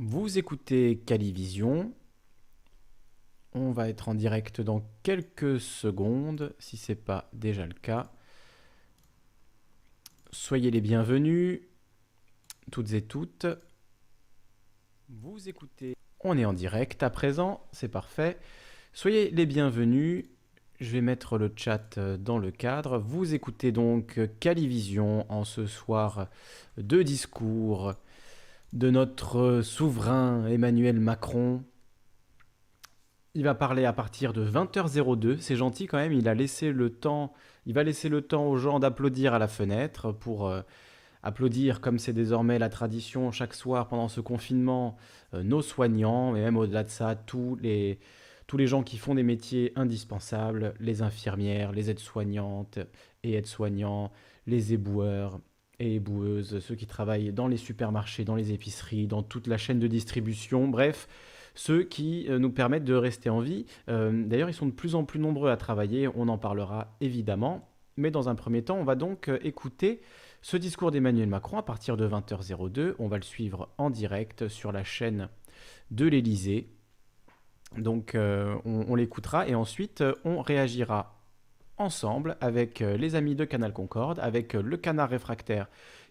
Vous écoutez Calivision. On va être en direct dans quelques secondes, si ce n'est pas déjà le cas. Soyez les bienvenus, toutes et toutes. Vous écoutez. On est en direct à présent, c'est parfait. Soyez les bienvenus. Je vais mettre le chat dans le cadre. Vous écoutez donc Calivision en ce soir de discours de notre souverain Emmanuel Macron. Il va parler à partir de 20h02. C'est gentil quand même. Il a laissé le temps. Il va laisser le temps aux gens d'applaudir à la fenêtre pour euh, applaudir, comme c'est désormais la tradition chaque soir pendant ce confinement, euh, nos soignants, et même au-delà de ça, tous les, tous les gens qui font des métiers indispensables, les infirmières, les aides-soignantes et aides-soignants, les éboueurs, et éboueuses, ceux qui travaillent dans les supermarchés, dans les épiceries, dans toute la chaîne de distribution, bref, ceux qui euh, nous permettent de rester en vie. Euh, d'ailleurs, ils sont de plus en plus nombreux à travailler, on en parlera évidemment. Mais dans un premier temps, on va donc euh, écouter ce discours d'Emmanuel Macron à partir de 20h02. On va le suivre en direct sur la chaîne de l'Elysée. Donc on, on l'écoutera et ensuite on réagira ensemble avec euh, les amis de Canal Concorde, avec euh, le canard réfractaire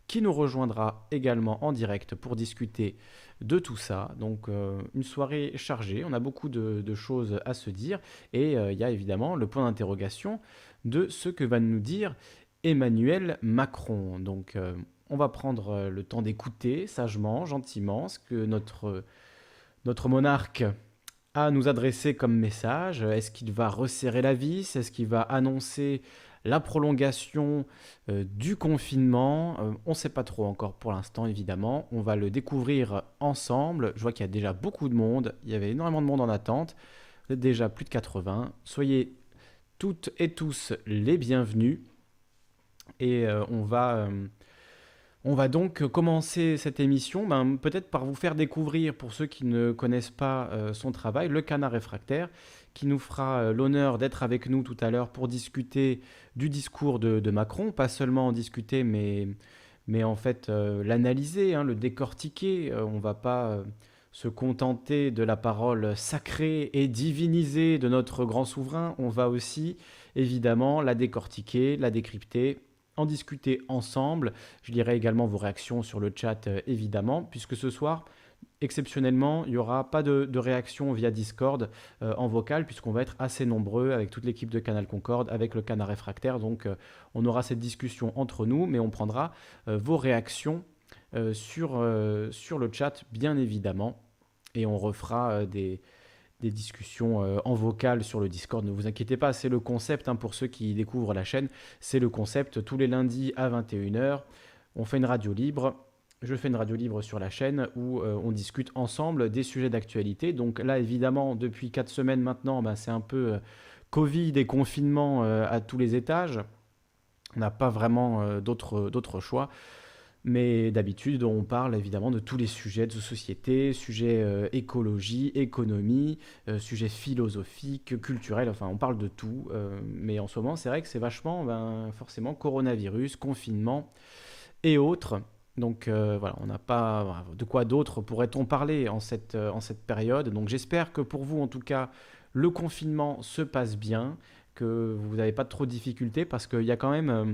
qui nous rejoindra également en direct pour discuter de tout ça. Donc euh, une soirée chargée, on a beaucoup de, choses à se dire et il y a évidemment le point d'interrogation de ce que va nous dire Emmanuel Macron. Donc on va prendre le temps d'écouter sagement, gentiment ce que notre, notre monarque à nous adresser comme message Est-ce qu'il va resserrer la vis? Est-ce qu'il va annoncer la prolongation euh, du confinement? Euh, On ne sait pas trop encore pour l'instant, évidemment. On va le découvrir ensemble. Je vois qu'il y a déjà beaucoup de monde. Il y avait énormément de monde en attente. Vous êtes déjà plus de 80. Soyez toutes et tous les bienvenus. Et euh, on va on va donc commencer cette émission ben, peut-être par vous faire découvrir, pour ceux qui ne connaissent pas euh, son travail, le canard réfractaire, qui nous fera euh, l'honneur d'être avec nous tout à l'heure pour discuter du discours de, Macron, pas seulement en discuter, mais, en fait euh, l'analyser, hein, le décortiquer. on ne va pas se contenter de la parole sacrée et divinisée de notre grand souverain, on va aussi évidemment la décortiquer, la décrypter en discuter ensemble. Je lirai également vos réactions sur le chat, euh, évidemment, puisque ce soir, exceptionnellement, il n'y aura pas de, réaction via Discord euh, en vocal, puisqu'on va être assez nombreux avec toute l'équipe de Canal Concorde, avec le Canard Réfractaire. Donc, euh, on aura cette discussion entre nous, mais on prendra vos réactions sur, sur le chat, bien évidemment. Et on refera des, des discussions euh, en vocal sur le Discord. Ne vous inquiétez pas, c'est le concept hein, pour ceux qui découvrent la chaîne. C'est le concept tous les lundis à 21h. On fait une radio libre. Je fais une radio libre sur la chaîne où euh, on discute ensemble des sujets d'actualité. Donc là, évidemment, depuis 4 semaines maintenant, bah, c'est un peu euh, Covid et confinement à tous les étages. On n'a pas vraiment d'autres choix. Mais d'habitude, on parle évidemment de tous les sujets de société, sujets euh, écologie, économie, euh, sujets philosophiques, culturels, enfin on parle de tout. Euh, mais en ce moment, c'est vrai que c'est vachement ben, forcément coronavirus, confinement et autres. Donc voilà, on n'a pas de quoi d'autre pourrait-on parler en cette, en cette période. Donc j'espère que pour vous, en tout cas, le confinement se passe bien, que vous n'avez pas trop de difficultés parce qu'il y a quand même, euh,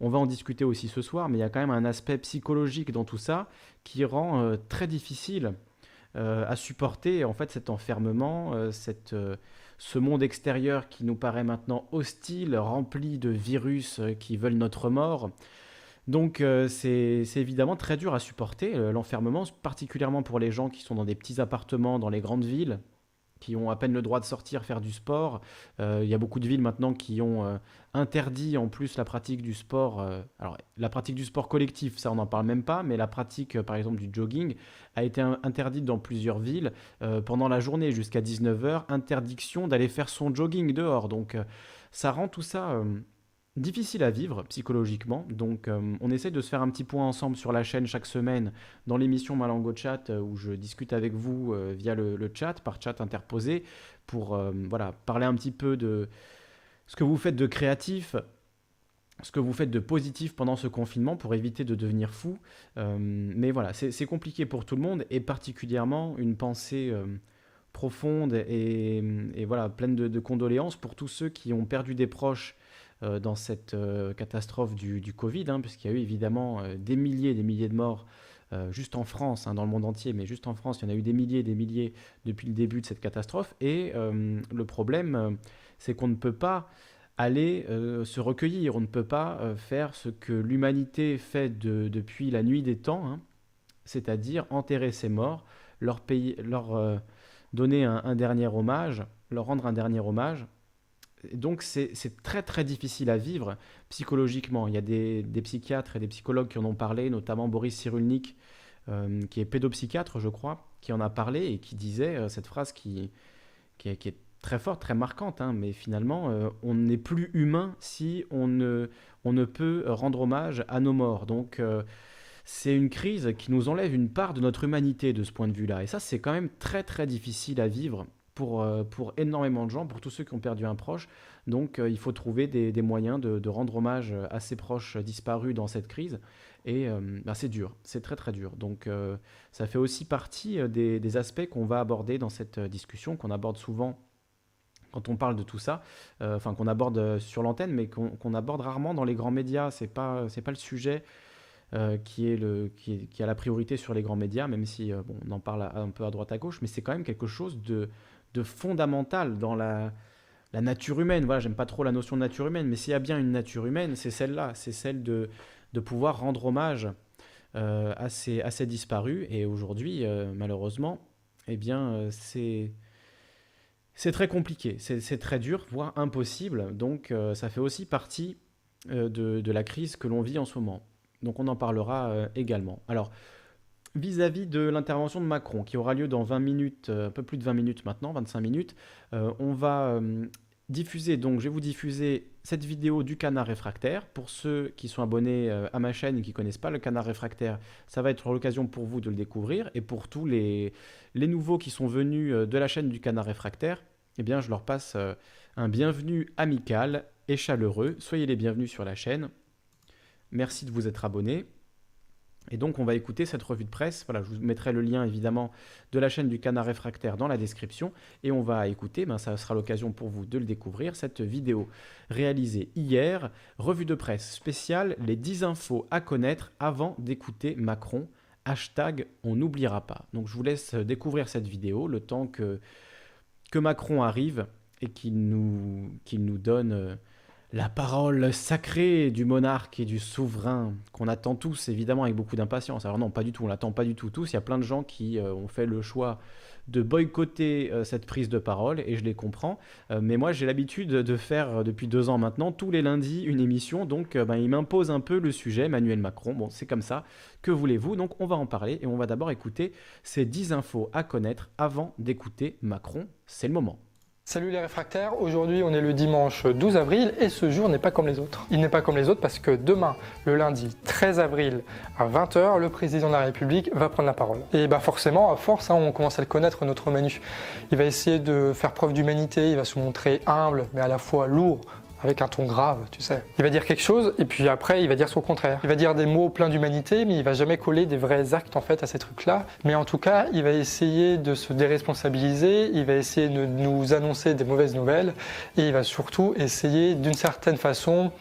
on va en discuter aussi ce soir, mais il y a quand même un aspect psychologique dans tout ça qui rend euh, très difficile euh, à supporter en fait cet enfermement, cette, ce monde extérieur qui nous paraît maintenant hostile, rempli de virus qui veulent notre mort. Donc c'est évidemment très dur à supporter l'enfermement, particulièrement pour les gens qui sont dans des petits appartements dans les grandes villes qui ont à peine le droit de sortir faire du sport. Euh, il y a beaucoup de villes maintenant qui ont euh, interdit en plus la pratique du sport. Euh, alors la pratique du sport collectif, ça on n'en parle même pas, mais la pratique par exemple du jogging a été interdite dans plusieurs villes pendant la journée jusqu'à 19h. Interdiction d'aller faire son jogging dehors. Donc ça rend tout ça difficile à vivre psychologiquement. Donc, euh, on essaie de se faire un petit point ensemble sur la chaîne chaque semaine dans l'émission Malango Chat euh, où je discute avec vous euh, via le, chat, par chat interposé, pour voilà, parler un petit peu de ce que vous faites de créatif, ce que vous faites de positif pendant ce confinement pour éviter de devenir fou. Mais voilà, c'est compliqué pour tout le monde et particulièrement une pensée profonde et, voilà, pleine de, condoléances pour tous ceux qui ont perdu des proches dans cette catastrophe du, Covid, hein, puisqu'il y a eu évidemment des milliers et des milliers de morts. juste en France, hein, dans le monde entier, mais juste en France, il y en a eu des milliers et des milliers depuis le début de cette catastrophe. Et le problème, c'est qu'on ne peut pas aller euh, se recueillir. On ne peut pas euh, faire ce que l'humanité fait depuis la nuit des temps, hein. c'est-à-dire enterrer ses morts, leur, leur euh, donner un, dernier hommage, leur rendre un dernier hommage. Donc c'est très très difficile à vivre psychologiquement. Il y a des, psychiatres et des psychologues qui en ont parlé, notamment Boris Cyrulnik, qui est pédopsychiatre, je crois, qui en a parlé et qui disait cette phrase qui, est très forte, très marquante, hein, mais finalement, euh, on n'est plus humain si on ne, on ne peut rendre hommage à nos morts. Donc, euh, c'est une crise qui nous enlève une part de notre humanité de ce point de vue-là. Et ça, c'est quand même très, très difficile à vivre pour, euh, pour énormément de gens, pour tous ceux qui ont perdu un proche. Donc, il faut trouver des, moyens de, rendre hommage à ces proches disparus dans cette crise. Et bah, c'est dur, c'est très très dur. Donc ça fait aussi partie des, aspects qu'on va aborder dans cette discussion, qu'on aborde souvent quand on parle de tout ça, euh, enfin qu'on aborde euh, sur l'antenne, mais qu'on aborde rarement dans les grands médias. C'est pas pas le sujet euh, qui est le qui, a la priorité sur les grands médias, même si on en parle un peu à droite à gauche, mais c'est quand même quelque chose de, de fondamental dans la nature humaine. Voilà, j'aime pas trop la notion de nature humaine, mais s'il y a bien une nature humaine, c'est celle-là, c'est celle de de pouvoir rendre hommage à ces à ces disparus. Et aujourd'hui, malheureusement, eh bien, c'est c'est très compliqué, c'est très dur, voire impossible. Donc euh, ça fait aussi partie euh, de, la crise que l'on vit en ce moment. Donc on en parlera euh, également. Alors, vis-à-vis de l'intervention de Macron, qui aura lieu dans 20 minutes, un peu plus de 20 minutes maintenant, 25 minutes, on va diffuser, donc je vais vous diffuser cette vidéo du canard réfractaire. Pour ceux qui sont abonnés à ma chaîne et qui ne connaissent pas le canard réfractaire, ça va être l'occasion pour vous de le découvrir. Et pour tous les, nouveaux qui sont venus de la chaîne du canard réfractaire, eh bien, je leur passe euh, un bienvenu amical et chaleureux. Soyez les bienvenus sur la chaîne. Merci de vous être abonnés. Et donc, on va écouter cette revue de presse. Voilà, je vous mettrai le lien évidemment de la chaîne du Canard Réfractaire dans la description. Et on va écouter, ben, ça sera l'occasion pour vous de le découvrir, cette vidéo réalisée hier, revue de presse spéciale, les 10 infos à connaître avant d'écouter Macron. Hashtag on n'oubliera pas. Donc, je vous laisse découvrir cette vidéo le temps que que Macron arrive et qu'il nous, qu'il nous donne euh, la parole sacrée du monarque et du souverain qu'on attend tous évidemment avec beaucoup d'impatience. Alors non, pas du tout, on l'attend pas du tout tous. Il y a plein de gens qui euh, ont fait le choix de boycotter euh, cette prise de parole et je les comprends. mais moi j'ai l'habitude de faire depuis deux ans maintenant tous les lundis une émission, donc ben, il m'impose un peu le sujet, Emmanuel Macron. Bon, c'est comme ça. Que voulez-vous? Donc on va en parler et on va d'abord écouter ces 10 infos à connaître avant d'écouter Macron. C'est le moment. Salut les réfractaires, aujourd'hui on est le dimanche 12 avril et ce jour n'est pas comme les autres. Il n'est pas comme les autres parce que demain, le lundi 13 avril à 20h, le président de la République va prendre la parole. Et bah forcément, à force, hein, on commence à le connaître, notre menu. Il va essayer de faire preuve d'humanité, il va se montrer humble mais à la fois lourd avec un ton grave, tu sais. Il va dire quelque chose et puis après il va dire son contraire. Il va dire des mots pleins d'humanité mais il va jamais coller des vrais actes en fait à ces trucs-là. Mais en tout cas, il va essayer de se déresponsabiliser, il va essayer de nous annoncer des mauvaises nouvelles et il va surtout essayer d'une certaine façon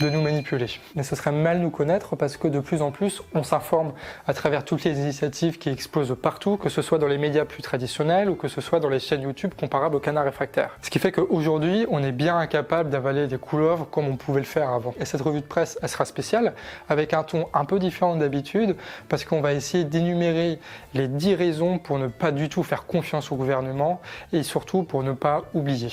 de nous manipuler. Mais ce serait mal nous connaître parce que de plus en plus, on s'informe à travers toutes les initiatives qui explosent partout, que ce soit dans les médias plus traditionnels ou que ce soit dans les chaînes YouTube comparables au canard réfractaire. Ce qui fait qu'aujourd'hui, on est bien incapable d'avaler des couleuvres comme on pouvait le faire avant. Et cette revue de presse, elle sera spéciale avec un ton un peu différent d'habitude parce qu'on va essayer d'énumérer les 10 raisons pour ne pas du tout faire confiance au gouvernement et surtout pour ne pas oublier.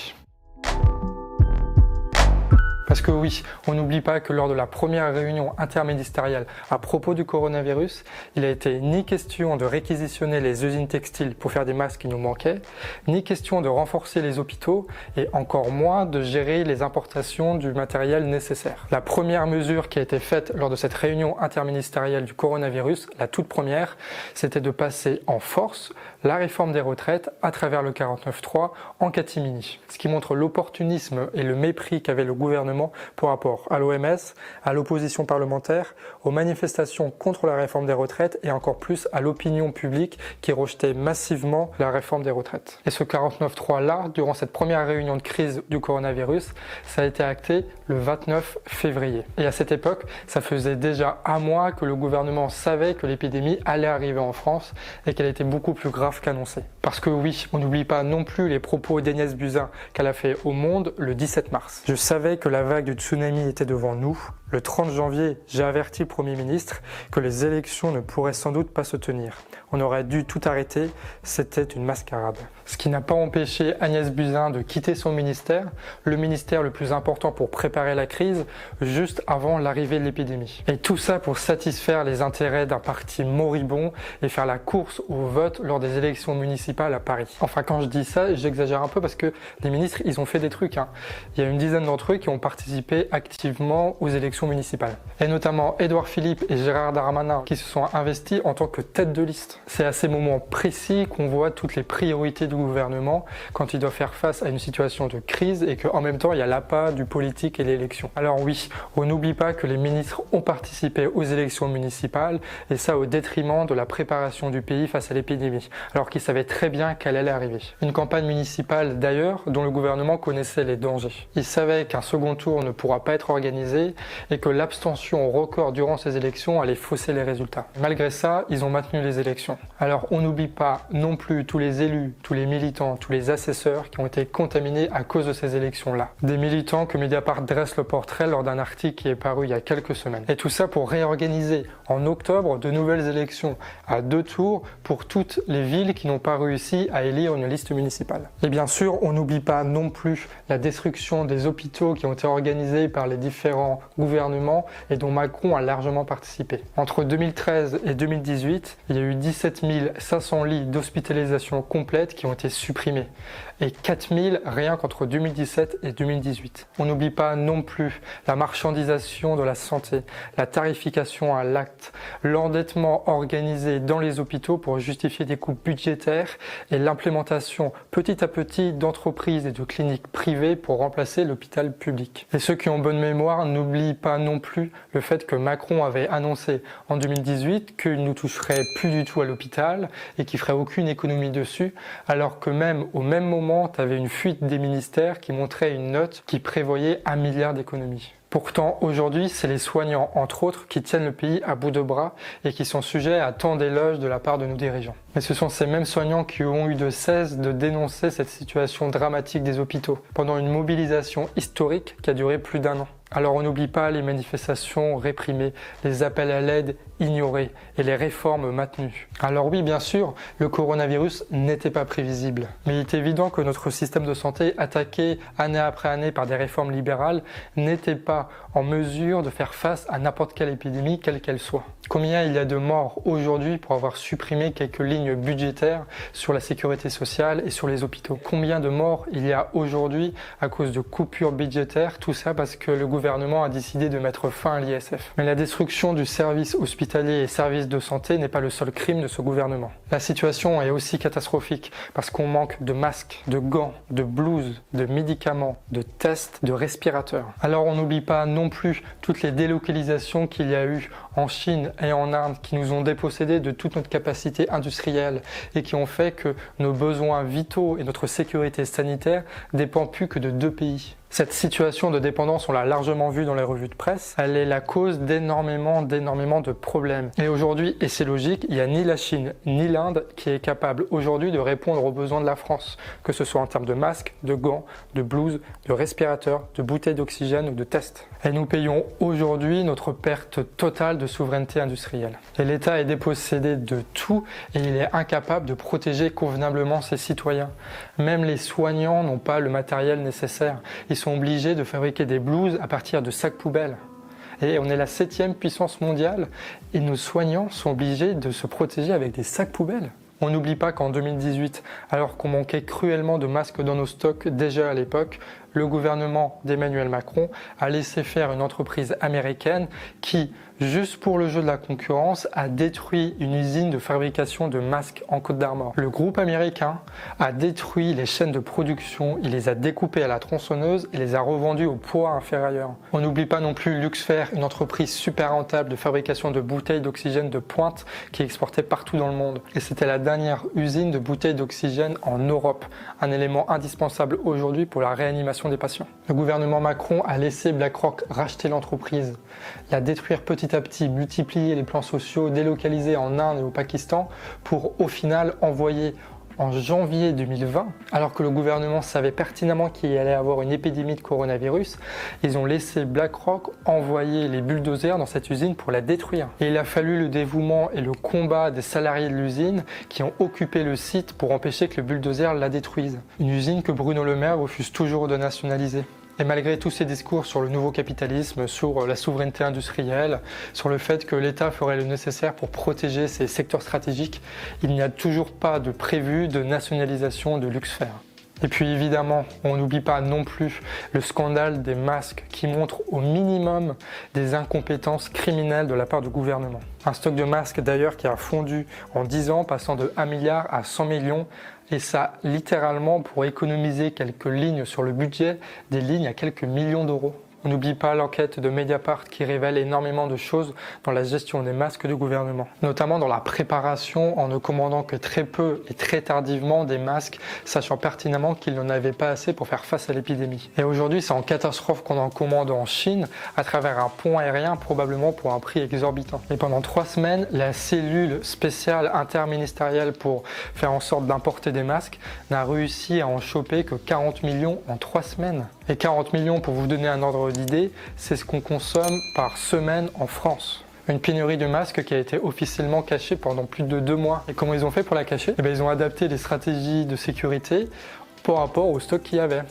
Parce que oui, on n'oublie pas que lors de la première réunion interministérielle à propos du coronavirus, il a été ni question de réquisitionner les usines textiles pour faire des masques qui nous manquaient, ni question de renforcer les hôpitaux et encore moins de gérer les importations du matériel nécessaire. La première mesure qui a été faite lors de cette réunion interministérielle du coronavirus, la toute première, c'était de passer en force la réforme des retraites à travers le 49.3 en catimini. Ce qui montre l'opportunisme et le mépris qu'avait le gouvernement par rapport à l'OMS, à l'opposition parlementaire, aux manifestations contre la réforme des retraites et encore plus à l'opinion publique qui rejetait massivement la réforme des retraites. Et ce 49.3 là, durant cette première réunion de crise du coronavirus, ça a été acté le 29 février. Et à cette époque, ça faisait déjà un mois que le gouvernement savait que l'épidémie allait arriver en France et qu'elle était beaucoup plus grave qu'annoncé. Parce que oui, on n'oublie pas non plus les propos d'Agnès Buzyn qu'elle a fait au Monde le 17 mars. Je savais que la vague du tsunami était devant nous. Le 30 janvier, j'ai averti le Premier ministre que les élections ne pourraient sans doute pas se tenir. On aurait dû tout arrêter, c'était une mascarade. Ce qui n'a pas empêché Agnès Buzyn de quitter son ministère, le ministère le plus important pour préparer la crise, juste avant l'arrivée de l'épidémie. Et tout ça pour satisfaire les intérêts d'un parti moribond et faire la course au vote lors des élections municipales à Paris. Enfin, quand je dis ça, j'exagère un peu parce que les ministres, ils ont fait des trucs. Hein. Il y a une dizaine d'entre eux qui ont participé activement aux élections municipales. Et notamment Édouard Philippe et Gérard Darmanin qui se sont investis en tant que tête de liste c'est à ces moments précis qu'on voit toutes les priorités du gouvernement quand il doit faire face à une situation de crise et qu'en même temps il y a l'appât du politique et l'élection. Alors oui, on n'oublie pas que les ministres ont participé aux élections municipales et ça au détriment de la préparation du pays face à l'épidémie, alors qu'ils savaient très bien qu'elle allait arriver. Une campagne municipale d'ailleurs dont le gouvernement connaissait les dangers. Il savait qu'un second tour ne pourra pas être organisé et que l'abstention record durant ces élections allait fausser les résultats. Malgré ça, ils ont maintenu les élections. Alors on n'oublie pas non plus tous les élus, tous les militants, tous les assesseurs qui ont été contaminés à cause de ces élections-là. Des militants que Mediapart dresse le portrait lors d'un article qui est paru il y a quelques semaines. Et tout ça pour réorganiser en octobre de nouvelles élections à deux tours pour toutes les villes qui n'ont pas réussi à élire une liste municipale. Et bien sûr, on n'oublie pas non plus la destruction des hôpitaux qui ont été organisés par les différents gouvernements et dont Macron a largement participé. Entre 2013 et 2018, il y a eu 10 17 500 lits d'hospitalisation complète qui ont été supprimés et 4000 rien qu'entre 2017 et 2018. On n'oublie pas non plus la marchandisation de la santé, la tarification à l'acte, l'endettement organisé dans les hôpitaux pour justifier des coûts budgétaires et l'implémentation petit à petit d'entreprises et de cliniques privées pour remplacer l'hôpital public. Et ceux qui ont bonne mémoire n'oublient pas non plus le fait que Macron avait annoncé en 2018 qu'il ne toucherait plus du tout à l'hôpital et qu'il ferait aucune économie dessus, alors que même au même moment tu avais une fuite des ministères qui montrait une note qui prévoyait un milliard d'économies. Pourtant, aujourd'hui, c'est les soignants, entre autres, qui tiennent le pays à bout de bras et qui sont sujets à tant d'éloges de la part de nos dirigeants. Mais ce sont ces mêmes soignants qui ont eu de cesse de dénoncer cette situation dramatique des hôpitaux pendant une mobilisation historique qui a duré plus d'un an. Alors on n'oublie pas les manifestations réprimées, les appels à l'aide ignorés et les réformes maintenues. Alors oui, bien sûr, le coronavirus n'était pas prévisible, mais il est évident que notre système de santé, attaqué année après année par des réformes libérales, n'était pas en mesure de faire face à n'importe quelle épidémie, quelle qu'elle soit. Combien il y a de morts aujourd'hui pour avoir supprimé quelques lignes budgétaires sur la sécurité sociale et sur les hôpitaux? Combien de morts il y a aujourd'hui à cause de coupures budgétaires? Tout ça parce que le gouvernement a décidé de mettre fin à l'ISF. Mais la destruction du service hospitalier et service de santé n'est pas le seul crime de ce gouvernement. La situation est aussi catastrophique parce qu'on manque de masques, de gants, de blouses, de médicaments, de tests, de respirateurs. Alors on n'oublie pas non plus toutes les délocalisations qu'il y a eu en Chine et en Inde qui nous ont dépossédé de toute notre capacité industrielle et qui ont fait que nos besoins vitaux et notre sécurité sanitaire dépendent plus que de deux pays. Cette situation de dépendance, on l'a largement vu dans les revues de presse, elle est la cause d'énormément, d'énormément de problèmes. Et aujourd'hui, et c'est logique, il n'y a ni la Chine ni l'Inde qui est capable aujourd'hui de répondre aux besoins de la France, que ce soit en termes de masques, de gants, de blouses, de respirateurs, de bouteilles d'oxygène ou de tests. Et nous payons aujourd'hui notre perte totale de souveraineté industrielle. Et l'État est dépossédé de tout et il est incapable de protéger convenablement ses citoyens. Même les soignants n'ont pas le matériel nécessaire sont obligés de fabriquer des blouses à partir de sacs poubelles. Et on est la septième puissance mondiale et nos soignants sont obligés de se protéger avec des sacs poubelles. On n'oublie pas qu'en 2018, alors qu'on manquait cruellement de masques dans nos stocks déjà à l'époque, le gouvernement d'Emmanuel Macron a laissé faire une entreprise américaine qui, juste pour le jeu de la concurrence, a détruit une usine de fabrication de masques en Côte d'Armor. Le groupe américain a détruit les chaînes de production, il les a découpées à la tronçonneuse et les a revendues au poids inférieur. On n'oublie pas non plus Luxfer, une entreprise super rentable de fabrication de bouteilles d'oxygène de pointe qui exportait partout dans le monde. Et c'était la dernière usine de bouteilles d'oxygène en Europe, un élément indispensable aujourd'hui pour la réanimation des patients. Le gouvernement Macron a laissé BlackRock racheter l'entreprise, la détruire petit petit à petit multiplier les plans sociaux, délocaliser en Inde et au Pakistan pour au final envoyer en janvier 2020, alors que le gouvernement savait pertinemment qu'il allait avoir une épidémie de coronavirus, ils ont laissé BlackRock envoyer les bulldozers dans cette usine pour la détruire. Et il a fallu le dévouement et le combat des salariés de l'usine qui ont occupé le site pour empêcher que le bulldozer la détruise. Une usine que Bruno Le Maire refuse toujours de nationaliser. Et malgré tous ces discours sur le nouveau capitalisme, sur la souveraineté industrielle, sur le fait que l'État ferait le nécessaire pour protéger ces secteurs stratégiques, il n'y a toujours pas de prévu de nationalisation de Luxfer. Et puis évidemment, on n'oublie pas non plus le scandale des masques qui montre au minimum des incompétences criminelles de la part du gouvernement. Un stock de masques d'ailleurs qui a fondu en 10 ans, passant de 1 milliard à 100 millions, et ça, littéralement, pour économiser quelques lignes sur le budget, des lignes à quelques millions d'euros. On n'oublie pas l'enquête de Mediapart qui révèle énormément de choses dans la gestion des masques du gouvernement, notamment dans la préparation en ne commandant que très peu et très tardivement des masques, sachant pertinemment qu'il n'en avait pas assez pour faire face à l'épidémie. Et aujourd'hui, c'est en catastrophe qu'on en commande en Chine à travers un pont aérien, probablement pour un prix exorbitant. Et pendant trois semaines, la cellule spéciale interministérielle pour faire en sorte d'importer des masques n'a réussi à en choper que 40 millions en trois semaines. Et 40 millions, pour vous donner un ordre d'idée, c'est ce qu'on consomme par semaine en France. Une pénurie de masques qui a été officiellement cachée pendant plus de deux mois. Et comment ils ont fait pour la cacher? Eh bien, Ils ont adapté les stratégies de sécurité par rapport au stock qu'il y avait.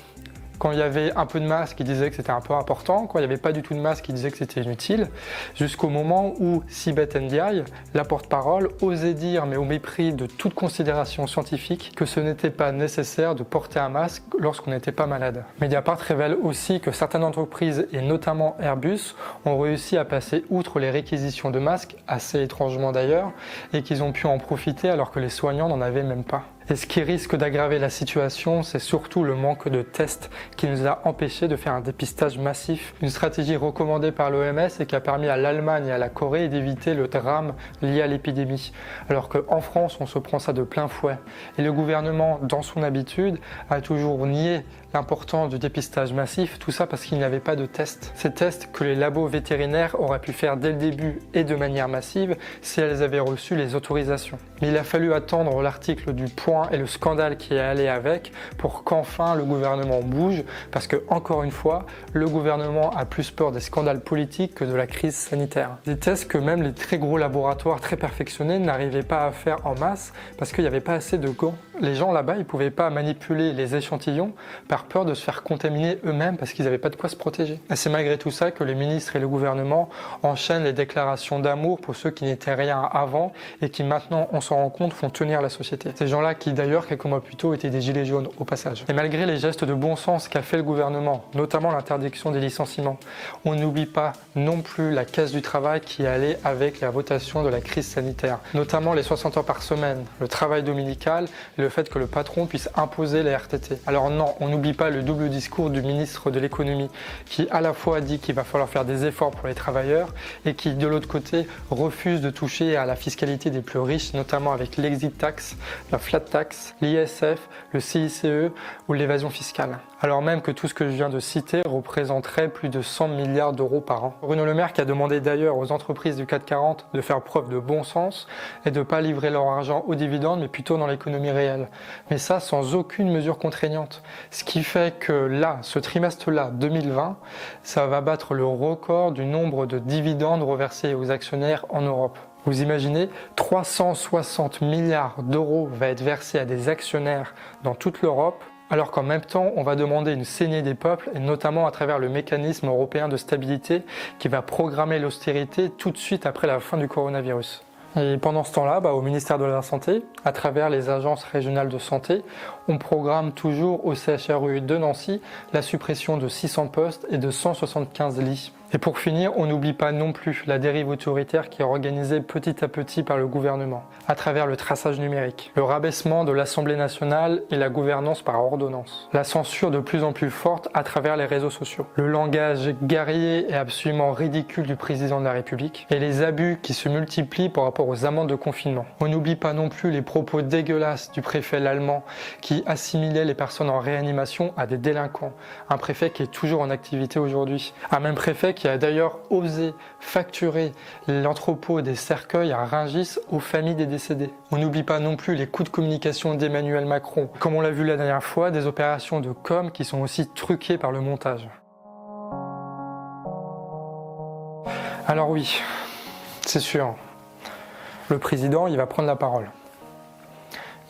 Quand il y avait un peu de masque, ils disaient que c'était un peu important. Quand il n'y avait pas du tout de masque, ils disaient que c'était inutile. Jusqu'au moment où Sibeth Ndiaye, la porte-parole, osait dire, mais au mépris de toute considération scientifique, que ce n'était pas nécessaire de porter un masque lorsqu'on n'était pas malade. Mediapart révèle aussi que certaines entreprises, et notamment Airbus, ont réussi à passer outre les réquisitions de masques, assez étrangement d'ailleurs, et qu'ils ont pu en profiter alors que les soignants n'en avaient même pas. Et ce qui risque d'aggraver la situation, c'est surtout le manque de tests qui nous a empêché de faire un dépistage massif. Une stratégie recommandée par l'OMS et qui a permis à l'Allemagne et à la Corée d'éviter le drame lié à l'épidémie. Alors qu'en France, on se prend ça de plein fouet. Et le gouvernement, dans son habitude, a toujours nié l'importance du dépistage massif, tout ça parce qu'il n'y avait pas de tests. Ces tests que les labos vétérinaires auraient pu faire dès le début et de manière massive si elles avaient reçu les autorisations. Mais il a fallu attendre l'article du point et le scandale qui est allé avec pour qu'enfin le gouvernement bouge parce que, encore une fois, le gouvernement a plus peur des scandales politiques que de la crise sanitaire. Des tests que même les très gros laboratoires très perfectionnés n'arrivaient pas à faire en masse parce qu'il n'y avait pas assez de gants. Les gens là-bas, ils pouvaient pas manipuler les échantillons par peur de se faire contaminer eux-mêmes parce qu'ils n'avaient pas de quoi se protéger. Et c'est malgré tout ça que les ministres et le gouvernement enchaînent les déclarations d'amour pour ceux qui n'étaient rien avant et qui maintenant, on s'en rend compte, font tenir la société. Ces gens-là qui d'ailleurs, quelques mois plus tôt, étaient des gilets jaunes au passage. Et malgré les gestes de bon sens qu'a fait le gouvernement, notamment l'interdiction des licenciements, on n'oublie pas non plus la caisse du travail qui allait avec la votation de la crise sanitaire, notamment les 60 heures par semaine, le travail dominical et le fait que le patron puisse imposer les RTT. Alors non, on n'oublie pas le double discours du ministre de l'économie qui à la fois dit qu'il va falloir faire des efforts pour les travailleurs et qui de l'autre côté refuse de toucher à la fiscalité des plus riches, notamment avec l'exit tax, la flat tax, l'ISF, le CICE ou l'évasion fiscale alors même que tout ce que je viens de citer représenterait plus de 100 milliards d'euros par an. Bruno Le Maire qui a demandé d'ailleurs aux entreprises du CAC 40 de faire preuve de bon sens et de ne pas livrer leur argent aux dividendes mais plutôt dans l'économie réelle. Mais ça sans aucune mesure contraignante. Ce qui fait que là, ce trimestre-là, 2020, ça va battre le record du nombre de dividendes reversés aux actionnaires en Europe. Vous imaginez, 360 milliards d'euros va être versés à des actionnaires dans toute l'Europe alors qu'en même temps, on va demander une saignée des peuples, et notamment à travers le mécanisme européen de stabilité qui va programmer l'austérité tout de suite après la fin du coronavirus. Et pendant ce temps-là, bah, au ministère de la Santé, à travers les agences régionales de santé, on programme toujours au CHRU de Nancy la suppression de 600 postes et de 175 lits. Et pour finir, on n'oublie pas non plus la dérive autoritaire qui est organisée petit à petit par le gouvernement, à travers le traçage numérique, le rabaissement de l'Assemblée nationale et la gouvernance par ordonnance, la censure de plus en plus forte à travers les réseaux sociaux, le langage guerrier et absolument ridicule du président de la République, et les abus qui se multiplient par rapport aux amendes de confinement. On n'oublie pas non plus les propos dégueulasses du préfet l'allemand qui assimilait les personnes en réanimation à des délinquants, un préfet qui est toujours en activité aujourd'hui, un même préfet qui a d'ailleurs osé facturer l'entrepôt des cercueils à Ringis aux familles des décédés. On n'oublie pas non plus les coups de communication d'Emmanuel Macron, comme on l'a vu la dernière fois, des opérations de com qui sont aussi truquées par le montage. Alors oui, c'est sûr, le président, il va prendre la parole.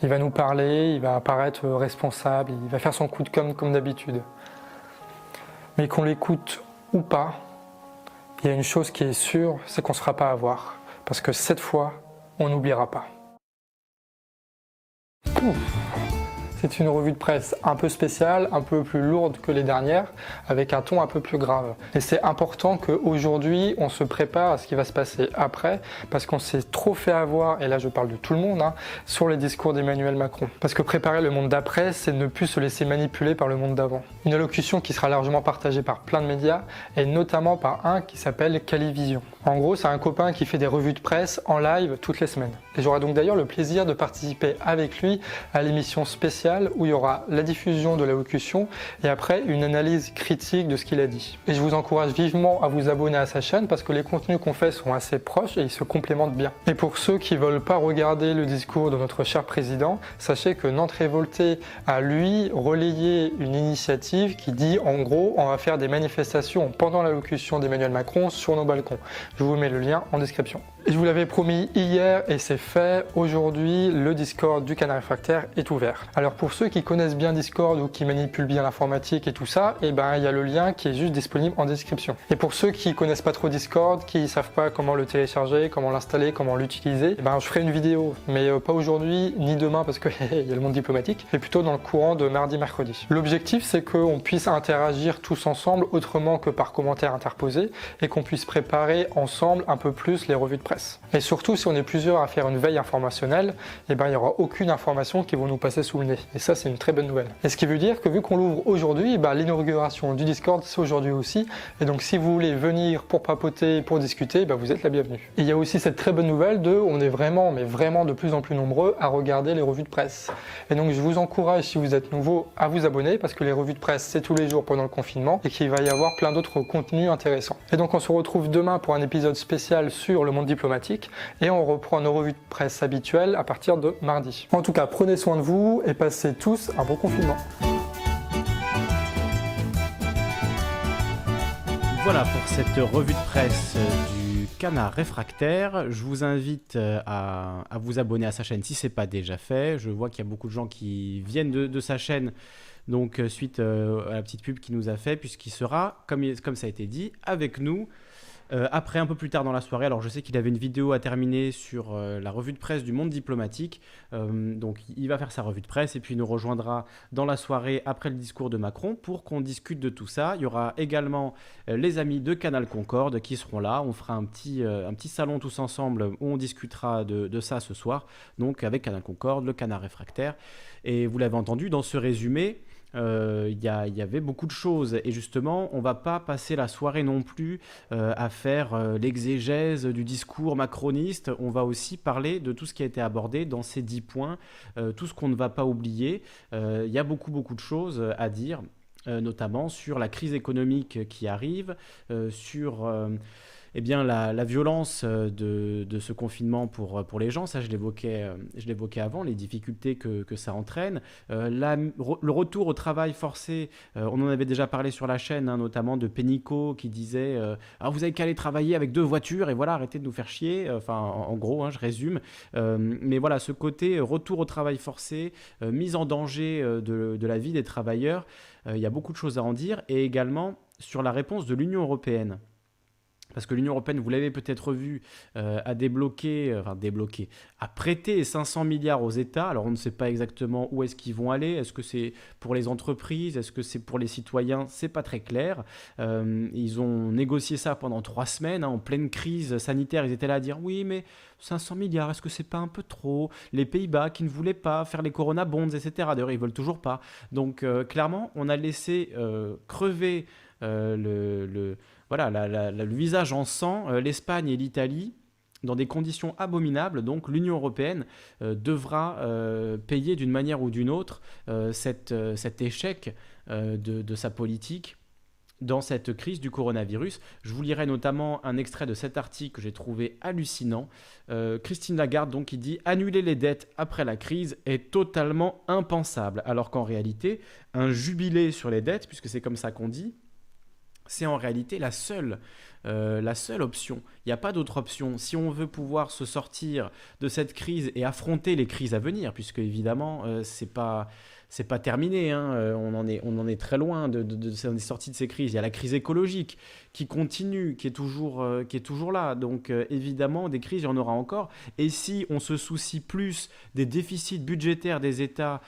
Il va nous parler, il va apparaître responsable, il va faire son coup de com comme d'habitude. Mais qu'on l'écoute ou pas, il y a une chose qui est sûre, c'est qu'on ne sera pas à voir. Parce que cette fois, on n'oubliera pas. C'est une revue de presse un peu spéciale, un peu plus lourde que les dernières, avec un ton un peu plus grave. Et c'est important qu'aujourd'hui, on se prépare à ce qui va se passer après, parce qu'on s'est trop fait avoir, et là je parle de tout le monde, hein, sur les discours d'Emmanuel Macron. Parce que préparer le monde d'après, c'est ne plus se laisser manipuler par le monde d'avant. Une allocution qui sera largement partagée par plein de médias, et notamment par un qui s'appelle Calivision. En gros, c'est un copain qui fait des revues de presse en live toutes les semaines. Et j'aurai donc d'ailleurs le plaisir de participer avec lui à l'émission spéciale où il y aura la diffusion de l'allocution et après une analyse critique de ce qu'il a dit. Et je vous encourage vivement à vous abonner à sa chaîne parce que les contenus qu'on fait sont assez proches et ils se complémentent bien. Et pour ceux qui veulent pas regarder le discours de notre cher président, sachez que Nantes Révolté a lui relayé une initiative qui dit en gros on va faire des manifestations pendant l'allocution d'Emmanuel Macron sur nos balcons. Je vous mets le lien en description. Je vous l'avais promis hier et c'est fait. Aujourd'hui, le Discord du Canard Réfractaire est ouvert. Alors pour ceux qui connaissent bien Discord ou qui manipulent bien l'informatique et tout ça, eh ben il y a le lien qui est juste disponible en description. Et pour ceux qui connaissent pas trop Discord, qui savent pas comment le télécharger, comment l'installer, comment l'utiliser, eh ben je ferai une vidéo, mais euh, pas aujourd'hui ni demain parce que il y a le monde diplomatique, mais plutôt dans le courant de mardi mercredi. L'objectif c'est qu'on puisse interagir tous ensemble autrement que par commentaires interposés et qu'on puisse préparer ensemble un peu plus les revues de presse. Et surtout, si on est plusieurs à faire une veille informationnelle, eh ben, il n'y aura aucune information qui va nous passer sous le nez. Et ça, c'est une très bonne nouvelle. Et ce qui veut dire que vu qu'on l'ouvre aujourd'hui, eh ben, l'inauguration du Discord, c'est aujourd'hui aussi. Et donc, si vous voulez venir pour papoter, pour discuter, ben, vous êtes la bienvenue. Et il y a aussi cette très bonne nouvelle de, on est vraiment, mais vraiment de plus en plus nombreux à regarder les revues de presse. Et donc, je vous encourage, si vous êtes nouveau, à vous abonner parce que les revues de presse, c'est tous les jours pendant le confinement et qu'il va y avoir plein d'autres contenus intéressants. Et donc, on se retrouve demain pour un épisode spécial sur le monde diplomatique et on reprend nos revues de presse habituelles à partir de mardi. En tout cas, prenez soin de vous et passez tous un bon confinement. Voilà pour cette revue de presse du Canard Réfractaire. Je vous invite euh, à, vous abonner à sa chaîne si ce n'est pas déjà fait. Je vois qu'il y a beaucoup de gens qui viennent de, sa chaîne. Donc, euh, suite euh, à la petite pub qu'il nous a fait, puisqu'il sera, comme ça a été dit, avec nous euh, après, un peu plus tard dans la soirée, alors je sais qu'il avait une vidéo à terminer sur euh, la revue de presse du monde diplomatique. Euh, donc il va faire sa revue de presse et puis il nous rejoindra dans la soirée après le discours de Macron pour qu'on discute de tout ça. Il y aura également les amis de Canal Concorde qui seront là. On fera un petit, un petit salon tous ensemble où on discutera de, de ça ce soir. Donc avec Canal Concorde, le canard réfractaire. Et vous l'avez entendu dans ce résumé, euh, il y, avait beaucoup de choses. Et justement, on va pas passer la soirée non plus euh, à faire euh, l'exégèse du discours macroniste. On va aussi parler de tout ce qui a été abordé dans ces dix points, tout ce qu'on ne va pas oublier. Il y a beaucoup, beaucoup de choses à dire, notamment sur la crise économique qui arrive, sur eh bien, la, violence euh, de, ce confinement pour, euh, pour les gens, ça je l'évoquais, euh, je l'évoquais avant, les difficultés que, ça entraîne, le retour au travail forcé, on en avait déjà parlé sur la chaîne, hein, notamment de Pénicaud qui disait ah, vous avez qu'à aller travailler avec deux voitures et voilà, arrêtez de nous faire chier, enfin en, gros, hein, je résume, mais voilà, ce côté retour au travail forcé, mise en danger de, la vie des travailleurs, il y a beaucoup de choses à en dire, et également sur la réponse de l'Union européenne. Parce que l'Union européenne, vous l'avez peut-être vu, euh, a débloqué, euh, enfin débloqué, a prêté 500 milliards aux États. Alors on ne sait pas exactement où est-ce qu'ils vont aller. Est-ce que c'est pour les entreprises? Est-ce que c'est pour les citoyens? C'est pas très clair. Euh, ils ont négocié ça pendant trois semaines, hein, en pleine crise sanitaire. Ils étaient là à dire oui, mais 500 milliards, est-ce que c'est pas un peu trop? Les Pays-Bas qui ne voulaient pas faire les Corona Bonds, etc. D'ailleurs, ils veulent toujours pas. Donc clairement, on a laissé crever le voilà, le visage en sang, euh, l'Espagne et l'Italie, dans des conditions abominables, donc l'Union européenne euh, devra euh, payer d'une manière ou d'une autre cet échec de, sa politique dans cette crise du coronavirus. Je vous lirai notamment un extrait de cet article que j'ai trouvé hallucinant. Christine Lagarde, donc, qui dit Annuler les dettes après la crise est totalement impensable. Alors qu'en réalité, un jubilé sur les dettes, puisque c'est comme ça qu'on dit, c'est en réalité la seule, euh, la seule option. Il n'y a pas d'autre option. Si on veut pouvoir se sortir de cette crise et affronter les crises à venir, puisque évidemment, euh, c'est pas pas terminé. Hein. Euh, on, en est, on en est très loin de, de, de, sorties de ces crises. Il y a la crise écologique qui continue, qui est toujours, qui est toujours là. Donc évidemment, des crises, il y en aura encore. Et si on se soucie plus des déficits budgétaires des États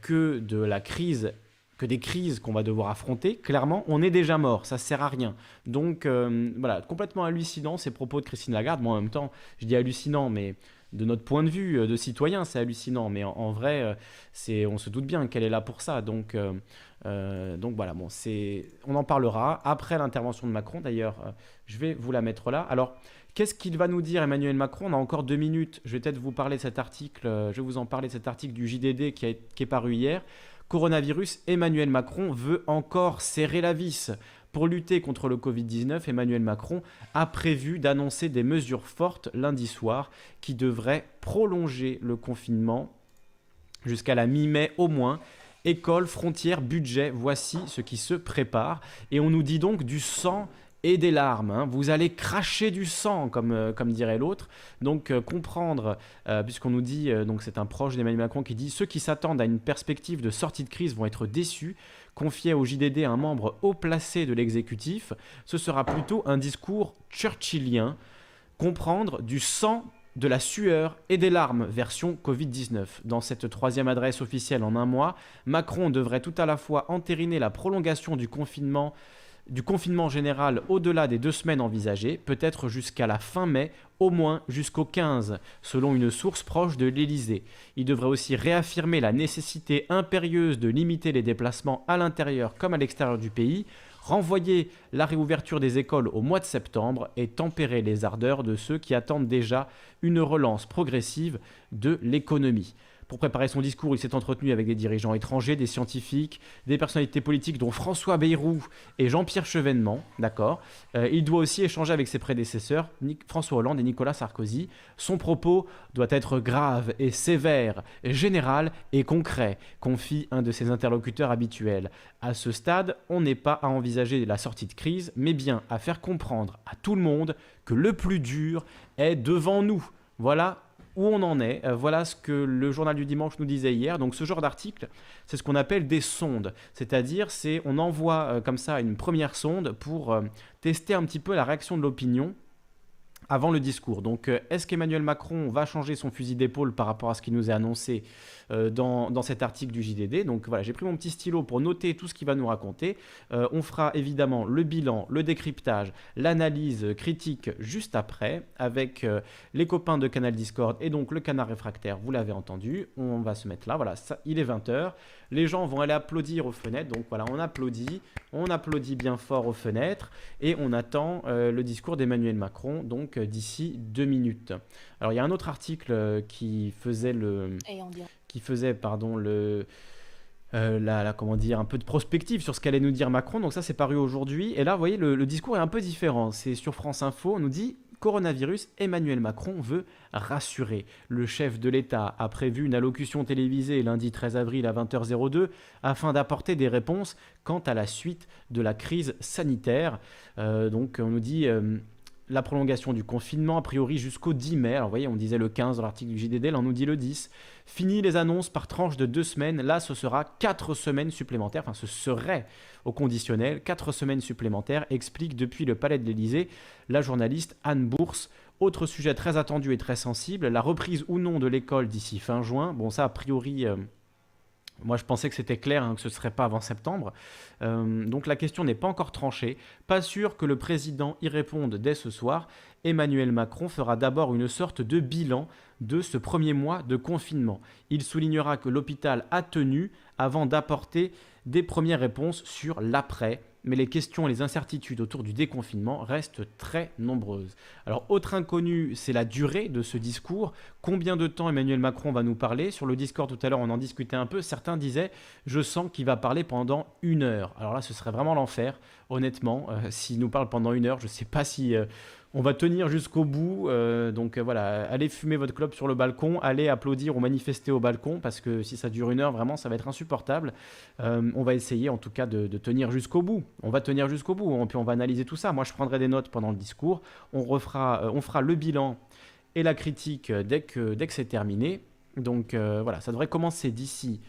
que de la crise que des crises qu'on va devoir affronter, clairement, on est déjà mort, ça sert à rien. Donc euh, voilà, complètement hallucinant ces propos de Christine Lagarde. Moi en même temps, je dis hallucinant, mais de notre point de vue euh, de citoyen, c'est hallucinant. Mais en, vrai, euh, c'est, on se doute bien qu'elle est là pour ça. Donc, donc voilà, bon, c'est, on en parlera après l'intervention de Macron. D'ailleurs, je vais vous la mettre là. Alors, Qu'est-ce qu'il va nous dire Emmanuel Macron? On a encore deux minutes. Je vais peut-être vous parler de cet article. Je vais vous en parler de cet article du JDD qui, qui est paru hier coronavirus, Emmanuel Macron veut encore serrer la vis. Pour lutter contre le Covid-19, Emmanuel Macron a prévu d'annoncer des mesures fortes lundi soir qui devraient prolonger le confinement jusqu'à la mi-mai au moins. École, frontières, budget, voici ce qui se prépare. Et on nous dit donc du sang et des larmes. Hein. Vous allez cracher du sang, comme, euh, comme dirait l'autre. Donc euh, comprendre, euh, puisqu'on nous dit, donc c'est un proche d'Emmanuel Macron qui dit, ceux qui s'attendent à une perspective de sortie de crise vont être déçus. Confié au JDD un membre haut placé de l'exécutif, ce sera plutôt un discours churchillien. Comprendre du sang de la sueur et des larmes, version Covid-19. Dans cette troisième adresse officielle en un mois, Macron devrait tout à la fois entériner la prolongation du confinement du confinement général au-delà des deux semaines envisagées, peut-être jusqu'à la fin mai, au moins jusqu'au 15, selon une source proche de l'Élysée. Il devrait aussi réaffirmer la nécessité impérieuse de limiter les déplacements à l'intérieur comme à l'extérieur du pays, renvoyer la réouverture des écoles au mois de septembre et tempérer les ardeurs de ceux qui attendent déjà une relance progressive de l'économie. Pour préparer son discours, il s'est entretenu avec des dirigeants étrangers, des scientifiques, des personnalités politiques dont François Bayrou et Jean-Pierre Chevènement. D'accord. Euh, il doit aussi échanger avec ses prédécesseurs, François Hollande et Nicolas Sarkozy. Son propos doit être grave et sévère, général et concret, confie un de ses interlocuteurs habituels. À ce stade, on n'est pas à envisager la sortie de crise, mais bien à faire comprendre à tout le monde que le plus dur est devant nous. Voilà où on en est. Euh, voilà ce que le journal du dimanche nous disait hier. Donc ce genre d'article, c'est ce qu'on appelle des sondes. C'est-à-dire, c'est on envoie euh, comme ça une première sonde pour euh, tester un petit peu la réaction de l'opinion avant le discours. Donc, est-ce qu'Emmanuel Macron va changer son fusil d'épaule par rapport à ce qui nous est annoncé dans, dans, cet article du JDD. Donc voilà, j'ai pris mon petit stylo pour noter tout ce qu'il va nous raconter. Euh, on fera évidemment le bilan, le décryptage, l'analyse critique juste après avec euh, les copains de Canal Discord et donc le canard réfractaire, vous l'avez entendu. On va se mettre là, voilà, il est 20h. Les gens vont aller applaudir aux fenêtres. Donc voilà, on applaudit, on applaudit bien fort aux fenêtres et on attend le discours d'Emmanuel Macron donc d'ici deux minutes. Alors il y a un autre article qui faisait le qui faisait pardon, le, euh, la, comment dire, un peu de prospective sur ce qu'allait nous dire Macron. Donc ça, c'est paru aujourd'hui. Et là, vous voyez, le, discours est un peu différent. C'est sur France Info, on nous dit coronavirus, Emmanuel Macron veut rassurer. Le chef de l'État a prévu une allocution télévisée lundi 13 avril à 20h02 afin d'apporter des réponses quant à la suite de la crise sanitaire. Euh, donc on nous dit... Euh, la prolongation du confinement, a priori jusqu'au 10 mai. Alors vous voyez, on disait le 15 dans l'article du JDD, là on nous dit le 10. Fini les annonces par tranche de deux semaines. Là, ce sera quatre semaines supplémentaires. Enfin, ce serait au conditionnel quatre semaines supplémentaires, explique depuis le Palais de l'Élysée la journaliste Anne Bourse. Autre sujet très attendu et très sensible, la reprise ou non de l'école d'ici fin juin. Bon, ça, a priori, euh, moi, je pensais que c'était clair, hein, que ce ne serait pas avant septembre. Euh, donc la question n'est pas encore tranchée. Pas sûr que le président y réponde dès ce soir. Emmanuel Macron fera d'abord une sorte de bilan de ce premier mois de confinement. Il soulignera que l'hôpital a tenu avant d'apporter des premières réponses sur l'après mais les questions et les incertitudes autour du déconfinement restent très nombreuses. Alors, autre inconnu, c'est la durée de ce discours. Combien de temps Emmanuel Macron va nous parler? Sur le Discord tout à l'heure, on en discutait un peu. Certains disaient Je sens qu'il va parler pendant une heure. Alors là, ce serait vraiment l'enfer, honnêtement. Euh, s'il nous parle pendant une heure, je ne sais pas si. Euh, on va tenir jusqu'au bout. Euh, donc euh, voilà, allez fumer votre club sur le balcon, allez applaudir ou manifester au balcon, parce que si ça dure une heure, vraiment, ça va être insupportable. Euh, on va essayer en tout cas de, tenir jusqu'au bout. On va tenir jusqu'au bout, puis on va analyser tout ça. Moi, je prendrai des notes pendant le discours. On, on fera le bilan et la critique dès que, dès que c'est terminé. Donc voilà, ça devrait commencer d'ici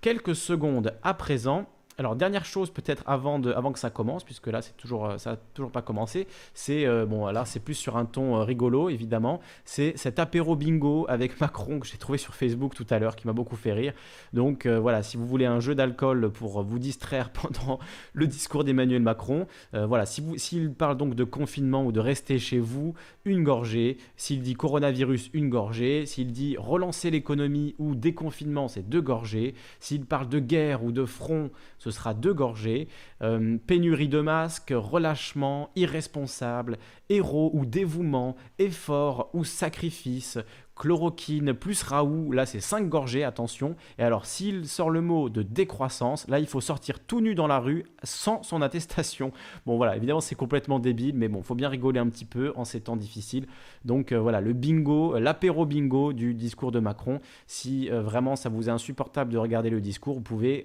quelques secondes à présent. Alors dernière chose peut-être avant, que ça commence, puisque là c'est toujours euh, ça n'a toujours pas commencé, c'est euh, bon là c'est plus sur un ton euh, rigolo évidemment, c'est cet apéro bingo avec Macron que j'ai trouvé sur Facebook tout à l'heure qui m'a beaucoup fait rire. Donc voilà, si vous voulez un jeu d'alcool pour vous distraire pendant le discours d'Emmanuel Macron, voilà, s'il parle donc de confinement ou de rester chez vous, une gorgée, s'il dit coronavirus, une gorgée, s'il dit relancer l'économie ou déconfinement, c'est deux gorgées, s'il parle de guerre ou de front, sera deux gorgées. Euh, pénurie de masques, relâchement, irresponsable, héros ou dévouement, effort ou sacrifice, chloroquine plus Raoult, là c'est 5 gorgées, attention. Et alors s'il sort le mot de décroissance, là il faut sortir tout nu dans la rue sans son attestation. Bon voilà, évidemment c'est complètement débile, mais bon, faut bien rigoler un petit peu en ces temps difficiles. Donc euh, voilà, le bingo, l'apéro bingo du discours de Macron. Si euh, vraiment ça vous est insupportable de regarder le discours, vous pouvez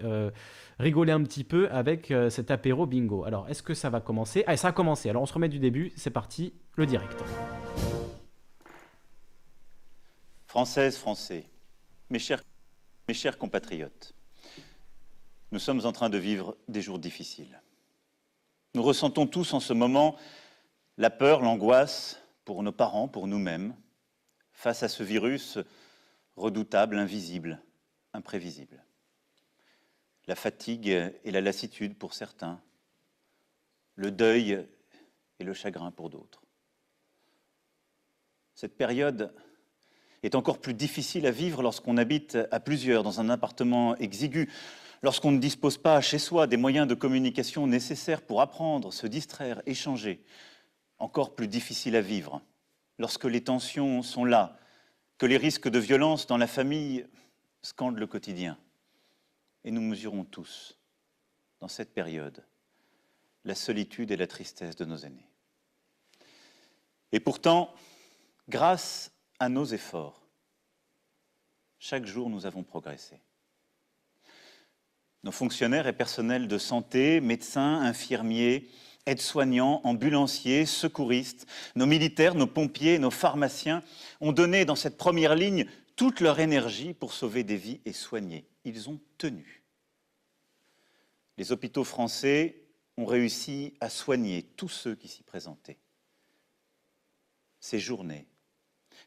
rigoler un petit peu avec euh, cet apéro bingo. Alors, est-ce que ça va commencer? Ah, ça a commencé. Alors, on se remet du début. C'est parti, le direct. Françaises, Français, mes chers, mes chers compatriotes, nous sommes en train de vivre des jours difficiles. Nous ressentons tous en ce moment la peur, l'angoisse pour nos parents, pour nous-mêmes, face à ce virus redoutable, invisible, imprévisible la fatigue et la lassitude pour certains, le deuil et le chagrin pour d'autres. Cette période est encore plus difficile à vivre lorsqu'on habite à plusieurs dans un appartement exigu, lorsqu'on ne dispose pas chez soi des moyens de communication nécessaires pour apprendre, se distraire, échanger. Encore plus difficile à vivre lorsque les tensions sont là, que les risques de violence dans la famille scandent le quotidien. Et nous mesurons tous, dans cette période, la solitude et la tristesse de nos aînés. Et pourtant, grâce à nos efforts, chaque jour nous avons progressé. Nos fonctionnaires et personnels de santé, médecins, infirmiers, aides-soignants, ambulanciers, secouristes, nos militaires, nos pompiers, nos pharmaciens ont donné dans cette première ligne toute leur énergie pour sauver des vies et soigner. Ils ont tenu. Les hôpitaux français ont réussi à soigner tous ceux qui s'y présentaient. Ces journées,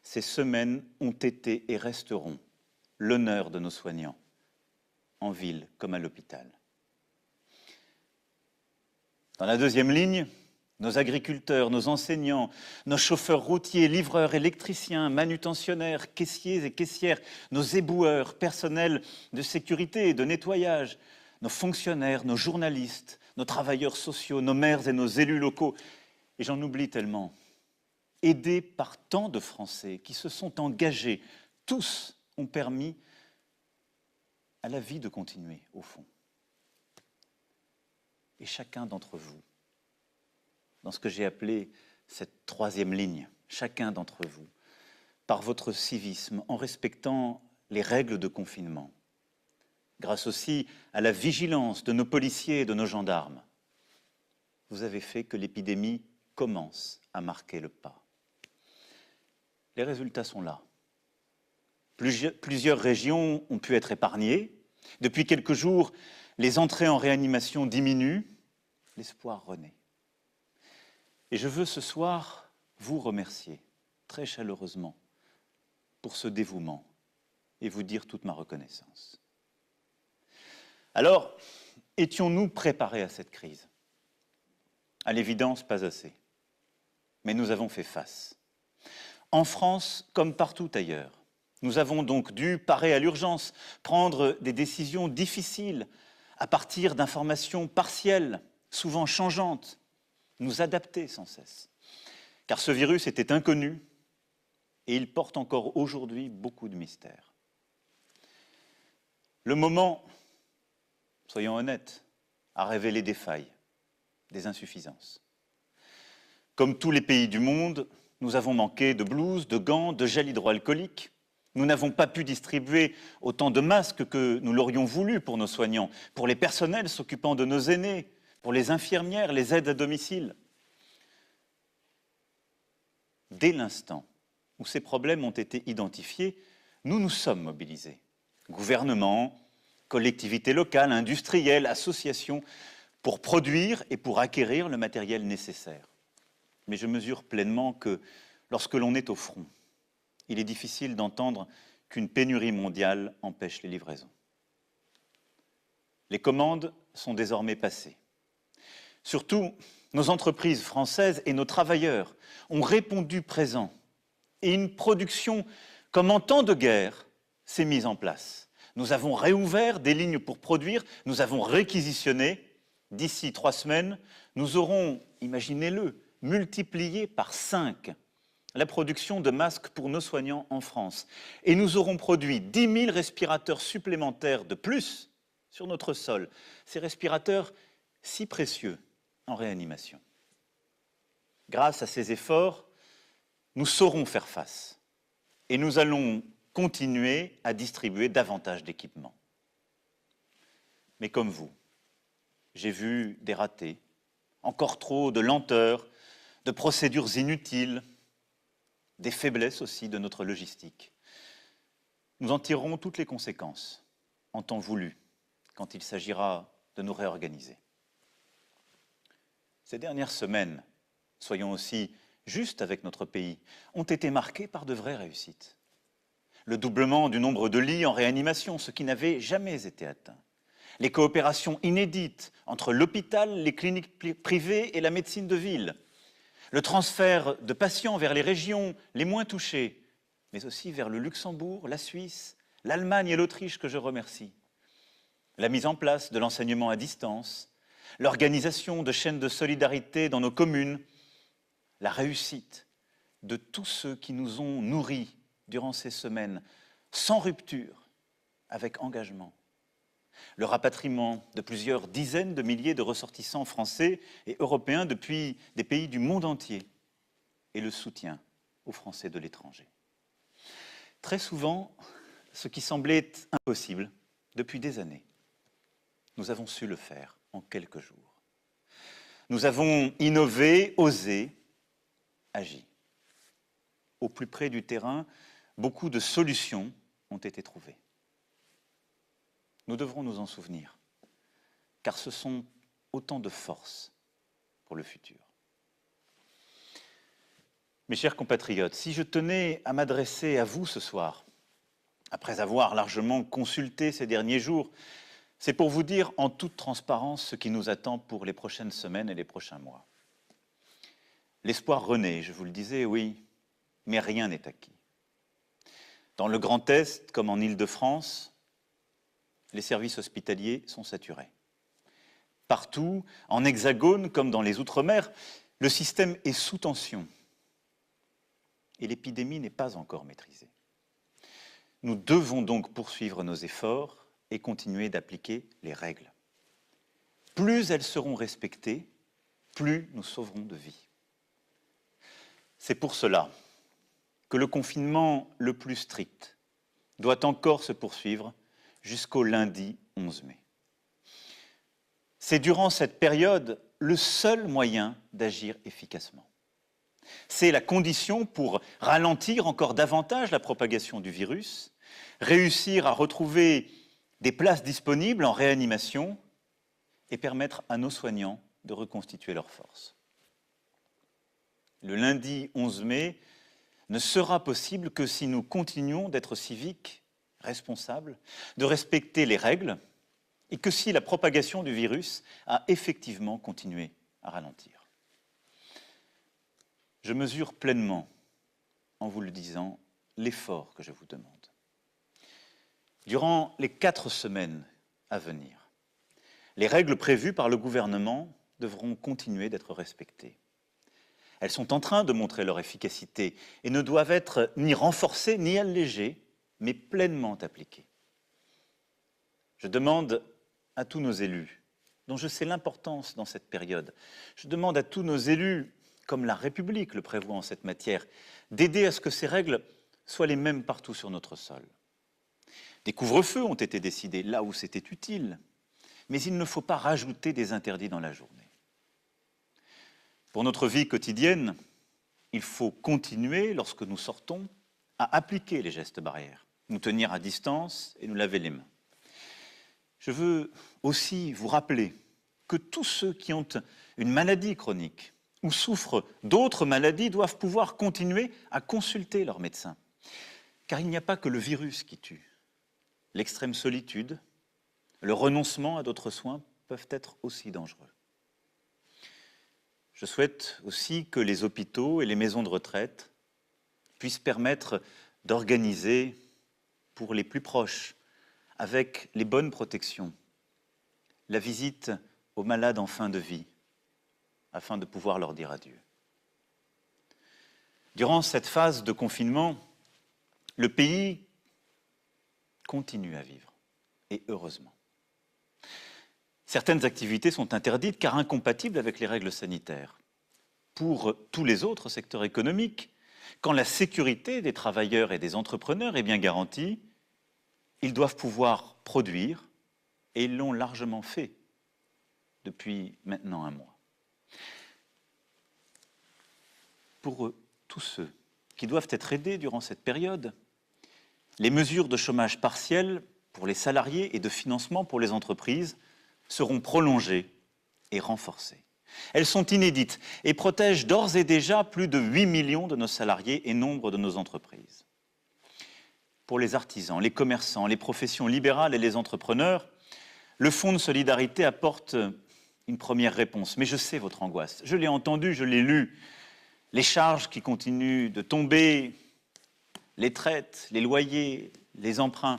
ces semaines ont été et resteront l'honneur de nos soignants, en ville comme à l'hôpital. Dans la deuxième ligne, nos agriculteurs, nos enseignants, nos chauffeurs routiers, livreurs, électriciens, manutentionnaires, caissiers et caissières, nos éboueurs, personnels de sécurité et de nettoyage, nos fonctionnaires, nos journalistes, nos travailleurs sociaux, nos maires et nos élus locaux, et j'en oublie tellement, aidés par tant de Français qui se sont engagés, tous ont permis à la vie de continuer, au fond. Et chacun d'entre vous, dans ce que j'ai appelé cette troisième ligne, chacun d'entre vous, par votre civisme, en respectant les règles de confinement, grâce aussi à la vigilance de nos policiers et de nos gendarmes, vous avez fait que l'épidémie commence à marquer le pas. Les résultats sont là. Plusieurs régions ont pu être épargnées. Depuis quelques jours, les entrées en réanimation diminuent. L'espoir renaît. Et je veux ce soir vous remercier très chaleureusement pour ce dévouement et vous dire toute ma reconnaissance. Alors, étions-nous préparés à cette crise? À l'évidence, pas assez. Mais nous avons fait face. En France, comme partout ailleurs, nous avons donc dû parer à l'urgence, prendre des décisions difficiles à partir d'informations partielles, souvent changeantes, nous adapter sans cesse. Car ce virus était inconnu et il porte encore aujourd'hui beaucoup de mystères. Le moment, soyons honnêtes, a révélé des failles, des insuffisances. Comme tous les pays du monde, nous avons manqué de blouses, de gants, de gel hydroalcoolique. Nous n'avons pas pu distribuer autant de masques que nous l'aurions voulu pour nos soignants, pour les personnels s'occupant de nos aînés, pour les infirmières, les aides à domicile. Dès l'instant où ces problèmes ont été identifiés, nous nous sommes mobilisés. Gouvernement, collectivités locales, industriels, associations, pour produire et pour acquérir le matériel nécessaire. Mais je mesure pleinement que lorsque l'on est au front, il est difficile d'entendre qu'une pénurie mondiale empêche les livraisons. Les commandes sont désormais passées. Surtout, nos entreprises françaises et nos travailleurs ont répondu présents et une production comme en temps de guerre s'est mise en place. Nous avons réouvert des lignes pour produire, nous avons réquisitionné. D'ici trois semaines, nous aurons, imaginez-le, multiplié par cinq la production de masques pour nos soignants en France. Et nous aurons produit 10 000 respirateurs supplémentaires de plus sur notre sol. Ces respirateurs si précieux en réanimation. Grâce à ces efforts, nous saurons faire face et nous allons continuer à distribuer davantage d'équipements. Mais comme vous, j'ai vu des ratés, encore trop de lenteur, de procédures inutiles, des faiblesses aussi de notre logistique. Nous en tirerons toutes les conséquences en temps voulu quand il s'agira de nous réorganiser. Ces dernières semaines, soyons aussi justes avec notre pays, ont été marquées par de vraies réussites. Le doublement du nombre de lits en réanimation, ce qui n'avait jamais été atteint. Les coopérations inédites entre l'hôpital, les cliniques privées et la médecine de ville. Le transfert de patients vers les régions les moins touchées, mais aussi vers le Luxembourg, la Suisse, l'Allemagne et l'Autriche que je remercie. La mise en place de l'enseignement à distance, l'organisation de chaînes de solidarité dans nos communes, la réussite de tous ceux qui nous ont nourris durant ces semaines, sans rupture, avec engagement. Le rapatriement de plusieurs dizaines de milliers de ressortissants français et européens depuis des pays du monde entier et le soutien aux Français de l'étranger. Très souvent, ce qui semblait impossible depuis des années, nous avons su le faire en quelques jours. Nous avons innové, osé, agi. Au plus près du terrain, beaucoup de solutions ont été trouvées. Nous devrons nous en souvenir, car ce sont autant de forces pour le futur. Mes chers compatriotes, si je tenais à m'adresser à vous ce soir, après avoir largement consulté ces derniers jours c'est pour vous dire en toute transparence ce qui nous attend pour les prochaines semaines et les prochains mois. L'espoir renaît, je vous le disais, oui, mais rien n'est acquis. Dans le Grand Est, comme en Île-de-France, les services hospitaliers sont saturés. Partout, en hexagone comme dans les Outre-mer, le système est sous tension et l'épidémie n'est pas encore maîtrisée. Nous devons donc poursuivre nos efforts et continuer d'appliquer les règles. Plus elles seront respectées, plus nous sauverons de vies. C'est pour cela que le confinement le plus strict doit encore se poursuivre jusqu'au lundi 11 mai. C'est durant cette période le seul moyen d'agir efficacement. C'est la condition pour ralentir encore davantage la propagation du virus, réussir à retrouver des places disponibles en réanimation et permettre à nos soignants de reconstituer leurs forces. Le lundi 11 mai ne sera possible que si nous continuons d'être civiques, responsables, de respecter les règles, et que si la propagation du virus a effectivement continué à ralentir. Je mesure pleinement, en vous le disant, l'effort que je vous demande. Durant les quatre semaines à venir, les règles prévues par le gouvernement devront continuer d'être respectées. Elles sont en train de montrer leur efficacité et ne doivent être ni renforcées ni allégées, mais pleinement appliquées. Je demande à tous nos élus, dont je sais l'importance dans cette période, je demande à tous nos élus, comme la République le prévoit en cette matière, d'aider à ce que ces règles soient les mêmes partout sur notre sol. Des couvre-feux ont été décidés là où c'était utile, mais il ne faut pas rajouter des interdits dans la journée. Pour notre vie quotidienne, il faut continuer, lorsque nous sortons, à appliquer les gestes barrières, nous tenir à distance et nous laver les mains. Je veux aussi vous rappeler que tous ceux qui ont une maladie chronique ou souffrent d'autres maladies doivent pouvoir continuer à consulter leur médecin. Car il n'y a pas que le virus qui tue. L'extrême solitude, le renoncement à d'autres soins peuvent être aussi dangereux. Je souhaite aussi que les hôpitaux et les maisons de retraite puissent permettre d'organiser pour les plus proches, avec les bonnes protections, la visite aux malades en fin de vie, afin de pouvoir leur dire adieu. Durant cette phase de confinement, le pays continue à vivre, et heureusement. Certaines activités sont interdites car incompatibles avec les règles sanitaires. Pour tous les autres secteurs économiques, quand la sécurité des travailleurs et des entrepreneurs est bien garantie, ils doivent pouvoir produire, et ils l'ont largement fait depuis maintenant un mois. Pour tous ceux qui doivent être aidés durant cette période, les mesures de chômage partiel pour les salariés et de financement pour les entreprises seront prolongées et renforcées. Elles sont inédites et protègent d'ores et déjà plus de 8 millions de nos salariés et nombre de nos entreprises. Pour les artisans, les commerçants, les professions libérales et les entrepreneurs, le Fonds de solidarité apporte une première réponse. Mais je sais votre angoisse. Je l'ai entendu, je l'ai lu. Les charges qui continuent de tomber, les traites, les loyers, les emprunts.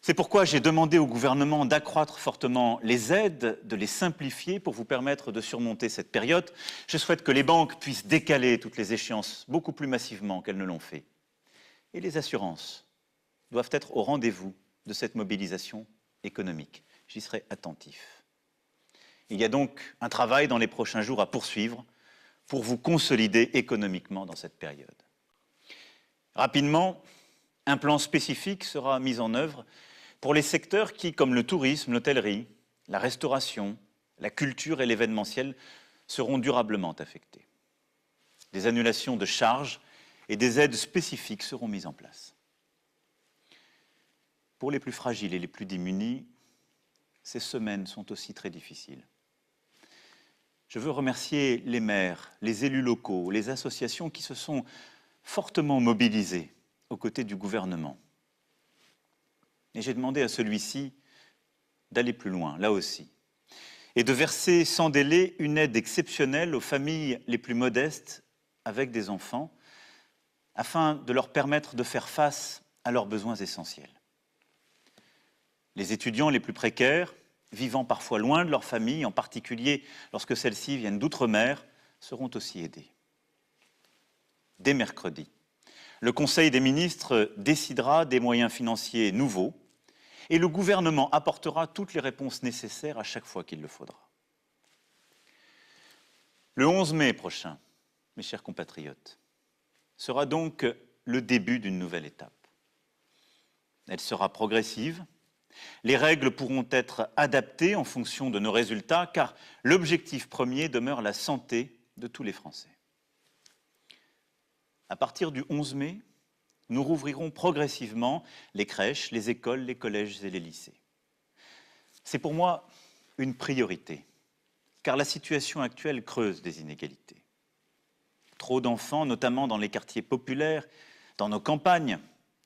C'est pourquoi j'ai demandé au gouvernement d'accroître fortement les aides, de les simplifier pour vous permettre de surmonter cette période. Je souhaite que les banques puissent décaler toutes les échéances beaucoup plus massivement qu'elles ne l'ont fait. Et les assurances doivent être au rendez-vous de cette mobilisation économique. J'y serai attentif. Il y a donc un travail dans les prochains jours à poursuivre pour vous consolider économiquement dans cette période. Rapidement, un plan spécifique sera mis en œuvre pour les secteurs qui, comme le tourisme, l'hôtellerie, la restauration, la culture et l'événementiel, seront durablement affectés. Des annulations de charges et des aides spécifiques seront mises en place. Pour les plus fragiles et les plus démunis, ces semaines sont aussi très difficiles. Je veux remercier les maires, les élus locaux, les associations qui se sont fortement mobilisés aux côtés du gouvernement et j'ai demandé à celui-ci d'aller plus loin, là aussi, et de verser sans délai une aide exceptionnelle aux familles les plus modestes avec des enfants, afin de leur permettre de faire face à leurs besoins essentiels. Les étudiants les plus précaires, vivant parfois loin de leur famille, en particulier lorsque celles-ci viennent d'outre-mer, seront aussi aidés. Dès mercredi, le Conseil des ministres décidera des moyens financiers nouveaux et le gouvernement apportera toutes les réponses nécessaires à chaque fois qu'il le faudra. Le 11 mai prochain, mes chers compatriotes, sera donc le début d'une nouvelle étape. Elle sera progressive. Les règles pourront être adaptées en fonction de nos résultats, car l'objectif premier demeure la santé de tous les Français. à partir du 11 mai, nous rouvrirons progressivement les crèches, les écoles, les collèges et les lycées. C'est pour moi une priorité, car la situation actuelle creuse des inégalités. Trop d'enfants, notamment dans les quartiers populaires, dans nos campagnes,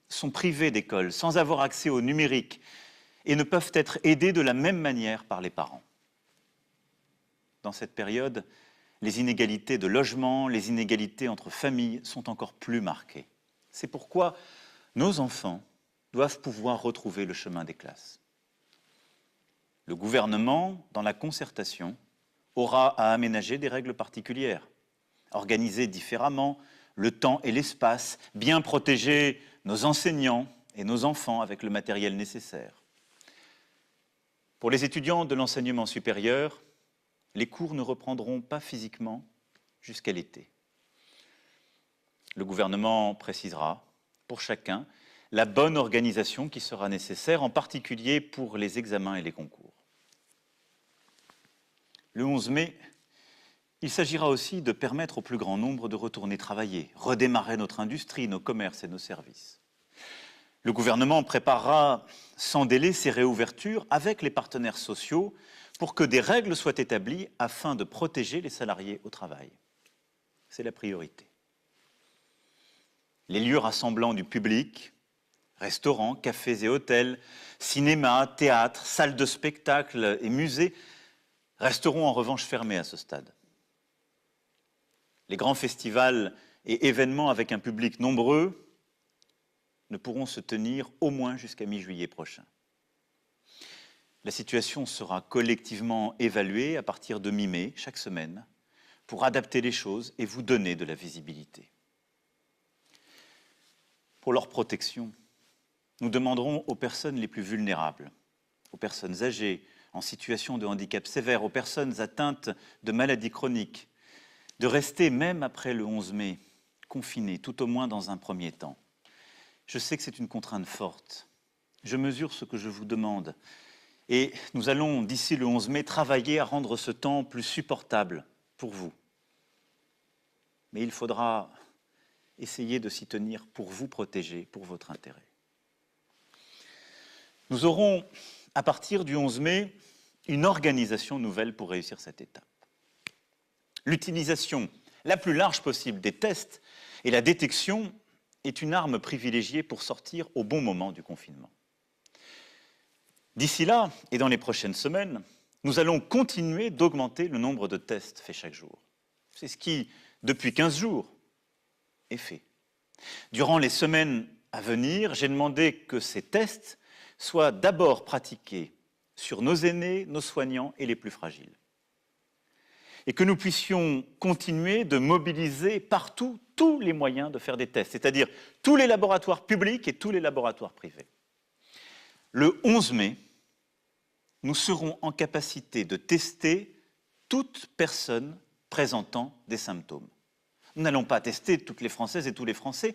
sont privés d'école, sans avoir accès au numérique, et ne peuvent être aidés de la même manière par les parents. Dans cette période, les inégalités de logement, les inégalités entre familles sont encore plus marquées. C'est pourquoi nos enfants doivent pouvoir retrouver le chemin des classes. Le gouvernement, dans la concertation, aura à aménager des règles particulières, organiser différemment le temps et l'espace, bien protéger nos enseignants et nos enfants avec le matériel nécessaire. Pour les étudiants de l'enseignement supérieur, les cours ne reprendront pas physiquement jusqu'à l'été. Le gouvernement précisera pour chacun la bonne organisation qui sera nécessaire, en particulier pour les examens et les concours. Le 11 mai, il s'agira aussi de permettre au plus grand nombre de retourner travailler, redémarrer notre industrie, nos commerces et nos services. Le gouvernement préparera sans délai ces réouvertures avec les partenaires sociaux pour que des règles soient établies afin de protéger les salariés au travail. C'est la priorité. Les lieux rassemblant du public, restaurants, cafés et hôtels, cinémas, théâtres, salles de spectacle et musées resteront en revanche fermés à ce stade. Les grands festivals et événements avec un public nombreux ne pourront se tenir au moins jusqu'à mi-juillet prochain. La situation sera collectivement évaluée à partir de mi-mai, chaque semaine, pour adapter les choses et vous donner de la visibilité. Pour leur protection, nous demanderons aux personnes les plus vulnérables, aux personnes âgées, en situation de handicap sévère, aux personnes atteintes de maladies chroniques, de rester, même après le 11 mai, confinées, tout au moins dans un premier temps. Je sais que c'est une contrainte forte. Je mesure ce que je vous demande, et nous allons, d'ici le 11 mai, travailler à rendre ce temps plus supportable pour vous. Mais il faudra essayer de s'y tenir pour vous protéger, pour votre intérêt. Nous aurons, à partir du 11 mai, une organisation nouvelle pour réussir cette étape. L'utilisation la plus large possible des tests et la détection est une arme privilégiée pour sortir au bon moment du confinement. D'ici là, et dans les prochaines semaines, nous allons continuer d'augmenter le nombre de tests faits chaque jour. C'est ce qui, depuis 15 jours, est fait. Durant les semaines à venir, j'ai demandé que ces tests soient d'abord pratiqués sur nos aînés, nos soignants et les plus fragiles. Et que nous puissions continuer de mobiliser partout tous les moyens de faire des tests, c'est-à-dire tous les laboratoires publics et tous les laboratoires privés. Le 11 mai, nous serons en capacité de tester toute personne présentant des symptômes. Nous n'allons pas tester toutes les Françaises et tous les Français,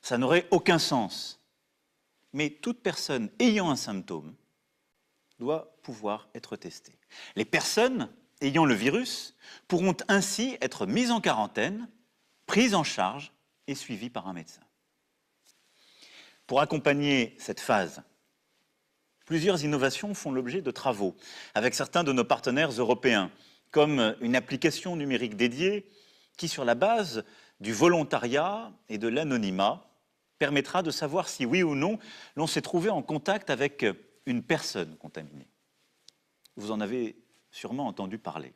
ça n'aurait aucun sens. Mais toute personne ayant un symptôme doit pouvoir être testée. Les personnes ayant le virus pourront ainsi être mises en quarantaine, prises en charge et suivies par un médecin. Pour accompagner cette phase, Plusieurs innovations font l'objet de travaux avec certains de nos partenaires européens, comme une application numérique dédiée qui, sur la base du volontariat et de l'anonymat, permettra de savoir si oui ou non l'on s'est trouvé en contact avec une personne contaminée. Vous en avez sûrement entendu parler.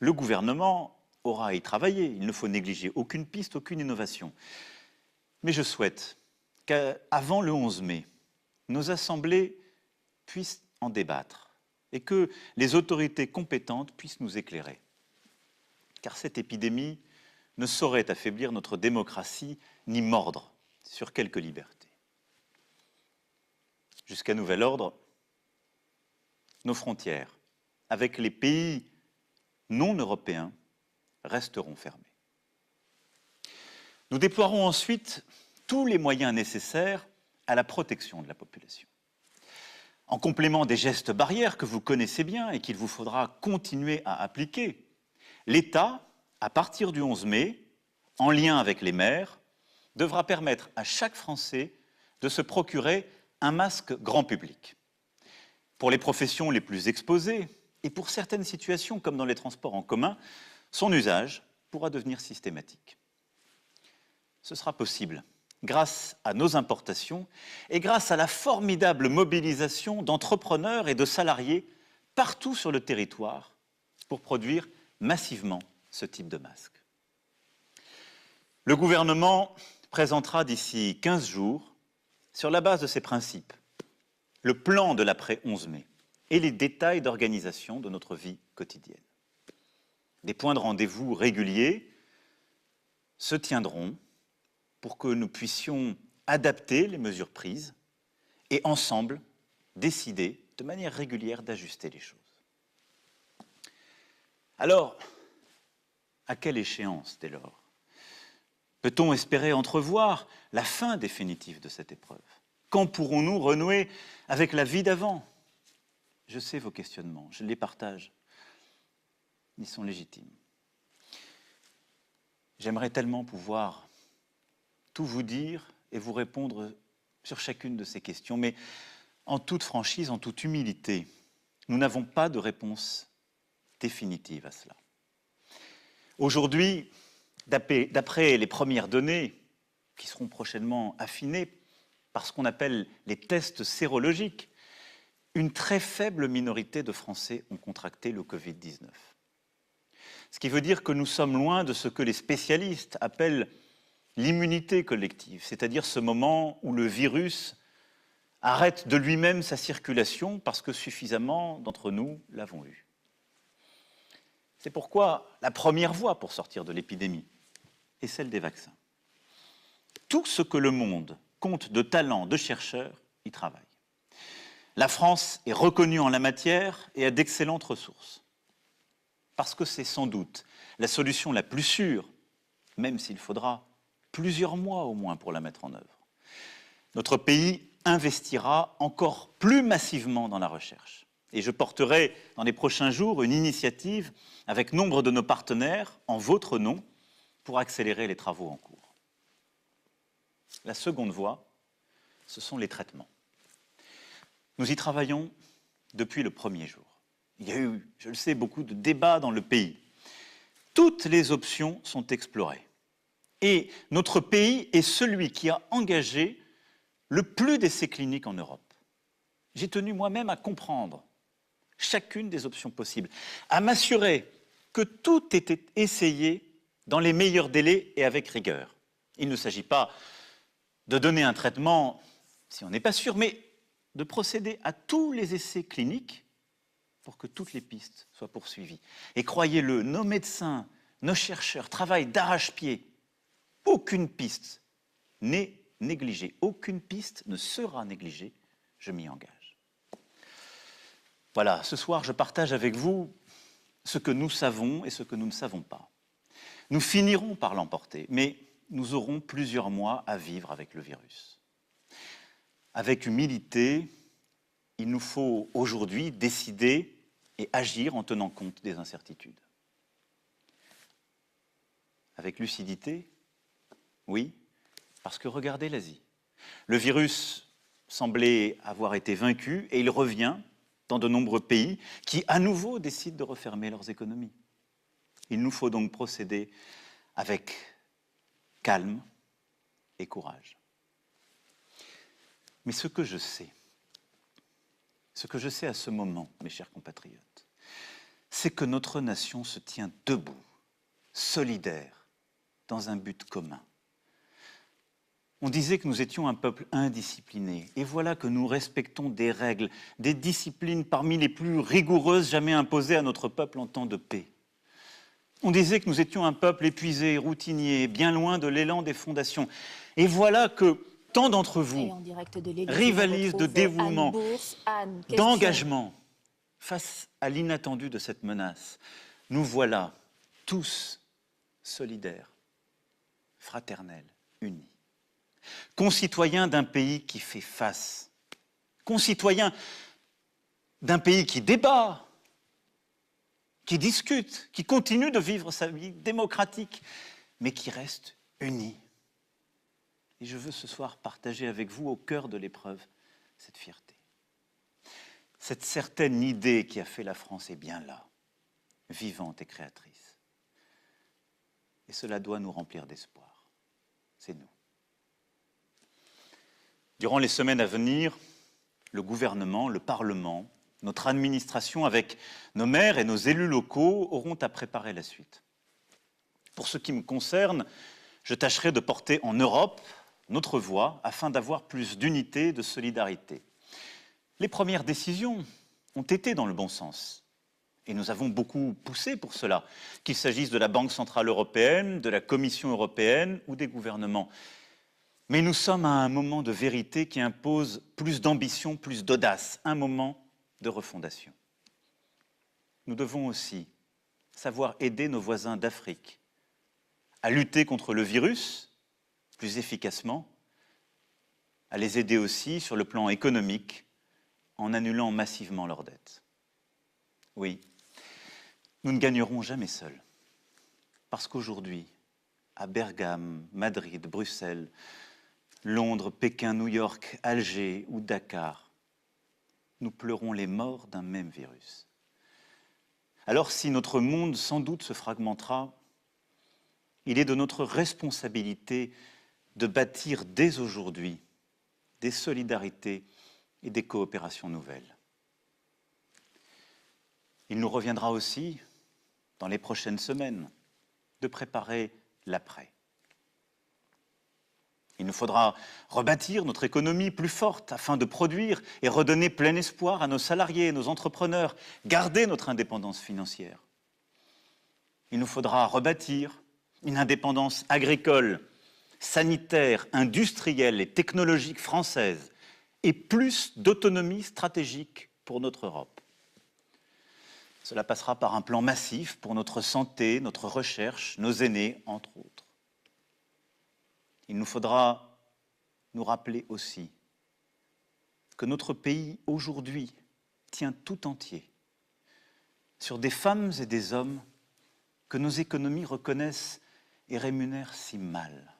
Le gouvernement aura à y travailler, il ne faut négliger aucune piste, aucune innovation. Mais je souhaite qu'avant le 11 mai, nos assemblées puissent en débattre et que les autorités compétentes puissent nous éclairer. Car cette épidémie ne saurait affaiblir notre démocratie ni mordre sur quelques libertés. Jusqu'à nouvel ordre, nos frontières avec les pays non européens resteront fermées. Nous déploierons ensuite tous les moyens nécessaires à la protection de la population. En complément des gestes barrières que vous connaissez bien et qu'il vous faudra continuer à appliquer, l'État, à partir du 11 mai, en lien avec les maires, devra permettre à chaque Français de se procurer un masque grand public. Pour les professions les plus exposées et pour certaines situations comme dans les transports en commun, son usage pourra devenir systématique. Ce sera possible grâce à nos importations et grâce à la formidable mobilisation d'entrepreneurs et de salariés partout sur le territoire pour produire massivement ce type de masque. Le gouvernement présentera d'ici 15 jours, sur la base de ces principes, le plan de l'après 11 mai et les détails d'organisation de notre vie quotidienne. Des points de rendez-vous réguliers se tiendront pour que nous puissions adapter les mesures prises et ensemble décider de manière régulière d'ajuster les choses. Alors, à quelle échéance dès lors Peut-on espérer entrevoir la fin définitive de cette épreuve? Quand pourrons-nous renouer avec la vie d'avant? Je sais vos questionnements, je les partage. Ils sont légitimes. J'aimerais tellement pouvoir tout vous dire et vous répondre sur chacune de ces questions, mais en toute franchise, en toute humilité, nous n'avons pas de réponse définitive à cela. Aujourd'hui, d'après les premières données qui seront prochainement affinées par ce qu'on appelle les tests sérologiques, une très faible minorité de Français ont contracté le Covid-19. Ce qui veut dire que nous sommes loin de ce que les spécialistes appellent l'immunité collective, c'est-à-dire ce moment où le virus arrête de lui-même sa circulation parce que suffisamment d'entre nous l'avons eu. C'est pourquoi la première voie pour sortir de l'épidémie est celle des vaccins. Tout ce que le monde compte de talents, de chercheurs, y travaille. La France est reconnue en la matière et a d'excellentes ressources. Parce que c'est sans doute la solution la plus sûre, même s'il faudra plusieurs mois au moins pour la mettre en œuvre. Notre pays investira encore plus massivement dans la recherche. Et je porterai dans les prochains jours une initiative avec nombre de nos partenaires en votre nom pour accélérer les travaux en cours. La seconde voie, ce sont les traitements. Nous y travaillons depuis le premier jour. Il y a eu, je le sais, beaucoup de débats dans le pays. Toutes les options sont explorées. Et notre pays est celui qui a engagé le plus d'essais cliniques en Europe. J'ai tenu moi-même à comprendre chacune des options possibles, à m'assurer que tout était essayé dans les meilleurs délais et avec rigueur. Il ne s'agit pas de donner un traitement si on n'est pas sûr, mais de procéder à tous les essais cliniques pour que toutes les pistes soient poursuivies. Et croyez-le, nos médecins, nos chercheurs travaillent d'arrache-pied aucune piste n'est négligée, aucune piste ne sera négligée, je m'y engage. Voilà, ce soir, je partage avec vous ce que nous savons et ce que nous ne savons pas. Nous finirons par l'emporter, mais nous aurons plusieurs mois à vivre avec le virus. Avec humilité, il nous faut aujourd'hui décider et agir en tenant compte des incertitudes. Avec lucidité, oui, parce que regardez l'Asie. Le virus semblait avoir été vaincu et il revient dans de nombreux pays qui à nouveau décident de refermer leurs économies. Il nous faut donc procéder avec calme et courage. Mais ce que je sais, ce que je sais à ce moment, mes chers compatriotes, c'est que notre nation se tient debout, solidaire, dans un but commun. On disait que nous étions un peuple indiscipliné. Et voilà que nous respectons des règles, des disciplines parmi les plus rigoureuses jamais imposées à notre peuple en temps de paix. On disait que nous étions un peuple épuisé, routinier, bien loin de l'élan des fondations. Et voilà que tant d'entre vous rivalisent de dévouement, d'engagement face à l'inattendu de cette menace. Nous voilà tous solidaires, fraternels, unis concitoyens d'un pays qui fait face, concitoyens d'un pays qui débat, qui discute, qui continue de vivre sa vie démocratique, mais qui reste unie. Et je veux ce soir partager avec vous au cœur de l'épreuve cette fierté. Cette certaine idée qui a fait la France est bien là, vivante et créatrice. Et cela doit nous remplir d'espoir. C'est nous. Durant les semaines à venir, le gouvernement, le Parlement, notre administration, avec nos maires et nos élus locaux, auront à préparer la suite. Pour ce qui me concerne, je tâcherai de porter en Europe notre voix afin d'avoir plus d'unité, de solidarité. Les premières décisions ont été dans le bon sens. Et nous avons beaucoup poussé pour cela, qu'il s'agisse de la Banque centrale européenne, de la Commission européenne ou des gouvernements. Mais nous sommes à un moment de vérité qui impose plus d'ambition, plus d'audace, un moment de refondation. Nous devons aussi savoir aider nos voisins d'Afrique à lutter contre le virus plus efficacement, à les aider aussi sur le plan économique en annulant massivement leurs dettes. Oui, nous ne gagnerons jamais seuls, parce qu'aujourd'hui, à Bergame, Madrid, Bruxelles, Londres, Pékin, New York, Alger ou Dakar, nous pleurons les morts d'un même virus. Alors si notre monde sans doute se fragmentera, il est de notre responsabilité de bâtir dès aujourd'hui des solidarités et des coopérations nouvelles. Il nous reviendra aussi, dans les prochaines semaines, de préparer l'après. Il nous faudra rebâtir notre économie plus forte afin de produire et redonner plein espoir à nos salariés nos entrepreneurs, garder notre indépendance financière. Il nous faudra rebâtir une indépendance agricole, sanitaire, industrielle et technologique française et plus d'autonomie stratégique pour notre Europe. Cela passera par un plan massif pour notre santé, notre recherche, nos aînés, entre autres. Il nous faudra nous rappeler aussi que notre pays aujourd'hui tient tout entier sur des femmes et des hommes que nos économies reconnaissent et rémunèrent si mal.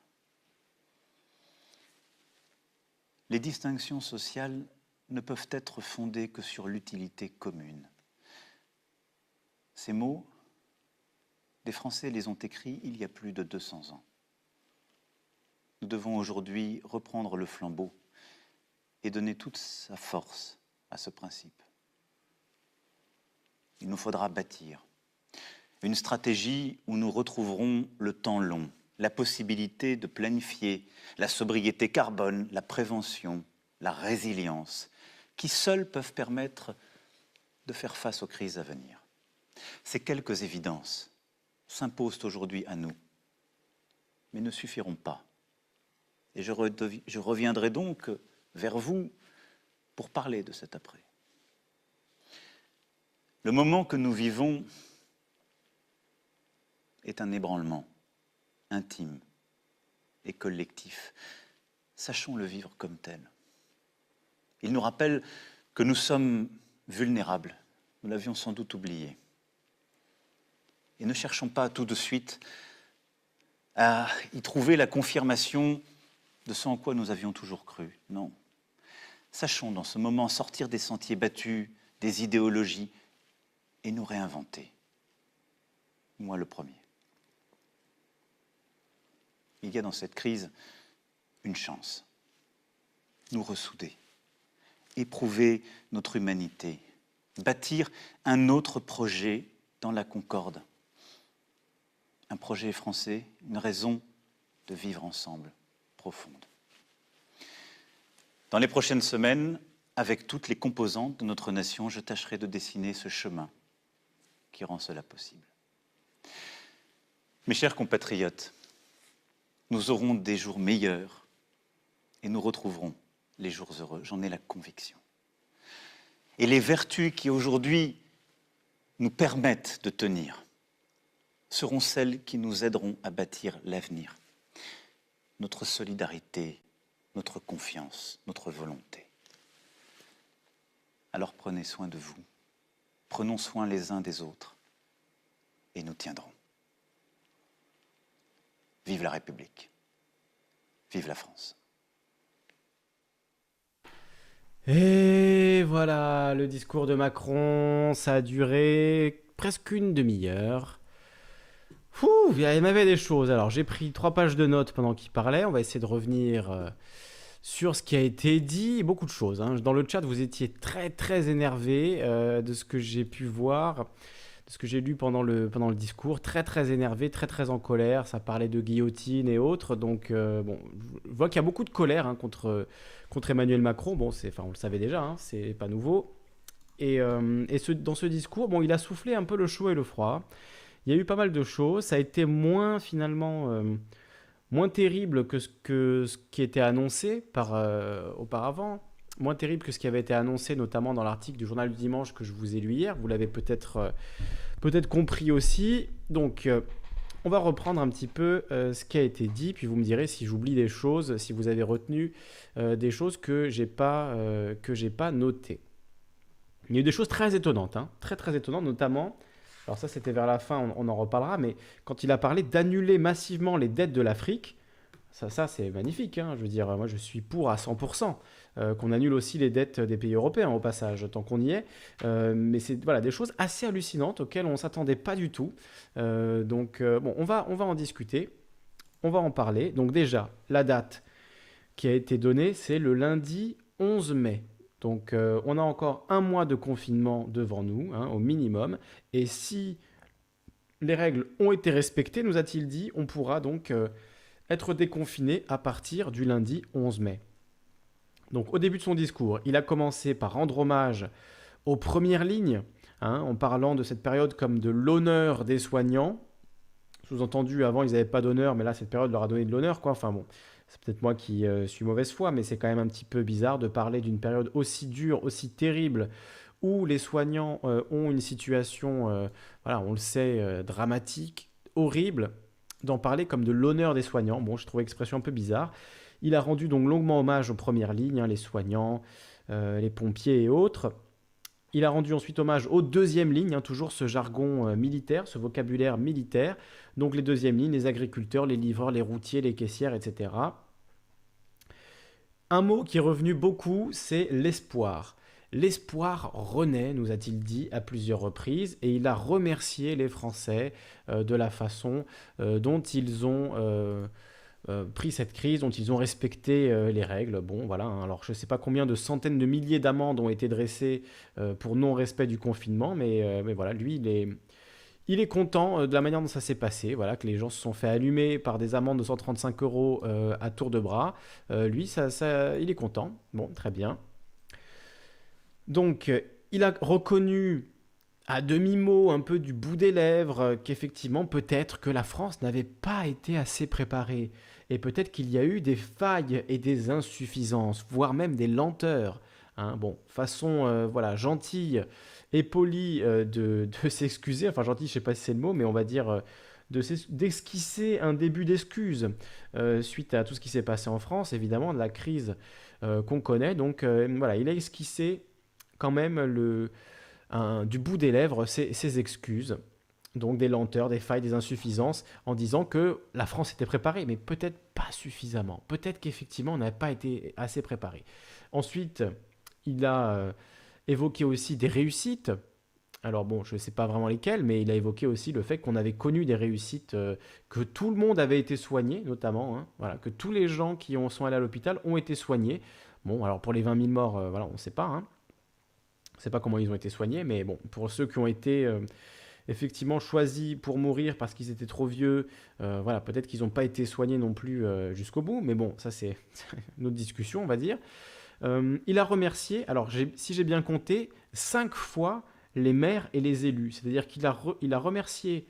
Les distinctions sociales ne peuvent être fondées que sur l'utilité commune. Ces mots, des Français les ont écrits il y a plus de 200 ans. Nous devons aujourd'hui reprendre le flambeau et donner toute sa force à ce principe. Il nous faudra bâtir une stratégie où nous retrouverons le temps long, la possibilité de planifier la sobriété carbone, la prévention, la résilience, qui seuls peuvent permettre de faire face aux crises à venir. Ces quelques évidences s'imposent aujourd'hui à nous, mais ne suffiront pas. Et je, je reviendrai donc vers vous pour parler de cet après. Le moment que nous vivons est un ébranlement intime et collectif. Sachons le vivre comme tel. Il nous rappelle que nous sommes vulnérables. Nous l'avions sans doute oublié. Et ne cherchons pas tout de suite à y trouver la confirmation de ce en quoi nous avions toujours cru. Non. Sachons dans ce moment sortir des sentiers battus, des idéologies, et nous réinventer. Moi le premier il y a dans cette crise une chance. Nous ressouder, éprouver notre humanité, bâtir un autre projet dans la concorde. Un projet français, une raison de vivre ensemble profonde. Dans les prochaines semaines, avec toutes les composantes de notre nation, je tâcherai de dessiner ce chemin qui rend cela possible. Mes chers compatriotes, nous aurons des jours meilleurs et nous retrouverons les jours heureux. J'en ai la conviction. Et les vertus qui aujourd'hui nous permettent de tenir seront celles qui nous aideront à bâtir l'avenir. Notre solidarité, notre confiance, notre volonté. Alors prenez soin de vous, prenons soin les uns des autres et nous tiendrons. Vive la République. Vive la France. Et voilà, le discours de Macron, ça a duré presque une demi-heure. Ouh, il y avait des choses. Alors, j'ai pris trois pages de notes pendant qu'il parlait. On va essayer de revenir euh, sur ce qui a été dit. Beaucoup de choses. hein. Dans le chat, vous étiez très, très énervé euh, de ce que j'ai pu voir, ce que j'ai lu pendant le, pendant le discours. Très, très énervé, très, très en colère. Ça parlait de guillotine et autres. Donc, euh, bon, je vois qu'il y a beaucoup de colère hein, contre, contre Emmanuel Macron. Bon, enfin, on le savait déjà, hein, c'est pas nouveau. Et, euh, et ce- dans ce discours, bon, il a soufflé un peu le chaud et le froid. Il y a eu pas mal de choses. Ça a été moins finalement euh, moins terrible que ce, que ce qui était annoncé par auparavant. Moins terrible que ce qui avait été annoncé notamment dans l'article du journal du dimanche que je vous ai lu hier. Vous l'avez peut-être euh, peut-être compris aussi. Donc euh, on va reprendre un petit peu euh, ce qui a été dit, puis vous me direz si j'oublie des choses, si vous avez retenu des choses que j'ai pas que pas notées. Il y a eu des choses très étonnantes, hein, très très étonnantes, notamment. Alors ça, c'était vers la fin, on, on en reparlera, mais quand il a parlé d'annuler massivement les dettes de l'Afrique, ça, ça c'est magnifique. hein. Je veux dire, moi, je suis pour à 100% euh, qu'on annule aussi les dettes des pays européens au passage, tant qu'on y est. Euh, mais c'est voilà des choses assez hallucinantes auxquelles on ne s'attendait pas du tout. Euh, donc bon, on va on va en discuter, on va en parler. Donc déjà, la date qui a été donnée, c'est le lundi 11 mai. Donc on a encore un mois de confinement devant nous, hein, au minimum. Et si les règles ont été respectées, nous a-t-il dit, on pourra donc être déconfiné à partir du lundi 11 mai. Donc au début de son discours, il a commencé par rendre hommage aux premières lignes, hein, en parlant de cette période comme de l'honneur des soignants. Sous-entendu, avant, ils n'avaient pas d'honneur, mais là, cette période leur a donné de l'honneur, quoi. Enfin bon, c'est peut-être moi qui euh, suis mauvaise foi, mais c'est quand même un petit peu bizarre de parler d'une période aussi dure, aussi terrible, où les soignants euh, ont une situation, euh, voilà, on le sait, dramatique, horrible, d'en parler comme de l'honneur des soignants. Bon, je trouve l'expression un peu bizarre. Il a rendu donc longuement hommage aux premières lignes, hein, les soignants, euh, les pompiers et autres. Il a rendu ensuite hommage aux deuxièmes lignes, hein, toujours ce jargon euh, militaire, ce vocabulaire militaire. Donc les deuxièmes lignes, les agriculteurs, les livreurs, les routiers, les caissières, etc. Un mot qui est revenu beaucoup, c'est l'espoir. L'espoir renaît, nous a-t-il dit à plusieurs reprises, et il a remercié les Français euh, de la façon dont ils ont euh, pris cette crise, dont ils ont respecté euh, les règles. Bon, voilà. hein. Alors, je ne sais pas combien de centaines de milliers d'amendes ont été dressées euh, pour non-respect du confinement, mais, mais voilà, lui, il est, il est content de la manière dont ça s'est passé. Voilà, que les gens se sont fait allumer par des amendes de 135 euros à tour de bras. Lui, ça, ça, il est content. Bon, très bien. Donc, il a reconnu à demi-mot, un peu du bout des lèvres, qu'effectivement, peut-être que la France n'avait pas été assez préparée. Et peut-être qu'il y a eu des failles et des insuffisances, voire même des lenteurs. hein. Bon, façon euh, voilà, gentille et polie euh, de, s'excuser. Enfin, gentille, je sais pas si c'est le mot, mais on va dire euh, d'esquisser un début d'excuse suite à tout ce qui s'est passé en France, évidemment, de la crise qu'on connaît. Donc, voilà, il a esquissé quand même du bout des lèvres ses excuses. Donc des lenteurs, des failles, des insuffisances, en disant que la France était préparée, mais peut-être pas suffisamment. Peut-être qu'effectivement, on n'avait pas été assez préparé. Ensuite, il a euh, évoqué aussi des réussites. Alors bon, je ne sais pas vraiment lesquelles, mais il a évoqué aussi le fait qu'on avait connu des réussites, euh, que tout le monde avait été soigné, notamment, hein, voilà, que tous les gens qui ont, sont allés à l'hôpital ont été soignés. Bon, alors pour les 20 000 morts, euh, voilà, on ne sait pas. Hein. On ne sait pas comment ils ont été soignés, mais bon, pour ceux qui ont été effectivement choisis pour mourir parce qu'ils étaient trop vieux, euh, voilà, peut-être qu'ils n'ont pas été soignés non plus euh, jusqu'au bout, mais bon, ça c'est une autre discussion, on va dire. Euh, il a remercié, alors si j'ai bien compté, cinq fois les maires et les élus. C'est-à-dire qu'il a, a remercié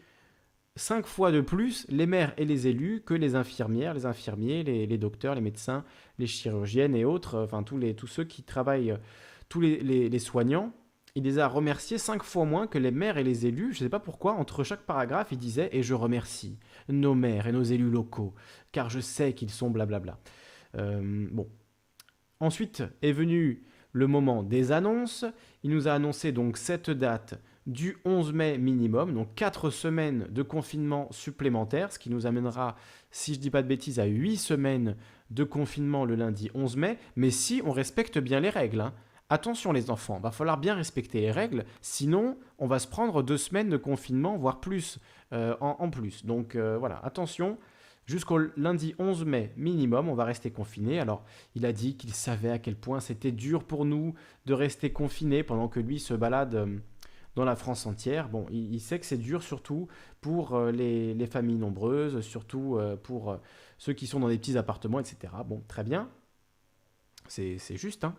cinq fois de plus les maires et les élus que les infirmières, les infirmiers, les, les docteurs, les médecins, les chirurgiennes et autres, enfin tous, les, tous ceux qui travaillent, tous les- les soignants. Il les a remerciés cinq fois moins que les maires et les élus. Je ne sais pas pourquoi, entre chaque paragraphe, il disait Et je remercie nos maires et nos élus locaux, car je sais qu'ils sont blablabla. Euh, bon. Ensuite est venu le moment des annonces. Il nous a annoncé donc cette date du 11 mai minimum, donc 4 semaines de confinement supplémentaire, ce qui nous amènera, si je ne dis pas de bêtises, à 8 semaines de confinement le lundi 11 mai, mais si on respecte bien les règles. Hein. Attention les enfants, va falloir bien respecter les règles, sinon on va se prendre deux semaines de confinement, voire plus euh, en, plus. Donc euh, voilà, attention, jusqu'au lundi 11 mai minimum, on va rester confiné. Alors il a dit qu'il savait à quel point c'était dur pour nous de rester confinés pendant que lui se balade euh, dans la France entière. Bon, il, sait que c'est dur surtout pour les, les, familles nombreuses, surtout pour ceux qui sont dans des petits appartements, etc. Bon, très bien. C'est juste, hein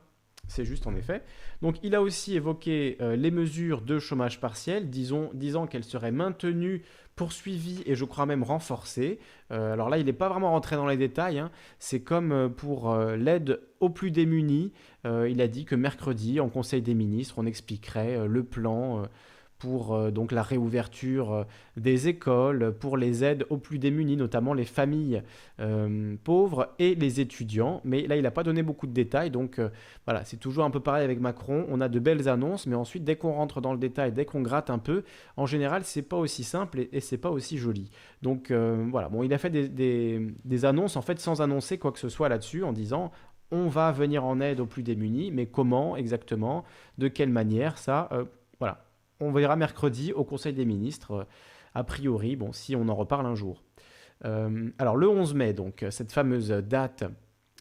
c'est juste en effet. Donc il a aussi évoqué euh, les mesures de chômage partiel, disons, disant qu'elles seraient maintenues, poursuivies et je crois même renforcées. Euh, alors là, il n'est pas vraiment rentré dans les détails. Hein. C'est comme euh, pour l'aide aux plus démunis. il a dit que mercredi, en Conseil des ministres, on expliquerait le plan pour euh, donc la réouverture euh, des écoles, pour les aides aux plus démunis, notamment les familles euh, pauvres et les étudiants. Mais là, il n'a pas donné beaucoup de détails, donc voilà, c'est toujours un peu pareil avec Macron. On a de belles annonces, mais ensuite, dès qu'on rentre dans le détail, dès qu'on gratte un peu, en général, c'est pas aussi simple et, c'est pas aussi joli. Donc voilà, bon, il a fait des annonces en fait sans annoncer quoi que ce soit là-dessus, en disant on va venir en aide aux plus démunis, mais comment exactement, de quelle manière, ça, voilà, on verra mercredi au Conseil des ministres, euh, a priori, bon, si on en reparle un jour. Euh, alors le 11 mai, donc, cette fameuse date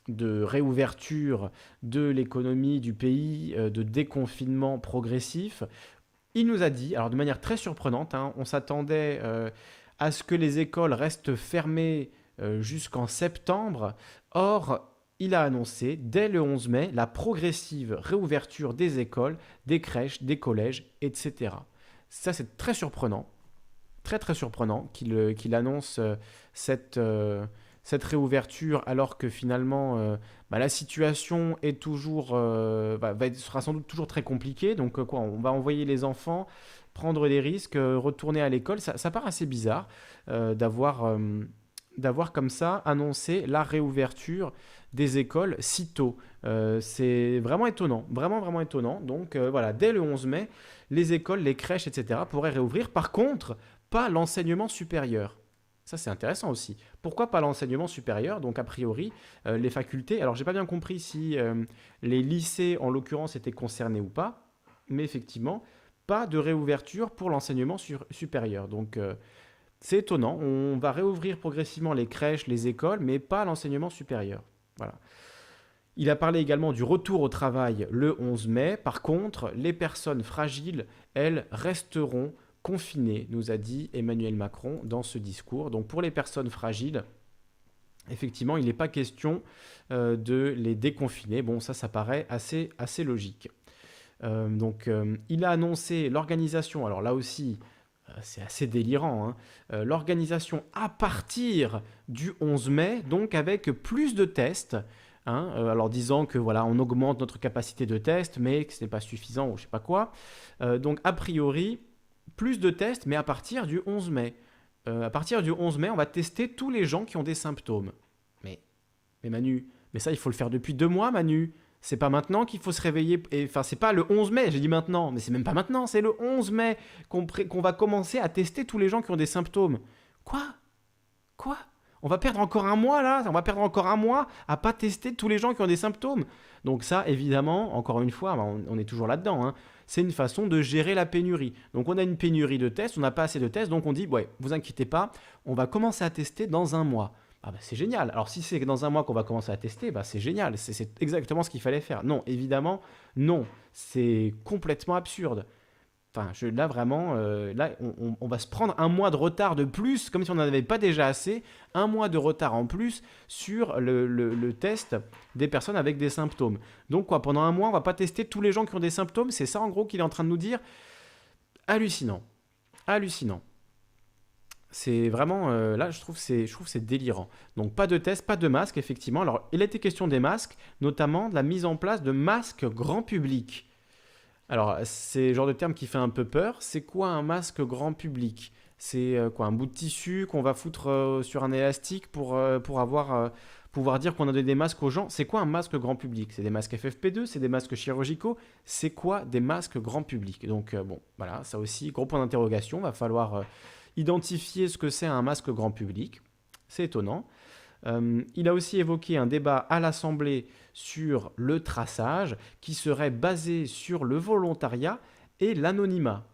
de réouverture de l'économie du pays, euh, de déconfinement progressif, il nous a dit, alors de manière très surprenante, hein, on s'attendait à ce que les écoles restent fermées jusqu'en septembre. Or, il a annoncé dès le 11 mai la progressive réouverture des écoles, des crèches, des collèges, etc. Ça, c'est très surprenant, très très surprenant qu'il euh, annonce euh, cette, euh, cette réouverture alors que finalement bah, la situation est toujours, bah, sera sans doute toujours très compliquée. Donc quoi, on va envoyer les enfants prendre des risques, retourner à l'école. Ça, ça, part assez bizarre d'avoir d'avoir comme ça annoncé la réouverture des écoles si tôt. Euh, c'est vraiment étonnant, vraiment vraiment étonnant. Donc euh, voilà, dès le 11 mai, les écoles, les crèches, etc. pourraient réouvrir. Par contre, pas l'enseignement supérieur. Ça, c'est intéressant aussi. Pourquoi pas l'enseignement supérieur? Donc, a priori, euh, les facultés. Alors, j'ai pas bien compris si les lycées, en l'occurrence, étaient concernés ou pas. Mais effectivement, pas de réouverture pour l'enseignement supérieur. Donc, c'est étonnant. On va réouvrir progressivement les crèches, les écoles, mais pas l'enseignement supérieur. Il a parlé également du retour au travail le 11 mai. Par contre, les personnes fragiles, elles, resteront confinées, nous a dit Emmanuel Macron dans ce discours. Donc pour les personnes fragiles, effectivement, il n'est pas question euh, de les déconfiner. Bon, ça, ça paraît assez, logique. Euh, donc, euh, il a annoncé l'organisation, alors là aussi, c'est assez délirant, hein. euh, l'organisation à partir du 11 mai, donc avec plus de tests, hein, euh, alors disant que voilà, on augmente notre capacité de test, mais que ce n'est pas suffisant ou je sais pas quoi. donc a priori, plus de tests, mais à partir du 11 mai. à partir du 11 mai, on va tester tous les gens qui ont des symptômes. Mais, mais Manu, mais ça il faut le faire depuis deux mois, Manu. C'est pas maintenant qu'il faut se réveiller. Enfin, c'est pas le 11 mai, j'ai dit maintenant, mais c'est même pas maintenant, c'est le 11 mai qu'on va commencer à tester tous les gens qui ont des symptômes. Quoi? Quoi? On va perdre encore un mois là? On va perdre encore un mois à pas tester tous les gens qui ont des symptômes? Donc ça, évidemment, encore une fois, bah, on, est toujours là-dedans. Hein. c'est une façon de gérer la pénurie. Donc on a une pénurie de tests, on n'a pas assez de tests, donc on dit, ouais, vous inquiétez pas, on va commencer à tester dans un mois. Ah bah c'est génial. Alors si c'est dans un mois qu'on va commencer à tester, bah c'est génial. C'est exactement ce qu'il fallait faire. Non, évidemment, non. C'est complètement absurde. Enfin, je, là vraiment, euh, là, on, va se prendre un mois de retard de plus, comme si on n'en avait pas déjà assez, un mois de retard en plus sur le, test des personnes avec des symptômes. Donc quoi, pendant un mois, on va pas tester tous les gens qui ont des symptômes? C'est ça en gros qu'il est en train de nous dire? Hallucinant, hallucinant. C'est vraiment, euh, là, je trouve c'est, je trouve c'est délirant. Donc, pas de test, pas de masque, effectivement. Alors, il a été question des masques, notamment de la mise en place de masques grand public. Alors, c'est le genre de terme qui fait un peu peur. C'est quoi un masque grand public? C'est euh, quoi Un bout de tissu qu'on va foutre euh, sur un élastique pour, pour avoir pouvoir dire qu'on a donné des masques aux gens? C'est quoi un masque grand public? C'est des masques FFP2, c'est des masques chirurgicaux, c'est quoi des masques grand public? Donc bon, voilà, ça aussi, gros point d'interrogation, va falloir identifier ce que c'est un masque grand public. C'est étonnant. Euh, il a aussi évoqué un débat à l'Assemblée sur le traçage qui serait basé sur le volontariat et l'anonymat.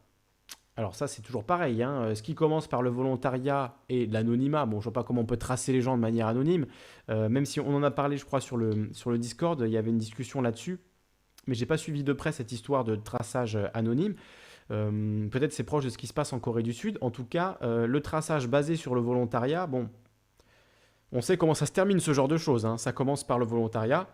Alors ça c'est toujours pareil, hein. euh, ce qui commence par le volontariat et l'anonymat, bon je vois pas comment on peut tracer les gens de manière anonyme, euh, même si on en a parlé je crois sur le, sur le Discord, il y avait une discussion là-dessus, mais j'ai pas suivi de près cette histoire de traçage anonyme. Peut-être c'est proche de ce qui se passe en Corée du Sud. En tout cas, le traçage basé sur le volontariat, bon, on sait comment ça se termine ce genre de choses. Hein. Ça commence par le volontariat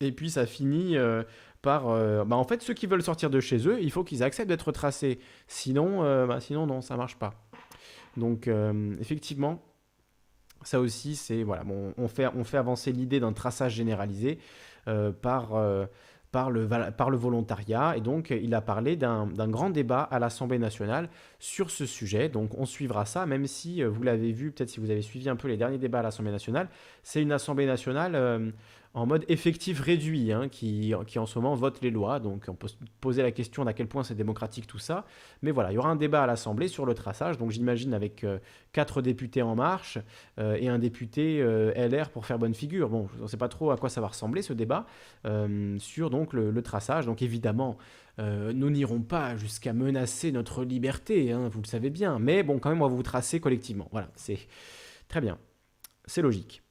et puis ça finit euh, par. Euh, bah, en fait, ceux qui veulent sortir de chez eux, il faut qu'ils acceptent d'être tracés. Sinon, euh, bah, sinon non, ça marche pas. Donc effectivement, ça aussi, c'est voilà, on fait on fait avancer l'idée d'un traçage généralisé par par le, par le volontariat. Et donc, il a parlé d'un grand débat à l'Assemblée nationale sur ce sujet. Donc, on suivra ça, même si, euh, vous l'avez vu, peut-être si vous avez suivi un peu les derniers débats à l'Assemblée nationale, c'est une Assemblée nationale euh, en mode effectif réduit, hein, qui, en ce moment vote les lois. Donc on peut se poser la question d'à quel point c'est démocratique tout ça. Mais voilà, il y aura un débat à l'Assemblée sur le traçage. Donc j'imagine avec euh, quatre députés en marche euh, et un député euh, LR pour faire bonne figure. Bon, je ne sais pas trop à quoi ça va ressembler ce débat sur donc le, traçage. Donc évidemment, nous n'irons pas jusqu'à menacer notre liberté, hein, vous le savez bien. Mais bon, quand même, on va vous tracer collectivement. Voilà, c'est très bien. C'est logique.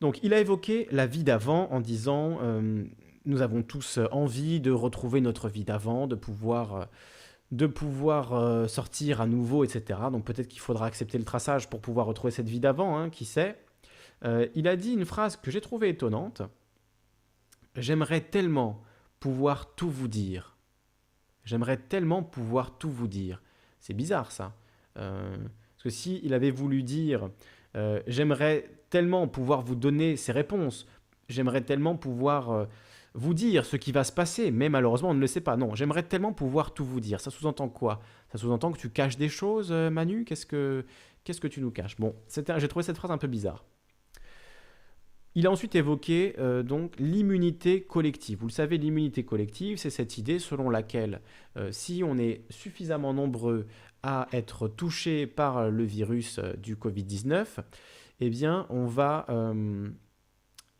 Donc il a évoqué la vie d'avant en disant euh, nous avons tous envie de retrouver notre vie d'avant, de pouvoir, euh, de pouvoir euh, sortir à nouveau, etc. Donc peut-être qu'il faudra accepter le traçage pour pouvoir retrouver cette vie d'avant, hein, qui sait. il a dit une phrase que j'ai trouvée étonnante. J'aimerais tellement pouvoir tout vous dire. J'aimerais tellement pouvoir tout vous dire. C'est bizarre ça. parce que si il avait voulu dire j'aimerais tellement pouvoir vous donner ces réponses. J'aimerais tellement pouvoir euh, vous dire ce qui va se passer, mais malheureusement on ne le sait pas. Non, j'aimerais tellement pouvoir tout vous dire. Ça sous-entend quoi? Ça sous-entend que tu caches des choses, euh, Manu? Qu'est-ce que qu'est-ce que tu nous caches? Bon, j'ai trouvé cette phrase un peu bizarre. Il a ensuite évoqué euh, donc l'immunité collective. Vous le savez, l'immunité collective, c'est cette idée selon laquelle si on est suffisamment nombreux à être touchés par le virus du Covid-19, eh bien, on va, euh,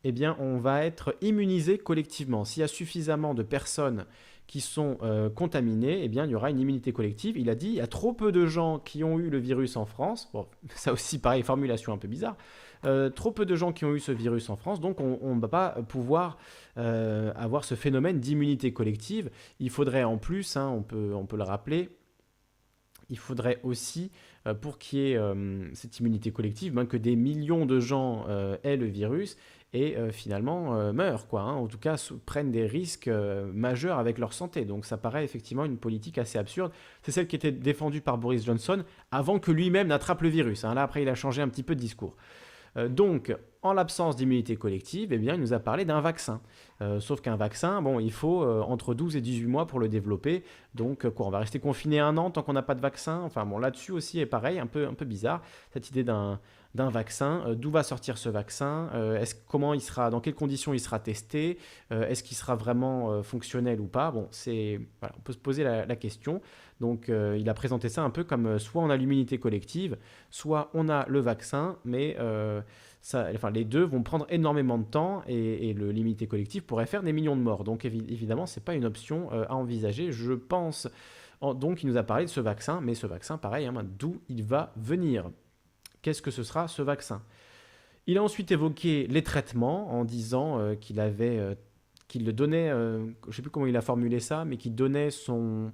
eh bien, on va être immunisé collectivement. S'il y a suffisamment de personnes qui sont euh, contaminées, eh bien, il y aura une immunité collective. Il a dit, il y a trop peu de gens qui ont eu le virus en France. Bon, ça aussi, pareil, formulation un peu bizarre. Euh, trop peu de gens qui ont eu ce virus en France, donc on ne va pas pouvoir avoir ce phénomène d'immunité collective. Il faudrait en plus, hein, on, peut, on peut le rappeler, il faudrait aussi pour qu'il y ait euh, cette immunité collective, ben, que des millions de gens euh, aient le virus et finalement meurent, quoi. Hein. en tout cas, prennent des risques majeurs avec leur santé. Donc ça paraît effectivement une politique assez absurde. C'est celle qui était défendue par Boris Johnson avant que lui-même n'attrape le virus. Hein. Là, après, il a changé un petit peu de discours. Donc, en l'absence d'immunité collective, eh bien, il nous a parlé d'un vaccin. Euh, sauf qu'un vaccin, bon, il faut euh, entre 12 et 18 mois pour le développer. Donc, euh, quoi, on va rester confiné un an tant qu'on n'a pas de vaccin? Enfin, bon, là-dessus aussi est pareil, un peu, un peu bizarre, cette idée d'un d'un vaccin. D'où va sortir ce vaccin? Comment il sera Dans quelles conditions il sera testé? Est-ce qu'il sera vraiment fonctionnel ou pas? Bon, c'est voilà, on peut se poser la question. Donc, il a présenté ça un peu comme soit on a l'immunité collective, soit on a le vaccin, mais enfin, les deux vont prendre énormément de temps et, le limité collectif pourrait faire des millions de morts. Donc évidemment, ce n'est pas une option euh, à envisager. Je pense. donc il nous a parlé de ce vaccin, mais ce vaccin, pareil, hein, d'où il va venir Qu'est-ce que ce sera ce vaccin? Il a ensuite évoqué les traitements en disant euh, qu'il avait, euh, qu'il le donnait, je ne sais plus comment il a formulé ça, mais qu'il donnait son,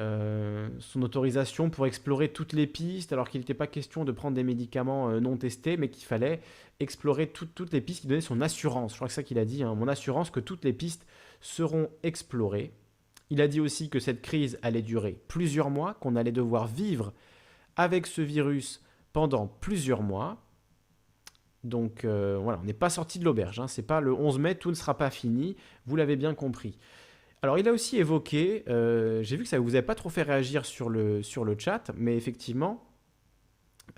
euh, son autorisation pour explorer toutes les pistes, alors qu'il n'était pas question de prendre des médicaments euh, non testés, mais qu'il fallait explorer toutes les pistes, il donnait son assurance, je crois que c'est ça qu'il a dit, hein, mon assurance que toutes les pistes seront explorées. Il a dit aussi que cette crise allait durer plusieurs mois, qu'on allait devoir vivre avec ce virus pendant plusieurs mois. Donc euh, voilà, on n'est pas sorti de l'auberge, hein. c'est pas le 11 mai, tout ne sera pas fini, vous l'avez bien compris. Alors, il a aussi évoqué, euh, j'ai vu que ça ne vous avait pas trop fait réagir sur le, sur le chat, mais effectivement,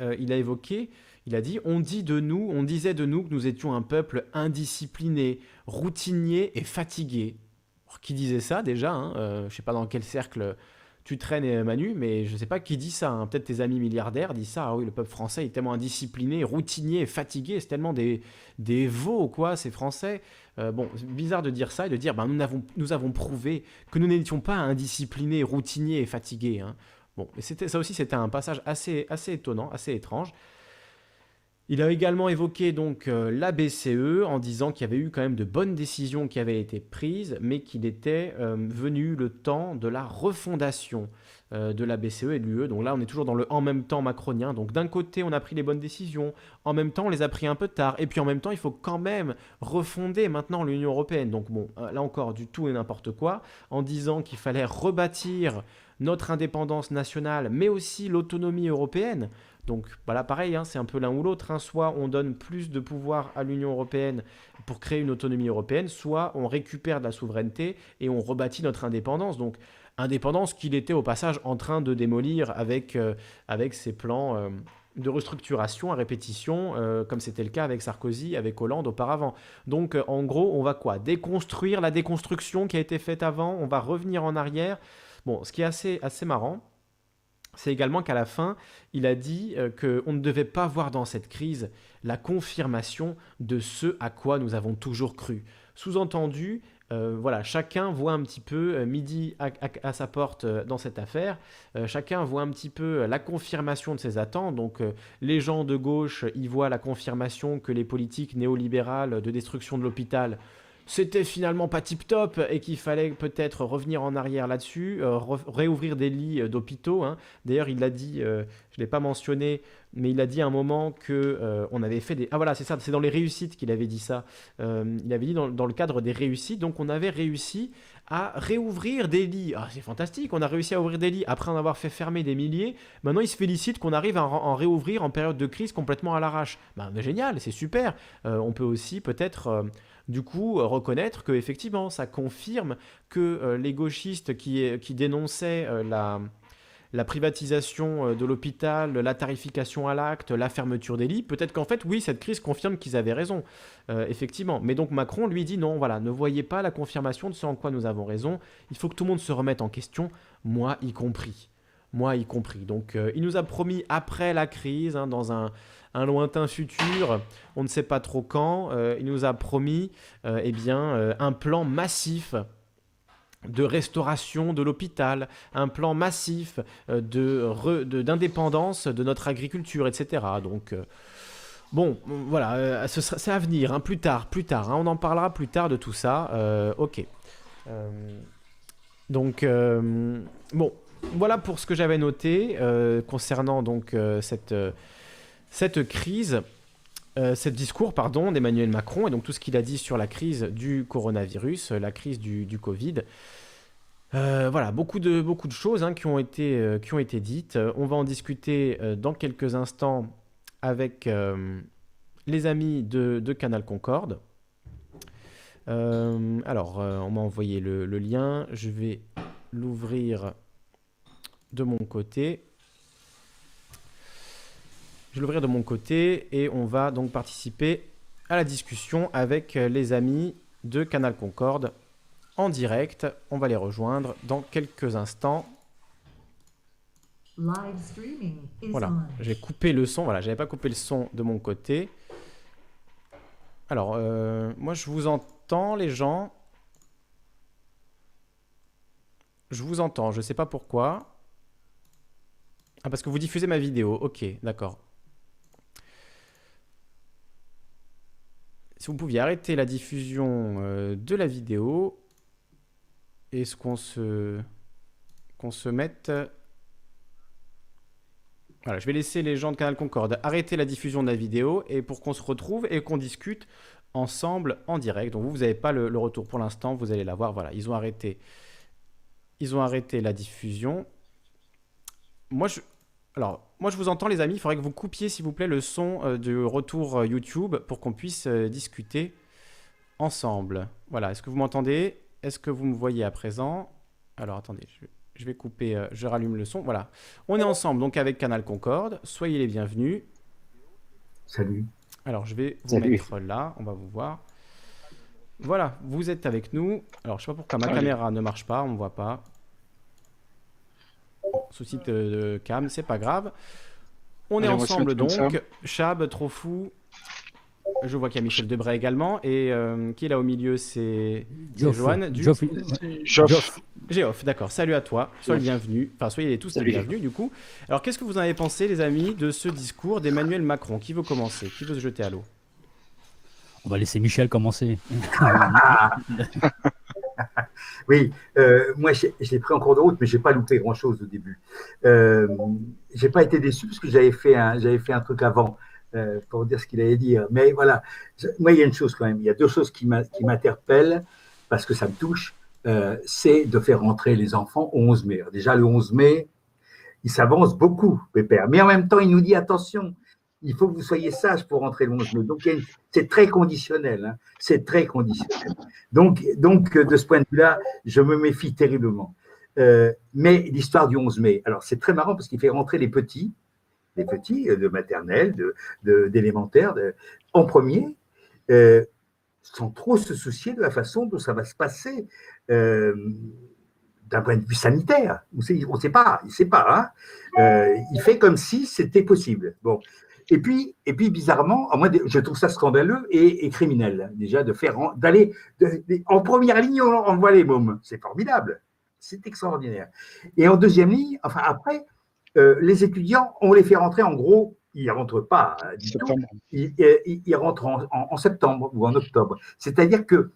euh, il a évoqué Il a dit On dit de nous, on disait de nous que nous étions un peuple indiscipliné, routinier et fatigué. qui disait ça déjà hein, euh, Je ne sais pas dans quel cercle tu traînes, euh, Manu, mais je ne sais pas qui dit ça. Hein. Peut-être tes amis milliardaires disent ça. Ah oui, le peuple français est tellement indiscipliné, routinier et fatigué. C'est tellement des, des veaux, quoi, ces Français. Euh, bon, bizarre de dire ça et de dire ben, nous, avons, nous avons prouvé que nous n'étions pas indisciplinés, routiniers et fatigués. Hein. Bon, ça aussi, c'était un passage assez, assez étonnant, assez étrange. Il a également évoqué donc euh, la BCE en disant qu'il y avait eu quand même de bonnes décisions qui avaient été prises, mais qu'il était euh, venu le temps de la refondation euh, de la BCE et de l'UE. Donc là, on est toujours dans le en même temps macronien. Donc d'un côté, on a pris les bonnes décisions, en même temps, on les a pris un peu tard, et puis en même temps, il faut quand même refonder maintenant l'Union européenne. Donc bon, là encore, du tout et n'importe quoi, en disant qu'il fallait rebâtir notre indépendance nationale, mais aussi l'autonomie européenne. Donc voilà, pareil, hein, c'est un peu l'un ou l'autre. Hein. Soit on donne plus de pouvoir à l'Union européenne pour créer une autonomie européenne, soit on récupère de la souveraineté et on rebâtit notre indépendance. Donc indépendance qu'il était au passage en train de démolir avec, euh, avec ses plans euh, de restructuration à répétition, euh, comme c'était le cas avec Sarkozy, avec Hollande auparavant. Donc en gros, on va quoi? Déconstruire la déconstruction qui a été faite avant, on va revenir en arrière. Bon, ce qui est assez, assez marrant, c'est également qu'à la fin, il a dit euh, qu'on ne devait pas voir dans cette crise la confirmation de ce à quoi nous avons toujours cru. Sous-entendu, euh, voilà, chacun voit un petit peu euh, midi à, sa porte dans cette affaire. chacun voit un petit peu la confirmation de ses attentes. Donc, les gens de gauche y voient la confirmation que les politiques néolibérales de destruction de l'hôpital c'était finalement pas tip top et qu'il fallait peut-être revenir en arrière là-dessus, euh, réouvrir des lits euh, d'hôpitaux. Hein. D'ailleurs, il l'a dit, euh, je ne l'ai pas mentionné, mais il a dit à un moment que on avait fait des. Ah voilà, c'est ça, c'est dans les réussites qu'il avait dit ça. il avait dit dans, dans, le cadre des réussites, donc on avait réussi à réouvrir des lits. Ah, c'est fantastique, on a réussi à ouvrir des lits après en avoir fait fermer des milliers. Maintenant, il se félicite qu'on arrive à en réouvrir en période de crise complètement à l'arrache. Ben, génial, c'est super. on peut aussi peut-être du coup euh, reconnaître que effectivement ça confirme que euh, les gauchistes qui, dénonçaient euh, la, la privatisation de l'hôpital, la tarification à l'acte, la fermeture des lits, peut-être qu'en fait, oui, cette crise confirme qu'ils avaient raison, effectivement. Mais donc Macron lui dit non, voilà, ne voyez pas la confirmation de ce en quoi nous avons raison, il faut que tout le monde se remette en question, moi y compris. Moi y compris. Donc il nous a promis après la crise, hein, dans un, lointain futur, on ne sait pas trop quand, euh, il nous a promis euh, eh bien, euh, un plan massif de restauration de l'hôpital, un plan massif de, d'indépendance de, notre agriculture, etc. Donc, bon, voilà, c'est à venir, hein, plus tard, plus tard. Hein, on en parlera plus tard de tout ça. ok. donc, bon, voilà pour ce que j'avais noté concernant cette crise, euh, ce discours pardon, d'Emmanuel Macron et donc tout ce qu'il a dit sur la crise du coronavirus, la crise du, Covid. Euh, voilà, beaucoup de, beaucoup de choses hein, qui, ont été, euh, qui ont été dites. On va en discuter dans quelques instants avec les amis de, Canal Concorde. alors, on m'a envoyé le lien. Je vais l'ouvrir de mon côté. Je vais l'ouvrir de mon côté et on va donc participer à la discussion avec euh, les amis de Canal Concorde en direct. On va les rejoindre dans quelques instants. Voilà, j'ai coupé le son. Voilà, j'avais pas coupé le son de mon côté. Alors, euh, moi je vous entends, les gens. Je vous entends, je sais pas pourquoi. Ah, parce que vous diffusez ma vidéo. Ok, d'accord. Si vous pouviez arrêter la diffusion euh, de la vidéo et ce qu'on se qu'on se mette voilà, je vais laisser les gens de Canal Concorde arrêter la diffusion de la vidéo et pour qu'on se retrouve et qu'on discute ensemble en direct. Donc vous, vous n'avez pas le, le, retour pour l'instant, vous allez la voir. Voilà, ils ont arrêté, ils ont arrêté la diffusion. Moi, je, alors, moi je vous entends les amis, il faudrait que vous coupiez s'il vous plaît le son euh, du retour euh, YouTube pour qu'on puisse euh, discuter ensemble. Voilà, est-ce que vous m'entendez? Est-ce que vous me voyez à présent? Alors attendez, je vais, couper, je rallume le son. Voilà, on est ensemble donc avec Canal Concorde, soyez les bienvenus. Salut. Alors, je vais vous mettre là, on va vous voir. Voilà, vous êtes avec nous. Alors, je sais pas pourquoi ma caméra ne marche pas, on ne voit pas. Souci de, cam, c'est pas grave. On est ensemble donc. Chab, trop fou. Je vois qu'il y a Michel Debray également. Et euh, qui est là au milieu C'est Joanne. Du... Geoff. Geoff, d'accord. Salut à toi. Sois le bienvenu. Enfin, soyez tous les bienvenus du coup. Alors, qu'est-ce que vous en avez pensé, les amis, de ce discours d'Emmanuel Macron? Qui veut commencer? Qui veut se jeter à l'eau? On va laisser Michel commencer. oui, euh, moi j'ai pris en cours de route, mais j'ai pas loupé grand chose au début. Euh, j'ai pas été déçu parce que j'avais fait un, fait un truc avant euh, pour dire ce qu'il allait dire. Mais voilà, moi, il y a une chose quand même. Il y a deux choses qui m'interpellent parce que ça me touche. Euh, c'est de faire rentrer les enfants au 11 mai. Déjà, le 11 mai, il s'avance beaucoup, Pépère. Mais en même temps, il nous dit attention, il faut que vous soyez sage pour rentrer le 11 mai. Donc, c'est très conditionnel. Hein. C'est très conditionnel. Donc, donc, de ce point de vue-là, je me méfie terriblement. Euh, mais l'histoire du 11 mai, alors c'est très marrant parce qu'il fait rentrer les petits, les petits euh, de maternelle, d'élémentaire, de, en premier, euh, sans trop se soucier de la façon dont ça va se passer euh, d'un point de vue sanitaire. On ne sait pas, il ne sait pas. Hein. il fait comme si c'était possible. Bon. Et puis, et puis bizarrement, moi, je trouve ça scandaleux et, criminel déjà de faire d'aller en première ligne, on, voit les mômes. C'est formidable, c'est extraordinaire. Et en deuxième ligne, enfin après, euh, les étudiants, on les fait rentrer en gros, ils ne rentrent pas, euh, ils, ils, rentrent en, septembre ou en octobre. C'est-à-dire que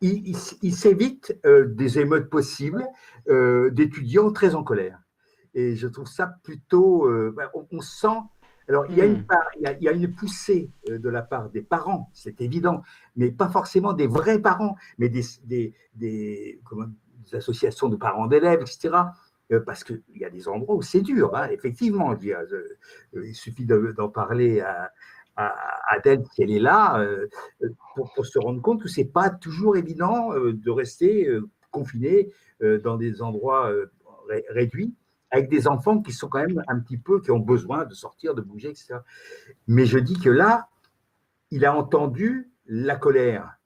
il, s'évite euh, des émeutes possibles d'étudiants très en colère. Et je trouve ça plutôt. Ben, on, sent. Alors, il y, a une hmm. il, y a, une poussée de la part des parents, c'est évident, mais pas forcément des vrais parents, mais des, des, des associations de parents d'élèves, etc., euh, parce qu'il y a des endroits où c'est dur, hein, effectivement. Euh, il suffit d'en parler à, Adèle, si elle est là, euh, pour, se rendre compte que ce n'est pas toujours évident de rester confiné dans des endroits réduits avec des enfants qui sont quand même un petit peu, qui ont besoin de sortir, de bouger, etc. Mais je dis que là, il a entendu la colère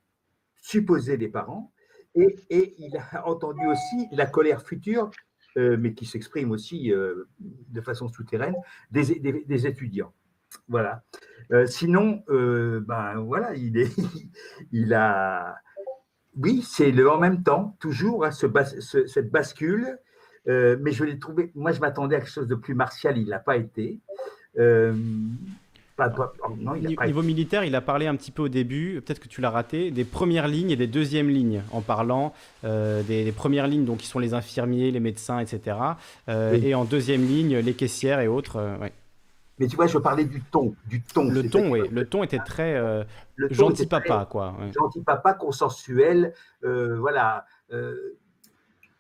supposée des parents et, il a entendu aussi la colère future euh, mais qui s'exprime aussi euh, de façon souterraine, des, étudiants. Voilà. Euh, sinon, ben voilà, il, a. Oui, c'est en même temps, toujours, hein, cette bascule, mais je l'ai trouvé. Moi, je m'attendais à quelque chose de plus martial, il n'a pas été. Oh, niveau militaire, il a parlé un petit peu au début, peut-être que tu l'as raté, des premières lignes et des deuxièmes lignes, en parlant euh, des, premières lignes, donc qui sont les infirmiers, les médecins, etc. Euh, et en deuxième ligne, les caissières et autres. Euh, Mais tu vois, je parlais du ton, du ton. Le ton, oui. Le ton était très gentil papa, quoi. Gentil papa, consensuel, voilà.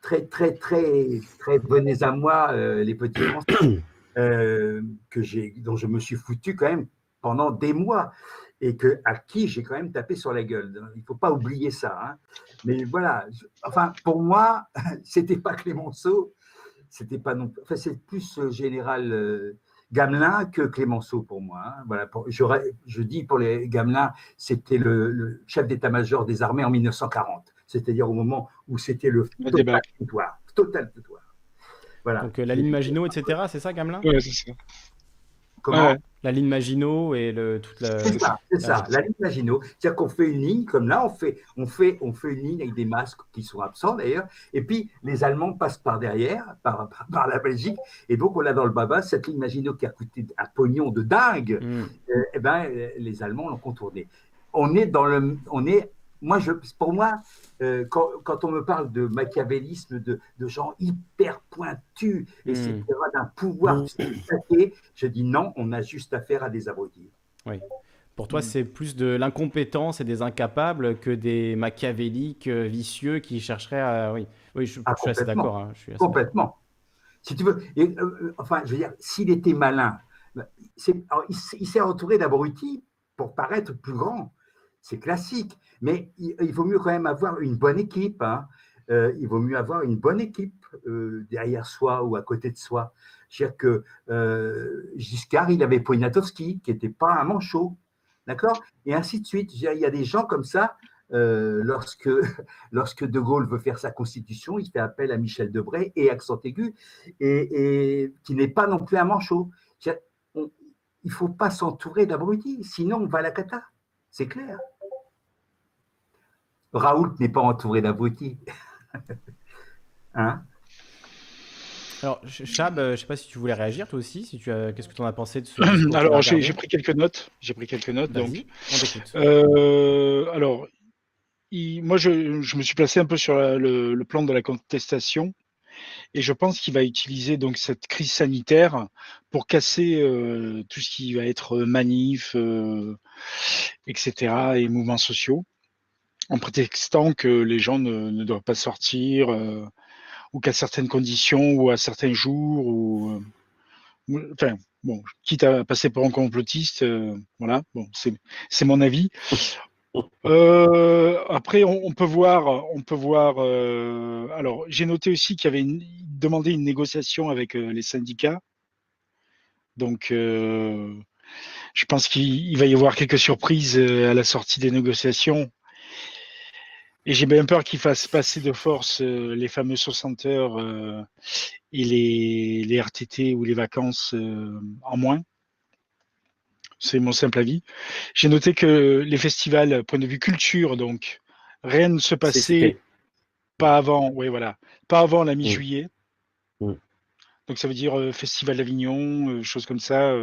Très, très, très, très, venez à moi, les petits Euh, que j'ai, dont je me suis foutu quand même pendant des mois et que, à qui j'ai quand même tapé sur la gueule. Il ne faut pas oublier ça. Hein. Mais voilà, enfin, pour moi, c'était pas Clémenceau, c'était pas non enfin, c'est plus euh, général euh, Gamelin que Clémenceau pour moi. Hein. Voilà, je, je, dis pour les Gamelin, c'était le, chef d'état-major des armées en 1940, c'est-à-dire au moment où c'était le total pouvoir. Total pouvoir. Donc euh, la ligne Maginot, etc., c'est ça, Gamelin? Oui, c'est ça. Comment La ligne Maginot et le, toute la. C'est ça, c'est ça, la ligne Maginot. C'est-à-dire qu'on fait une ligne, comme là, on fait, on, fait, on fait une ligne avec des masques qui sont absents d'ailleurs, et puis les Allemands passent par derrière, par, par, la Belgique, et donc on a dans le baba cette ligne Maginot qui a coûté un pognon de dingue, et hmm. euh, eh ben, les Allemands l'ont contourné. On est dans le. On est moi, je, pour moi, euh, quand, on me parle de machiavélisme, de, gens hyper pointus, etc., hmm. d'un pouvoir je dis non, on a juste affaire à des abrutis. Oui. Pour toi, hmm. c'est plus de l'incompétence et des incapables que des machiavéliques euh, vicieux qui chercheraient à. Oui, oui je, ah, suis assez d'accord. Hein, complètement. Si tu veux, euh, enfin, je veux dire, s'il était malin, il s'est entouré d'abrutis pour paraître plus grand c'est classique. Mais il, vaut mieux quand même avoir une bonne équipe. Hein. euh, il vaut mieux avoir une bonne équipe euh, derrière soi ou à côté de soi. C'est-à-dire que euh, Giscard, il avait Poniatowski, qui n'était pas un manchot, d'accord? Et ainsi de suite. Il y a des gens comme ça, lorsque, De Gaulle veut faire sa constitution, il fait appel à Michel Debré et accent aigu, et, qui n'est pas non plus un manchot. il ne faut pas s'entourer d'abrutis, sinon on va à la cata. C'est clair. Raoult n'est pas entouré d'abrutis. hein? Alors, Chab, euh, je ne sais pas si tu voulais réagir toi aussi. Si tu as, qu'est-ce que tu en as pensé de ce Alors, j'ai, pris quelques notes. J'ai pris quelques notes. Donc, euh, alors, moi, je, me suis placé un peu sur le, plan de la contestation, et je pense qu'il va utiliser donc cette crise sanitaire pour casser euh, tout ce qui va être manif, etc. et mouvements sociaux en prétextant que les gens ne, doivent pas sortir euh, ou qu'à certaines conditions ou à certains jours ou euh, enfin bon quitte à passer pour un complotiste euh, voilà bon c'est mon avis. Après on, peut voir on peut voir alors j'ai noté aussi qu'il y avait demandé une négociation avec les syndicats. Donc je pense qu'il va y avoir quelques surprises à la sortie des négociations et j'ai bien peur qu'il fasse passer de force euh, les fameux 60 heures euh, et les, les, RTT ou les vacances euh, en moins. C'est mon simple avis. J'ai noté que les festivals, point de vue culture, donc, rien ne se passait pas avant, oui, voilà, pas avant la mi-juillet. Donc ça veut dire Festival d'Avignon, choses comme ça.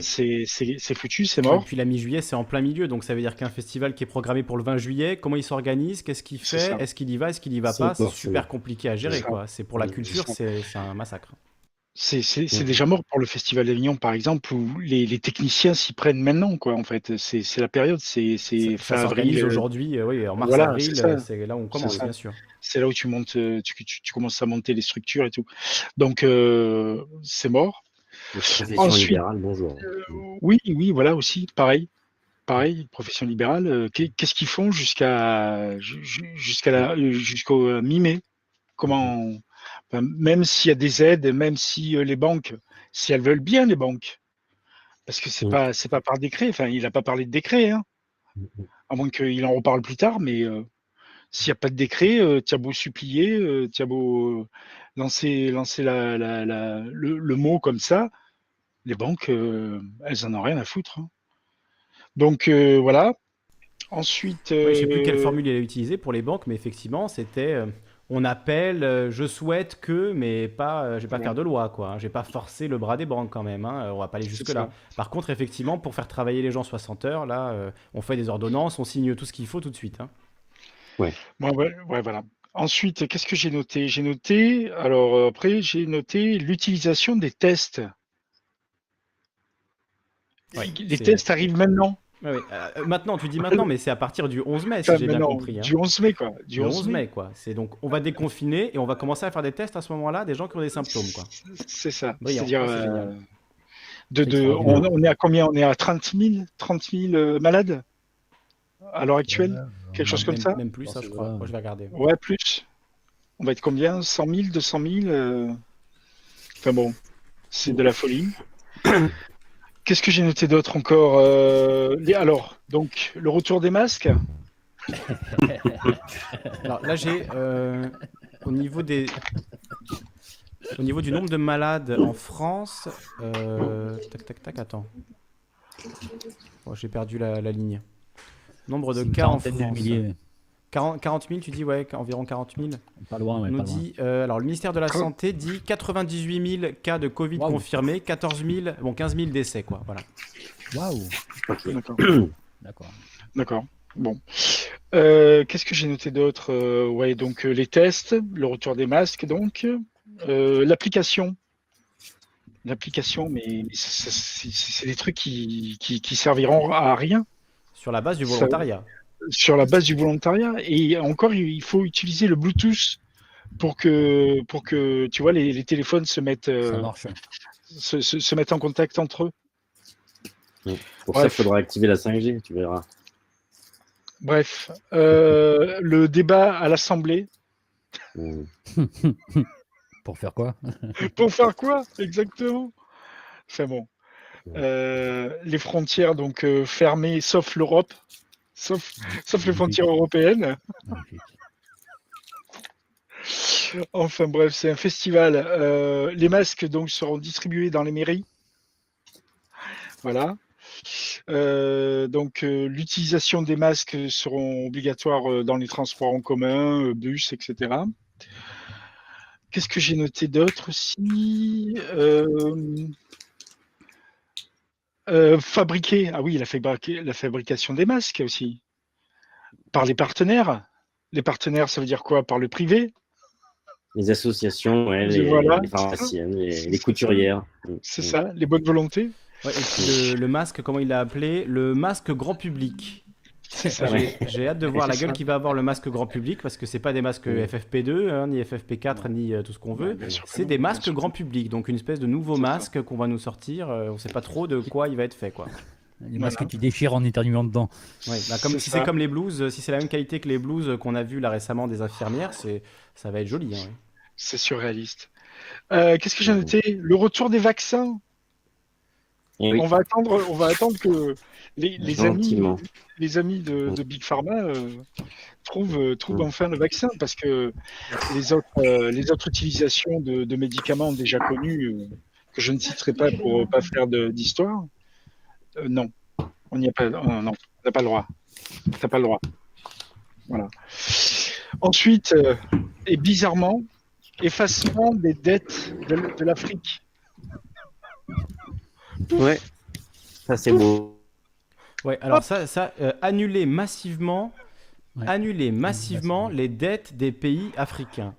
C'est foutu, c'est mort. Et puis la mi-juillet, c'est en plein milieu, donc ça veut dire qu'un festival qui est programmé pour le 20 juillet, comment il s'organise, qu'est-ce qu'il fait, est-ce qu'il y va, est-ce qu'il y va pas, c'est super compliqué à gérer. quoi. C'est pour la culture, c'est un massacre. C'est déjà mort pour le Festival d'Avignon, par exemple, où les, techniciens s'y prennent maintenant, quoi. En fait, c'est la période, c'est fin avril. Euh, aujourd'hui, euh, oui, en mars-avril, euh, c'est là où on commence, bien sûr. C'est là où tu montes, tu, tu, commences à monter les structures et tout. Donc, c'est mort. Profession libérale, bonjour. Euh, oui, oui, voilà aussi, pareil. Pareil, profession libérale. Euh, qu'est-ce qu'ils font jusqu'à jusqu'à jusqu'au euh, mi-mai? Comment Même s'il y a des aides, même si les banques, si elles veulent bien les banques, parce que c'est pas c'est pas par décret. Enfin, il n'a pas parlé de décret, hein, mm, mm. à moins qu'il en reparle plus tard. Mais s'il n'y a pas de décret, tu as beau supplier, as beau lancer, lancer la, le, mot comme ça, les banques, euh, elles en ont rien à foutre. Hein. Donc euh, voilà. Ensuite. je ne sais plus quelle euh, formule il a utilisée pour les banques, mais effectivement, c'était on appelle, je souhaite que, mais pas, je vais pas faire de loi, quoi. Hein. Je vais pas forcer le bras des banques quand même. Hein. On va pas aller jusque là. Par contre, effectivement, pour faire travailler les gens 60 heures, là, on fait des ordonnances, on signe tout ce qu'il faut tout de suite. Hein. Ouais. ouais, voilà. Ensuite, qu'est-ce que j'ai noté? J'ai noté, alors euh, après, j'ai noté l'utilisation des tests. les tests arrivent maintenant. Euh, maintenant, tu dis maintenant, mais c'est à partir du 11 mai, si j'ai bien compris. Hein. Du 11 mai, quoi. Du 11, mai. quoi. C'est donc, on va déconfiner et on va commencer à faire des tests à ce moment-là, des gens qui ont des symptômes, quoi. C'est ça. C'est-à-dire, euh, de, on, est à combien? On est à 30 000, 30 000 malades? À l'heure actuelle? Quelque chose comme ça Même plus, ça, je crois. Moi, je vais regarder. Ouais, plus. On va être combien? 100 000, 200 000 Enfin bon, c'est de la folie. Qu'est-ce que j'ai noté d'autre encore euh, Alors, donc, le retour des masques? Alors là, j'ai euh, au niveau des. Au niveau du nombre de malades en France, euh, tac tac tac, attends. j'ai perdu la ligne. Nombre de cas en France. 40, 000, tu dis, ouais, environ 40 000. Pas loin, ouais. Nous dit, euh, alors, le ministère de la Santé dit 98 000 cas de Covid confirmés, 14 000, bon, 15 000 décès, quoi. Voilà. Waouh. D'accord. D'accord. Bon. Euh, qu'est-ce que j'ai noté d'autre euh, Ouais, donc les tests, le retour des masques, donc. L'application. L'application, mais, c'est des trucs qui, qui, qui serviront à rien. Sur la base du volontariat. sur la base du volontariat. Et encore, il faut utiliser le Bluetooth pour que, pour que tu vois, les, téléphones se mettent, euh, se, se, mettent en contact entre eux. Pour ça, il faudra activer la 5G, tu verras. Bref, euh, le débat à l'Assemblée, Mmh. Pour faire quoi? Pour faire quoi Exactement? C'est bon. Euh, les frontières donc euh, fermées, sauf l'Europe, sauf, sauf les frontières européennes. Enfin bref, c'est un festival. Euh, les masques donc seront distribués dans les mairies. Voilà. Euh, donc euh, l'utilisation des masques seront obligatoires dans les transports en commun, bus, etc. Qu'est-ce que j'ai noté d'autre aussi Euh, Fabriquer, ah oui, la, fabrication des masques aussi. Par les partenaires. Les partenaires, ça veut dire quoi? Par le privé? Les associations, ouais, les, voilà. les pharmaciennes, les, couturières. C'est ça, les bonnes volontés Ouais, et puis le, le masque, comment il l'a appelé? Le masque grand public. J'ai hâte de voir la gueule qui va avoir le masque grand public parce que c'est pas des masques Mm. FFP2, hein, ni FFP4, ni euh, tout ce qu'on veut. C'est des masques grand public, donc une espèce de nouveau masque qu'on va nous sortir. euh, on sait pas trop de quoi il va être fait, quoi. Les masques que tu déchires en éternuant dedans. Ouais, bah, comme si c'est comme les blouses, euh, si c'est la même qualité que les blouses qu'on a vues là récemment des infirmières, c'est ça va être joli. hein, ouais. C'est surréaliste. Euh, Qu'est-ce que j'ai noté? Le retour des vaccins. Oui, On va attendre, on va attendre que les, les amis, les amis de, de Big Pharma euh, trouvent, euh, trouvent enfin le vaccin parce que les autres, euh, les autres utilisations de, de médicaments déjà connus euh, que je ne citerai pas pour pas faire de- d'histoire, euh, non, on n'y a pas, euh, non, t'as pas le droit, t'as pas le droit. Voilà. Ensuite, euh, et bizarrement, effacement des dettes de, de l'Afrique. Ouais, ça c'est beau. Ouais, alors ça, ça euh, annuler massivement, Ouais. annuler massivement les dettes des pays africains.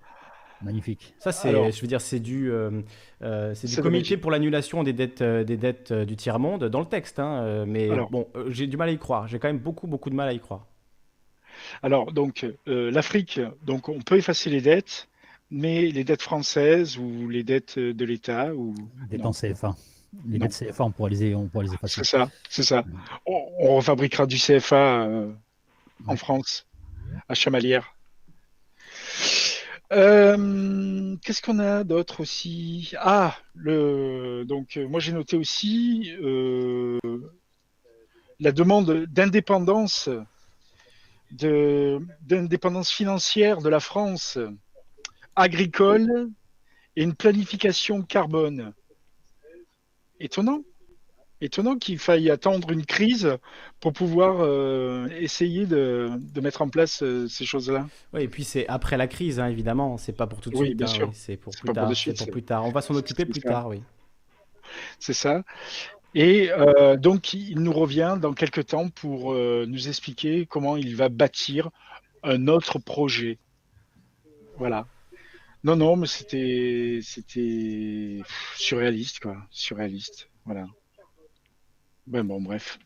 Magnifique. Ça, c'est, je veux dire, c'est du, euh, euh, c'est du C'est comité pour l'annulation des dettes, euh, des dettes du tiers monde dans le texte. hein, mais Alors. bon, j'ai du mal à y croire. J'ai quand même beaucoup, beaucoup de mal à y croire. Alors, donc, euh, l'Afrique, donc, on peut effacer les dettes, mais les dettes françaises ou les dettes de l'État, ou... Temps CFA. Les dettes CFA, on pourra les, on pourra les effacer. C'est ça, c'est ça. On, on refabriquera du CFA euh, en Ouais. France, à Chamalières. Euh, Qu'est-ce qu'on a d'autre aussi? Ah, le donc euh, moi j'ai noté aussi euh, la demande d'indépendance d'indépendance financière de la France agricole et une planification carbone. Étonnant. Étonnant qu'il faille attendre une crise pour pouvoir euh, essayer de, de mettre en place euh, ces choses-là. Ouais, et puis c'est après la crise, hein, évidemment. C'est pas pour tout de Oui, suite. bien hein, sûr. oui, c'est pour plus tard. de C'est suite, pour c'est- plus tard. On va s'en occuper plus ça. tard, oui. C'est ça. Et euh, donc, il nous revient dans quelques temps pour nous expliquer comment il va bâtir un autre projet. Voilà. Non, non, mais c'était, c'était surréaliste, quoi. Surréaliste. Voilà. Ben bon, bref.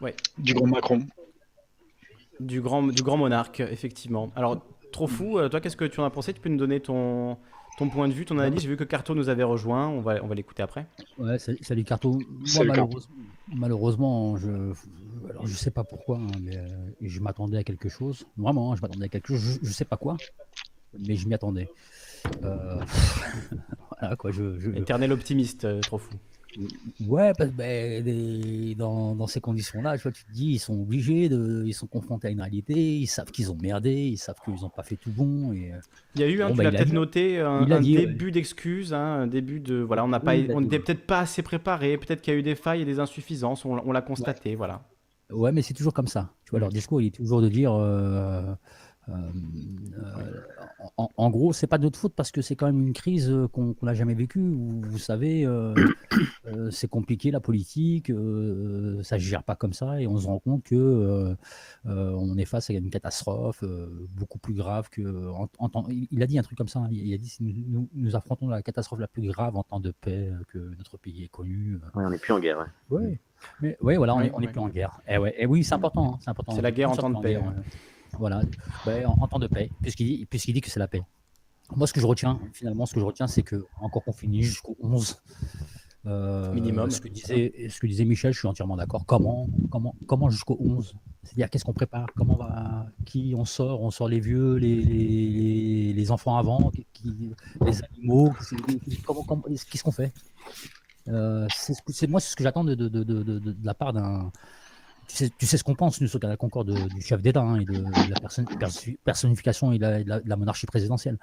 Ouais. Du grand Macron. Du grand, du grand monarque, effectivement. Alors, trop fou, euh, toi, qu'est-ce que tu en as pensé? Tu peux nous donner ton, ton point de vue, ton analyse? J'ai vu que Carto nous avait rejoint, on va, on va l'écouter après. Ouais, salut, Carto. Moi, Salut, Carto. malheureusement, malheureusement, je, alors je sais pas pourquoi, hein, mais euh, je m'attendais à quelque chose. Vraiment, hein, je m'attendais à quelque chose. Je, je sais pas quoi, mais je m'y attendais. Euh, voilà quoi. Je, je- Éternel optimiste, euh, trop fou. ouais, parce que ben, dans, dans ces conditions-là, tu te dis, ils sont obligés de, ils sont confrontés à une réalité, ils savent qu'ils ont merdé, ils savent qu'ils n'ont pas fait tout bon. Et, euh, Il y a eu, hein, tu bah, l'as peut-être noté, un, dit, ouais. début d'excuse, hein, un début de. Voilà, on n'a pas, on n'était peut-être pas assez préparé, peut-être qu'il y a eu des failles et des insuffisances, on, on l'a constaté, voilà. Ouais, mais c'est toujours comme ça. Tu vois, leur discours, il est toujours de dire. euh, en, en gros, c'est pas de notre faute parce que c'est quand même une crise euh, qu'on n'a jamais vécue. Vous savez, euh, euh, c'est compliqué la politique, euh, ça ne se gère pas comme ça et on se rend compte que euh, euh, on est face à une catastrophe euh, beaucoup plus grave que. En, il il a dit un truc comme ça. hein, Il, a dit nous, nous- affrontons la catastrophe la plus grave en temps de paix euh, que notre pays ait connue. Ouais, on n'est plus en guerre. ouais. Ouais. Mais ouais, voilà, on Ouais, est, on est ouais. plus en guerre. Et ouais, et oui, c'est important, hein, c'est important. C'est la guerre en temps de paix, guerre, ouais. euh, Voilà, Ouais, en, en temps de paix, puisqu'il dit, puisqu'il dit que c'est la paix. Moi, ce que je retiens, finalement, ce que je retiens, c'est que encore qu'on finit jusqu'au 11, Euh, Minimum. Ce que, disait, ce que disait Michel, je suis entièrement d'accord. Comment, comment, comment jusqu'au 11 C'est-à-dire, qu'est-ce qu'on prépare? Comment va, Qui on sort? On sort les vieux, les, les, les enfants avant, qui, les animaux? Comment, Qu'est-ce qu'on fait? Euh, C'est moi, c'est ce que j'attends de, de, de, de, la part d'un. Tu sais, tu sais, ce qu'on pense, nous, sur la concorde du chef d'État hein, et de, la personne, personnification et de la, la monarchie présidentielle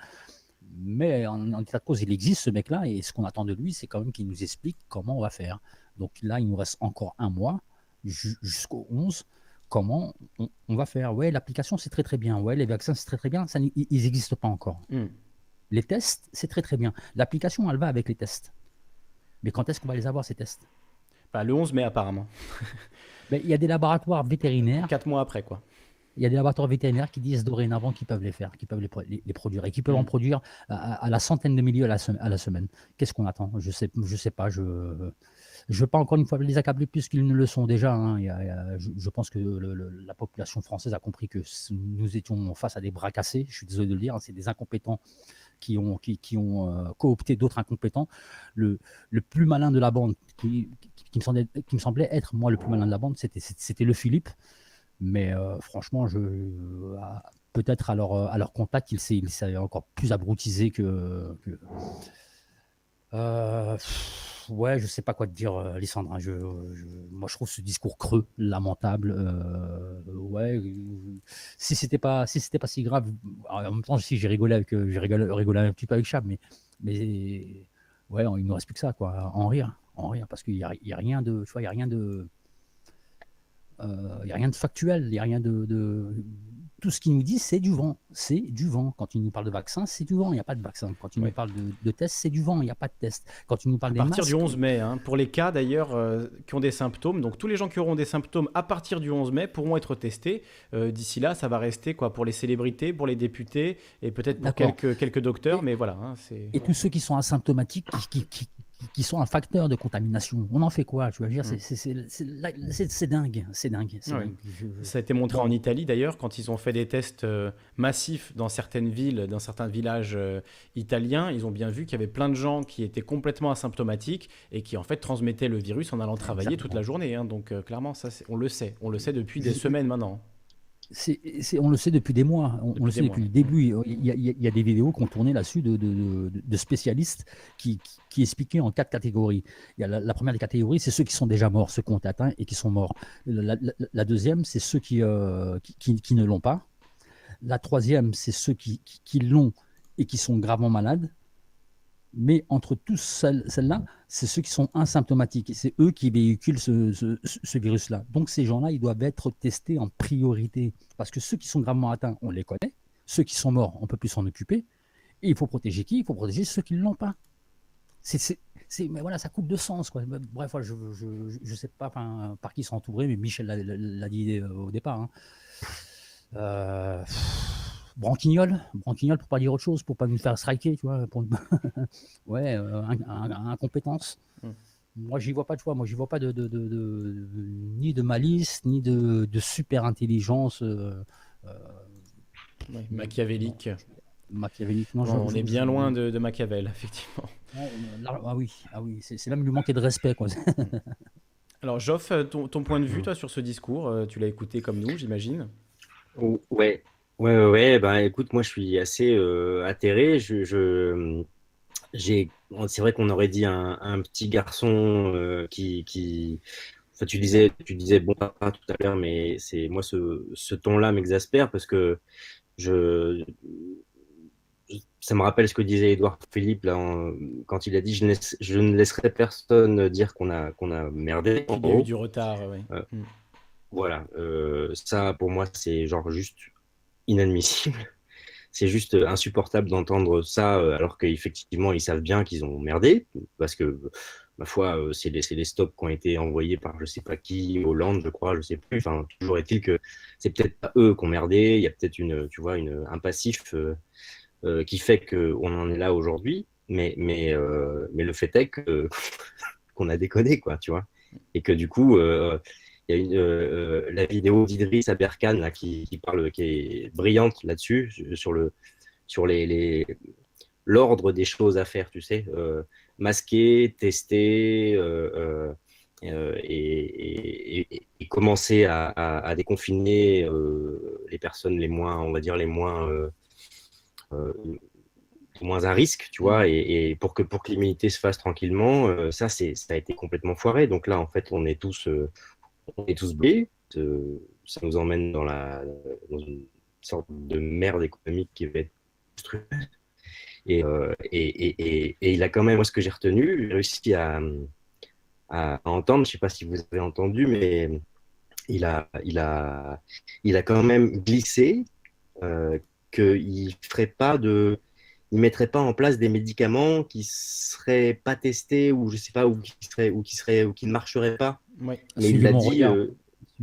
mais en, état de cause, il existe ce mec-là, et ce qu'on attend de lui, c'est quand même qu'il nous explique comment on va faire. Donc là, il nous reste encore un mois, jusqu'au 11, comment on, va faire. Ouais, l'application, c'est très très bien. Ouais, les vaccins, c'est très très bien. Ça, ils n'existent pas encore. Hmm. Les tests, c'est très très bien. L'application, elle va avec les tests. Mais quand est-ce qu'on va les avoir, ces tests? Bah, Le 11 mai, apparemment. Il y a des laboratoires vétérinaires. Quatre mois après, quoi il y a des laboratoires vétérinaires qui disent dorénavant qu'ils peuvent les faire, qu'ils peuvent les, les, produire et qui peuvent en mm. produire à, la centaine de milliers à la, semaine. Qu'est-ce qu'on attend? Je sais, je sais pas. Je ne veux pas encore une fois les accabler plus qu'ils ne le sont déjà. Hein. je, pense que la population française a compris que nous étions face à des bras cassés. Je suis désolé de le dire. Hein. c'est des incompétents qui ont, qui, ont euh, coopté d'autres incompétents. Le, le, plus malin de la bande, qui, me semblait, qui me semblait être moi le plus malin de la bande, c'était le Philippe. Mais euh, franchement, je, peut-être à leur, à leur contact, il s'est encore plus abrutisé que. Euh, ouais, je sais pas quoi te dire, euh, Alessandre. Hein. Je, moi, je trouve ce discours creux, lamentable. ouais, si c'était pas, si c'était pas si grave. En même temps, si j'ai rigolé avec, j'ai rigolé, un petit peu avec Chab, mais, mais ouais, il ne reste plus que ça, quoi, en rire, en rire, parce qu'il y y a, rien de, tu vois, il y a rien de il euh, n'y a rien de factuel, il n'y a rien de, Tout ce qu'ils nous disent, c'est du vent. C'est du vent. Quand ils nous parlent de vaccin, c'est du vent. Il n'y a pas de vaccin. Quand ils nous parlent de, de tests, c'est du vent. Il n'y a pas de test. Quand ils nous parlent à partir du 11 mai, hein, pour les cas d'ailleurs euh, qui ont des symptômes, donc tous les gens qui auront des symptômes à partir du 11 mai pourront être testés. Euh, d'ici là, ça va rester quoi pour les célébrités, pour les députés et peut-être pour quelques, quelques docteurs, mais voilà. Hein, et tous ceux qui sont asymptomatiques, qui, qui, qui sont un facteur de contamination. On en fait quoi Tu vas dire, mm. c'est dingue, c'est dingue. Ça a été montré en Italie d'ailleurs quand ils ont fait des tests euh, massifs dans certaines villes, dans certains villages euh, italiens. Ils ont bien vu qu'il y avait plein de gens qui étaient complètement asymptomatiques et qui en fait transmettaient le virus en allant travailler toute la journée. Hein. Donc euh, clairement, ça, on le sait, on le sait depuis des semaines maintenant on le sait depuis des mois, on, le sait depuis le début. Il y, a, des vidéos qui ont tourné là-dessus de, spécialistes qui, expliquaient en quatre catégories. Il y a la, première des catégories, c'est ceux qui sont déjà morts, ceux qui ont atteint et qui sont morts. La, deuxième, c'est ceux euh, qui, ne l'ont pas. La troisième, c'est ceux qui, l'ont et qui sont gravement malades. Mais entre tous celles-là, c'est ceux qui sont asymptomatiques c'est eux qui véhiculent ce, virus-là. Donc ces gens-là, ils doivent être testés en priorité parce que ceux qui sont gravement atteints, on les connaît. Ceux qui sont morts, on peut plus s'en occuper. Et il faut protéger qui? Il faut protéger ceux qui ne l'ont pas. Mais voilà, ça coupe de sens. Bref, je ne sais pas par qui s'entourer, mais Michel l'a, dit euh, au départ. Hein. Euh, branquignol, branquignol pour pas dire autre chose, pour pas nous faire striker, tu vois. Pour... ouais, euh, incompétence. Hmm. Moi, j'y vois pas de fois. Moi, j'y vois pas de, de, de, ni de malice, ni de, super intelligence. Euh, euh, machiavélique. Machiavélique. Non, on est bien loin de, Machiavel, effectivement. ah oui, ah oui, c'est même lui manquer de respect, quoi. Alors, Joff, ton, ton, point de vue, toi, sur ce discours, tu l'as écouté comme nous, j'imagine? Ouais, Ouais, ouais, ouais, bah, écoute, moi je suis assez euh, atterré. Je, je- j'ai, c'est vrai qu'on aurait dit un, un petit garçon euh, qui, qui, enfin, tu disais, tu disais bon papa tout à l'heure, mais c'est moi ce, ce ton-là m'exaspère parce que je, ça me rappelle ce que disait Édouard Philippe là, quand il a dit je ne, je ne laisserai personne dire qu'on a, qu'on a merdé. Il y a eu du retard, oui. Euh, mm. Voilà, ça pour moi c'est genre juste inadmissible. C'est juste insupportable d'entendre ça euh, alors qu'effectivement ils savent bien qu'ils ont merdé parce que ma foi euh, c'est les, stocks qui ont été envoyés par je sais pas qui Hollande je crois je sais plus. Enfin toujours est-il que c'est peut-être pas eux qui ont merdé. Il y a peut-être une tu vois une un passif euh, qui fait qu'on en est là aujourd'hui. Mais mais mais le fait est que qu'on a déconné quoi tu vois. Et que du coup il y a euh, euh, la vidéo d'Idriss Aberkan là, qui, parle, qui est brillante là-dessus, sur, le, sur les, l'ordre des choses à faire, tu sais, masquer, tester et, commencer à, déconfiner les personnes les moins, on va dire les moins moins à risque, tu vois, et, pour que pour que l'immunité se fasse tranquillement, ça c'est ça a été complètement foiré. Donc là, en fait, on est tous on est tous blés. ça nous emmène dans la dans une sorte de merde économique qui va être et, euh, et, et, et, il a quand même, moi, ce que j'ai retenu, réussi à, à, entendre, je ne sais pas si vous avez entendu, mais il a, il a, il a quand même glissé euh, qu'il ferait pas de, il mettrait pas en place des médicaments qui seraient pas testés ou je sais pas ou qui seraient ou qui seraient ou qui ne marcheraient pas. Mais il l'a dit, euh,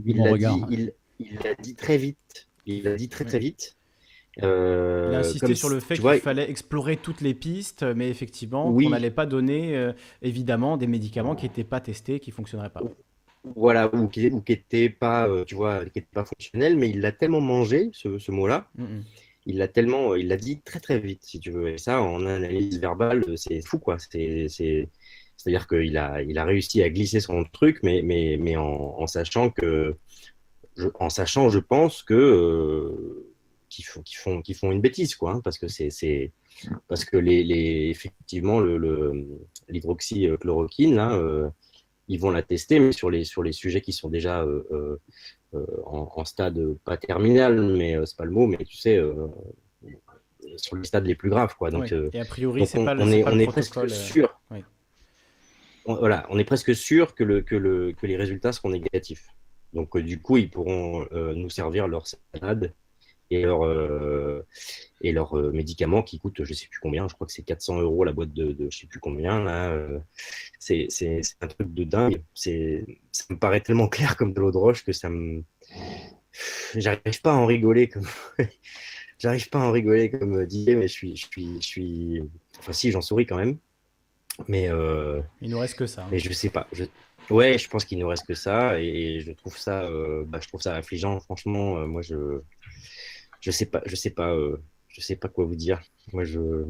il l'a dit, il, il l'a dit très vite. Il l'a dit très très vite. Euh, il a insisté sur le fait qu'il fallait explorer toutes les pistes, mais effectivement, on n'allait pas donner euh, évidemment des médicaments qui n'étaient pas testés, qui ne fonctionneraient pas. Voilà, ou qui n'étaient pas, euh, tu vois, qui pas fonctionnels, mais il l'a tellement mangé, ce, mot-là. Mm. Il l'a tellement, il l'a dit très très vite, si tu veux. Et ça, en analyse verbale, c'est fou, quoi. C'est-à-dire qu'il a, il a réussi à glisser son truc, mais, mais, mais en, sachant que, en sachant, je pense que qui font, qui font, qui font une bêtise, quoi, hein, parce que c'est, parce que les, les effectivement le, l'hydroxychloroquine là, euh, ils vont la tester, mais sur les sur les sujets qui sont déjà euh, euh, en, stade pas terminal, mais c'est pas le mot, mais tu sais. sur les stades les plus graves quoi. Donc, et a priori c'est pas le, on est, on est presque sûr voilà on est presque sûr que le que le que les résultats seront négatifs. Donc du coup ils pourront nous servir leur salade et leurs euh, et leurs euh, médicaments qui coûtent je sais plus combien. Je crois que c'est 400 euros la boîte de, je sais plus combien là euh, c'est un truc de dingue. Ça me paraît tellement clair comme de l'eau de roche que ça me j'arrive pas à en rigoler comme j'arrive pas à en rigoler comme Didier mais je suis je suis je suis enfin si j'en souris quand même mais il nous reste que ça hein. mais je sais pas je... ouais je pense qu'il nous reste que ça et je trouve ça bah, je trouve ça affligeant franchement moi je je sais pas, je sais pas, euh, je sais pas quoi vous dire. Moi, je,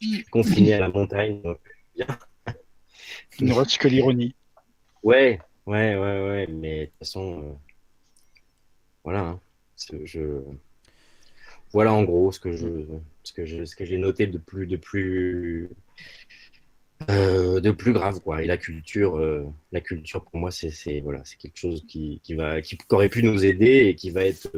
suis confiné à la montagne, bien. Il ne reste que l'ironie. Ouais, ouais, ouais, ouais, mais de toute façon, euh, voilà. Hein. je, voilà en gros ce que je, ce que je, ce que j'ai noté de plus, de plus, euh, de plus grave quoi. Et la culture, la culture pour moi, c'est, voilà, c'est quelque chose qui, qui va, qui aurait pu nous aider et qui va être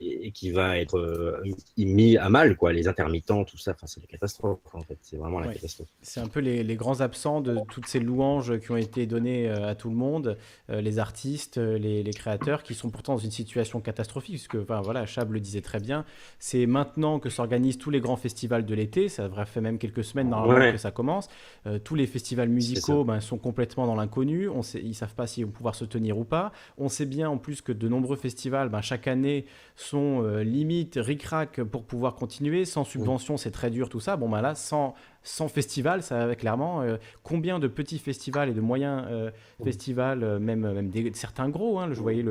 et, qui va être euh, mis à mal, quoi. Les intermittents, tout ça, c'est la catastrophe, en fait. C'est vraiment la catastrophe. C'est un peu les, grands absents de toutes ces louanges qui ont été données euh, à tout le monde, euh, les artistes, les, créateurs, qui sont pourtant dans une situation catastrophique, puisque, enfin, voilà, Chab le disait très bien, c'est maintenant que s'organisent tous les grands festivals de l'été, ça devrait faire même quelques semaines normalement que ça commence. tous les festivals musicaux ben, sont complètement dans l'inconnu, on sait, ils savent pas s'ils vont pouvoir se tenir ou pas. On sait bien en plus que de nombreux festivals, ben, chaque année, sont euh, limite ric-rac pour pouvoir continuer. Sans subvention, c'est très dur tout ça. Bon, ben là, sans, sans festival, ça va clairement. Euh, combien de petits festivals et de moyens euh, festivals, même, même certains gros, hein, je voyais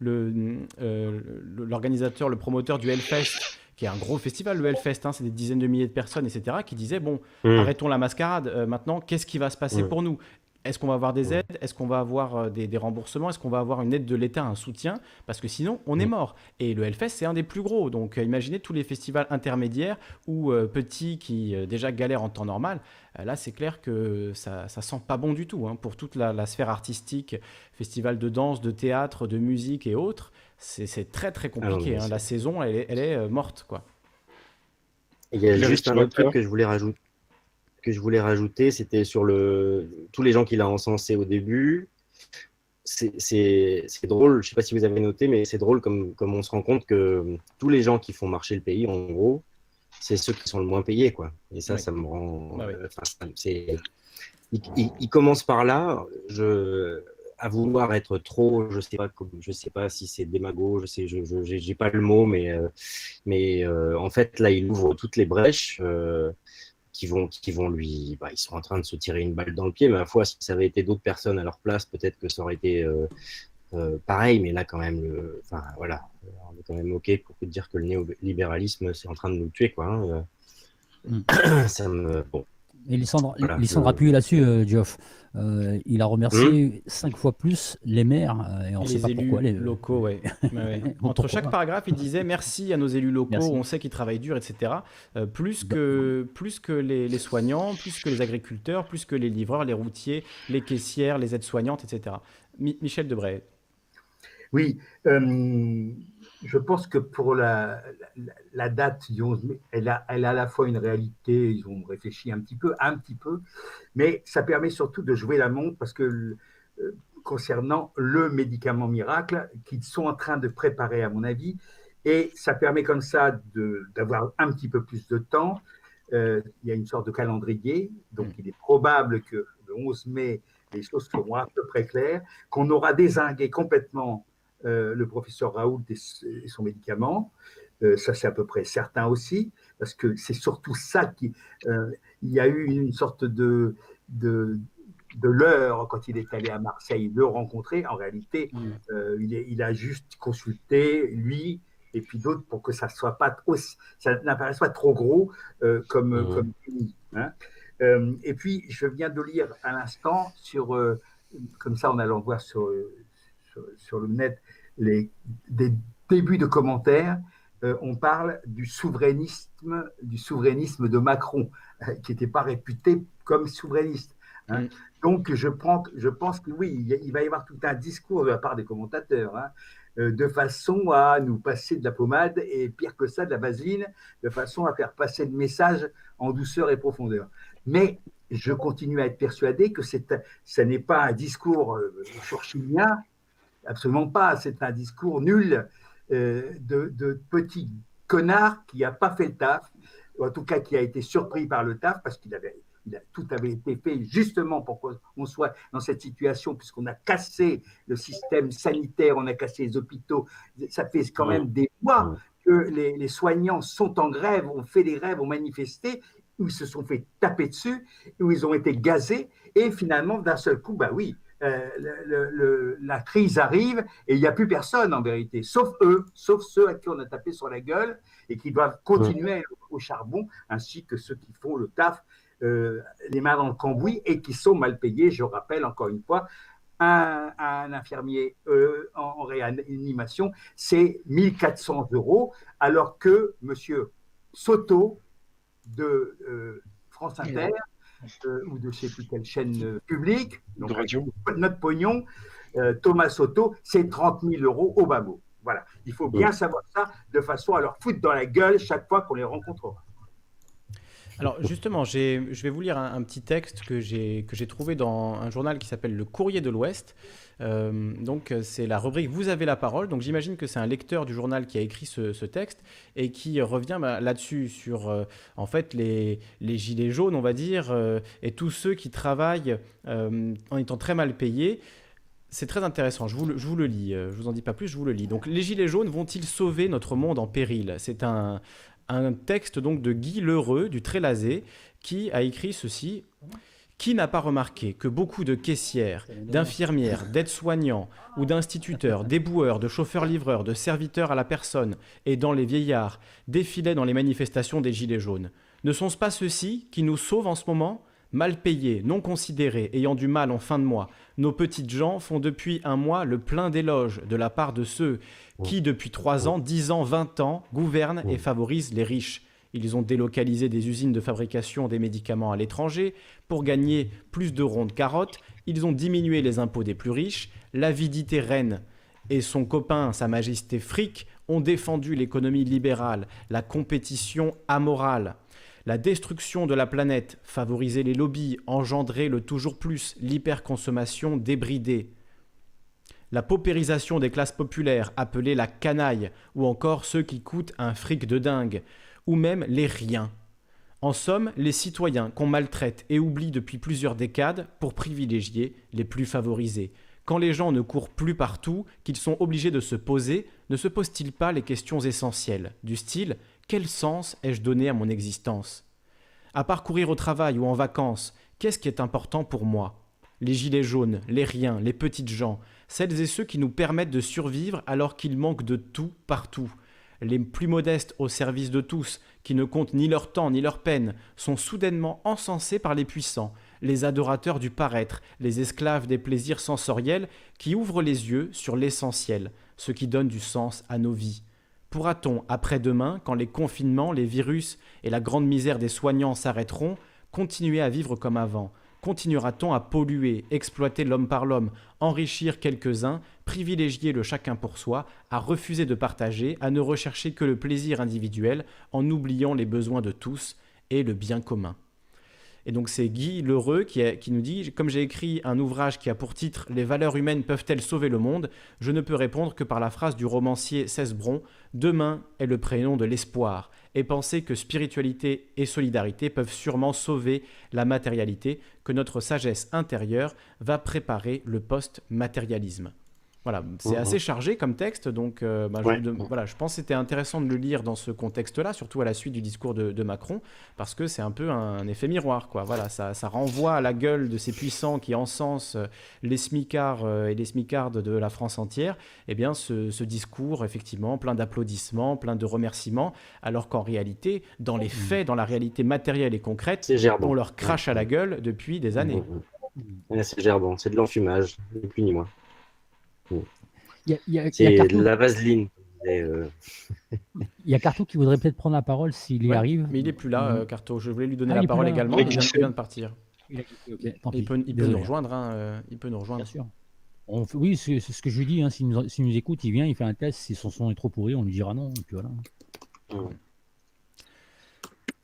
l'organisateur, le, le promoteur du Hellfest qui est un gros festival, le Hellfest, hein, c'est des dizaines de milliers de personnes, etc., qui disait bon, mmh. arrêtons la mascarade, maintenant, qu'est-ce qui va se passer pour nous? Est-ce qu'on va avoir des aides? Est-ce qu'on va avoir euh, des, remboursements? Est-ce qu'on va avoir une aide de l'État, un soutien? Parce que sinon, on est mort. Et le Hellfest, c'est un des plus gros. Donc euh, imaginez tous les festivals intermédiaires ou euh, petits qui déjà galèrent en temps normal. là, c'est clair que ça, ça sent pas bon du tout. Hein. Pour toute la, sphère artistique, festival de danse, de théâtre, de musique et autres, c'est très très compliqué. Ah hein. La saison, elle est, elle est morte. quoi. Il y a juste un autre truc que je voulais rajouter que je voulais rajouter, c'était sur le, tous les gens qu'il a encensés au début. C'est drôle, je ne sais pas si vous avez noté, mais c'est drôle comme, comme on se rend compte que tous les gens qui font marcher le pays, en gros, c'est ceux qui sont le moins payés. Quoi. Et ça, ça me rend. Bah il, il, commence par là. Je, à vouloir être trop, je sais pas, je sais pas si c'est démago, je sais, je, j'ai pas le mot, mais, euh, mais euh, en fait là, il ouvre toutes les brèches. Euh, qui vont, qui vont lui, bah, ils sont en train de se tirer une balle dans le pied. Mais à la fois, si ça avait été d'autres personnes à leur place, peut-être que ça aurait été euh, euh, pareil. Mais là, quand même, le, enfin voilà, on est quand même ok pour dire que le néolibéralisme, c'est en train de nous tuer, quoi. Hein, euh. ça me. Bon. Et Lissandre, Voilà, Lissandre je- a appuyé là-dessus, euh, Geoff. Euh, il a remercié cinq fois plus les maires, euh, et on ne sait les pas élus pourquoi. Les... locaux, ouais. Ouais, ouais. Entre chaque pas. paragraphe, il disait merci à nos élus locaux, Merci. on sait qu'ils travaillent dur, etc. Euh, plus que, plus que les, les soignants, plus que les agriculteurs, plus que les livreurs, les routiers, les caissières, les aides-soignantes, etc. Mi- Michel Debray. Oui, euh, je pense que pour la, la, la date du 11 mai, elle a, elle a à la fois une réalité, ils ont réfléchi un petit peu, un petit peu, mais ça permet surtout de jouer la montre parce que euh, concernant le médicament miracle qu'ils sont en train de préparer, à mon avis, et ça permet comme ça d'avoir un petit peu plus de temps. Euh, il y a une sorte de calendrier, donc il est probable que le 11 mai, les choses seront à peu près claires, qu'on aura désingué complètement euh, le professeur Raoult et, et son médicament. Euh, ça, c'est à peu près certain aussi, parce que c'est surtout ça qui. euh, il y a eu une sorte de, de, de leurre quand il est allé à Marseille le rencontrer. En réalité, euh, il, est- il a juste consulté, lui, et puis d'autres, pour que ça soit pas trop, ça n'apparaisse pas trop gros euh, comme, Mhm. comme hein. Euh, et puis, je viens de lire à l'instant sur, euh, comme ça, en allant voir sur, sur, le net les, des débuts de commentaires, euh, on parle du souverainisme, du souverainisme de Macron, euh, qui n'était pas réputé comme souverainiste. hein. Mm. Donc, je, prends, je pense que oui, il, va y avoir tout un discours de la part des commentateurs, hein, euh, de façon à nous passer de la pommade et pire que ça, de la vaseline, de façon à faire passer le message en douceur et profondeur. Mais je continue à être persuadé que ce n'est pas un discours churchillien, absolument pas. C'est un discours nul euh, de, de petit connard qui n'a pas fait le taf, ou en tout cas qui a été surpris par le taf parce qu'il avait, il a, tout avait été fait justement pour qu'on soit dans cette situation, puisqu'on a cassé le système sanitaire, on a cassé les hôpitaux. Ça fait quand même des mois que les, les soignants sont en grève, ont fait des grèves, ont manifesté, où ils se sont fait taper dessus, où ils ont été gazés, et finalement, d'un seul coup, bah oui, euh, le- le- le- la crise arrive et il n'y a plus personne en vérité, sauf eux, sauf ceux à qui on a tapé sur la gueule et qui doivent continuer au charbon, ainsi que ceux qui font le taf, euh, les mains dans le cambouis et qui sont mal payés. Je rappelle encore une fois, un, un infirmier euh, en, en réanimation, c'est 1400 euros, alors que Monsieur Soto de France Inter euh, ou de je ne sais plus quelle chaîne euh, publique, donc De radio. avec notre pognon, euh, Thomas Soto, c'est 30 000 euros au bas mot. Voilà, il faut bien savoir ça de façon à leur foutre dans la gueule chaque fois qu'on les rencontrera. Alors justement, je vais vous lire un, petit texte que j'ai trouvé dans un journal qui s'appelle Le Courrier de l'Ouest. Euh, donc c'est la rubrique Vous avez la parole. Donc j'imagine que c'est un lecteur du journal qui a écrit ce, texte et qui revient bah, là-dessus sur euh, en fait les, les gilets jaunes, on va dire, euh, et tous ceux qui travaillent en étant très mal payés. C'est très intéressant, je vous, le, je vous le lis, je vous en dis pas plus, je vous le lis. Donc les gilets jaunes vont-ils sauver notre monde en péril? C'est un, un texte donc de Guy Lheureux du Trélazé qui a écrit ceci. Qui n'a pas remarqué que beaucoup de caissières, d'infirmières, d'aides-soignants ou d'instituteurs, d'éboueurs, de chauffeurs-livreurs, de serviteurs à la personne et dans les vieillards défilaient dans les manifestations des Gilets jaunes? Ne sont-ce pas ceux-ci qui nous sauvent en ce moment? Mal payés, non considérés, ayant du mal en fin de mois, nos petites gens font depuis un mois le plein d'éloges de la part de ceux qui, depuis 3 ans, 10 ans, 20 ans, gouvernent et favorisent les riches. Ils ont délocalisé des usines de fabrication des médicaments à l'étranger pour gagner plus de ronds de carottes. Ils ont diminué les impôts des plus riches. L'avidité reine et son copain, Sa Majesté Frick, ont défendu l'économie libérale, la compétition amorale. La destruction de la planète, favoriser les lobbies, engendrer le toujours plus, l'hyperconsommation débridée. La paupérisation des classes populaires, appelée la canaille, ou encore ceux qui coûtent un fric de dingue, ou même les riens. En somme, les citoyens qu'on maltraite et oublie depuis plusieurs décades pour privilégier les plus favorisés. Quand les gens ne courent plus partout, qu'ils sont obligés de se poser, ne se posent-ils pas les questions essentielles, du style quel sens ai-je donné à mon existence? À parcourir au travail ou en vacances, qu'est-ce qui est important pour moi? Les gilets jaunes, les riens, les petites gens, celles et ceux qui nous permettent de survivre alors qu'il manque de tout partout. les plus modestes au service de tous, qui ne comptent ni leur temps ni leur peine, sont soudainement encensés par les puissants, les adorateurs du paraître, les esclaves des plaisirs sensoriels, qui ouvrent les yeux sur l'essentiel, ce qui donne du sens à nos vies. Pourra-t-on, après-demain, quand les confinements, les virus et la grande misère des soignants s'arrêteront, continuer à vivre comme avant? Continuera-t-on à polluer, exploiter l'homme par l'homme, enrichir quelques-uns, privilégier le chacun pour soi, à refuser de partager, à ne rechercher que le plaisir individuel, en oubliant les besoins de tous et le bien commun? Et donc c'est Guy Lheureux qui, nous dit Comme j'ai écrit un ouvrage qui a pour titre Les valeurs humaines peuvent-elles sauver le monde? Je ne peux répondre que par la phrase du romancier Cesbron Demain est le prénom de l'espoir et penser que spiritualité et solidarité peuvent sûrement sauver la matérialité, que notre sagesse intérieure va préparer le post-matérialisme. Voilà, c'est assez chargé comme texte, donc euh, bah, je, voilà, je pense que c'était intéressant de le lire dans ce contexte-là, surtout à la suite du discours de, Macron, parce que c'est un peu un, effet miroir, quoi. Voilà, ça, ça, renvoie à la gueule de ces puissants qui encensent euh, les smicards euh, et les smicardes de la France entière. Eh bien, ce, ce discours, effectivement, plein d'applaudissements, plein de remerciements, alors qu'en réalité, dans les mmh. faits, dans la réalité matérielle et concrète, on leur crache à la gueule depuis des années. C'est gerbant, c'est de l'enfumage, ni plus ni moins. Il y a, c'est la vaseline. Euh. Il y a Carto qui voudrait peut-être prendre la parole s'il y arrive. Mais il n'est plus là, euh, Carto. Je voulais lui donner ah, la parole également. il vient de partir. Il, peut, nous rejoindre. Hein, euh, il peut nous rejoindre. Bien sûr. oui, c'est ce que je lui dis. Hein, S'il nous, nous, écoute, il vient, il fait un test. Si son son est trop pourri, on lui dira non. voilà.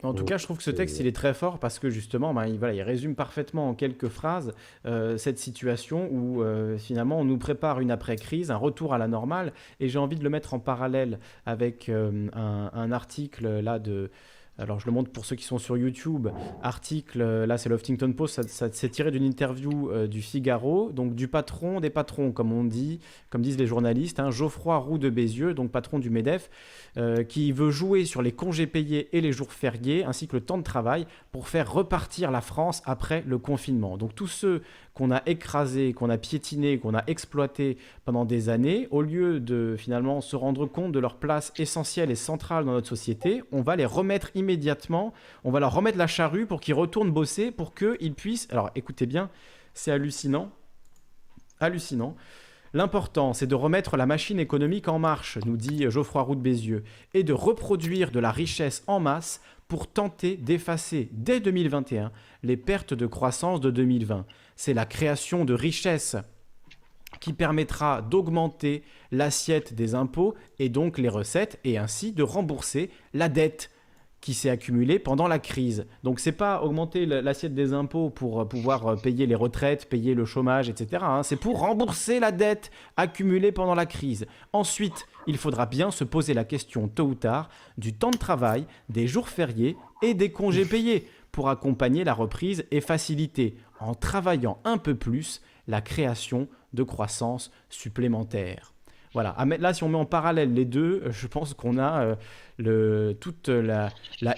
En tout cas, je trouve que ce texte, il est très fort parce que justement, ben, il, voilà, il résume parfaitement en quelques phrases euh, cette situation où euh, finalement on nous prépare une après-crise, un retour à la normale. Et j'ai envie de le mettre en parallèle avec euh, un, un, article là de alors je le montre pour ceux qui sont sur YouTube, article, euh, là c'est l'Huffington Post, ça, s'est tiré d'une interview euh, du Figaro, donc du patron des patrons, comme on dit, comme disent les journalistes, hein, Geoffroy Roux de Bézieux, donc patron du MEDEF, euh, qui veut jouer sur les congés payés et les jours fériés, ainsi que le temps de travail, pour faire repartir la France après le confinement. Donc tous ceux qu'on a écrasé, qu'on a piétiné, qu'on a exploité pendant des années, au lieu de finalement se rendre compte de leur place essentielle et centrale dans notre société, on va les remettre immédiatement, on va leur remettre la charrue pour qu'ils retournent bosser, pour qu'ils puissent... Alors écoutez bien, c'est hallucinant, hallucinant. L'important, c'est de remettre la machine économique en marche, nous dit Geoffroy Roux de Bézieux, et de reproduire de la richesse en masse pour tenter d'effacer dès 2021 les pertes de croissance de 2020 c'est la création de richesses qui permettra d'augmenter l'assiette des impôts et donc les recettes et ainsi de rembourser la dette qui s'est accumulée pendant la crise. Donc c'est pas augmenter l'assiette des impôts pour euh, pouvoir euh, payer les retraites, payer le chômage, etc. Hein. C'est pour rembourser la dette accumulée pendant la crise. Ensuite, il faudra bien se poser la question tôt ou tard du temps de travail, des jours fériés et des congés payés pour accompagner la reprise et faciliter, en travaillant un peu plus, la création de croissance supplémentaire. Voilà. Ah, là, si on met en parallèle les deux, euh, je pense qu'on a euh, toute la,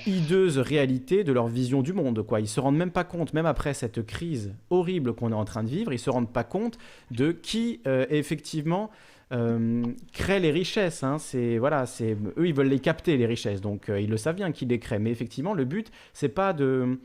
hideuse réalité de leur vision du monde. Quoi. Ils se rendent même pas compte, même après cette crise horrible qu'on est en train de vivre, ils se rendent pas compte de qui euh, effectivement créent les richesses. Hein. C'est voilà, c'est eux ils veulent les capter les richesses, donc ils le savent bien qu'ils les créent. Mais effectivement, le but c'est pas de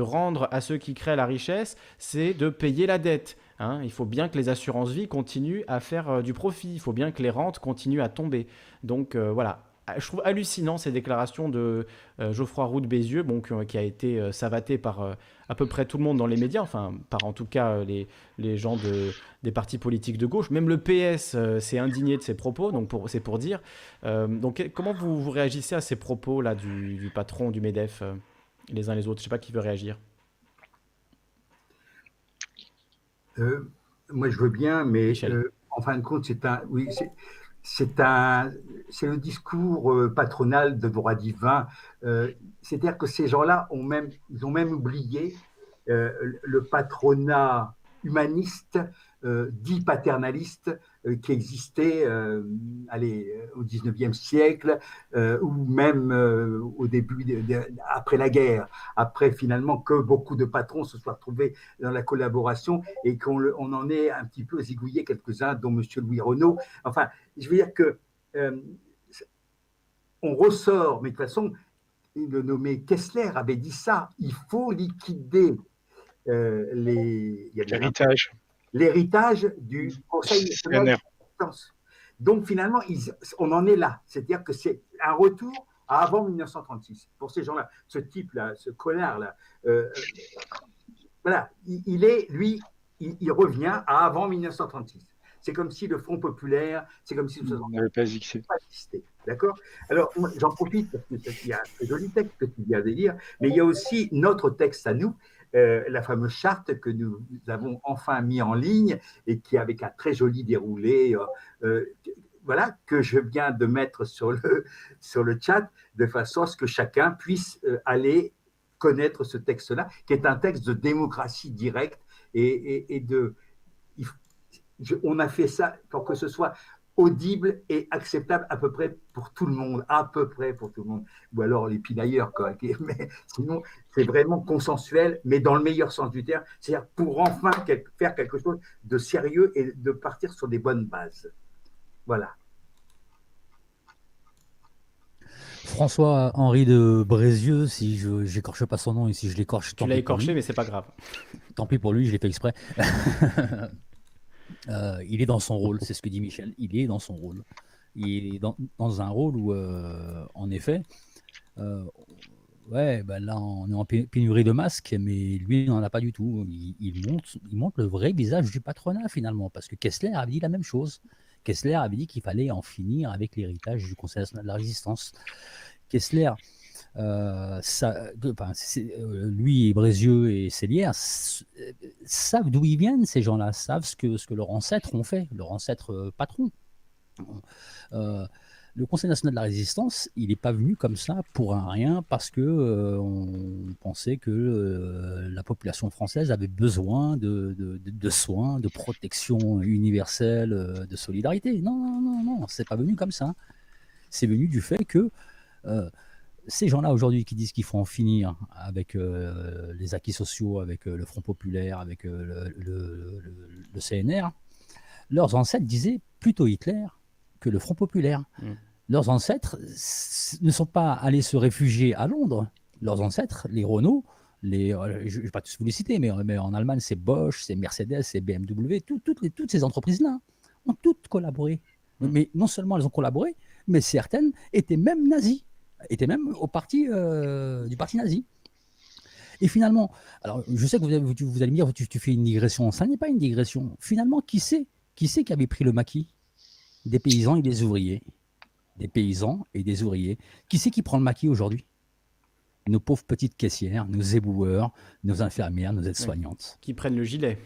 rendre à ceux qui créent la richesse, c'est de payer la dette. Hein. Il faut bien que les assurances vie continuent à faire du profit. Il faut bien que les rentes continuent à tomber. Donc voilà, je trouve hallucinant ces déclarations de Geoffroy Roux de Bézieux, qui, a été savaté par à peu près tout le monde dans les médias, enfin, par en tout cas les, gens de, des partis politiques de gauche. Même le PS euh, s'est indigné de ces propos, donc c'est pour dire. Euh, donc comment vous, réagissez à ces propos-là du, du, patron du MEDEF, euh, les uns les autres? Je ne sais pas qui veut réagir. Moi, je veux bien, mais en fin de compte, c'est un, oui, c'est un, c'est le discours patronal de droit divin. C'est-à-dire que ces gens-là ont même, ils ont même oublié le patronat humaniste euh, dit paternaliste euh, qui existait euh, allez, au 19e siècle ou même au début, après la guerre, après finalement que beaucoup de patrons se soient retrouvés dans la collaboration et qu'on on en ait un petit peu zigouillé quelques-uns, dont M. Louis Renault. Enfin, je veux dire que on ressort, mais de toute façon, le nommé Kessler avait dit ça, il faut liquider euh, les, l'héritage. L'héritage du Conseil national Donc finalement, on en est là. C'est-à-dire que c'est un retour à avant 1936. Pour ces gens-là, ce type-là, ce connard-là, euh, voilà, il, est, lui, il, revient à avant 1936. C'est comme si le Front populaire, c'est comme si on n'avait pas existé. D'accord? Alors, j'en profite parce qu'il y a un joli texte que tu viens de lire, mais il y a aussi notre texte à nous, euh, la fameuse charte que nous avons enfin mis en ligne et qui, avec un très joli déroulé, euh, euh, voilà, que je viens de mettre sur le, sur le chat, de façon à ce que chacun puisse aller connaître ce texte-là, qui est un texte de démocratie directe et, de. on a fait ça pour que ce soit audible et acceptable à peu près pour tout le monde, à peu près pour tout le monde, ou alors les pinailleurs, quoi. Mais sinon, c'est vraiment consensuel, mais dans le meilleur sens du terme, c'est-à-dire pour enfin faire quelque chose de sérieux et de partir sur des bonnes bases. Voilà. François-Henri de Brézieux, si je n'écorche pas son nom et si je l'écorche, Tu l'as écorché, mais c'est pas grave. Tant pis pour lui, je l'ai fait exprès. Euh, il est dans son rôle, c'est ce que dit Michel. Il est dans son rôle. Il est dans, un rôle où, euh, en effet, euh, ouais, ben là, on est en pénurie de masques, mais lui, il n'en a pas du tout. Il, montre, il montre le vrai visage du patronat, finalement, parce que Kessler avait dit la même chose. Kessler avait dit qu'il fallait en finir avec l'héritage du Conseil national de la résistance. Kessler, euh, euh, lui et Brézieux et Célière euh, savent d'où ils viennent, ces gens-là, savent ce que, leurs ancêtres ont fait, leurs ancêtres patrons. le Conseil national de la résistance, il n'est pas venu comme ça pour un rien parce que on pensait que la population française avait besoin de, de, de, soins, de protection universelle, de solidarité. Non, non, non, non, c'est pas venu comme ça. C'est venu du fait que ces gens-là aujourd'hui qui disent qu'il faut en finir avec euh, les acquis sociaux, avec euh, le Front populaire, avec euh, le, CNR, leurs ancêtres disaient plutôt Hitler que le Front populaire. Mm. Leurs ancêtres ne sont pas allés se réfugier à Londres. Leurs ancêtres, les Renault, les, je ne vais pas tous vous les citer, mais, en Allemagne, c'est Bosch, c'est Mercedes, c'est BMW, toutes, les, toutes ces entreprises-là ont toutes collaboré. Mm. Mais non seulement elles ont collaboré, mais certaines étaient même nazies était même au parti euh, du parti nazi. Et finalement, alors je sais que vous, allez me dire, tu, tu, fais une digression. Ça n'est pas une digression. Finalement, qui c'est qui c'est qui avait pris le maquis Des paysans et des ouvriers? Des paysans et des ouvriers. Qui c'est qui prend le maquis aujourd'hui? Nos pauvres petites caissières, nos éboueurs, nos infirmières, nos aides-soignantes. Qui prennent le gilet,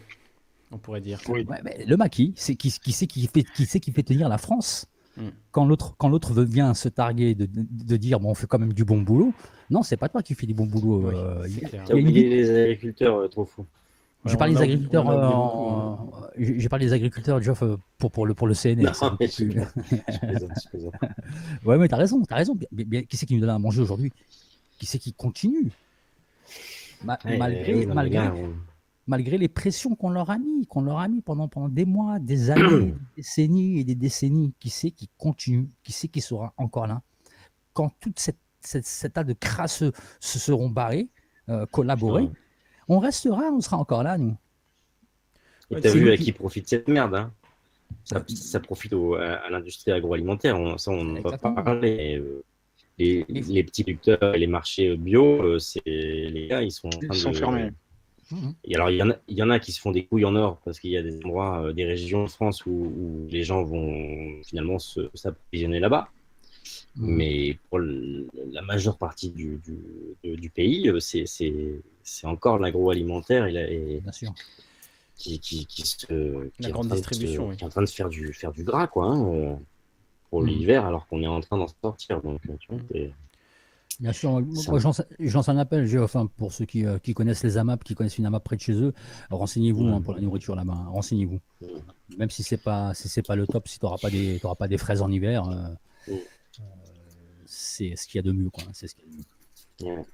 on pourrait dire. le maquis, c'est qui, qui c'est qui fait, qui, qui fait tenir la France? Quand l'autre, quand l'autre vient se targuer de, de, dire bon, on fait quand même du bon boulot, non, c'est pas toi qui fais du bon boulot. Euh, il, oublié les agriculteurs euh, trop fous. J'ai parlé des agriculteurs, euh, j'ai parlé des agriculteurs, Geoff, pour, pour, le, pour le CNR. Non, mais je, je ouais, mais t'as raison, t'as raison. qui c'est qui nous donne à manger aujourd'hui? Qui c'est qui continue? Malgré, malgré, malgré les pressions qu'on leur a mis, qu'on leur a mis pendant, pendant des mois, des années, des décennies et des décennies. Qui sait qui continue Qui sait qui sera encore là Quand toute cette, cette, tas de crasseux se seront barrés, euh, collaborés, on restera, on sera encore là, nous. Et t'as vu à qui profite cette merde hein? Ça, profite à, l'industrie agroalimentaire, on, ça on ne va pas parler. Euh, les, les, petits producteurs et les marchés bio, euh, c'est les gars, ils sont, ils sont fermés. Mhm. Et alors, il y, en a, il y en a qui se font des couilles en or parce qu'il y a des endroits, euh, des régions de France où, les gens vont finalement s'approvisionner là-bas. Mhm. Mais pour la majeure partie du, du, pays, euh, c'est encore l'agroalimentaire et, Bien sûr. Qui, qui, qui, se, la grande distribution, qui est en train de faire du, faire du gras quoi, hein, euh, pour mhm. l'hiver alors qu'on est en train d'en sortir. Donc, tu vois, Bien sûr, moi, je lance un appel, enfin, pour ceux qui, euh, qui, connaissent les AMAP, qui connaissent une AMAP près de chez eux, renseignez-vous hein, pour la nourriture là-bas, hein, renseignez-vous. Même si c'est pas si c'est pas le top, si tu n'auras pas, des, pas des fraises en hiver, euh, euh, c'est ce qu'il y a de mieux. Quoi, hein, c'est ce qu'il y a de mieux.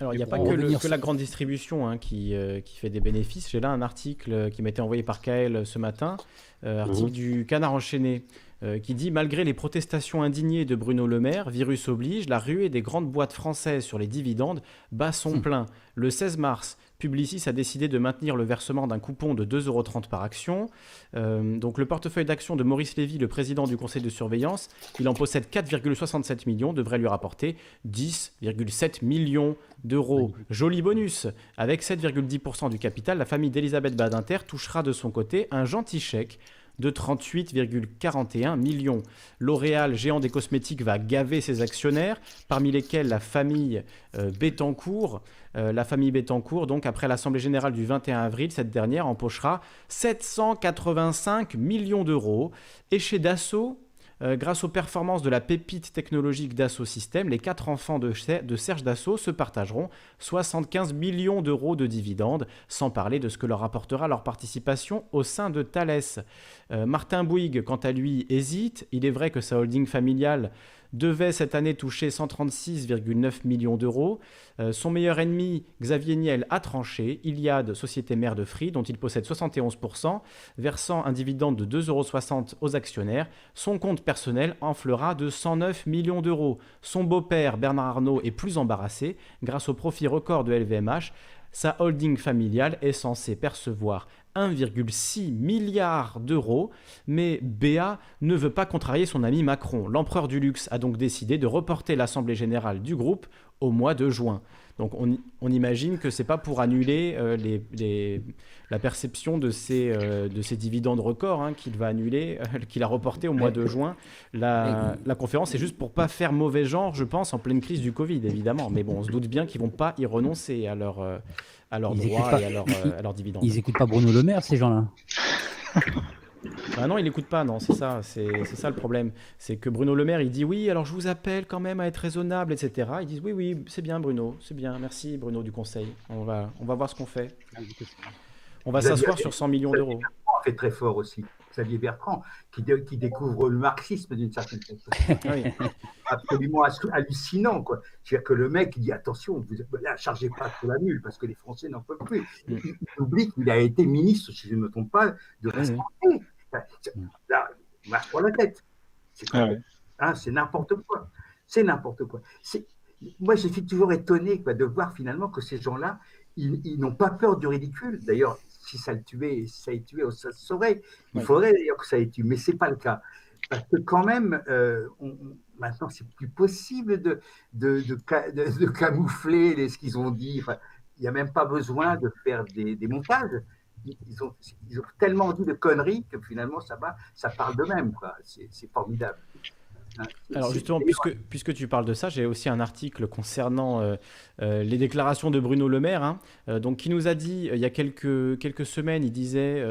Alors, il n'y a pas que, la grande distribution hein, qui, euh, qui, fait des bénéfices. J'ai là un article qui m'a été envoyé par Kael ce matin, euh, article mhm. du Canard enchaîné. Euh, qui dit Malgré les protestations indignées de Bruno Le Maire, virus oblige, la ruée des grandes boîtes françaises sur les dividendes bat son Hmm. plein. Le 16 mars, Publicis a décidé de maintenir le versement d'un coupon de 2,30 euros par action. Euh, donc le portefeuille d'actions de Maurice Lévy, le président du conseil de surveillance, il en possède 4,67 millions, devrait lui rapporter 10,7 millions d'euros. Joli bonus Avec 7,10% du capital, la famille d'Elisabeth Badinter touchera de son côté un gentil chèque de 38,41 millions. L'Oréal, géant des cosmétiques, va gaver ses actionnaires, parmi lesquels la famille euh, Bettencourt. Euh, la famille Bettencourt, donc après l'Assemblée générale du 21 avril, cette dernière empochera 785 millions d'euros. Et chez Dassault, euh, grâce aux performances de la pépite technologique Dassault Systèmes, les quatre enfants de Serge Dassault se partageront 75 millions d'euros de dividendes, sans parler de ce que leur apportera leur participation au sein de Thales. Euh, Martin Bouygues, quant à lui, hésite. Il est vrai que sa holding familiale devait cette année toucher 136,9 millions d'euros. Euh, son meilleur ennemi, Xavier Niel, a tranché. Iliad, société mère de Free, dont il possède 71%, versant un dividende de 2,60 euros aux actionnaires. Son compte personnel enflera de 109 millions d'euros. Son beau-père, Bernard Arnault, est plus embarrassé. Grâce au profit record de LVMH, sa holding familiale est censée percevoir 1,6 milliard d'euros, mais BA ne veut pas contrarier son ami Macron. L'empereur du luxe a donc décidé de reporter l'assemblée générale du groupe au mois de juin. Donc on, on imagine que c'est pas pour annuler euh, les, les- la perception de ces, euh, de ces dividendes records hein, qu'il va annuler, euh, qu'il a reporté au mois de juin. La, la conférence c'est juste pour pas faire mauvais genre, je pense, en pleine crise du Covid, évidemment. Mais bon, on se doute bien qu'ils vont pas y renoncer à leur, à leurs Ils droits et à leurs ils- euh, à leurs dividendes. Ils écoutent pas Bruno Le Maire, ces gens-là. Ah non, il n'écoute pas, non, c'est ça, c'est c'est ça le problème. C'est que Bruno Le Maire, il dit oui, alors je vous appelle quand même à être raisonnable, etc. Ils disent oui, oui, c'est bien Bruno, c'est bien, merci Bruno du conseil. On va, on va voir ce qu'on fait. On va s'asseoir sur 100 millions d'euros. Fait très fort aussi. Xavier Bertrand, qui, dé- qui découvre le marxisme d'une certaine façon. Absolument hallucinant, quoi. C'est-à-dire que le mec, il dit attention, vous, là, chargez pas trop la mule, parce que les Français n'en peuvent plus. Il, il oublie qu'il a été ministre, si je ne me trompe pas, de la santé. Là, il marche pour la tête. C'est Ah ouais. hein, c'est n'importe quoi. C'est n'importe quoi. Moi, je suis toujours étonné quoi, de voir finalement que ces gens-là, ils, ils n'ont pas peur du ridicule. D'ailleurs, si ça le tuait, si ça le tuait, ça se saurait. Il Ouais. faudrait d'ailleurs que ça ait tué, mais c'est pas le cas. Parce que quand même, euh, on- maintenant, c'est plus possible de, de, de, ca- de- de camoufler les- ce qu'ils ont dit. Enfin, il n'y a même pas besoin de faire des, des montages. Ils ont, ils ont tellement dit de conneries que finalement, ça va, ça parle d'eux-mêmes. c'est formidable. Alors justement, puisque, puisque tu parles de ça, j'ai aussi un article concernant euh, euh, les déclarations de Bruno Le Maire, hein, euh, donc, qui nous a dit il y a quelques, quelques semaines, il disait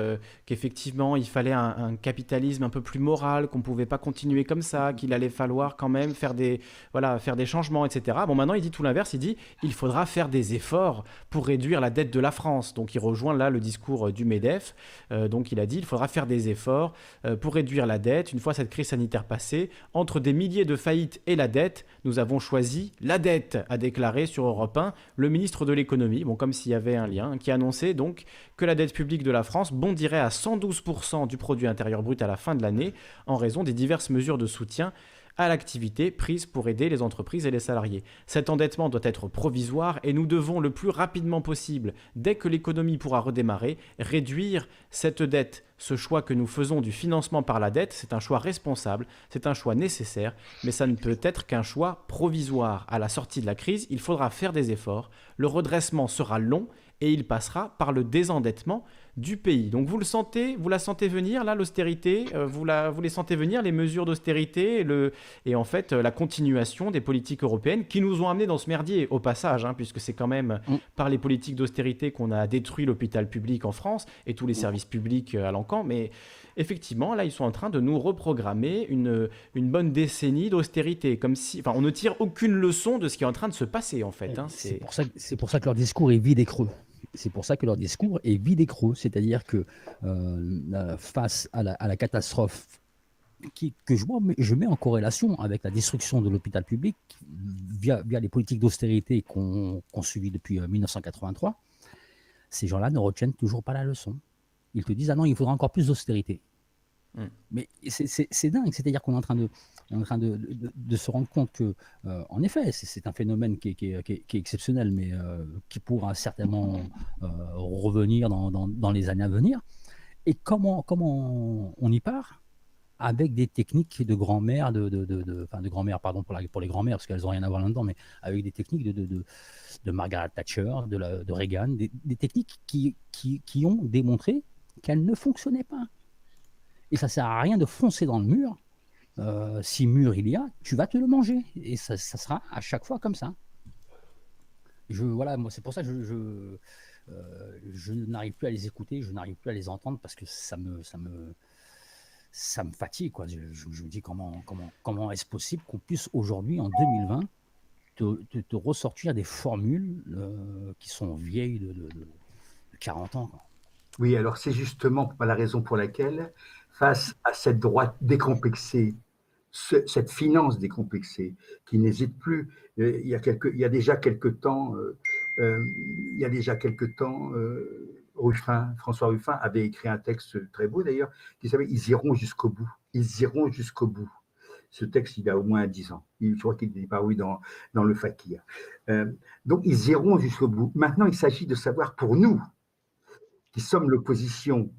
qu'effectivement il fallait un, un capitalisme un peu plus moral, qu'on ne pouvait pas continuer comme ça, qu'il allait falloir quand même faire des, voilà, faire des changements, etc. Bon, maintenant il dit tout l'inverse, il dit il faudra faire des efforts pour réduire la dette de la France. Donc il rejoint là le discours du MEDEF. Donc il a dit il faudra faire des efforts pour réduire la dette. Une fois cette crise sanitaire passée, entre des milliers de faillites et la dette, nous avons choisi la dette, a déclaré sur Europe 1 le ministre de l'économie, bon, comme s'il y avait un lien, qui annonçait donc que la dette publique de la France bondirait à 112% du produit intérieur brut à la fin de l'année en raison des diverses mesures de soutien à l'activité prise pour aider les entreprises et les salariés. Cet endettement doit être provisoire et nous devons le plus rapidement possible, dès que l'économie pourra redémarrer, réduire cette dette. Ce choix que nous faisons du financement par la dette, c'est un choix responsable, c'est un choix nécessaire, mais ça ne peut être qu'un choix provisoire. À la sortie de la crise, il faudra faire des efforts, le redressement sera long et il passera par le désendettement du pays. Donc vous le sentez, vous la sentez venir là, l'austérité, euh, vous, la, vous les sentez venir, les mesures d'austérité et, le, et en fait euh, la continuation des politiques européennes qui nous ont amenés dans ce merdier au passage, hein, puisque c'est quand même Mm. par les politiques d'austérité qu'on a détruit l'hôpital public en France et tous les services publics euh, à l'encan. Mais effectivement, là, ils sont en train de nous reprogrammer une, une bonne décennie d'austérité, comme si, enfin, on ne tire aucune leçon de ce qui est en train de se passer en fait. hein. C'est pour, ça pour ça que leur discours est vide et creux. C'est pour ça que leur discours est vide et creux. C'est-à-dire que euh, face à la, catastrophe que je, vois, je mets en corrélation avec la destruction de l'hôpital public via, les politiques d'austérité qu'on suivit depuis euh, 1983, ces gens-là ne retiennent toujours pas la leçon. Ils te disent, ah non, il faudra encore plus d'austérité. Mm. Mais c'est dingue, c'est-à-dire qu'on est en train de, se rendre compte que, euh, en effet, c'est un phénomène qui est, exceptionnel, mais euh, qui pourra certainement euh, revenir dans, les années à venir. Et comment, on y part? Avec des techniques de grand-mère, de, enfin de grand-mère, pardon pour, les grand-mères, parce qu'elles n'ont rien à voir là-dedans, mais avec des techniques de, Margaret Thatcher, de, Reagan, des, techniques qui ont démontré qu'elles ne fonctionnaient pas. Et ça sert à rien de foncer dans le mur. Euh, si mur il y a, tu vas te le manger. Et ça, ça sera à chaque fois comme ça. Je, voilà, moi, c'est pour ça que je, je, euh, n'arrive plus à les écouter, je n'arrive plus à les entendre parce que ça me, ça me, ça me fatigue. Quoi. Je, me dis comment, comment, comment est-ce possible qu'on puisse aujourd'hui, en 2020, te, ressortir des formules euh, qui sont vieilles de, de, de 40 ans. Oui, alors c'est justement la raison pour laquelle face à cette droite décomplexée, cette finance décomplexée, qui n'hésite plus. Euh, il y, a déjà quelques temps, euh, euh, il y a déjà quelques temps, François Ruffin avait écrit un texte très beau d'ailleurs, qui s'appelle Ils iront jusqu'au bout. Ils iront jusqu'au bout. Ce texte, il a au moins 10 ans. Je crois qu'il est paru dans le Fakir. donc, ils iront jusqu'au bout. Maintenant, il s'agit de savoir pour nous, qui sommes l'opposition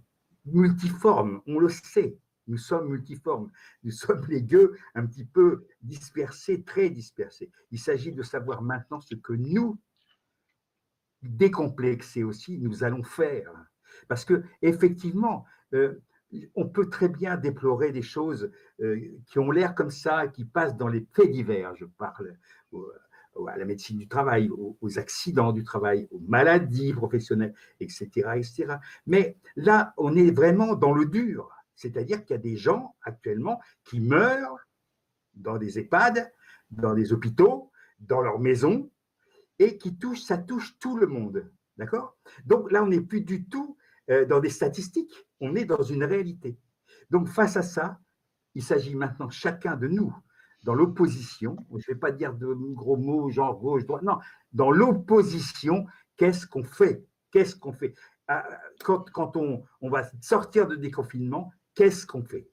multiforme, on le sait, nous sommes multiformes, nous sommes les gueux un petit peu dispersés, très dispersés. Il s'agit de savoir maintenant ce que nous, décomplexés aussi, nous allons faire. Parce que effectivement, euh, on peut très bien déplorer des choses euh, qui ont l'air comme ça, qui passent dans les faits divers. Je parle à la médecine du travail, aux, accidents du travail, aux maladies professionnelles, etc., etc. Mais là, on est vraiment dans le dur. C'est-à-dire qu'il y a des gens actuellement qui meurent dans des EHPAD, dans des hôpitaux, dans leurs maisons, et qui touchent, ça touche tout le monde. D'accord? Donc là, on n'est plus du tout euh, dans des statistiques, on est dans une réalité. Donc face à ça, il s'agit maintenant chacun de nous dans l'opposition, je ne vais pas dire de gros mots genre gauche, droite, non, dans l'opposition, qu'est-ce qu'on fait? Qu'est-ce qu'on fait? Ah, Quand, quand on, on, va sortir de déconfinement, qu'est-ce qu'on fait?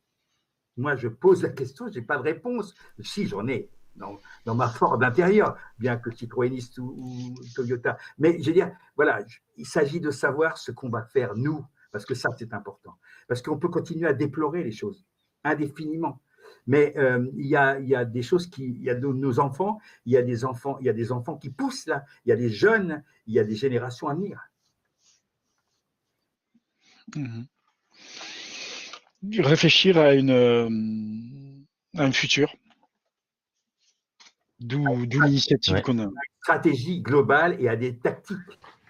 Moi, je pose la question, je n'ai pas de réponse. Si, j'en ai dans, dans, ma Ford d'intérieur, bien que Citroëniste ou, ou, Toyota. Mais je veux dire, voilà, il s'agit de savoir ce qu'on va faire, nous, parce que ça, c'est important. Parce qu'on peut continuer à déplorer les choses indéfiniment. Mais euh, il, y a, il, y a, des choses qui, il y a de, nos enfants, il y a des enfants, il y a des enfants qui poussent là, il y a des jeunes, il y a des générations à venir. Mmh. Réfléchir à une euh, à un futur. D'où l'initiative ouais. qu'on a. Stratégie globale et à des tactiques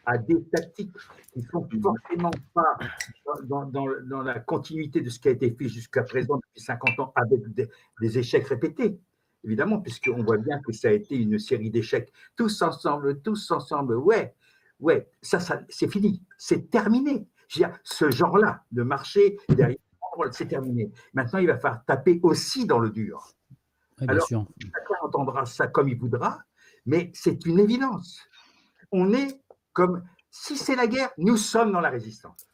à des tactiques qui ne sont forcément pas dans, dans, dans, la continuité de ce qui a été fait jusqu'à présent depuis 50 ans avec des, des échecs répétés, évidemment, puisqu'on voit bien que ça a été une série d'échecs, tous ensemble, tous ensemble, ouais, ouais, ça, ça c'est fini, c'est terminé. Dire, ce genre-là de marché derrière, c'est terminé. Maintenant, il va falloir taper aussi dans le dur. Oui, Alors, sûr. chacun entendra ça comme il voudra, mais c'est une évidence. On est comme si c'est la guerre, nous sommes dans la résistance.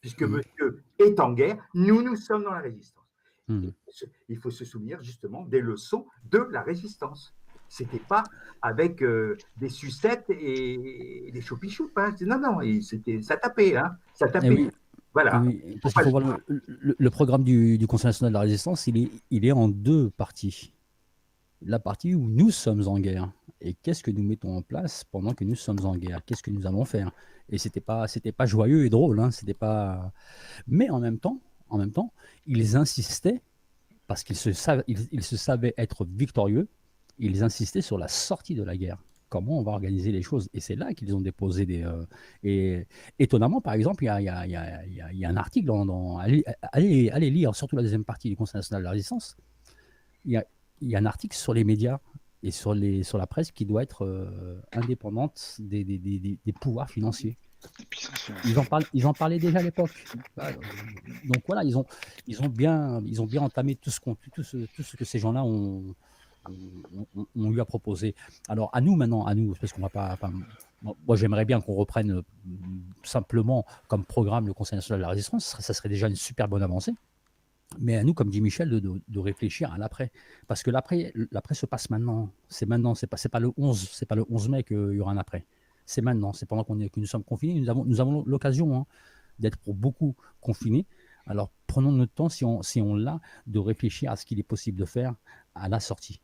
Puisque mmh. monsieur est en guerre, nous, nous sommes dans la résistance. Mmh. Il faut se souvenir justement des leçons de la résistance. C'était pas avec euh, des sucettes et des choupichous. Hein. Non, non, c'était, ça tapait. Hein. Ça tapait. Oui. Voilà. Oui, parce qu'il faut voir le, le, le, programme du, du, Conseil national de la résistance, il est, il est en deux parties. La partie où nous sommes en guerre et qu'est-ce que nous mettons en place pendant que nous sommes en guerre? Qu'est-ce que nous allons faire? Et c'était pas, c'était pas joyeux et drôle, hein, c'était pas. Mais en même temps, en même temps, ils insistaient parce qu'ils se savaient, ils, se savaient être victorieux. Ils insistaient sur la sortie de la guerre. Comment on va organiser les choses? Et c'est là qu'ils ont déposé des. Euh, et étonnamment, par exemple, il y y y y a un article dans, dans allez, allez, allez, lire, surtout la deuxième partie du Conseil national de la résistance. Il y a, il y a un article sur les médias et sur, les, sur la presse qui doit être euh, indépendante des, des, des, des, pouvoirs financiers. Ils en, parlent, ils en parlaient déjà à l'époque. Donc voilà, ils ont, ils, ont bien, ils ont bien entamé tout ce, tout ce, tout ce que ces gens-là ont, ont, ont, eu à proposer. Alors à nous maintenant, à nous, parce qu'on va pas. Moi j'aimerais bien qu'on reprenne euh, simplement comme programme le Conseil national de la résistance, ça serait déjà une super bonne avancée. Mais à nous, comme dit Michel, de, de, réfléchir à l'après. Parce que l'après, l'après se passe maintenant. C'est maintenant, c'est pas, pas le 11, c'est pas le 11 mai qu'il y aura un après. C'est maintenant, c'est pendant qu'on est, que nous sommes confinés. Nous avons, nous avons l'occasion hein, d'être pour beaucoup confinés. Alors prenons notre temps, si on, si on l'a, de réfléchir à ce qu'il est possible de faire à la sortie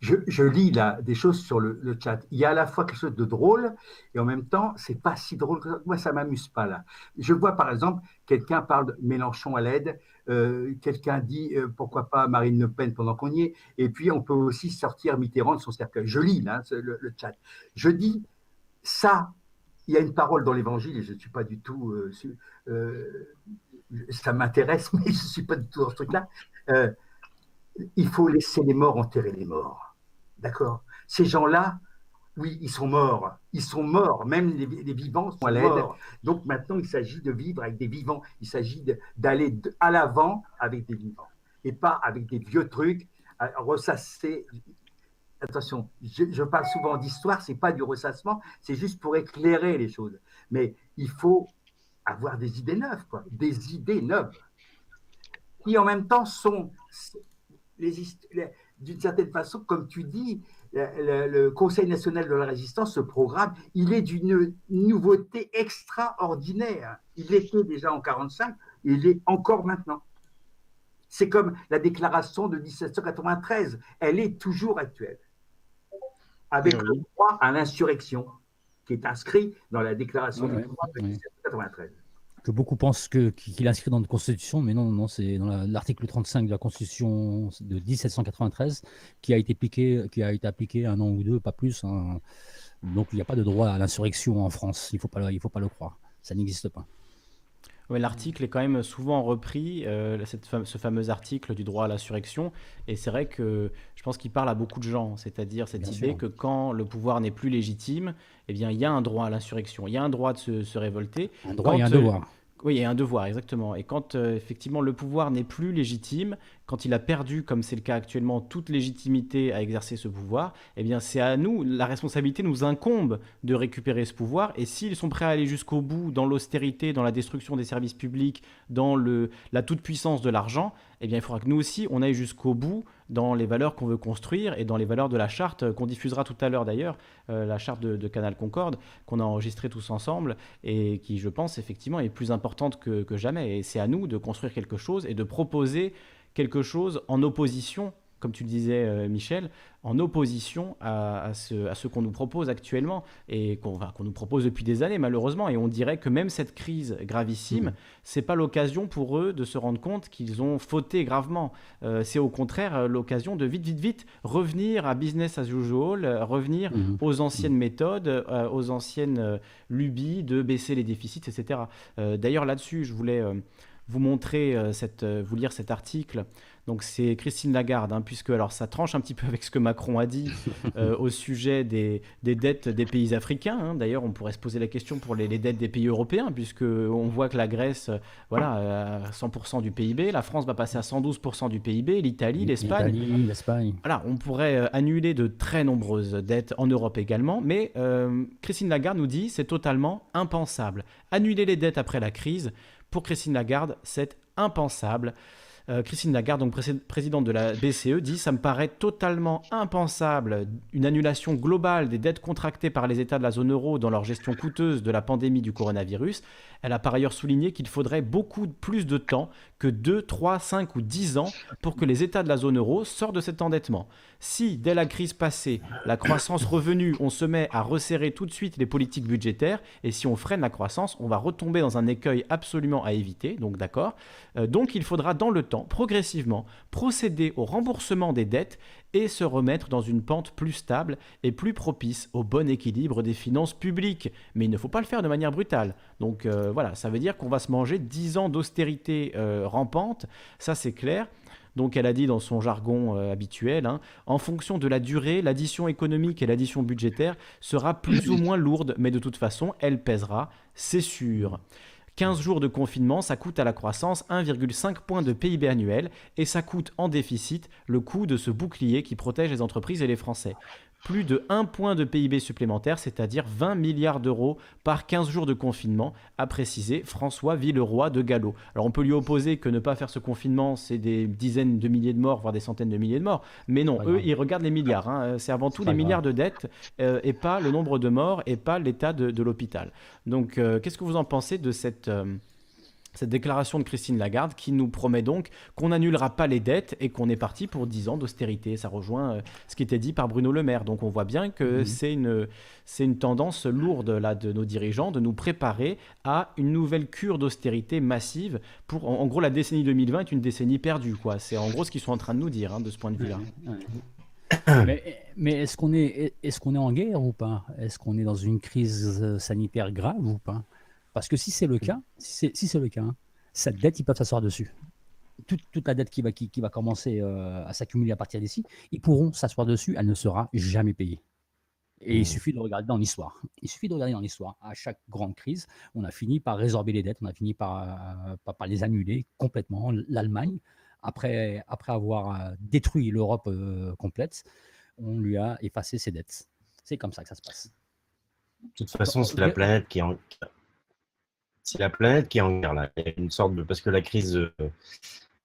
je, lis là des choses sur le, chat. Il y a à la fois quelque chose de drôle et en même temps, c'est pas si drôle que. Moi, ça m'amuse pas là. Je vois par exemple, quelqu'un parle de Mélenchon à l'aide, euh, quelqu'un dit euh, pourquoi pas Marine Le Pen pendant qu'on y est, et puis on peut aussi sortir Mitterrand de son cercueil. Je lis là le, chat. Je dis ça. Il y a une parole dans l'Évangile et je ne suis pas du tout. Euh, ça m'intéresse, mais je ne suis pas du tout dans ce truc-là. il faut laisser les morts enterrer les morts. D'accord? Ces gens-là, oui, ils sont morts. Ils sont morts. Même les, vivants sont morts. Donc maintenant, il s'agit de vivre avec des vivants. Il s'agit d'aller à l'avant avec des vivants. Et pas avec des vieux trucs, ressasser. Attention, je, parle souvent d'histoire, c'est pas du ressassement, c'est juste pour éclairer les choses. Mais il faut avoir des idées neuves, quoi. Des idées neuves. Qui en même temps sont les, les d'une certaine façon, comme tu dis, le, Conseil national de la résistance, ce programme, il est d'une nouveauté extraordinaire. Il était déjà en 1945, il est encore maintenant. C'est comme la déclaration de 1793, elle est toujours actuelle, avec le droit à l'insurrection qui est inscrit dans la déclaration de 1793 que beaucoup pensent qu'il inscrit dans la Constitution, mais non, non c'est dans l'article 35 de la Constitution de 1793 qui a été appliqué, qui a été appliqué un an ou deux, pas plus. Hein. Donc il n'y a pas de droit à l'insurrection en France, il ne faut pas le croire, ça n'existe pas. L'article est quand même souvent repris, euh, cette ce fameux article du droit à l'insurrection, et c'est vrai que je pense qu'il parle à beaucoup de gens, c'est-à-dire cette idée que quand le pouvoir n'est plus légitime, eh bien il y a un droit à l'insurrection, il y a un droit de se, révolter. Un droit et un devoir. Oui, il y a un devoir, exactement. Et quand euh, effectivement le pouvoir n'est plus légitime, quand il a perdu, comme c'est le cas actuellement, toute légitimité à exercer ce pouvoir, eh bien c'est à nous, la responsabilité nous incombe de récupérer ce pouvoir. Et s'ils sont prêts à aller jusqu'au bout dans l'austérité, dans la destruction des services publics, dans le, la toute-puissance de l'argent, eh bien il faudra que nous aussi, on aille jusqu'au bout dans les valeurs qu'on veut construire et dans les valeurs de la charte qu'on diffusera tout à l'heure d'ailleurs, euh, la charte de, Canal Concorde, qu'on a enregistrée tous ensemble et qui, je pense, effectivement est plus importante que, que jamais. Et c'est à nous de construire quelque chose et de proposer quelque chose en opposition comme tu le disais, euh, Michel, en opposition à, ce, qu'on nous propose actuellement et qu'on nous propose depuis des années, malheureusement. Et on dirait que même cette crise gravissime, mmh. c'est pas l'occasion pour eux de se rendre compte qu'ils ont fauté gravement. Euh, c'est au contraire euh, l'occasion de vite, vite, vite revenir à business as usual, revenir mmh. aux anciennes mmh. méthodes, aux anciennes lubies de baisser les déficits, etc. D'ailleurs, là-dessus, je voulais vous montrer, cette, vous lire cet article donc c'est Christine Lagarde, hein, puisque alors ça tranche un petit peu avec ce que Macron a dit euh, au sujet des, dettes des pays africains. Hein. D'ailleurs, on pourrait se poser la question pour les, dettes des pays européens, puisque on voit que la Grèce, voilà, à 100% du PIB, la France va passer à 112% du PIB, l'Italie, l'Espagne. l'Espagne. Voilà, on pourrait euh, annuler de très nombreuses dettes en Europe également, mais euh, Christine Lagarde nous dit c'est totalement impensable. Annuler les dettes après la crise, pour Christine Lagarde, c'est impensable. Euh, Christine Lagarde, donc présidente de la BCE, dit Ça me paraît totalement impensable une annulation globale des dettes contractées par les États de la zone euro dans leur gestion coûteuse de la pandémie du coronavirus. Elle a par ailleurs souligné qu'il faudrait beaucoup plus de temps que 2, 3, 5 ou 10 ans pour que les États de la zone euro sortent de cet endettement. Si, dès la crise passée, la croissance revenue, on se met à resserrer tout de suite les politiques budgétaires, et si on freine la croissance, on va retomber dans un écueil absolument à éviter, donc d'accord. Euh, donc il faudra dans le temps, progressivement, procéder au remboursement des dettes et se remettre dans une pente plus stable et plus propice au bon équilibre des finances publiques. Mais il ne faut pas le faire de manière brutale. Donc euh, voilà, ça veut dire qu'on va se manger 10 ans d'austérité euh, rampante, ça c'est clair. Donc elle a dit dans son jargon euh, habituel, hein, en fonction de la durée, l'addition économique et l'addition budgétaire sera plus ou moins lourde, mais de toute façon, elle pèsera, c'est sûr. 15 jours de confinement, ça coûte à la croissance 1,5 point de PIB annuel et ça coûte en déficit le coût de ce bouclier qui protège les entreprises et les Français. Plus de 1 point de PIB supplémentaire, c'est-à-dire 20 milliards d'euros par 15 jours de confinement, a précisé François Villeroy de Gallo. Alors on peut lui opposer que ne pas faire ce confinement, c'est des dizaines de milliers de morts, voire des centaines de milliers de morts, mais non, eux, ils regardent les milliards. hein. C'est avant tout les milliards de dettes euh, et pas le nombre de morts et pas l'état de, de l'hôpital. Donc euh, qu'est-ce que vous en pensez de cette... euh, cette déclaration de Christine Lagarde qui nous promet donc qu'on n'annulera pas les dettes et qu'on est parti pour 10 ans d'austérité. Ça rejoint euh, ce qui était dit par Bruno Le Maire. Donc on voit bien que Mhm. c'est une, c'est une tendance lourde là, de nos dirigeants de nous préparer à une nouvelle cure d'austérité massive. Pour, en, en gros, la décennie 2020 est une décennie perdue. quoi. C'est en gros ce qu'ils sont en train de nous dire hein, de ce point de vue-là. Mais, mais est-ce qu'on est, est, qu'on est en guerre ou pas? Est-ce qu'on est dans une crise euh, sanitaire grave ou pas? Parce que si c'est le cas, si c'est si le cas, hein, cette dette, ils peuvent s'asseoir dessus. Toute, toute la dette qui va, qui, qui va commencer euh, à s'accumuler à partir d'ici, ils pourront s'asseoir dessus, elle ne sera jamais payée. Et il suffit de regarder dans l'histoire. Il suffit de regarder dans l'histoire. À chaque grande crise, on a fini par résorber les dettes, on a fini par, euh, par, par les annuler complètement. L'Allemagne, après, après avoir euh, détruit l'Europe euh, complète, on lui a effacé ses dettes. C'est comme ça que ça se passe. De toute façon, c'est la planète qui est en c'est la planète qui est en guerre là. Il y a une sorte de parce que la crise, euh,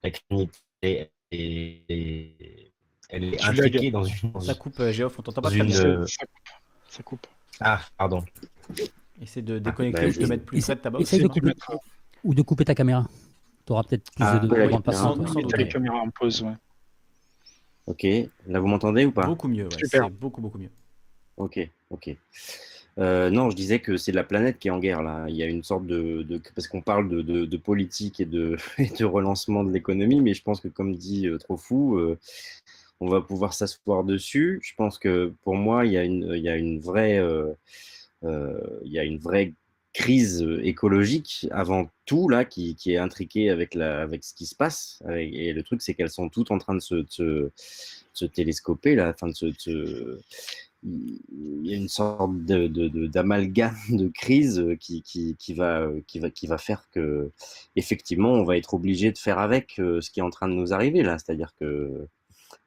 la crise est, est- est- elle est Tu intriquée dans une. Ça coupe, euh, Géoff, on t'entend pas Dans très une, bien. euh, Ça coupe. Ça coupe. Ah, pardon. Essaie de déconnecter bah, ou de te mettre plus Essaie- près de ta box. essaye de couper, ou de couper ta caméra. Tu auras peut-être plus Ah, de, ouais, de la bande caméra. passante. Sans- sans Mettez doute. la caméra en pause, ouais. Ok. Là, vous m'entendez ou pas? Beaucoup mieux, ouais, c'est beaucoup, beaucoup mieux. Ok, ok. Euh, non, je disais que c'est la planète qui est en guerre là. Il y a une sorte de, parce qu'on parle de, politique et de, relancement de l'économie, mais je pense que comme dit euh, trop fou, euh, on va pouvoir s'asseoir dessus. Je pense que pour moi, il y a une, vraie, euh, euh, crise écologique avant tout là qui, est intriquée avec ce qui se passe. Et le truc, c'est qu'elles sont toutes en train de se, télescoper là, enfin de se- il y a une sorte de, de- de- d'amalgame de crise qui, qui, qui, va, qui, va, qui va faire que, effectivement, on va être obligé de faire avec euh, ce qui est en train de nous arriver là. C'est-à-dire que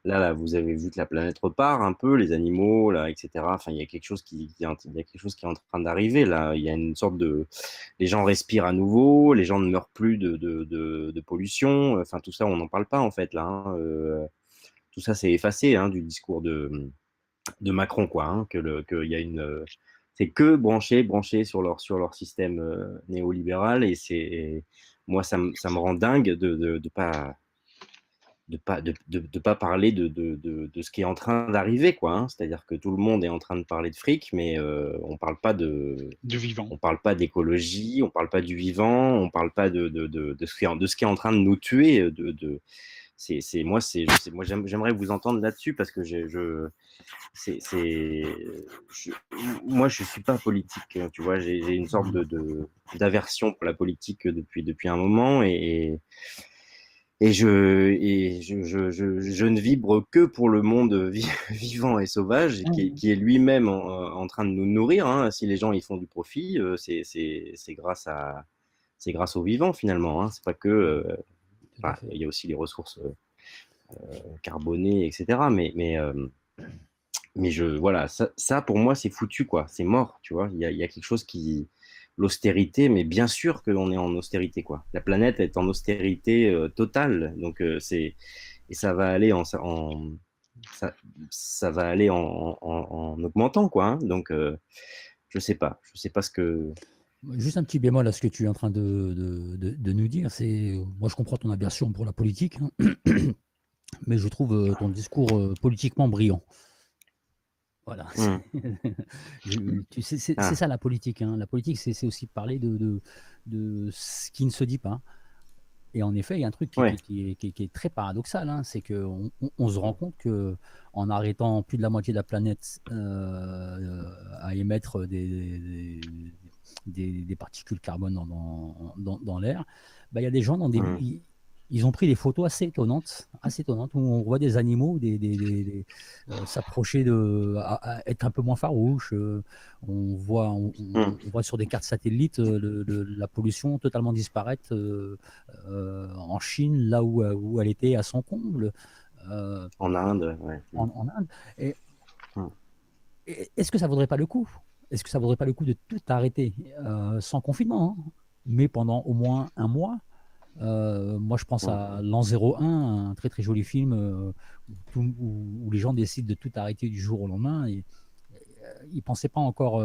là, là, vous avez vu que la planète repart un peu, les animaux, là, etc. Enfin, il y a quelque chose qui, il y a quelque chose qui est en train d'arriver là. Il y a une sorte de, les gens respirent à nouveau, les gens ne meurent plus de, de, de, pollution. Enfin, tout ça, on n'en parle pas en fait là. hein. Euh, tout ça, c'est effacé hein, du discours de de Macron, quoi, hein, que le, que y a une, euh, c'est que branché, branché sur leur, sur leur système euh, néolibéral, et c'est, moi, ça, me- ça me rend dingue de, de, de pas, de pas, de, de, de pas parler de, de, de, de ce qui est en train d'arriver, quoi. hein. C'est-à-dire que tout le monde est en train de parler de fric, mais euh, on parle pas de, Du vivant. on parle pas d'écologie, on parle pas du vivant, on parle pas de, de, de, de ce, qui est, en- de ce qui est en train de nous tuer. De, de, c'est, c'est, moi, c'est, moi j'aime- j'aimerais vous entendre là-dessus parce que je, je, c'est, c'est, je- moi, je suis pas politique, hein, tu vois, j'ai, j'ai une sorte de, de- d'aversion pour la politique depuis, depuis un moment et, et je, et je, je, je, je ne vibre que pour le monde vi- vivant et sauvage qui, est- qui est lui-même en, en train de nous nourrir. hein. Si les gens y font du profit, euh, c'est, c'est, c'est grâce à, c'est grâce au vivant finalement. Hein. C'est pas que, euh, enfin, il y a aussi les ressources euh, euh, carbonées, etc. Mais, mais, euh, mais je, voilà, ça, ça, pour moi c'est foutu quoi. C'est mort, tu vois. Il y a, il y a quelque chose qui, l'austérité, mais bien sûr qu'on est en austérité quoi. La planète est en austérité euh, totale, donc euh, c'est et ça va aller en, en ça, ça va aller en, en, en augmentant quoi. hein. Donc euh, je sais pas, je sais pas ce que Juste un petit bémol à ce que tu es en train de, de- de- de nous dire, c'est moi je comprends ton aversion pour la politique, hein, mais je trouve euh, ton discours euh, politiquement brillant. Voilà. Sais, c'est Ah. ça la politique. hein. La politique, c'est aussi parler de, ce qui ne se dit pas. Et en effet, il y a un truc qui, Ouais. qui est, qui est- qui est très paradoxal, hein, c'est qu'on on, on se rend compte que en arrêtant plus de la moitié de la planète euh, à émettre des, des, des- des particules carbone dans, dans, dans- dans l'air, bah, il y a des gens dans des, Mhm. ils, ils ont pris des photos assez étonnantes, assez étonnantes où on voit des animaux des, des- euh, s'approcher de, à- à être un peu moins farouches. euh, on voit, on, on- on voit sur des cartes satellites euh, le- le- la pollution totalement disparaître euh, en Chine, là où, où elle était à son comble. En Inde, ouais. en, en Inde. Et Hum. est-ce que ça vaudrait pas le coup? Est-ce que ça vaudrait pas le coup de tout arrêter euh, sans confinement, hein, mais pendant au moins un mois euh, moi, je pense à L'An 01, un très très joli film euh, où, les gens décident de tout arrêter du jour au lendemain. Et, ils pensaient pas encore,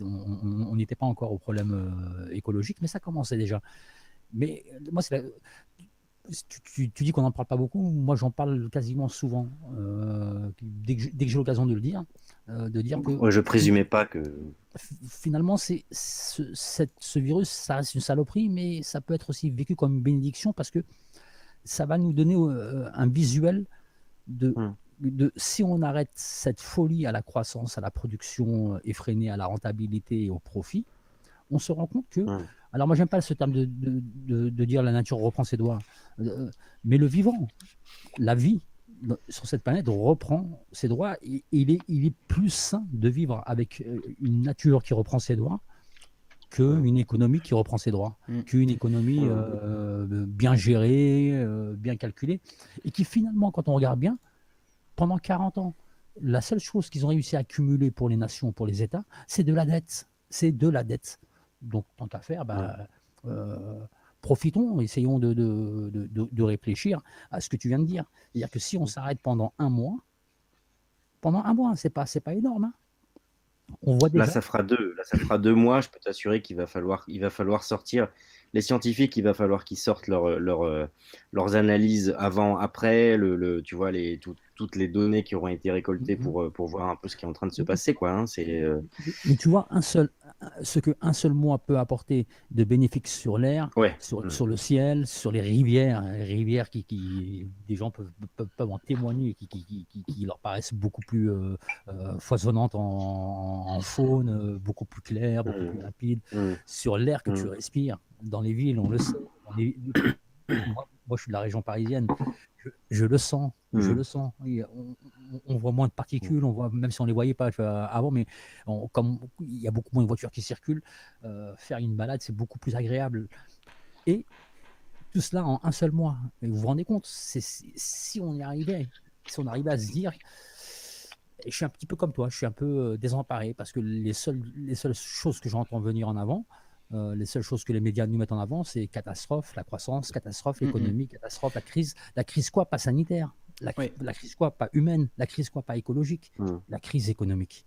on n'était pas encore au problème écologique, mais ça commençait déjà. Mais moi, c'est tu, dis qu'on n'en parle pas beaucoup. Moi, j'en parle quasiment souvent. Dès que j'ai l'occasion de le dire, de dire que. Ouais, je présumais pas que. Finalement, c'est ce, ce, virus, ça reste une saloperie, mais ça peut être aussi vécu comme une bénédiction parce que ça va nous donner euh, un visuel de, hmm. de si on arrête cette folie à la croissance, à la production effrénée, à la rentabilité et au profit, on se rend compte que hmm. Alors moi j'aime pas ce terme de, de, dire la nature reprend ses droits, euh, mais le vivant, la vie sur cette planète reprend ses droits et, il, est, il est plus sain de vivre avec euh, une nature qui reprend ses droits qu'une économie qui reprend ses droits, mm. qu'une économie euh, bien gérée, bien calculée, et qui finalement, quand on regarde bien, pendant 40 ans, la seule chose qu'ils ont réussi à accumuler pour les nations, pour les États, c'est de la dette. C'est de la dette. Donc, tant qu'à faire, bah, euh, profitons, essayons de, de, de, réfléchir à ce que tu viens de dire. C'est-à-dire que si on s'arrête pendant un mois, pendant un mois, c'est pas, c'est pas énorme. Hein. On voit déjà... Là, ça fera deux. Là, ça fera deux mois. Je peux t'assurer qu'il va falloir, il va falloir sortir les scientifiques, il va falloir qu'ils sortent leur, leur, euh, leurs analyses avant, après, le, le tu vois, les, toutes les données qui auront été récoltées mm-hmm. pour, euh, pour voir un peu ce qui est en train de se mm-hmm. passer. Quoi, hein, c'est, euh, Mais tu vois, un seul, ce qu'un seul mois peut apporter de bénéfiques sur l'air, sur, mm. sur, le ciel, sur les rivières, les rivières qui, qui des gens peuvent, peuvent, en témoigner, qui, qui, qui, leur paraissent beaucoup plus foisonnantes en, faune, beaucoup plus claires, beaucoup mm. plus rapides, mm. sur l'air que tu respires dans les villes, on le sait. moi, je suis de la région parisienne. Je, le sens, je hmm. le sens. On, voit moins de particules, on voit, même si on ne les voyait pas avant, mais comme il y a beaucoup moins de voitures qui circulent, euh, faire une balade, c'est beaucoup plus agréable. Et tout cela en un seul mois. Et vous vous rendez compte, si on y arrivait, si on arrivait à se dire, je suis un petit peu comme toi, je suis un peu euh, désemparé parce que les seules, les seules choses que j'entends venir en avant, euh, les seules choses que les médias nous mettent en avant, c'est catastrophe, la croissance, catastrophe, l'économie, catastrophe, la crise. La crise quoi Pas sanitaire. La, crise quoi Pas humaine. La crise quoi Pas écologique. La crise économique.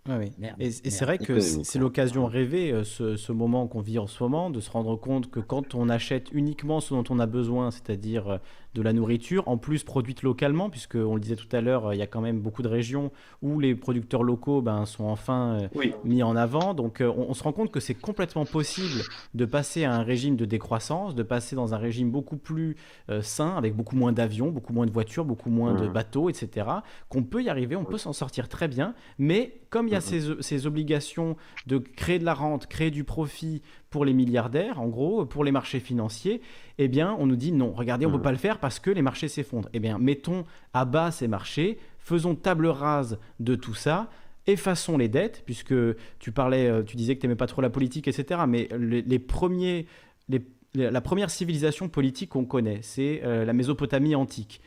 et, c'est vrai que c'est l'occasion rêvée, euh, ce, ce, moment qu'on vit en ce moment, de se rendre compte que quand on achète uniquement ce dont on a besoin, c'est-à-dire euh, de la nourriture, en plus produite localement, puisque on le disait tout à l'heure, il y a quand même beaucoup de régions où les producteurs locaux ben, sont enfin euh, mis en avant. Donc euh, on, se rend compte que c'est complètement possible de passer à un régime de décroissance, de passer dans un régime beaucoup plus euh, sain, avec beaucoup moins d'avions, beaucoup moins de voitures, beaucoup moins de mmh. bateaux, etc. Qu'on peut y arriver, on peut s'en sortir très bien, mais comme il y a mmh. ces, ces obligations de créer de la rente, créer du profit, pour les milliardaires, en gros, pour les marchés financiers, eh bien, on nous dit non, regardez, on ne peut mmh. pas le faire parce que les marchés s'effondrent. Eh bien, mettons à bas ces marchés, faisons table rase de tout ça, effaçons les dettes, puisque tu parlais, euh, tu disais que tu n'aimais pas trop la politique, etc. Mais les, premiers, la première civilisation politique qu'on connaît, c'est euh, la Mésopotamie antique.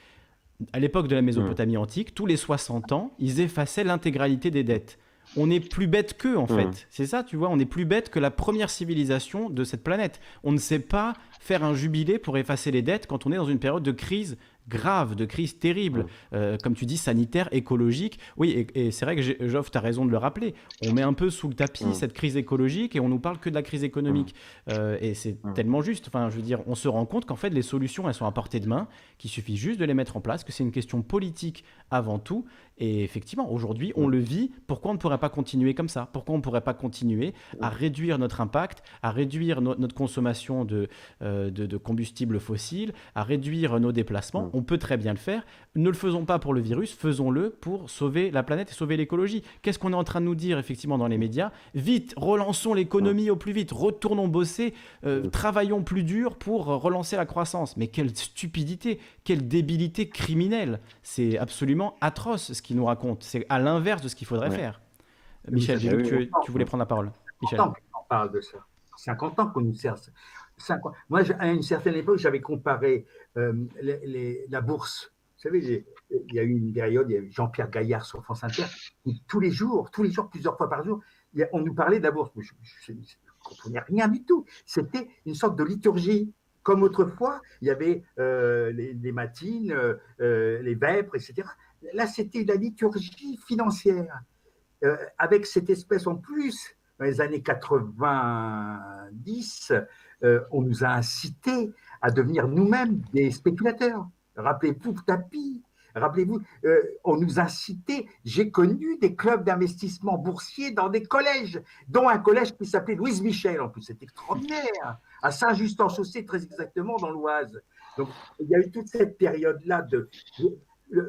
À l'époque de la Mésopotamie mmh. antique, tous les 60 ans, ils effaçaient l'intégralité des dettes on est plus bête qu'eux, en fait. Mmh. C'est ça, tu vois, on est plus bête que la première civilisation de cette planète. On ne sait pas faire un jubilé pour effacer les dettes quand on est dans une période de crise grave, de crise terrible, euh, comme tu dis, sanitaire, écologique. Oui, et, c'est vrai que Geoff, tu as raison de le rappeler. On met un peu sous le tapis cette crise écologique et on nous parle que de la crise économique. Euh, et c'est tellement juste. Enfin, je veux dire, on se rend compte qu'en fait, les solutions, elles sont à portée de main, qu'il suffit juste de les mettre en place, que c'est une question politique avant tout. Et effectivement, aujourd'hui, on le vit. Pourquoi on ne pourrait pas continuer comme ça? Pourquoi on ne pourrait pas continuer à réduire notre impact, à réduire notre consommation de, euh, de, de combustibles fossiles, à réduire nos déplacements? On peut très bien le faire. Ne le faisons pas pour le virus, faisons-le pour sauver la planète et sauver l'écologie. Qu'est-ce qu'on est en train de nous dire effectivement dans les médias? Vite, relançons l'économie au plus vite, retournons bosser, euh, travaillons plus dur pour relancer la croissance. Mais quelle stupidité, quelle débilité criminelle C'est absolument atroce ce qu'il nous raconte. C'est à l'inverse de ce qu'il faudrait faire. Michel, j'ai vu que tu, voulais prendre la parole. Michel. On parle de ça. 50 ans qu'on nous sert. Moi, à une certaine époque, j'avais comparé euh, la bourse Vous savez, il y a eu une période, il y a eu Jean-Pierre Gaillard sur France Inter, où tous les jours, tous les jours, plusieurs fois par jour, on nous parlait de la bourse. Je ne comprenais rien du tout. C'était une sorte de liturgie. Comme autrefois, il y avait euh, les, matines, euh, les vêpres, etc. Là, c'était la liturgie financière, euh, avec cette espèce en plus, dans les années 90, on nous a incités à devenir nous-mêmes des spéculateurs. Rappelez-vous Tapi, rappelez-vous, euh, on nous a cité, j'ai connu des clubs d'investissement boursier dans des collèges, dont un collège qui s'appelait Louise Michel, en plus, c'est extraordinaire, à Saint-Just-en-Chaussée, très exactement, dans l'Oise. Donc, il y a eu toute cette période-là de,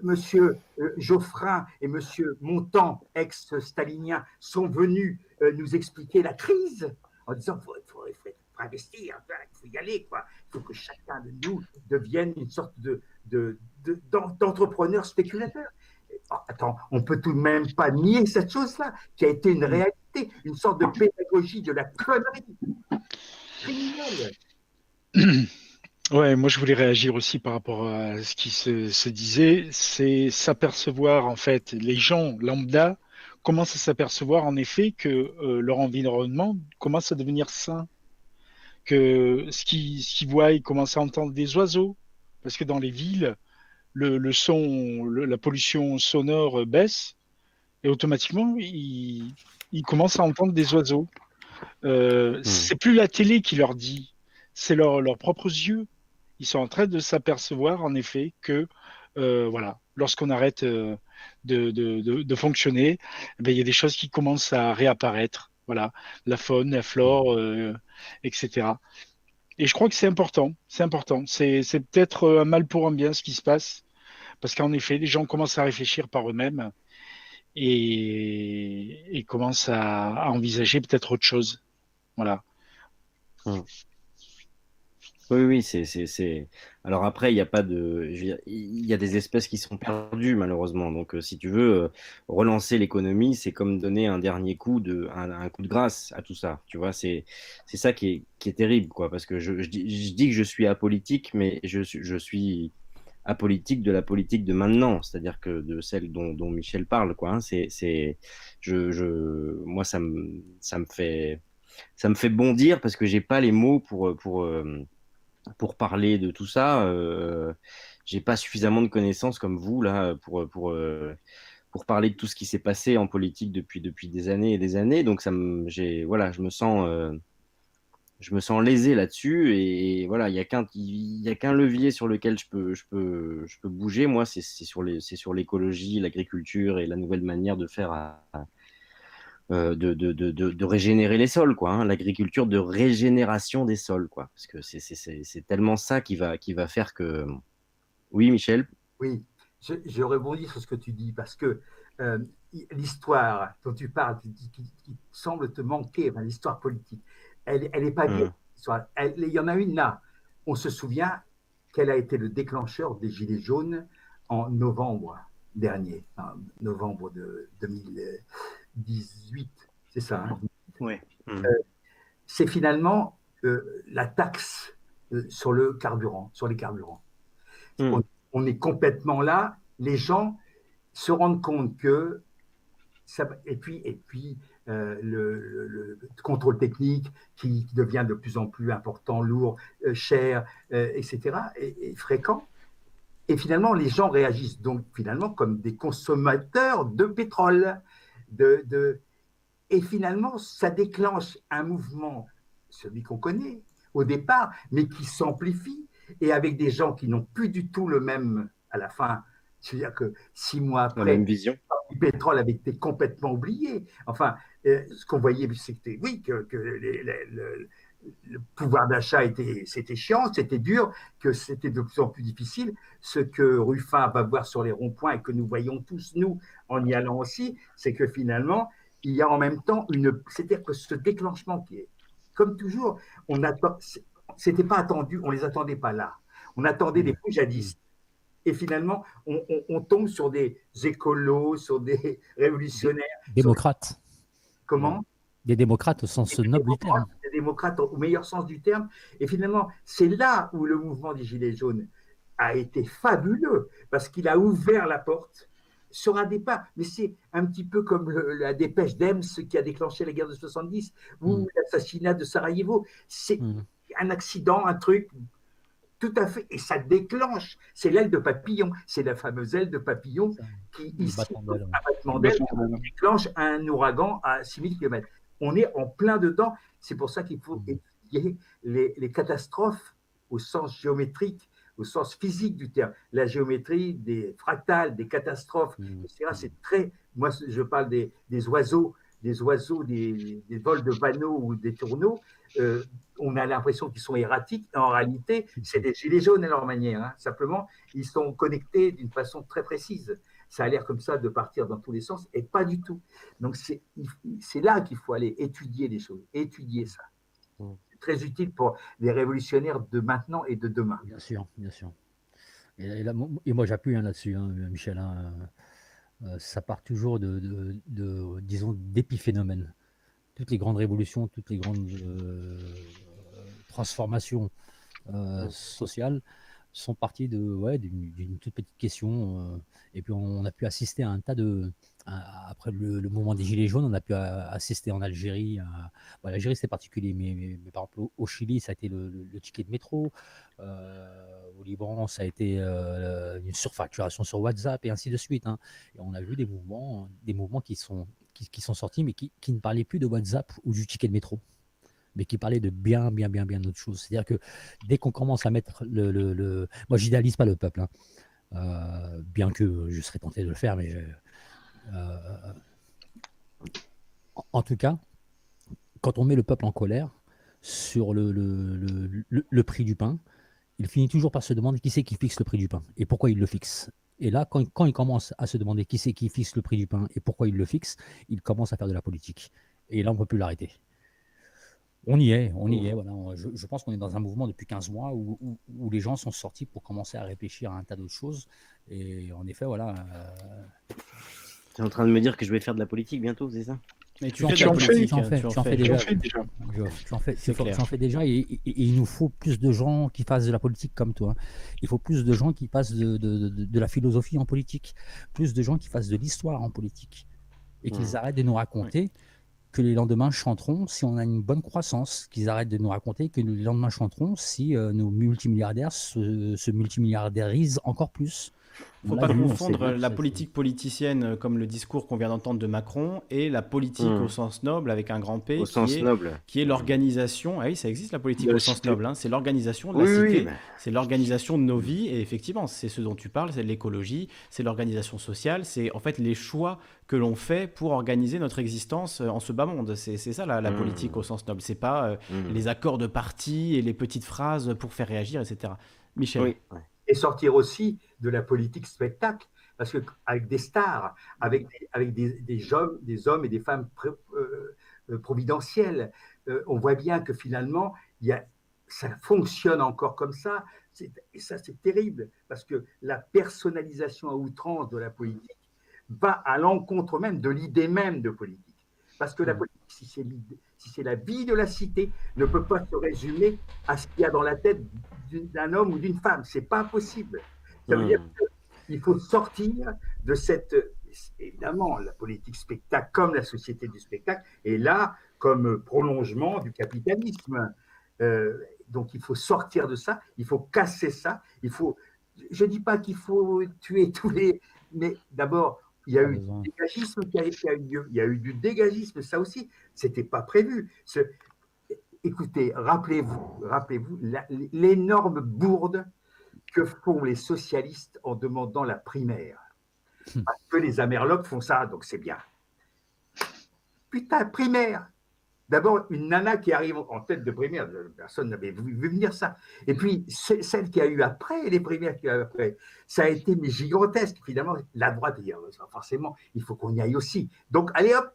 Monsieur euh, Geoffrin et Monsieur Montand, ex-stalinien, sont venus euh, nous expliquer la crise en disant il faut, investir, il faut y aller, quoi. il faut que chacun de nous devienne une sorte de, d'entrepreneurs spéculateurs. Oh, attends, on peut tout de même pas nier cette chose-là, qui a été une réalité, une sorte de pédagogie de la connerie criminelle. Ouais, moi je voulais réagir aussi par rapport à ce qui se, disait, c'est s'apercevoir en fait, les gens lambda commencent à s'apercevoir en effet que euh, leur environnement commence à devenir sain, que ce qu'ils voient, ils commencent à entendre des oiseaux, parce que dans les villes, le, son, la pollution sonore baisse et automatiquement, ils, commencent à entendre des oiseaux. Euh, hmm. C'est plus la télé qui leur dit, c'est leurs propres yeux. Ils sont en train de s'apercevoir, en effet, que euh, voilà, lorsqu'on arrête euh, de, fonctionner, eh ben, il y a des choses qui commencent à réapparaître. Voilà, la faune, la flore, euh, etc. Et je crois que c'est important. C'est important. C'est, peut-être un mal pour un bien ce qui se passe. Parce qu'en effet, les gens commencent à réfléchir par eux-mêmes et, commencent à, envisager peut-être autre chose. Voilà. Hum. Oui, oui, c'est, c'est, Alors après, il n'y a pas de, il y a des espèces qui sont perdues malheureusement. Donc, euh, si tu veux euh, relancer l'économie, c'est comme donner un dernier coup de, un, coup de grâce à tout ça. Tu vois, c'est, c'est ça qui est, qui est terrible, quoi. Parce que je, je, dis, je dis que je suis apolitique, mais je, je suis apolitique de la politique de maintenant, c'est-à-dire que de celle dont, dont Michel parle, quoi. Hein. C'est, c'est, je, je, moi, ça me, ça me fait, ça me fait bondir parce que j'ai pas les mots pour, pour euh, pour parler de tout ça. Euh, j'ai pas suffisamment de connaissances comme vous là pour pour euh, pour parler de tout ce qui s'est passé en politique depuis depuis des années et des années. Donc ça j'ai voilà, je me sens euh, je me sens lésé là-dessus et voilà, il y a qu'un il a qu'un levier sur lequel je peux je peux je peux bouger. Moi, c'est sur les c'est sur l'écologie, l'agriculture et la nouvelle manière de faire de, de, de, de, régénérer les sols, quoi. Hein, L'agriculture de régénération des sols, quoi. Parce que c'est tellement ça qui va, qui va faire que. Oui, Michel? Oui, je, je rebondis sur ce que tu dis, parce que euh, l'histoire dont tu parles, qui, semble te manquer, enfin, l'histoire politique, elle n'est pas bien. Mmh. il y en a une là. On se souvient qu'elle a été le déclencheur des Gilets jaunes en novembre dernier, en novembre de 2000. 18, c'est ça. Hein oui. Euh, c'est finalement euh, la taxe euh, sur le carburant, sur les carburants. Hmm. On, est complètement là. Les gens se rendent compte que ça, et puis et puis le, contrôle technique qui, devient de plus en plus important, lourd, cher, etc. Et, fréquent. Et finalement, les gens réagissent donc finalement comme des consommateurs de pétrole de, Et finalement, ça déclenche un mouvement, celui qu'on connaît au départ, mais qui s'amplifie, et avec des gens qui n'ont plus du tout le même, à la fin, c'est-à-dire que six mois après, vision. le pétrole avait été complètement oublié. Enfin, euh, ce qu'on voyait, c'était, oui, que, le, le pouvoir d'achat était, c'était chiant, c'était dur, que c'était de plus en plus difficile. Ce que Ruffin va voir sur les ronds-points et que nous voyons tous, nous, en y allant aussi, c'est que finalement, il y a en même temps une. C'est-à-dire que ce déclenchement qui est, comme toujours, on attend. C'était pas attendu, on les attendait pas là. On attendait des jadis. Et finalement, on, tombe sur des écolos, sur des révolutionnaires. Démocrates. Comment? Des démocrates au sens noble du terme au meilleur sens du terme. Et finalement, c'est là où le mouvement des Gilets jaunes a été fabuleux parce qu'il a ouvert la porte sur un départ. Mais c'est un petit peu comme la dépêche d'Ems qui a déclenché la guerre de 70 ou Mm. l'assassinat de Sarajevo. C'est Mm. un accident, un truc tout à fait. Et ça déclenche. C'est l'aile de papillon. C'est la fameuse aile de papillon qui, ici, un battement d'aile, déclenche un ouragan à 6000 km. On est en plein dedans. C'est pour ça qu'il faut Mm. étudier les, les catastrophes au sens géométrique, au sens physique du terme. La géométrie des fractales, des catastrophes, Mm. etc. C'est très. Moi, je parle des, des oiseaux, des oiseaux, des, des vols de panneaux ou des tourneaux. Euh, on a l'impression qu'ils sont erratiques. En réalité, c'est des gilets jaunes à leur manière. hein. Simplement, ils sont connectés d'une façon très précise. Ça a l'air comme ça de partir dans tous les sens, et pas du tout. Donc, c'est là qu'il faut aller étudier les choses, étudier ça. Mm. C'est très utile pour les révolutionnaires de maintenant et de demain. Bien sûr, bien sûr. Et, et là, mo- et moi, j'appuie hein, là-dessus, hein, Michel. hein, euh, ça part toujours de, de- de, disons, d'épiphénomènes. Toutes les grandes révolutions, toutes les grandes euh, transformations euh, sociales sont parties de, ouais, d'une, toute petite question. euh, et puis, on, a pu assister à un tas de. après le, mouvement des Gilets jaunes, on a pu assister en Algérie. Bon, L'Algérie, c'était particulier, mais, par exemple, au, Chili, ça a été le ticket de métro. Euh, au Liban, ça a été euh, une surfacturation sur WhatsApp et ainsi de suite. hein. Et on a vu des mouvements, des mouvements qui sont, qui, qui sont sortis, mais qui, qui ne parlaient plus de WhatsApp ou du ticket de métro, mais qui parlaient de bien, bien, bien, bien d'autres choses. C'est-à-dire que dès qu'on commence à mettre le, le, le- moi, j'idéalise pas le peuple, hein. Euh, bien que je serais tenté de le faire, mais euh, en- tout cas, quand on met le peuple en colère sur le- le prix du pain, il finit toujours par se demander qui c'est qui fixe le prix du pain et pourquoi il le fixe. Et là, quand, quand il commence à se demander qui c'est qui fixe le prix du pain et pourquoi il le fixe, il commence à faire de la politique. Et là, on ne peut plus l'arrêter. On y est, on y est. Voilà. Je, je pense qu'on est dans un mouvement depuis 15 mois où, où- où les gens sont sortis pour commencer à réfléchir à un tas d'autres choses. Et en effet, voilà. euh, Tu es en train de me dire que je vais faire de la politique bientôt, c'est ça? Mais Tu en fais en fais, tu en fais Tu déjà. en fais déjà. Tu en fais, tu en- clair. tu en fais déjà et, et- et il nous faut plus de gens qui fassent de la politique comme toi. Il faut plus de gens qui fassent de, de- de- de la philosophie en politique, plus de gens qui fassent de l'histoire en politique et qu'ils Mhm. arrêtent de nous raconter que les lendemains chanteront si on a une bonne croissance, qu'ils arrêtent de nous raconter que les lendemains chanteront si euh, nos multimilliardaires se, se multimilliardairisent encore plus. Il ne faut pas confondre la politique politicienne euh, comme le discours qu'on vient d'entendre de Macron et la politique Hmm. au sens noble avec un grand P Au qui sens est, noble. qui est l'organisation. Ah oui, ça existe la politique De au sens cité. noble. hein. C'est l'organisation de Oui, la oui, cité. C'est l'organisation de nos vies et effectivement, c'est ce dont tu parles, c'est l'écologie, c'est l'organisation sociale, c'est en fait les choix que l'on fait pour organiser notre existence euh, en ce bas monde. C'est ça la, la Mm. politique au sens noble. C'est pas euh, hmm. les accords de parti et les petites phrases pour faire réagir, etc. Michel. Oui, ouais. Et sortir aussi de la politique spectacle, parce que avec des stars, avec des, avec des, des hommes, des hommes et des femmes pré- euh, euh, providentiels, euh, on voit bien que finalement, il y a, ça fonctionne encore comme ça. Et ça, c'est terrible, parce que la personnalisation à outrance de la politique va à l'encontre même de l'idée même de politique. Parce que la Mm. politique, si c'est si la vie de la cité, ne peut pas se résumer à ce qu'il y a dans la tête d'un homme ou d'une femme. C'est pas possible. Ça veut Hmm. dire qu'il faut sortir de cette. Évidemment, la politique spectacle, comme la société du spectacle, est là comme prolongement du capitalisme. Euh, donc il faut sortir de ça, il faut casser ça, il faut. Je ne dis pas qu'il faut tuer tous les. Mais d'abord, il y a eu du dégagisme qui a, qui a eu lieu. Il y a eu du dégagisme, ça aussi, c'était pas prévu. Ce- Écoutez, rappelez-vous, rappelez-vous l'énorme bourde que font les socialistes en demandant la primaire. Hmm. Parce que les Amerlocs font ça, donc c'est bien. Putain, primaire D'abord, une nana qui arrive en tête de primaire, personne n'avait vu, vu venir ça. Et puis, celle qui a eu après, les primaires qui a eu après, ça a été mais gigantesque. Finalement, la droite, dit, ah, forcément, il faut qu'on y aille aussi. Donc, allez hop,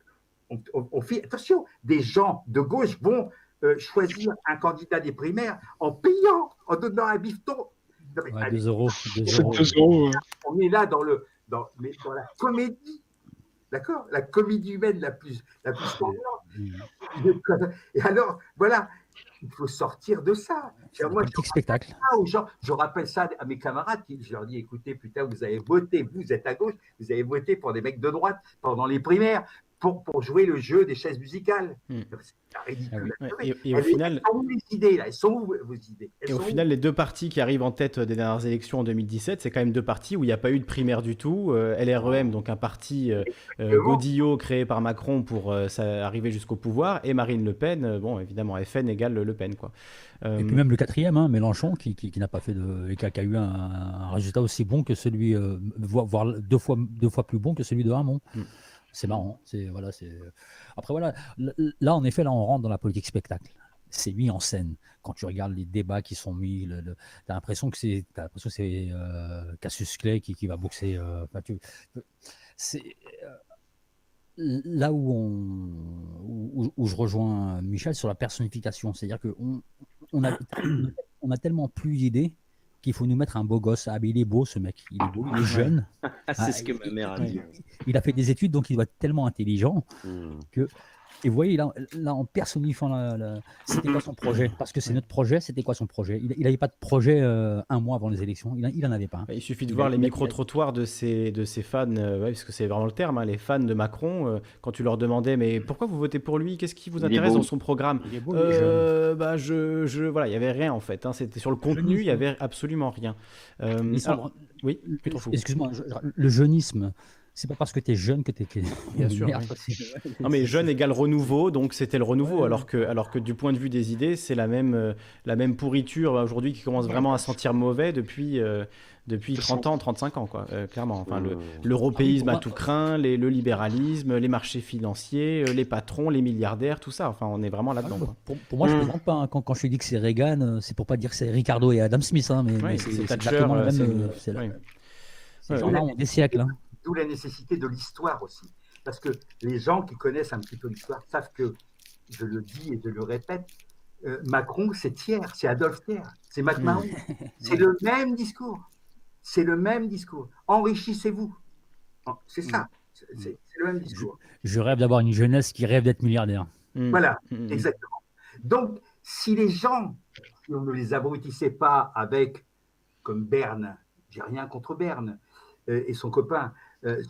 on, on- on fait, attention, des gens de gauche vont euh, choisir un candidat des primaires en payant, en donnant un bifton. Non, mais Ouais, allez, 2 euros. deux euros. 2 euros. euh, on est là dans, le, dans, mais dans la comédie, d'accord? La comédie humaine la plus, la plus. Mm. Et alors, voilà, il faut sortir de ça. C'est Moi, un je petit spectacle. gens. Je rappelle ça à mes camarades. qui- Je leur dis écoutez, putain, vous avez voté, vous êtes à gauche, vous avez voté pour des mecs de droite pendant les primaires pour, pour jouer le jeu des chaises musicales. Hmm. C'est ridicule. Ouais, et, et au Elles- final, elles sont où les idées là? Elles sont où vos idées? Elles Et au sont où? final, les deux partis qui arrivent en tête des dernières élections en 2017, c'est quand même deux partis où il n'y a pas eu de primaire du tout. Euh, LREM, donc un parti euh, euh, godillot créé par Macron pour euh, ça- arriver jusqu'au pouvoir, et Marine Le Pen, euh, bon, évidemment, FN égale Le Pen, quoi. Euh, Et puis même le quatrième, hein, Mélenchon, qui, qui, qui n'a pas fait de, et qui a, qui a eu un, un résultat aussi bon que celui, euh, voire, voire deux fois, deux fois plus bon que celui de Hamon. Mm. C'est marrant. C'est voilà, c'est. Après voilà, là en effet, là on rentre dans la politique spectacle. C'est mis en scène. Quand tu regardes les débats qui sont mis, le, le- t'as l'impression que c'est, t'as l'impression que c'est euh, Cassius Clay qui, qui va boxer. euh, c'est euh, là où on, où, où je rejoins Michel sur la personnification, c'est-à-dire que on, on a, on a tellement plus d'idées qu'il faut nous mettre un beau gosse. Ah, mais il est beau ce mec, il est beau, il est jeune. Ah, c'est ce que ma mère a dit. il a fait des études, donc il doit être tellement intelligent. Hmm. Et vous voyez, là, là en personnifiant, la- la- c'était quoi son projet? Parce que c'est notre projet, c'était quoi son projet? Il n'avait pas de projet euh, un mois avant les élections, il n'en avait pas. hein. Il suffit de Il voir les micro-trottoirs de ces, de ces fans, euh, ouais, parce que c'est vraiment le terme, hein, les fans de Macron, euh, quand tu leur demandais, mais pourquoi vous votez pour lui? Qu'est-ce qui vous intéresse dans son programme? Il est beau. Euh, bah, je, je, voilà, il y avait rien en fait. hein, C'était sur le contenu, il y avait absolument rien. Euh, alors, oui, trop fou. Excuse-moi, le jeunisme, c'est pas parce que tu es jeune que tu es. Bien sûr, oui. Non mais jeune égale renouveau, donc c'était le renouveau, Ouais. alors, que, alors que du point de vue des idées, c'est la même, euh, la même pourriture euh, aujourd'hui qui commence vraiment à sentir mauvais depuis, euh, depuis 30 ans, 35 ans, quoi, euh, clairement. Enfin, le-. L'européisme Ah oui, à pour tout craint, les- le libéralisme, les marchés financiers, les patrons, les milliardaires, tout ça, enfin on est vraiment là-dedans. quoi. Pour, pour moi, je Mm. plaisante pas. hein. Quand, quand je te dis que c'est Reagan, c'est pour pas dire que c'est Ricardo et Adam Smith, hein, mais, Ouais, mais c'est exactement le même. c'est- Ouais, gens-là ont des siècles. hein. D'où la nécessité de l'histoire aussi. Parce que les gens qui connaissent un petit peu l'histoire savent que, je le dis et je le répète, euh, Macron, c'est Thiers, c'est Adolphe Thiers, c'est McMahon. C'est le même discours. C'est le même discours. Enrichissez-vous. C'est ça. C'est c'est le même discours. Je rêve d'avoir une jeunesse qui rêve d'être milliardaire. Mm. Voilà, Mm, mm. exactement. Donc, si les gens, si on ne les abrutissait pas avec, comme Berne, j'ai rien contre Berne euh, et son copain, euh,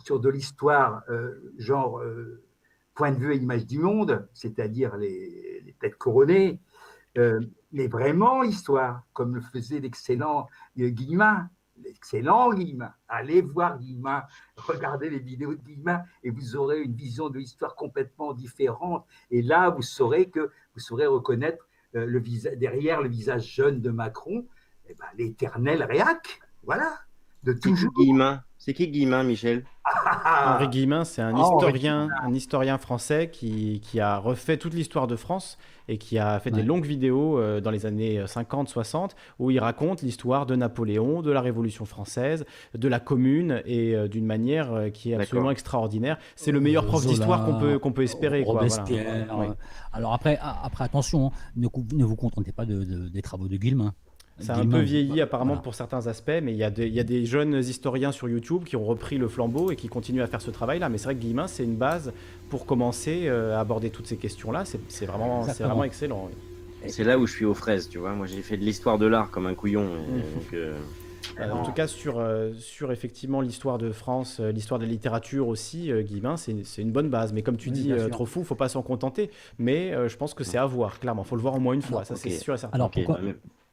sur de l'histoire, euh, genre euh, point de vue et image du monde, c'est-à-dire les, les têtes couronnées, euh, mais vraiment l'histoire, comme le faisait l'excellent euh, Guillemin, l'excellent Guillemin. Allez voir Guillemin, regardez les vidéos de Guillemin et vous aurez une vision de l'histoire complètement différente. Et là, vous saurez que vous saurez reconnaître euh, le visa- derrière le visage jeune de Macron, eh ben, l'éternel réac. Voilà, de toujours. Guillemin? C'est qui Guillemin, Michel Henri Guillemin, c'est un Ah, Henri historien, un historien français qui, qui a refait toute l'histoire de France et qui a fait des longues vidéos euh, dans les années 50-60 où il raconte l'histoire de Napoléon, de la Révolution française, de la Commune et euh, d'une manière euh, qui est absolument extraordinaire. C'est le meilleur prof d'histoire qu'on peut, qu'on peut espérer. Quoi, voilà. Robespierre. Oui. euh, Alors après, après attention, hein, ne, ne vous contentez pas de, de- des travaux de Guillemin. Ça a un peu vieilli apparemment voilà. pour certains aspects, mais il y, a des- il y a des jeunes historiens sur YouTube qui ont repris le flambeau et qui continuent à faire ce travail-là. Mais c'est vrai que Guillemin, c'est une base pour commencer euh, à aborder toutes ces questions-là. C'est vraiment, vraiment excellent. oui. C'est là où je suis aux fraises, tu vois. Moi, j'ai fait de l'histoire de l'art comme un couillon. et Mhm. donc, euh, Euh, en tout cas, sur, euh, sur effectivement l'histoire de France, euh, l'histoire de la littérature aussi, euh, Guillemin, c'est une bonne base. Mais comme tu Oui, dis, euh, trop fou, faut pas s'en contenter. Mais euh, je pense que c'est à voir, clairement. faut le voir au moins une fois, Alors, ça c'est sûr et certain. Alors pourquoi,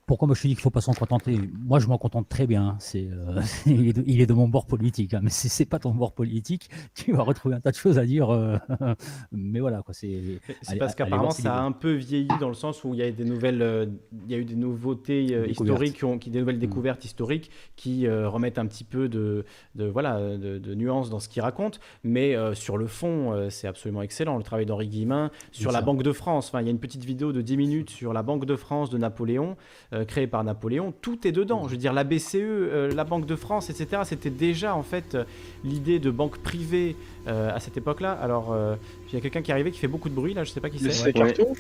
pourquoi moi je te dis qu'il faut pas s'en contenter? Moi je m'en contente très bien. C'est, euh, il, est de, il est de mon bord politique. hein, mais si c'est pas ton bord politique, tu vas retrouver un tas de choses à dire. euh, mais voilà quoi. C'est. Parce qu'apparemment ça a un peu vieilli dans le sens où il y a des nouvelles, euh, il y a eu des nouveautés historiques, qui ont, qui, des nouvelles Mm. découvertes historiques qui remettent un petit peu de, de voilà, de, de nuances dans ce qu'il raconte. Mais sur le fond, c'est absolument excellent. Le travail d'Henri Guillemin sur la. Banque de France. Enfin, il y a une petite vidéo de 10 minutes sur la Banque de France de Napoléon, euh, créée par Napoléon. Tout est dedans. Je veux dire, la BCE, euh, la Banque de France, etc. C'était déjà en fait euh, l'idée de banque privée euh, à cette époque-là. Alors, euh, il y a quelqu'un qui est arrivé qui fait beaucoup de bruit là. Je sais pas qui c'est. c'est carton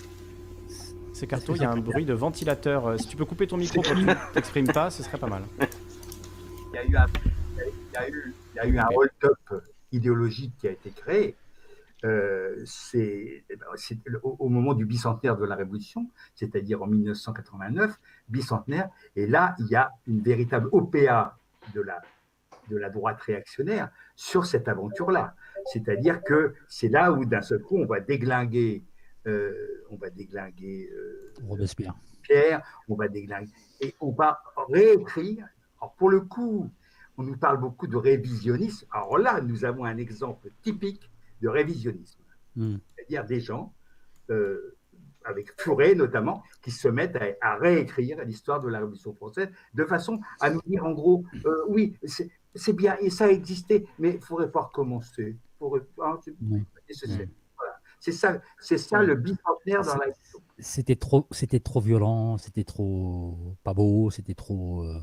C'est Carto, il y a un bruit de ventilateur. Si tu peux couper ton micro quand tu t'exprimes pas, ce serait pas mal. Il y a eu un, il y a eu, il y a eu un hold-up idéologique qui a été créé. Euh, c'est eh ben, au, au moment du bicentenaire de la Révolution, c'est-à-dire en 1989, bicentenaire, et là, il y a une véritable OPA de la, de la droite réactionnaire sur cette aventure-là. C'est-à-dire que c'est là où, d'un seul coup, on va déglinguer, euh, on va déglinguer euh, Robespierre. Pierre, on va déglinguer, et on va réécrire. Alors, pour le coup, on nous parle beaucoup de révisionnisme. Alors là, nous avons un exemple typique de révisionnisme. Hmm. C'est-à-dire des gens, euh, avec Furet notamment, qui se mettent à, à réécrire l'histoire de la Révolution française de façon à nous dire en gros, euh, oui, c'est bien, et ça a existé, mais il faudrait pas recommencer. Faudrait pas- c'est. Voilà. Ça, c'est ça le bicentenaire dans la C'était trop, c'était trop violent, c'était trop pas beau, c'était trop. euh,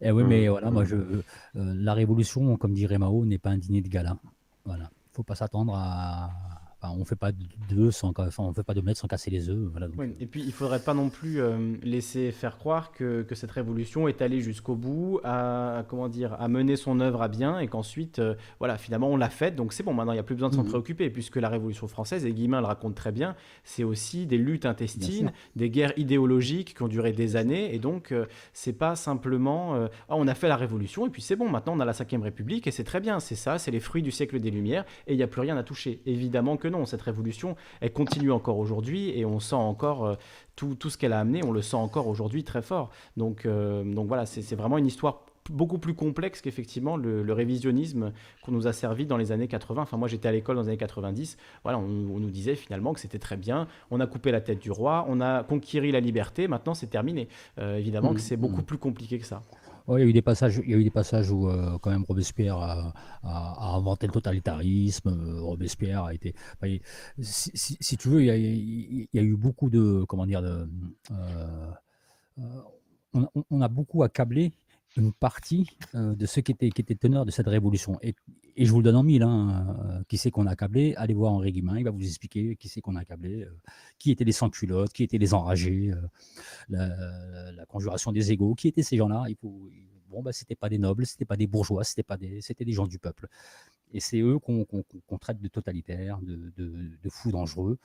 Eh oui, mais voilà, moi, je, euh, la révolution, comme dirait Mao, n'est pas un dîner de gala. Voilà, faut pas s'attendre à. Enfin, on fait pas d'œufs sans, enfin, on fait pas d'omelette sans casser les œufs. Voilà, donc, Oui, et puis il faudrait pas non plus euh, laisser faire croire que, que cette révolution est allée jusqu'au bout, à comment dire, à mener son œuvre à bien, et qu'ensuite, euh, voilà, finalement on l'a faite, donc c'est bon. Maintenant, il n'y a plus besoin de s'en Mhm. préoccuper, puisque la révolution française, et Guillemin le raconte très bien, c'est aussi des luttes intestines, des guerres idéologiques qui ont duré des années, et donc euh, c'est pas simplement, euh, Ah, on a fait la révolution, et puis c'est bon. Maintenant, on a la Cinquième République, et c'est très bien. C'est ça, c'est les fruits du siècle des Lumières, et il n'y a plus rien à toucher. Évidemment que non. Cette révolution, elle continue encore aujourd'hui et on sent encore euh, tout, tout ce qu'elle a amené, on le sent encore aujourd'hui très fort. Donc, euh, donc voilà, c'est vraiment une histoire beaucoup plus complexe qu'effectivement le, le révisionnisme qu'on nous a servi dans les années 80. Enfin, moi j'étais à l'école dans les années 90. Voilà, on, on nous disait finalement que c'était très bien. On a coupé la tête du roi, on a conquéri la liberté. Maintenant, c'est terminé. Euh, évidemment que Mhm, c'est beaucoup mhm. plus compliqué que ça. Il y a eu des passages, il y a eu des passages où euh, quand même Robespierre a, inventé le totalitarisme. euh, Robespierre a été, si, tu veux, il y, a, eu beaucoup de, comment dire, de, euh, on a beaucoup accablé une partie euh, de ceux qui étaient, qui teneurs de cette révolution. Et, je vous le donne en mille. Hein, euh, qui c'est qu'on a accablé Allez voir Henri Guimin, il va vous expliquer qui c'est qu'on a accablé, euh, qui étaient les sans-culottes, qui étaient les enragés, la, conjuration des égaux, qui étaient ces gens-là bon, bah, pas des nobles, c'était pas des bourgeois, c'était pas des, c'était des gens du peuple. Et c'est eux qu'on traite de totalitaires, de fous dangereux.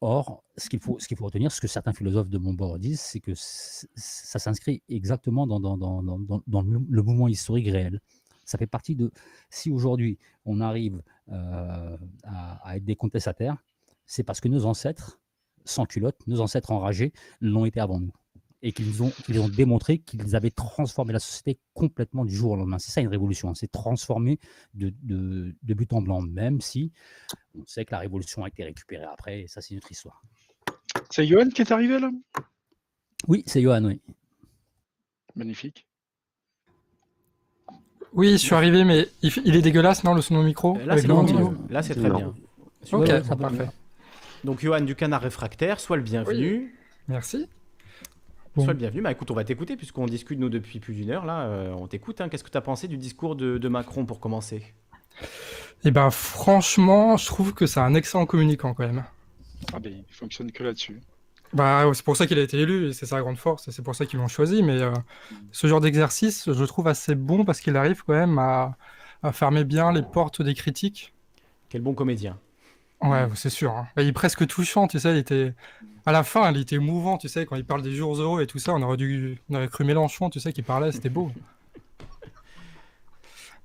Or, ce qu'il faut, retenir, ce que certains philosophes de mon bord disent, c'est que ça s'inscrit exactement dans, le mouvement historique réel. Ça fait partie de. Si aujourd'hui on arrive euh, à, à être des contestataires, c'est parce que nos ancêtres, sans culotte, nos ancêtres enragés, l'ont été avant nous. Et qu'ils ont, qu'ils ont démontré qu'ils avaient transformé la société complètement du jour au lendemain. C'est ça une révolution, hein, c'est transformer de, de, de but en blanc, même si on sait que la révolution a été récupérée après, et ça c'est une autre histoire. C'est Johan qui est arrivé là? Oui, c'est Johan, oui. Magnifique. Oui, je suis arrivé, mais il, est dégueulasse, non, le son au micro? Euh, Là, c'est le bon, ventilo Là, c'est très Non. bien. Ok. Ouais, ouais, parfait. Donc, Johan du Canard Réfractaire, sois le bienvenu. Merci. Bon. Sois le bienvenu. Bah écoute, on va t'écouter puisqu'on discute nous depuis plus d'une heure. Là, Euh, on t'écoute. hein. Qu'est-ce que tu as pensé du discours de, de Macron pour commencer? Et ben franchement, je trouve que c'est un excellent communicant quand même. Ah ben, il fonctionne que là-dessus. Bah, c'est pour ça qu'il a été élu, et c'est sa grande force, et c'est pour ça qu'ils l'ont choisi. Mais euh, ce genre d'exercice, je trouve assez bon parce qu'il arrive quand même à, à fermer bien les portes des critiques. Quel bon comédien. Ouais, c'est sûr. hein. Et Il est presque touchant, tu sais. Il était à la fin, il était émouvant, tu sais, quand il parle des jours heureux et tout ça. On aurait dû, on aurait cru Mélenchon, tu sais, qui parlait, c'était beau.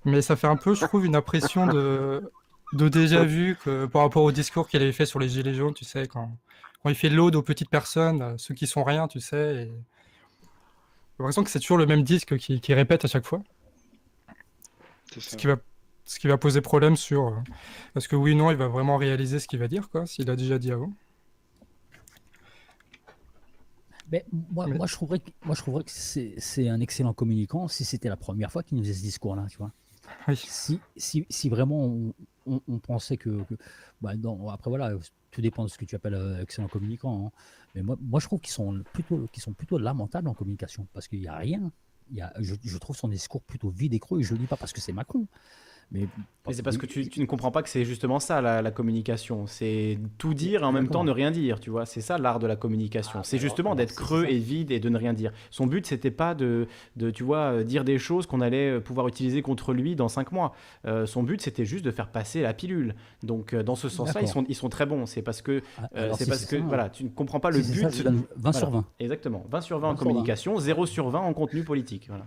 Mais ça fait un peu, je trouve, une impression de, de déjà vu que par rapport au discours qu'il avait fait sur les Gilets jaunes, tu sais, quand, quand il fait l'ode aux petites personnes, euh, ceux qui sont rien, tu sais. Et... J'ai l'impression que c'est toujours le même disque qui, qui répète à chaque fois. C'est ça. Ce qui va, ce qui va poser problème sur euh, est-ce que oui ou non il va vraiment réaliser ce qu'il va dire, quoi, s'il a déjà dit avant. Mais moi, Mais- moi, je trouverais que, moi, je trouverais que c'est c'est un excellent communicant si c'était la première fois qu'il nous faisait ce discours-là, tu vois. Oui. Si, si, si vraiment on, on- on pensait que. que- bah, non, après, voilà, tout dépend de ce que tu appelles euh, excellent communicant. hein. Mais moi, moi, je trouve qu'ils sont, plutôt, qu'ils sont plutôt lamentables en communication parce qu'il n'y a rien. Il y a, je, je trouve son discours plutôt vide et creux, et je ne le dis pas parce que c'est Macron, Mais, Mais c'est parce que tu, tu ne comprends pas que c'est justement ça la, la communication. C'est tout dire et en même temps ne rien dire, tu vois. C'est ça l'art de la communication. Ah, c'est justement d'être creux ça. et vide et de ne rien dire. Son but, c'était pas de, de, tu vois, euh, dire des choses qu'on allait euh, pouvoir utiliser contre lui dans cinq mois. Euh, son but, c'était juste de faire passer la pilule. Donc, euh, dans ce sens-là, ils sont, ils sont très bons. C'est parce que, Ah, euh, c'est si parce que, ça, hein. voilà, tu ne comprends pas le si but. ça, je donne 20 sur Voilà. 20. Exactement. 20 sur 20 en 20 sur 20. communication, 0 sur 20 en contenu politique. Voilà.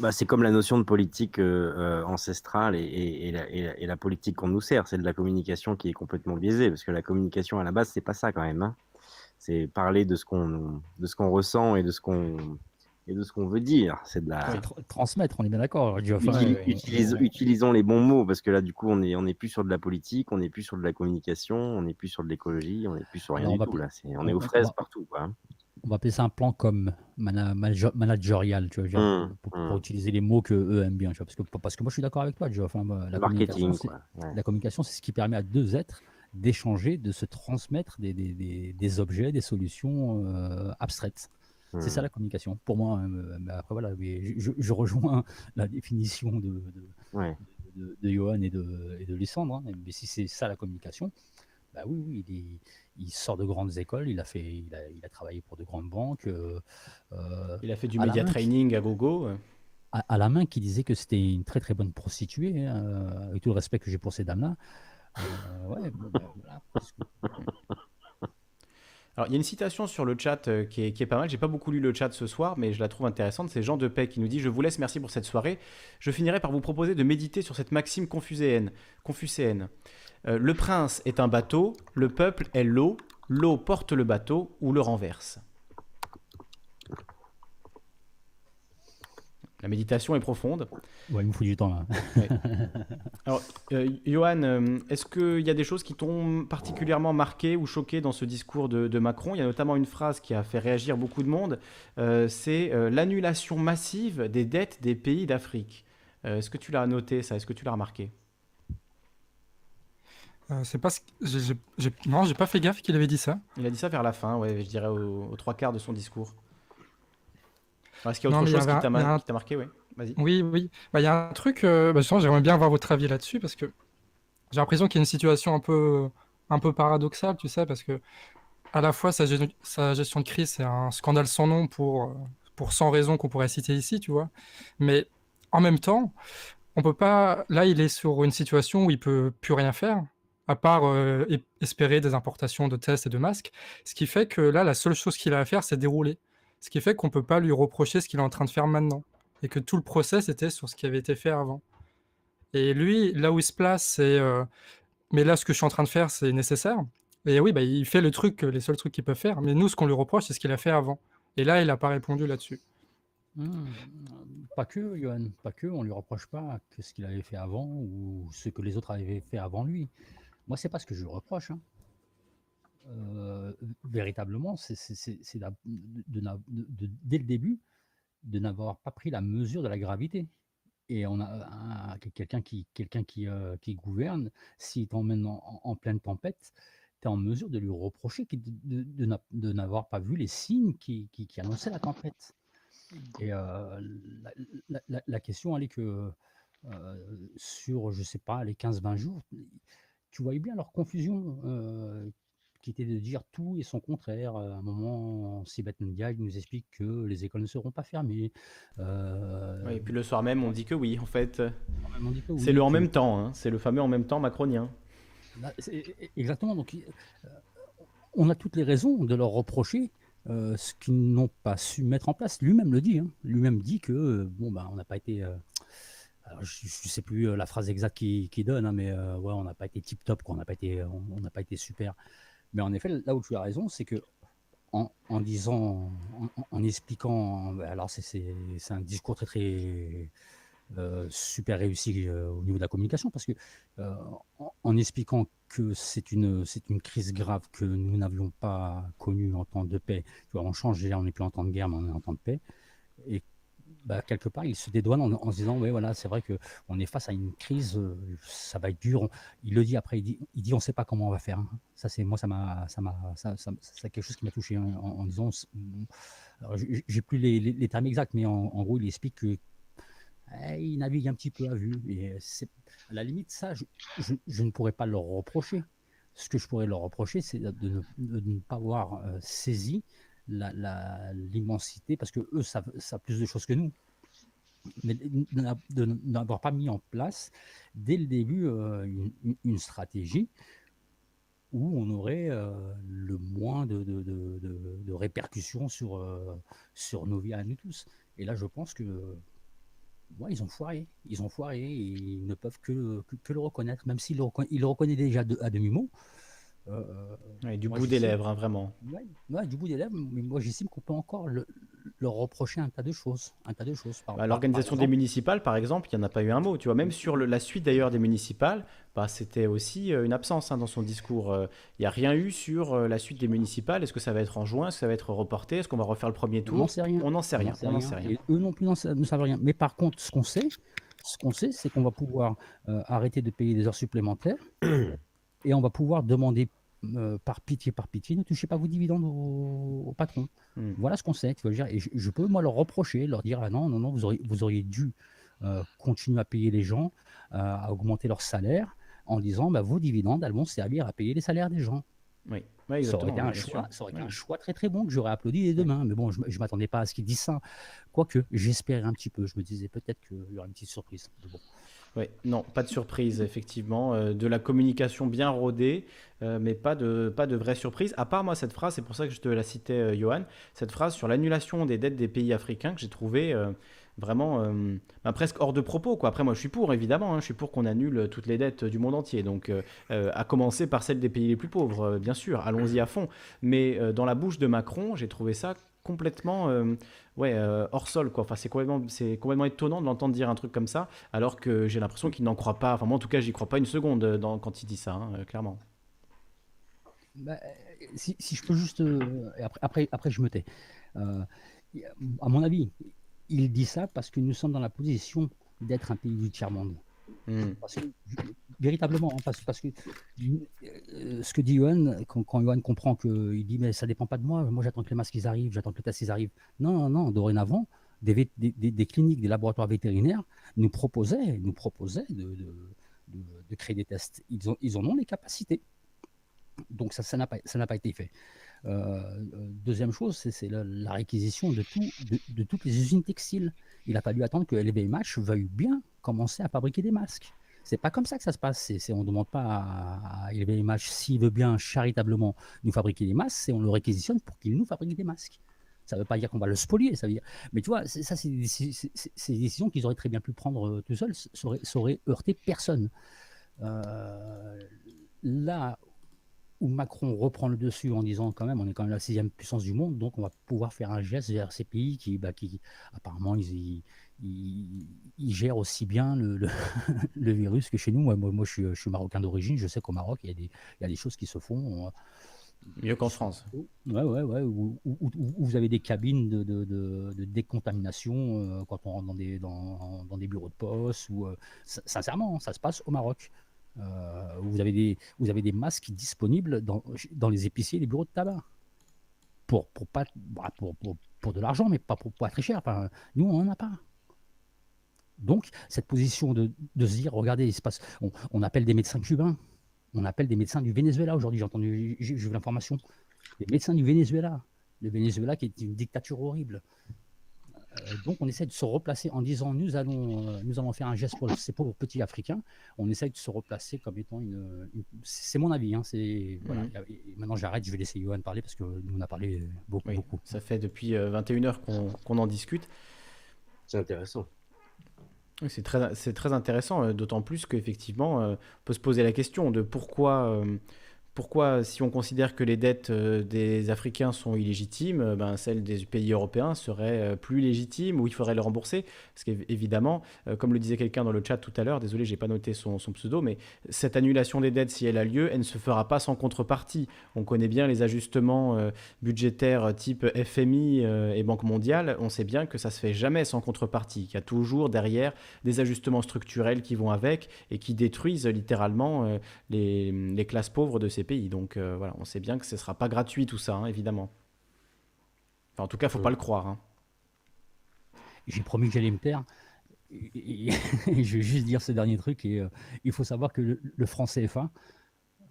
Bah, c'est comme la notion de politique euh, euh, ancestrale et, et- et la, et la- et la politique qu'on nous sert. C'est de la communication qui est complètement biaisée, parce que la communication à la base, c'est pas ça quand même. hein. C'est parler de ce qu'on de ce qu'on ressent et de ce qu'on et de ce qu'on veut dire. C'est de la tr- transmettre, on est bien d'accord. Hein. Utilisons les bons mots parce que là, du coup, on est on n'est plus sur de la politique, on n'est plus sur de la communication, on n'est plus sur de l'écologie, on n'est plus sur rien du tout là. On on- est aux fraises partout, quoi. On va appeler ça un plan manager- managerial, tu vois, genre, Hum, pour, utiliser les mots que eux aiment bien, tu vois, parce que parce que moi je suis d'accord avec toi, Geoff. hein, la communication, c'est- quoi. Ouais. la communication, c'est ce qui permet à deux êtres d'échanger, de se transmettre des, des, des- des objets, des solutions euh, abstraites. C'est ça la communication. Pour moi, hein, euh, mais après voilà, mais je, je rejoins la définition de, de, Ouais. de, de Johan et de, et de Lysandre. hein. Mais si c'est ça la communication, bah oui, oui, il, est- il sort de grandes écoles, il a, fait, il a, il a travaillé pour de grandes banques. euh, euh, Il a fait du media training à gogo. à, à la main qui disait que c'était une très très bonne prostituée, hein, avec tout le respect que j'ai pour ces dames-là. Euh, ouais, bah, voilà, parce que- Alors, il y a une citation sur le chat euh, qui est, pas mal. J'ai pas beaucoup lu le chat ce soir, mais je la trouve intéressante. C'est Jean Depay qui nous dit Je vous laisse, merci pour cette soirée. Je finirai par vous proposer de méditer sur cette maxime confuséenne. confucéenne. Euh, le prince est un bateau, le peuple est l'eau, l'eau porte le bateau ou le renverse. La méditation est profonde. ouais, il me faut du temps là. Alors, euh, Johan, euh, est-ce qu'il y a des choses qui t'ont particulièrement marqué ou choqué dans ce discours de, de Macron? Il y a notamment une phrase qui a fait réagir beaucoup de monde, euh, c'est euh, l'annulation massive des dettes des pays d'Afrique. Euh, est-ce que tu l'as noté ça? Est-ce que tu l'as remarqué? Euh, c'est pas ce que- j'ai- j'ai- j'ai- non, j'ai pas fait gaffe qu'il avait dit ça. Il a dit ça vers la fin, ouais, je dirais aux, aux trois quarts de son discours. Est-ce qu'il y a Non, autre y chose avait qui t'a un- ma- il y a un- marqué. Oui, oui. Bah, il y a un truc, euh, bah, j'aimerais bien avoir votre avis là-dessus parce que j'ai l'impression qu'il y a une situation un peu, un peu paradoxale, tu sais, parce que à la fois sa, gestion de crise, c'est un scandale sans nom pour, euh, pour 100 raisons qu'on pourrait citer ici, tu vois. Mais en même temps, on peut pas. Là, il est sur une situation où il peut plus rien faire, à part euh, espérer des importations de tests et de masques. Ce qui fait que là, la seule chose qu'il a à faire, c'est dérouler. Ce qui fait qu'on peut pas lui reprocher ce qu'il est en train de faire maintenant et que tout le process était sur ce qui avait été fait avant. Et lui, là où il se place, c'est euh, mais là, ce que je suis en train de faire, c'est nécessaire. Et oui, bah, il fait le truc, les seuls trucs qu'il peut faire. Mais nous, ce qu'on lui reproche, c'est ce qu'il a fait avant. Et là, il n'a pas répondu là-dessus. Hmm, Pas que, Johan, pas que. On lui reproche pas ce qu'il avait fait avant ou ce que les autres avaient fait avant lui. Moi, c'est pas ce que je lui reproche. hein. Euh, véritablement, c'est de, dès le début de n'avoir pas pris la mesure de la gravité. Et on a un- quelqu'un euh, qui gouverne, s'il t'emmène en, pleine tempête, tu es en mesure de lui reprocher de, de- de n'a- de n'avoir pas vu les signes qui, annonçaient la tempête. Et euh, la, question, elle est que sur, je sais pas, les 15-20 jours, tu voyais bien leur confusion qui était de dire tout et son contraire. À un moment, Sébastien Ndiaye nous explique que les écoles ne seront pas fermées. Euh, et puis le soir même, on dit que oui, en fait. oui, C'est le en même temps, hein. c'est le fameux en même temps macronien. Là, e, Exactement. Donc, euh, on a toutes les raisons de leur reprocher euh, ce qu'ils n'ont pas su mettre en place. Lui-même le dit. hein. Lui-même dit que euh, bon, ben, on n'a pas été. euh, alors, je ne sais plus euh, la phrase exacte qu'il donne, hein, mais euh, ouais, on n'a pas été tip top, quoi. On n'a pas été, on n'a pas été super. Mais en effet, là où tu as raison, c'est que en, en disant, en, expliquant, ben, alors c'est- un discours très très euh, super réussi euh, au niveau de la communication, parce que euh, en, en expliquant que c'est une, c'est une crise grave que nous n'avions pas connue en temps de paix, tu vois, on change, déjà, on n'est plus en temps de guerre, mais on est en temps de paix, et bah, quelque part, il se dédouane en, se disant, oui, voilà, c'est vrai qu'on est face à une crise, euh, ça va être dur. Il le dit après, il dit, il on ne sait pas comment on va faire. hein. Ça, c'est moi, ça m'a, ça m'a, ça, ça- c'est quelque chose qui m'a touché hein, en, en disant, alors, j'ai plus les, termes exacts, mais en, gros, il explique que eh, ils naviguent un petit peu à vue. Et c'est, à la limite, ça, je, ne pourrais pas leur reprocher. Ce que je pourrais leur reprocher, c'est de, ne de ne pas avoir euh, saisi l'immensité, parce que eux savent, savent plus de choses que nous. Mais de n'a- de n'avoir pas mis en place dès le début euh, une, stratégie où on aurait euh, le moins de, de- de- répercussions sur, euh, sur nos vies à nous tous. Et là, je pense que ouais, ils ont foiré. Ils ont foiré ils ne peuvent que, que, le reconnaître, même s'ils le, reconna- le reconnaissent déjà à demi-mot. Euh, Ouais, du moi, bout des lèvres, hein, vraiment. Ouais, ouais, du bout des lèvres, mais moi j'estime qu'on peut encore le- leur reprocher un tas de choses. Un tas de choses. Par- Bah, L'organisation par des municipales, par exemple, il n'y en a pas eu un mot. Tu vois, même sur le- la suite d'ailleurs des municipales, bah, c'était aussi euh, une absence hein, dans son discours. Euh, Il n'y a rien eu sur euh, la suite des municipales. Est-ce que ça va être en juin? Est-ce que ça va être reporté? Est-ce qu'on va refaire le premier On n'en tour sait rien. On n'en sait rien. On n'en rien. sait rien. Et eux non plus ne savent rien. Mais par contre, ce qu'on sait, ce qu'on sait, c'est qu'on va pouvoir euh, arrêter de payer des heures supplémentaires et on va pouvoir demander euh, par pitié, par pitié, ne touchez pas vos dividendes au, au patron. Hmm. Voilà ce qu'on sait. Tu vois, je dire, et je, je peux moi leur reprocher, leur dire ah non, non, non, vous auriez, vous auriez dû euh, continuer à payer les gens, euh, à augmenter leur salaire, en disant bah, vos dividendes, elles vont servir à payer les salaires des gens. Oui, Ouais, Ça aurait été un choix, sûr. ça aurait été Ouais. un choix très très bon que j'aurais applaudi dès demain. Mais bon, je ne m'attendais pas à ce qu'ils disent ça. Quoique, j'espérais un petit peu. Je me disais peut-être qu'il y aurait une petite surprise. Bon. Ouais, non, pas de surprise, effectivement. Euh, de la communication bien rodée, euh, mais pas de, pas de vraie surprise. À part moi, cette phrase, c'est pour ça que je te la citais, euh, Johan, cette phrase sur l'annulation des dettes des pays africains que j'ai trouvé euh, vraiment bah, presque hors de propos. Quoi. Après, moi, je suis pour, évidemment, hein, je suis pour qu'on annule toutes les dettes du monde entier. Donc, à commencer par celles des pays les plus pauvres, bien sûr, allons-y à fond. Mais dans la bouche de Macron, j'ai trouvé ça complètement euh, ouais, euh, hors sol. Quoi. Enfin, c'est complètement, c'est complètement étonnant de l'entendre dire un truc comme ça, alors que j'ai l'impression qu'il n'en croit pas. Enfin, moi, en tout cas, j'y crois pas une seconde euh, quand il dit ça, hein, clairement. Bah, si, si je peux juste. après, après, après, je me tais. À mon avis, il dit ça parce que nous sommes dans la position d'être un pays du tiers-monde. Hmm. Parce que, véritablement, hein, parce, parce que euh, ce que dit Johan, quand, quand Johan comprend qu'il dit mais ça dépend pas de moi, moi j'attends que les masques ils arrivent, j'attends que les tests ils arrivent. Non, non, non, dorénavant, des, des, des- cliniques, des laboratoires vétérinaires nous proposaient, nous proposaient de, de- de- créer des tests. Ils, ont, ils en ont les capacités. Donc ça, ça n'a pas, ça pas été fait. Euh, euh, deuxième chose, c'est c'est la, la réquisition de, tout, de, de toutes les usines textiles. Il a fallu attendre que LVMH veuille bien commencer à fabriquer des masques. C'est pas comme ça que ça se passe. C'est- on ne demande pas à, à LVMH s'il veut bien charitablement nous fabriquer des masques, c'est on le réquisitionne pour qu'il nous fabrique des masques. Ça ne veut pas dire qu'on va le spolier, ça veut dire. Mais tu vois, ça, c'est des, décisions qu'ils auraient très bien pu prendre euh, tout seuls, ça aurait heurté personne. Euh, là où Macron reprend le dessus en disant quand même on est quand même la sixième puissance du monde, donc on va pouvoir faire un geste vers ces pays qui, bah, qui apparemment ils, ils, ils- ils gèrent aussi bien le, le, le virus que chez nous. Moi, moi, je, suis, je suis marocain d'origine, je sais qu'au Maroc il y, a des, il y a des choses qui se font. Mieux qu'en France. Ouais, ouais, ouais, où, où- où- où vous avez des cabines de, de- de- de décontamination euh, quand on rentre dans des, dans, dans des bureaux de poste. Ou, euh, sin- sincèrement, ça se passe au Maroc. Euh, vous, avez des, vous avez des masques disponibles dans, dans les épiciers et les bureaux de tabac. Pour, pour, pas, bah, pour, pour, pour de l'argent, mais pas pour pas très cher. Enfin, nous, on n'en a pas. Donc, cette position de, de se dire, regardez, il se passe, on, on appelle des médecins cubains, on appelle des médecins du Venezuela aujourd'hui, j'ai entendu, j'ai vu l'information. Des médecins du Venezuela. Le Venezuela qui est une dictature horrible. Euh, donc on essaie de se replacer en disant nous allons, euh, nous allons faire un geste pour ces pauvres petits Africains. On essaie de se replacer comme étant une. une- c'est mon avis. Hein, c'est, voilà. Mhm. Et maintenant j'arrête, je vais laisser Johan parler parce que nous on a parlé beaucoup. Oui, beaucoup. ça fait depuis 21h qu'on qu'on en discute. C'est intéressant. Oui, C'est très, c'est très intéressant, euh, d'autant plus qu'effectivement, euh, on peut se poser la question de pourquoi, euh, pourquoi si on considère que les dettes euh, des Africains sont illégitimes, euh, ben, celles des pays européens seraient euh, plus légitimes ou il faudrait les rembourser. Parce qu'évidemment, comme le disait quelqu'un dans le chat tout à l'heure, désolé, j'ai pas noté son, pseudo, mais cette annulation des dettes, si elle a lieu, elle ne se fera pas sans contrepartie. On connaît bien les ajustements budgétaires type FMI et Banque mondiale. On sait bien que ça se fait jamais sans contrepartie, qu'il y a toujours derrière des ajustements structurels qui vont avec et qui détruisent littéralement les, les classes pauvres de ces pays. Donc euh, voilà, on sait bien que ce ne sera pas gratuit tout ça, hein, évidemment. Enfin, en tout cas, faut pas le croire. hein. J'ai promis que j'allais me taire. et- et je vais juste dire ce dernier truc. Et, euh, il faut savoir que le, le franc CFA,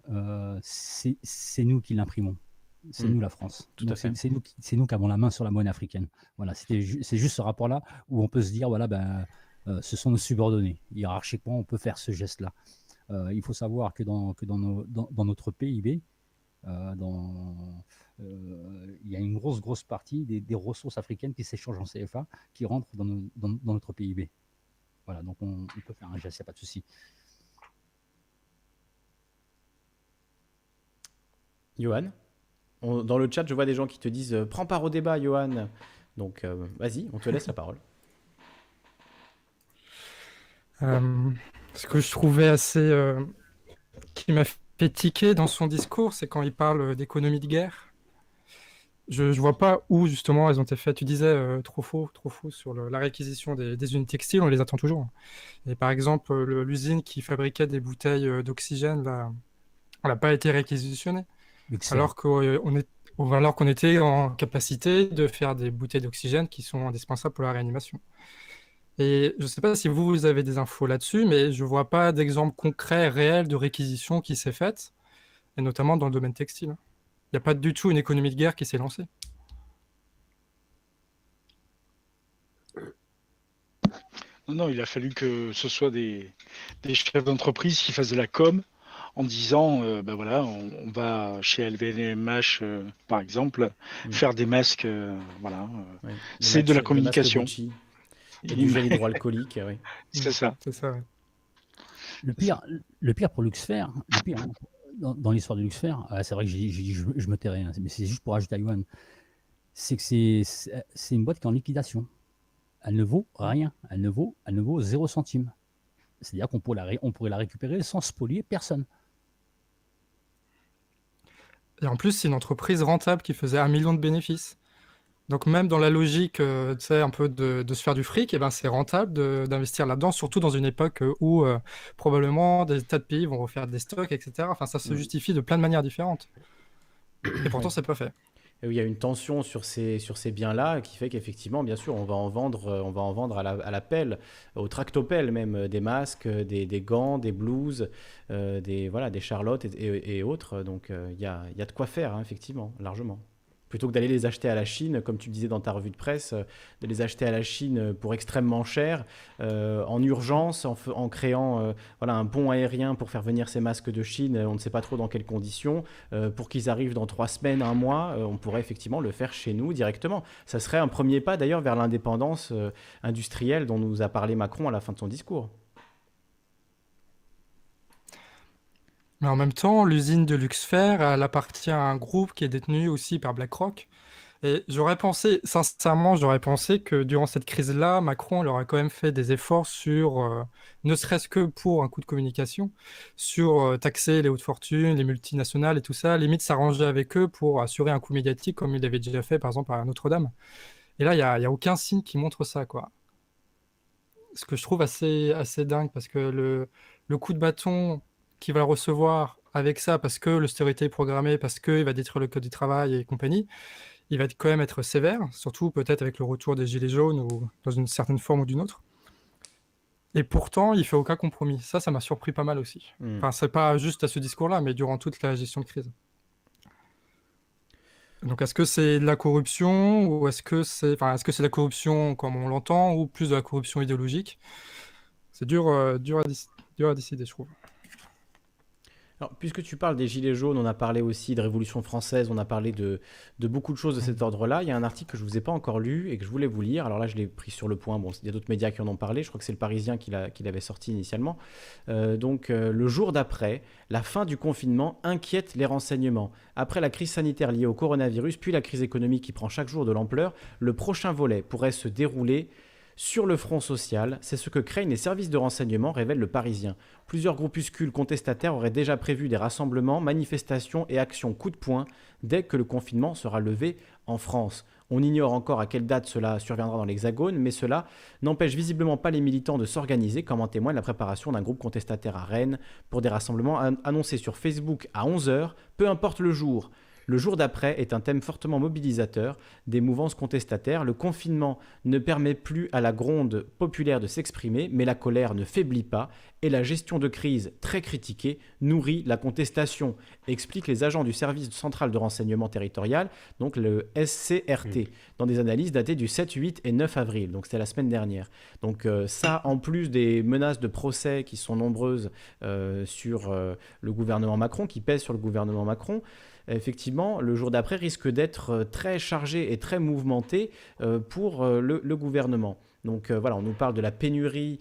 euh, c'est nous qui l'imprimons. C'est Mm. nous la France. C'est- nous, qui- c'est nous qui avons la main sur la monnaie africaine. Voilà, ju- c'est juste ce rapport-là où on peut se dire, voilà, ben, euh, ce sont nos subordonnés. Hiérarchiquement, on peut faire ce geste-là. Euh, il faut savoir que dans, que dans, nos- dans- dans notre PIB, euh, dans, euh, il y a une grosse, grosse partie des, des ressources africaines qui s'échangent en CFA, qui rentrent dans, nos- dans- dans notre PIB. Voilà, donc on, on peut faire un geste, il n'y a pas de souci. Johan? On- Dans le chat, je vois des gens qui te disent euh, Prends part au débat, Johan. Donc, euh, vas-y, on te laisse la parole. Euh, ce que je trouvais assez. euh, qui m'a fait tiquer dans son discours, c'est quand il parle d'économie de guerre. Je ne vois pas où justement elles ont été faites. Tu disais euh, trop faux, trop faux sur le- la réquisition des, des unités textiles, on les attend toujours. Et par exemple, le- l'usine qui fabriquait des bouteilles euh, d'oxygène, là, elle n'a pas été réquisitionnée. Alors qu'on est, alors qu'on était en capacité de faire des bouteilles d'oxygène qui sont indispensables pour la réanimation. Et je ne sais pas si vous, vous avez des infos là-dessus, mais je ne vois pas d'exemple concret, réel de réquisition qui s'est faite, et notamment dans le domaine textile. Il n'y a pas du tout une économie de guerre qui s'est lancée. Non, non, il a fallu que ce soit des, des chefs d'entreprise qui fassent de la com en disant, euh, ben voilà, on, on va chez LVMH, euh, par exemple, faire des masques, euh, voilà. Ouais. C'est de la communication. Et du gel hydroalcoolique, oui. C'est ça. C'est ça. ouais. Le pire, le pire pour Luxfer, le pire, hein, dans, dans l'histoire de Luxfer, ah, c'est vrai que j'ai j'ai dit je, je me tairai, hein, mais c'est juste pour ajouter à Yuan, c'est que c'est- une boîte qui est en liquidation. Elle ne vaut rien. Elle ne vaut, elle ne vaut 0 centime. C'est-à-dire qu'on pourrait, la ré- on pourrait la récupérer sans spolier personne. Et en plus, c'est une entreprise rentable qui faisait un million de bénéfices. Donc même dans la logique, euh, tu sais, un peu de, de se faire du fric, eh ben, c'est rentable de- d'investir là-dedans, surtout dans une époque où euh, probablement des tas de pays vont refaire des stocks, etc. Enfin, ça se Mm. justifie de plein de manières différentes. Et pourtant, c'est pas fait. Et où il y a une tension sur ces, sur ces biens-là qui fait qu'effectivement, bien sûr, on va en vendre, euh, on va en vendre à la, à la pelle, au tractopelle même, des masques, des, des gants, des blouses, euh, des, voilà, des charlottes et, et- et autres. Donc il y a, y a de quoi faire, hein, effectivement, largement. Plutôt que d'aller les acheter à la Chine, comme tu disais dans ta revue de presse, euh, de les acheter à la Chine euh, pour extrêmement cher, euh, en urgence, en, créant voilà, un pont aérien pour faire venir ces masques de Chine, on ne sait pas trop dans quelles conditions, pour qu'ils arrivent dans trois semaines, un mois, on pourrait effectivement le faire chez nous directement. Ça serait un premier pas d'ailleurs vers l'indépendance industrielle dont nous a parlé Macron à la fin de son discours. Mais en même temps, l'usine de Luxfer, elle appartient à un groupe qui est détenu aussi par BlackRock. Et j'aurais pensé, sincèrement, j'aurais pensé que durant cette crise-là, Macron il aurait quand même fait des efforts sur, euh, ne serait-ce que pour un coup de communication, sur euh, taxer les hautes fortunes, les multinationales et tout ça, limite s'arranger avec eux pour assurer un coup médiatique comme il avait déjà fait par exemple à Notre-Dame. Et là, il n'y a, y a aucun signe qui montre ça, quoi. Ce que je trouve assez, assez dingue, parce que le coup de bâton qu'il va recevoir avec ça, parce que l'austérité est programmée, parce qu'il va détruire le code du travail et compagnie, il va quand même être sévère, surtout peut-être avec le retour des Gilets jaunes ou dans une certaine forme ou d'une autre. Et pourtant, il fait aucun compromis. Ça, ça m'a surpris pas mal aussi. Hmm. Enfin, c'est pas juste à ce discours-là, mais durant toute la gestion de crise. Donc, est-ce que c'est de la corruption ou est-ce que c'est, enfin, est-ce que c'est de la corruption comme on l'entend ou plus de la corruption idéologique? C'est dur, euh, dur, à déc- dur à décider, je trouve. Alors, puisque tu parles des Gilets jaunes, on a parlé aussi de Révolution française, on a parlé de, de beaucoup de choses de cet ordre-là. Il y a un article que je ne vous ai pas encore lu et que je voulais vous lire. Alors là, je l'ai pris sur le point. Bon, il y a d'autres médias qui en ont parlé. Je crois que c'est le Parisien qui l'a- qui l'avait sorti initialement. Euh, donc, euh, le jour d'après, la fin du confinement inquiète les renseignements. Après la crise sanitaire liée au coronavirus, puis la crise économique qui prend chaque jour de l'ampleur, le prochain volet pourrait se dérouler sur le front social, c'est ce que craignent les services de renseignement, révèle le Parisien. Plusieurs groupuscules contestataires auraient déjà prévu des rassemblements, manifestations et actions coup de poing dès que le confinement sera levé en France. On ignore encore à quelle date cela surviendra dans l'Hexagone, mais cela n'empêche visiblement pas les militants de s'organiser, comme en témoigne la préparation d'un groupe contestataire à Rennes pour des rassemblements an- annoncés sur Facebook à 11h, peu importe le jour. Le jour d'après est un thème fortement mobilisateur des mouvances contestataires. Le confinement ne permet plus à la gronde populaire de s'exprimer, mais la colère ne faiblit pas et la gestion de crise très critiquée nourrit la contestation, expliquent les agents du service central de renseignement territorial, donc le SCRT, dans des analyses datées du 7, 8 et 9 avril, donc c'était la semaine dernière. Donc euh, ça, en plus des menaces de procès qui sont nombreuses euh, sur euh, le gouvernement Macron, qui pèsent sur le gouvernement Macron, effectivement, le jour d'après risque d'être très chargé et très mouvementé pour le, gouvernement. Donc voilà, on nous parle de la pénurie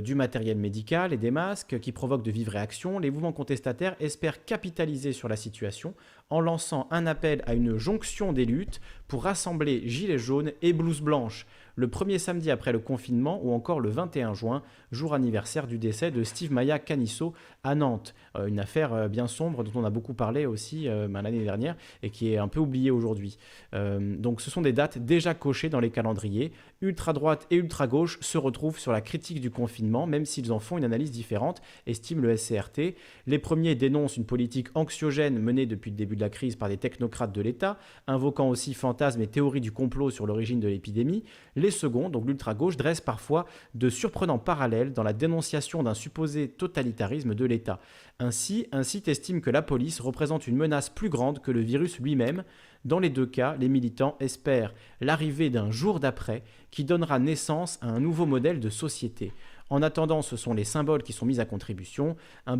du matériel médical et des masques qui provoquent de vives réactions. Les mouvements contestataires espèrent capitaliser sur la situation en lançant un appel à une jonction des luttes pour rassembler gilets jaunes et blouses blanches le premier samedi après le confinement ou encore le 21 juin, jour anniversaire du décès de Steve Maya Canisso à Nantes. Euh, une affaire euh, bien sombre dont on a beaucoup parlé aussi euh, ben, l'année dernière et qui est un peu oubliée aujourd'hui. donc ce sont des dates déjà cochées dans les calendriers. Ultra-droite et ultra-gauche se retrouvent sur la critique du confinement, même s'ils en font une analyse différente, estime le SCRT. Les premiers dénoncent une politique anxiogène menée depuis le début de la crise par des technocrates de l'État, invoquant aussi fantasmes et théories du complot sur l'origine de l'épidémie. Les seconds, donc l'ultra-gauche, dressent parfois de surprenants parallèles dans la dénonciation d'un supposé totalitarisme de l'État. Ainsi, un site estime que la police représente une menace plus grande que le virus lui-même. Dans les deux cas, les militants espèrent l'arrivée d'un jour d'après qui donnera naissance à un nouveau modèle de société. En attendant, ce sont les symboles qui sont mis à contribution. Un,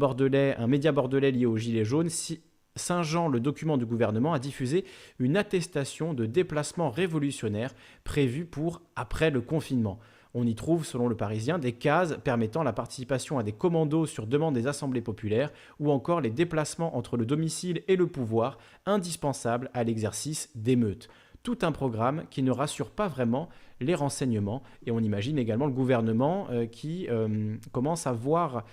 média bordelais lié aux Gilets jaunes Saint-Jean, le document du gouvernement, a diffusé une attestation de déplacement révolutionnaire prévue pour après le confinement. On y trouve, selon le Parisien, des cases permettant la participation à des commandos sur demande des assemblées populaires ou encore les déplacements entre le domicile et le pouvoir indispensables à l'exercice d'émeutes. Tout un programme qui ne rassure pas vraiment les renseignements et on imagine également le gouvernement euh, qui euh, commence à voir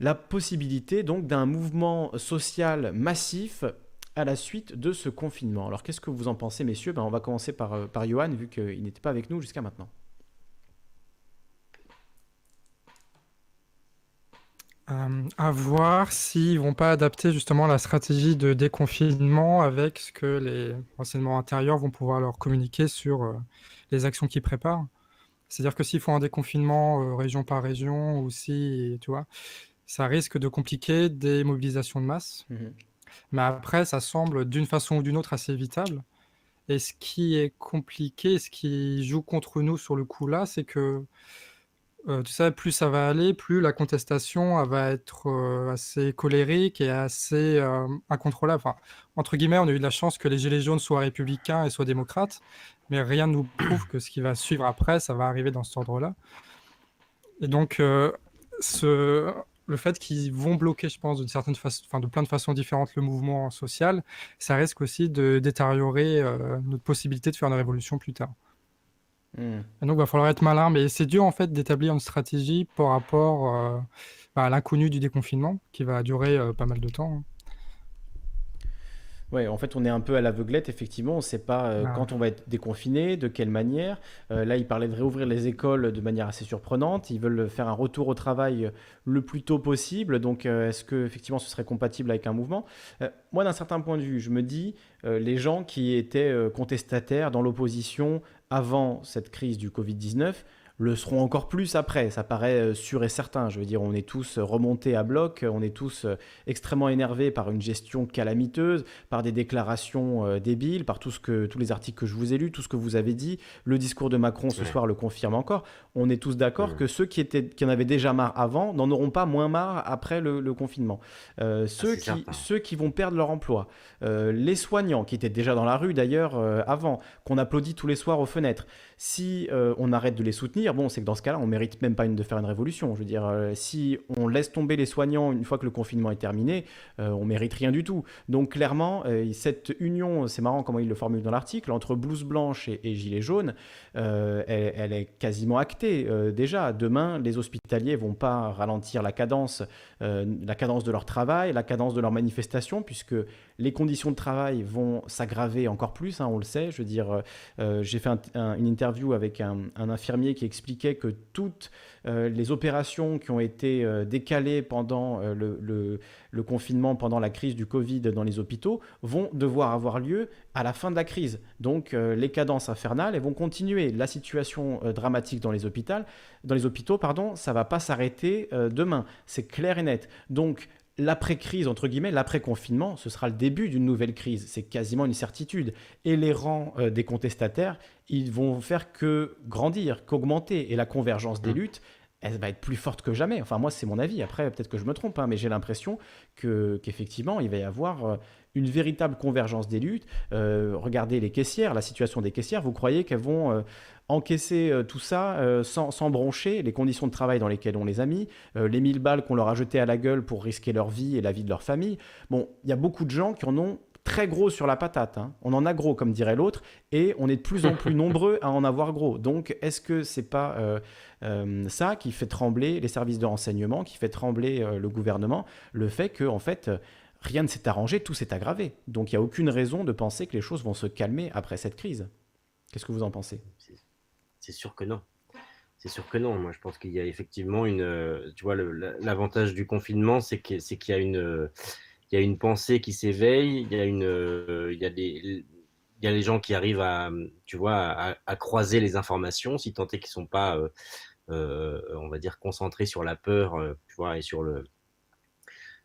la possibilité donc d'un mouvement social massif à la suite de ce confinement. Alors qu'est-ce que vous en pensez, messieurs? Ben, On va commencer par, euh, par Johan, vu qu'il n'était pas avec nous jusqu'à maintenant. Euh, à voir s'ils vont pas adapter justement la stratégie de déconfinement avec ce que les renseignements intérieurs vont pouvoir leur communiquer sur euh, les actions qu'ils préparent. C'est-à-dire que s'ils font un déconfinement région par région ou si, tu vois, ça risque de compliquer des mobilisations de masse. Mmh Mais après, ça semble d'une façon ou d'une autre assez évitable. Et ce qui est compliqué, ce qui joue contre nous sur le coup là, c'est que euh, tu sais, plus ça va aller, plus la contestation va être euh, assez colérique et assez euh, incontrôlable. Enfin, entre guillemets, on a eu de la chance que les Gilets jaunes soient républicains et soient démocrates, mais rien ne nous prouve que ce qui va suivre après, ça va arriver dans cet ordre-là. Et donc, le fait qu'ils vont bloquer, je pense, certaine de plein de façons différentes le mouvement social, ça risque aussi de détériorer notre possibilité de faire une révolution plus tard. Hmm. donc, il va falloir être malin, mais c'est dur en fait d'établir une stratégie par rapport euh, bah, à l'inconnu du déconfinement, qui va durer euh, pas mal de temps. Hein. Oui, en fait, on est un peu à l'aveuglette, effectivement. On ne sait pas euh, ah. quand on va être déconfiné, de quelle manière. Euh, là, il parlait de réouvrir les écoles de manière assez surprenante. Ils veulent faire un retour au travail le plus tôt possible. Donc, euh, est-ce que effectivement, ce serait compatible avec un mouvement? Moi, d'un certain point de vue, je me dis, les gens qui étaient contestataires dans l'opposition avant cette crise du Covid-19, le seront encore plus après. Ça paraît euh, sûr et certain. Je veux dire, on est tous remontés à bloc, on est tous euh, extrêmement énervés par une gestion calamiteuse, par des déclarations euh, débiles, par tout ce que, tous les articles que je vous ai lus, tout ce que vous avez dit. Le discours de Macron ce soir le confirme encore. On est tous d'accord que ceux qui, étaient, qui en avaient déjà marre avant n'en auront pas moins marre après le, confinement. Ah, ceux, qui, ceux qui vont perdre leur emploi, les soignants qui étaient déjà dans la rue d'ailleurs avant, qu'on applaudit tous les soirs aux fenêtres. Si on arrête de les soutenir, bon, c'est que dans ce cas-là, on mérite même pas une, de faire une révolution. Je veux dire, euh, si on laisse tomber les soignants une fois que le confinement est terminé, euh, on mérite rien du tout. Donc clairement, euh, cette union, c'est marrant comment il le formule dans l'article, entre blouse blanche et, gilet jaune, elle, est quasiment actée déjà. Demain, les hospitaliers vont pas ralentir la cadence, la cadence de leur travail, la cadence de leur manifestation, puisque les conditions de travail vont s'aggraver encore plus, hein, on le sait. Je veux dire, euh, j'ai fait une interview avec un, infirmier qui expliquait que toutes les opérations qui ont été décalées pendant le, confinement, pendant la crise du Covid dans les hôpitaux, vont devoir avoir lieu à la fin de la crise. Donc les cadences infernales, vont continuer. La situation dramatique dans les hôpitaux, dans les hôpitaux, pardon, ça va pas s'arrêter demain. C'est clair et net. Donc l'après-crise, entre guillemets, l'après-confinement, ce sera le début d'une nouvelle crise. C'est quasiment une certitude. Et les rangs euh, des contestataires, ils vont faire que grandir, qu'augmenter. Et la convergence des mmh. luttes, elle va être plus forte que jamais. Enfin, moi, c'est mon avis. Après, peut-être que je me trompe, hein, mais j'ai l'impression que, qu'effectivement, il va y avoir euh, une véritable convergence des luttes. Euh, regardez les caissières, la situation des caissières. Vous croyez qu'elles vont encaisser euh, tout ça euh, sans, broncher, les conditions de travail dans lesquelles on les a mis, euh, les mille balles qu'on leur a jetées à la gueule pour risquer leur vie et la vie de leur famille? Bon, il y a beaucoup de gens qui en ont très gros sur la patate. Hein. On en a gros, comme dirait l'autre, et on est de plus en plus nombreux à en avoir gros. Donc, est-ce que c'est pas ça qui fait trembler les services de renseignement, qui fait trembler le gouvernement, le fait que, en fait, rien ne s'est arrangé, tout s'est aggravé. Donc, il n'y a aucune raison de penser que les choses vont se calmer après cette crise. Qu'est-ce que vous en pensez? C'est sûr que non. C'est sûr que non. Moi, je pense qu'il y a effectivement une. Euh, tu vois, l'avantage du confinement, c'est qu'il y a une. Y a une pensée qui s'éveille, il y a euh, des, les gens qui arrivent à, tu vois, à, croiser les informations, si tant est qu'ils sont pas, euh, on va dire, concentrés sur la peur, et sur le,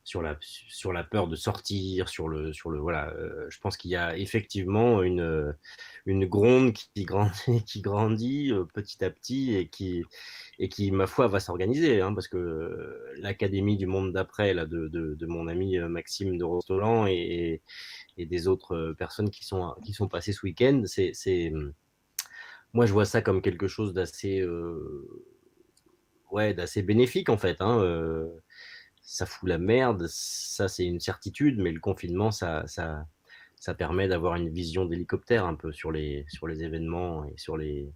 sur la, sur la peur de sortir, sur le, sur le voilà. Euh, je pense qu'il y a effectivement une, une gronde qui grandit, qui grandit euh, petit à petit et qui, et qui, ma foi, va s'organiser, hein, parce que euh, l'académie du monde d'après là de, de, mon ami Maxime de Rostolan et, et, des autres personnes qui sont, qui sont passées ce week-end, c'est, moi, je vois ça comme quelque chose d'assez, ouais, d'assez bénéfique en fait. Hein, ça fout la merde, ça c'est une certitude, mais le confinement, ça, ça, ça permet d'avoir une vision d'hélicoptère un peu sur les, sur les événements et sur les,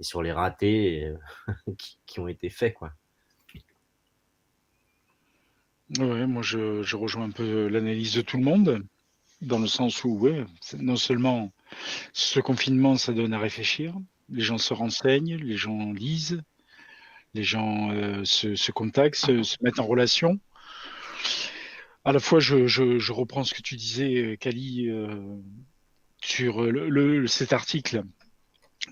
sur les ratés euh, qui, ont été faits. Quoi. Ouais, moi je, je, rejoins un peu l'analyse de tout le monde, dans le sens où, ouais, non seulement ce confinement, ça donne à réfléchir, les gens se renseignent, les gens lisent, les gens euh, se, contactent, se, mettent en relation. À la fois, je, reprends ce que tu disais, Kali, euh, sur cet article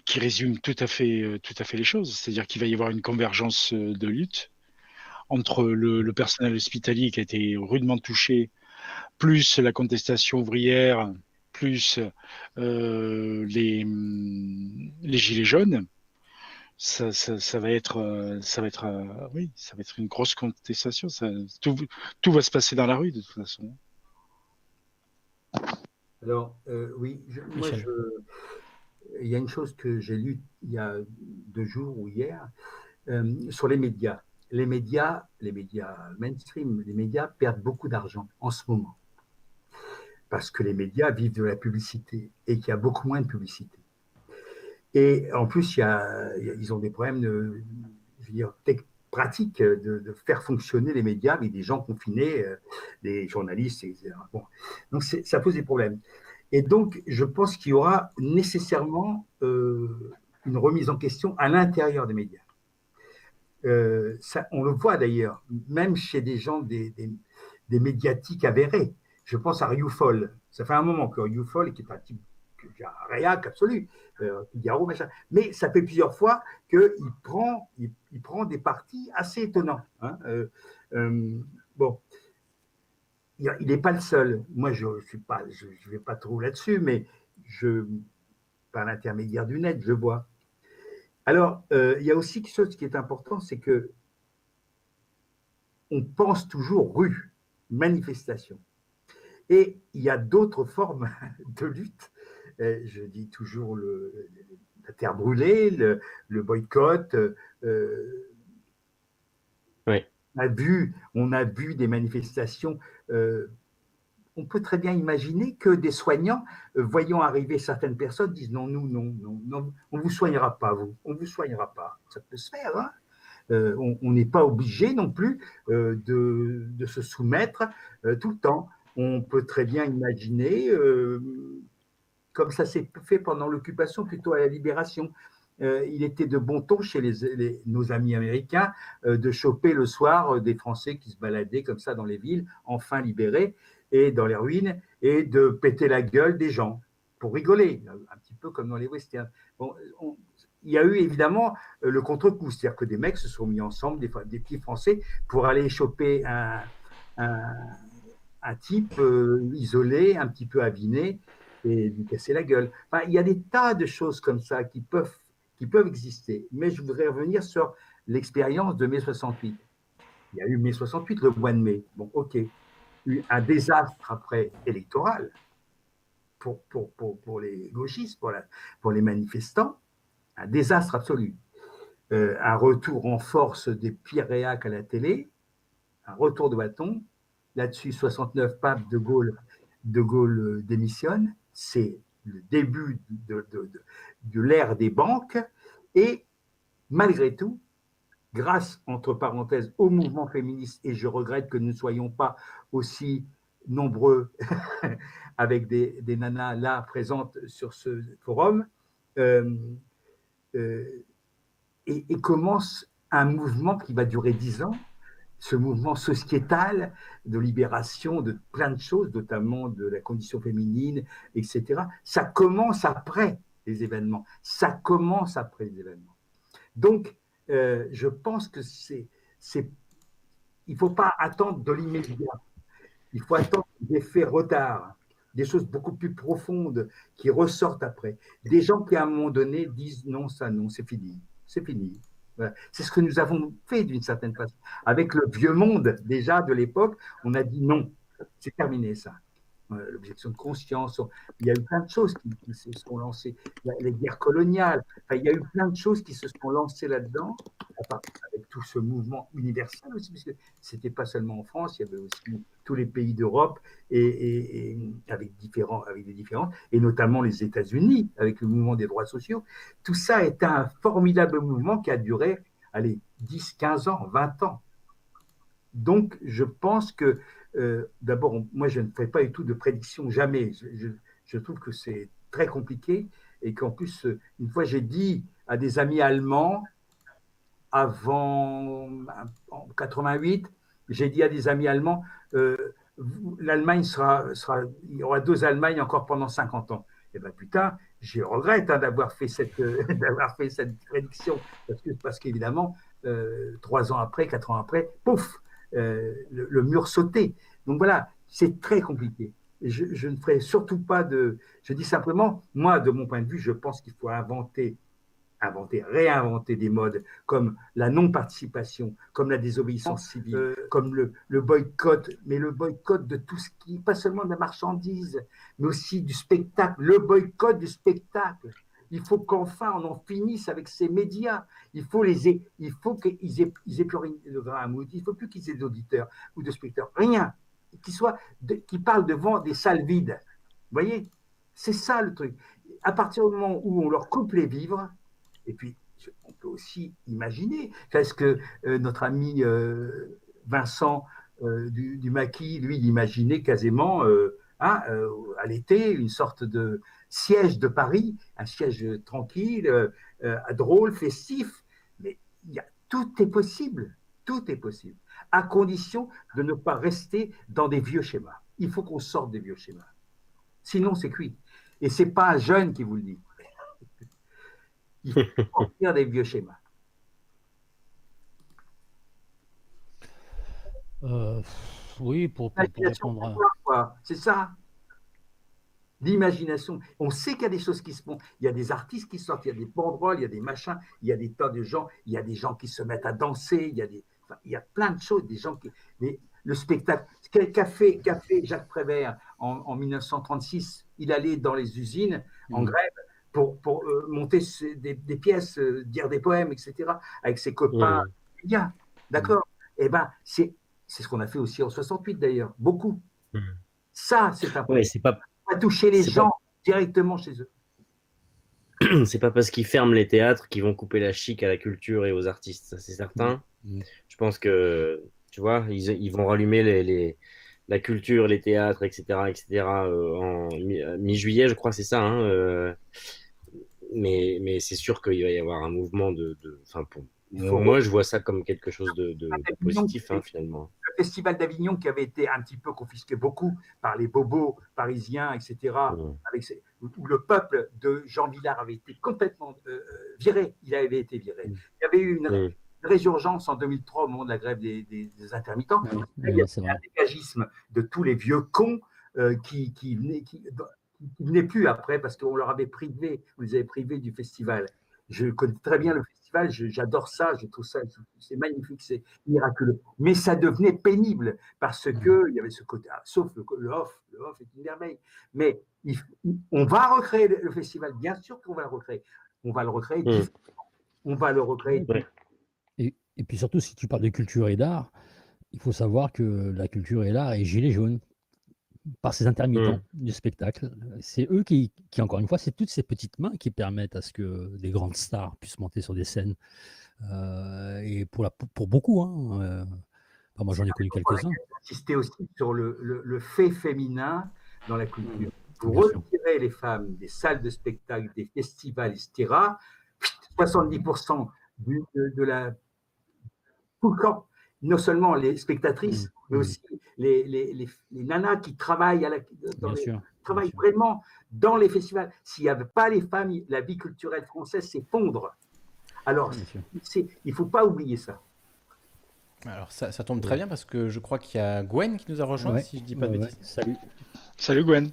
qui résume tout à fait, euh, les choses. C'est-à-dire qu'il va y avoir une convergence de lutte entre le, personnel hospitalier qui a été rudement touché, plus la contestation ouvrière, plus les gilets jaunes ça, ça, va être, euh, ça va être, euh, oui, ça va être une grosse contestation. Ça, tout, tout, va se passer dans la rue de toute façon. Alors, euh, oui, moi, il y a une chose que j'ai lue il y a deux jours ou hier sur les médias. Les médias, les médias mainstream, les médias perdent beaucoup d'argent en ce moment parce que les médias vivent de la publicité et qu'il y a beaucoup moins de publicité. Et en plus, ils ont des problèmes de, pratiques de, faire fonctionner les médias avec des gens confinés, euh, des journalistes, etc. Donc ça pose des problèmes. Et donc, je pense qu'il y aura nécessairement euh, une remise en question à l'intérieur des médias. Euh, on le voit d'ailleurs, même chez des gens, des, des, médiatiques avérés. Je pense à Rioufol. Ça fait un moment que Rioufol, qui est un type réac absolu, euh, Mais ça fait plusieurs fois qu'il prend, il, prend des partis assez étonnants. Hein. Euh, euh, bon, il n'est pas le seul. Moi, je ne suis pas, je, vais pas trop là-dessus, mais je, par l'intermédiaire du net, je vois. Alors, il y a aussi quelque chose qui est important, c'est que on pense toujours rue, manifestation. Et il y a d'autres formes de lutte euh, je dis toujours le, la terre brûlée, le, boycott. Euh, oui. on, a vu, on a vu des manifestations. Euh, on peut très bien imaginer que des soignants, voyant arriver certaines personnes, disent non, nous, non, non, non on ne vous soignera pas, vous, on ne vous soignera pas. Ça peut se faire, hein on n'est pas obligé non plus de, de, se soumettre tout le temps. on peut très bien imaginer, euh, comme ça s'est fait pendant l'occupation, plutôt à la libération. Euh, il était de bon ton chez nos amis américains euh, de choper le soir des Français qui se baladaient comme ça dans les villes, enfin libérés, et dans les ruines, et de péter la gueule des gens pour rigoler, un petit peu comme dans les westerns. Il y a eu évidemment le contre-coup, c'est-à-dire que des mecs se sont mis ensemble, des, petits Français, pour aller choper un, type euh, isolé, un petit peu aviné, et lui casser la gueule. Enfin, il y a des tas de choses comme ça qui peuvent, qui peuvent exister. Mais je voudrais revenir sur l'expérience de mai 68. Il y a eu mai 68 le mois de mai. Bon, ok. Un désastre après électoral pour, pour, pour, pour les gauchistes, pour, la, pour les manifestants. Un désastre absolu. Euh, un retour en force des pires réacs à la télé, un retour de bâton, Là-dessus, 69, pape de Gaulle, de Gaulle euh, démissionne. C'est le début de, l'ère des banques. Et malgré tout, grâce, entre parenthèses, au mouvement féministe, et je regrette que nous ne soyons pas aussi nombreux avec des, nanas là présentes sur ce forum, euh, euh, et, commence un mouvement qui va durer dix ans, ce mouvement sociétal de libération de plein de choses, notamment de la condition féminine, etc. Ça commence après les événements. Ça commence après les événements. Donc, euh, je pense que c'est, c'est, il ne faut pas attendre de l'immédiat. Il faut attendre des faits retard, des choses beaucoup plus profondes qui ressortent après. Des gens qui, à un moment donné, disent non, ça non, c'est fini, c'est fini. C'est ce que nous avons fait d'une certaine façon. Avec le vieux monde déjà de l'époque, on a dit non, c'est terminé ça. Euh, l'objection de conscience, il y a eu plein de choses qui, se sont lancées. Les guerres coloniales, il y a eu plein de choses qui se sont lancées là-dedans, avec tout ce mouvement universel aussi, parce que c'était pas seulement en France, il y avait aussi tous les pays d'Europe et, avec, différents, avec des différences, et notamment les États-Unis avec le mouvement des droits sociaux. Tout ça est un formidable mouvement qui a duré, allez, 10, 15 ans, 20 ans. Donc, je pense que, euh, d'abord, moi, je ne fais pas du tout de prédiction, jamais. Je, je trouve que c'est très compliqué et qu'en plus, une fois, j'ai dit à des amis allemands, avant en 88, j'ai dit à des amis allemands, euh, l'Allemagne sera, sera, il y aura deux Allemagnes encore pendant 50 ans. Eh bien putain, je regrette hein, d'avoir fait cette, fait cette prédiction parce parce qu'évidemment, euh, trois ans après, quatre ans après, pouf, euh, le, mur sautait. Donc voilà, c'est très compliqué. Je, ne ferai surtout pas de. Je dis simplement, moi, de mon point de vue, je pense qu'il faut inventer inventer, réinventer des modes comme la non-participation, comme la désobéissance civile, euh, comme le, le, boycott, mais le boycott de tout ce qui, pas seulement de la marchandise, mais aussi du spectacle, le boycott du spectacle. Il faut qu'enfin on en finisse avec ces médias. Il faut les, il faut qu'ils aient, ils aient plus rien de Il faut plus qu'ils aient d'auditeurs ou de spectateurs. Rien. Qui soit, qui parlent devant des salles vides. Vous voyez, c'est ça le truc. À partir du moment où on leur coupe les vivres, et puis, on peut aussi imaginer, qu'est-ce que euh, notre ami euh, Vincent euh, du, Maquis, lui, il imaginait quasiment hein, à l'été une sorte de siège de Paris, un siège tranquille, drôle, festif. Mais tout est possible, tout est possible, à condition de ne pas rester dans des vieux schémas. Il faut qu'on sorte des vieux schémas. Sinon, c'est cuit. Et c'est pas un jeune qui vous le dit. Il faut sortir des vieux schémas. Euh, oui, pour, répondre à... C'est ça. L'imagination. On sait qu'il y a des choses qui se font. Il y a des artistes qui sortent, il y a des banderoles, il y a des machins, il y a des tas de gens, il y a des gens qui se mettent à danser, il y a, des, il y a plein de choses, des gens qui. Mais le spectacle. Qu'a fait, fait Jacques Prévert en, 1936 Il allait dans les usines en mmh. grève pour, euh, monter des, pièces, euh, dire des poèmes, etc., avec ses copains mmh. D'accord? Et eh ben, c'est ce qu'on a fait aussi en 68 d'ailleurs, beaucoup. Mmh. Ça, c'est important. Ouais, c'est pas... toucher les gens directement chez eux. C'est pas parce qu'ils ferment les théâtres qu'ils vont couper la chic à la culture et aux artistes, ça c'est certain. Mmh. Je pense que, tu vois, ils, ils vont rallumer les, les la culture, les théâtres, etc., etc., euh, en mi- mi-juillet, je crois, c'est ça. hein, euh, mais mais c'est sûr qu'il va y avoir un mouvement de. de- pour moi, je vois ça comme quelque chose de, de- de Avignon, positif, hein, finalement. le festival d'Avignon qui avait été un petit peu confisqué beaucoup par les bobos parisiens, etc., avec où le peuple de Jean Villard avait été complètement euh, viré. Il avait été viré. Mm. Il y avait eu une, Mm. résurgence en 2003 au moment de la grève des, des- des intermittents. Il y avait un dégagisme de tous les vieux cons euh, qui, qui, venaient, qui, qui venaient plus après parce qu'on leur avait privé, vous les avez privés du festival. Je connais très bien le festival, j'adore ça, je trouve ça, c'est magnifique, c'est miraculeux. Mais ça devenait pénible parce que il y avait ce côté, ah, sauf le, le off, le off est une merveille. Mais il- on va recréer le, festival, bien sûr qu'on va le recréer. On va le recréer, Mm. on va le recréer. Et, et puis surtout, si tu parles de culture et d'art, il faut savoir que la culture et l'art est gilet jaune par ces intermittents du spectacle. C'est eux qui, qui, encore une fois, c'est toutes ces petites mains qui permettent à ce que des grandes stars puissent monter sur des scènes. Euh, et pour, la, pour beaucoup, hein, euh, enfin, moi j'en ai connu quelques-uns. insister aussi sur le, le, le, fait féminin dans la culture. Vous Bien sûr. retirez les femmes des salles de spectacle, des festivals, etc. 70% du, de, de la tout le temps, non seulement les spectatrices, Mmh. Mais aussi les, les, les, les nanas qui travaillent, à la, dans les, sûr. travaillent vraiment dans les festivals. S'il n'y avait pas les femmes, la vie culturelle française s'effondre. Alors, il ne faut pas oublier ça. Alors ça, ça tombe très bien parce que je crois qu'il y a Gwen qui nous a rejoint, Ouais, si je dis pas de ouais, bêtises. Salut. Salut Gwen.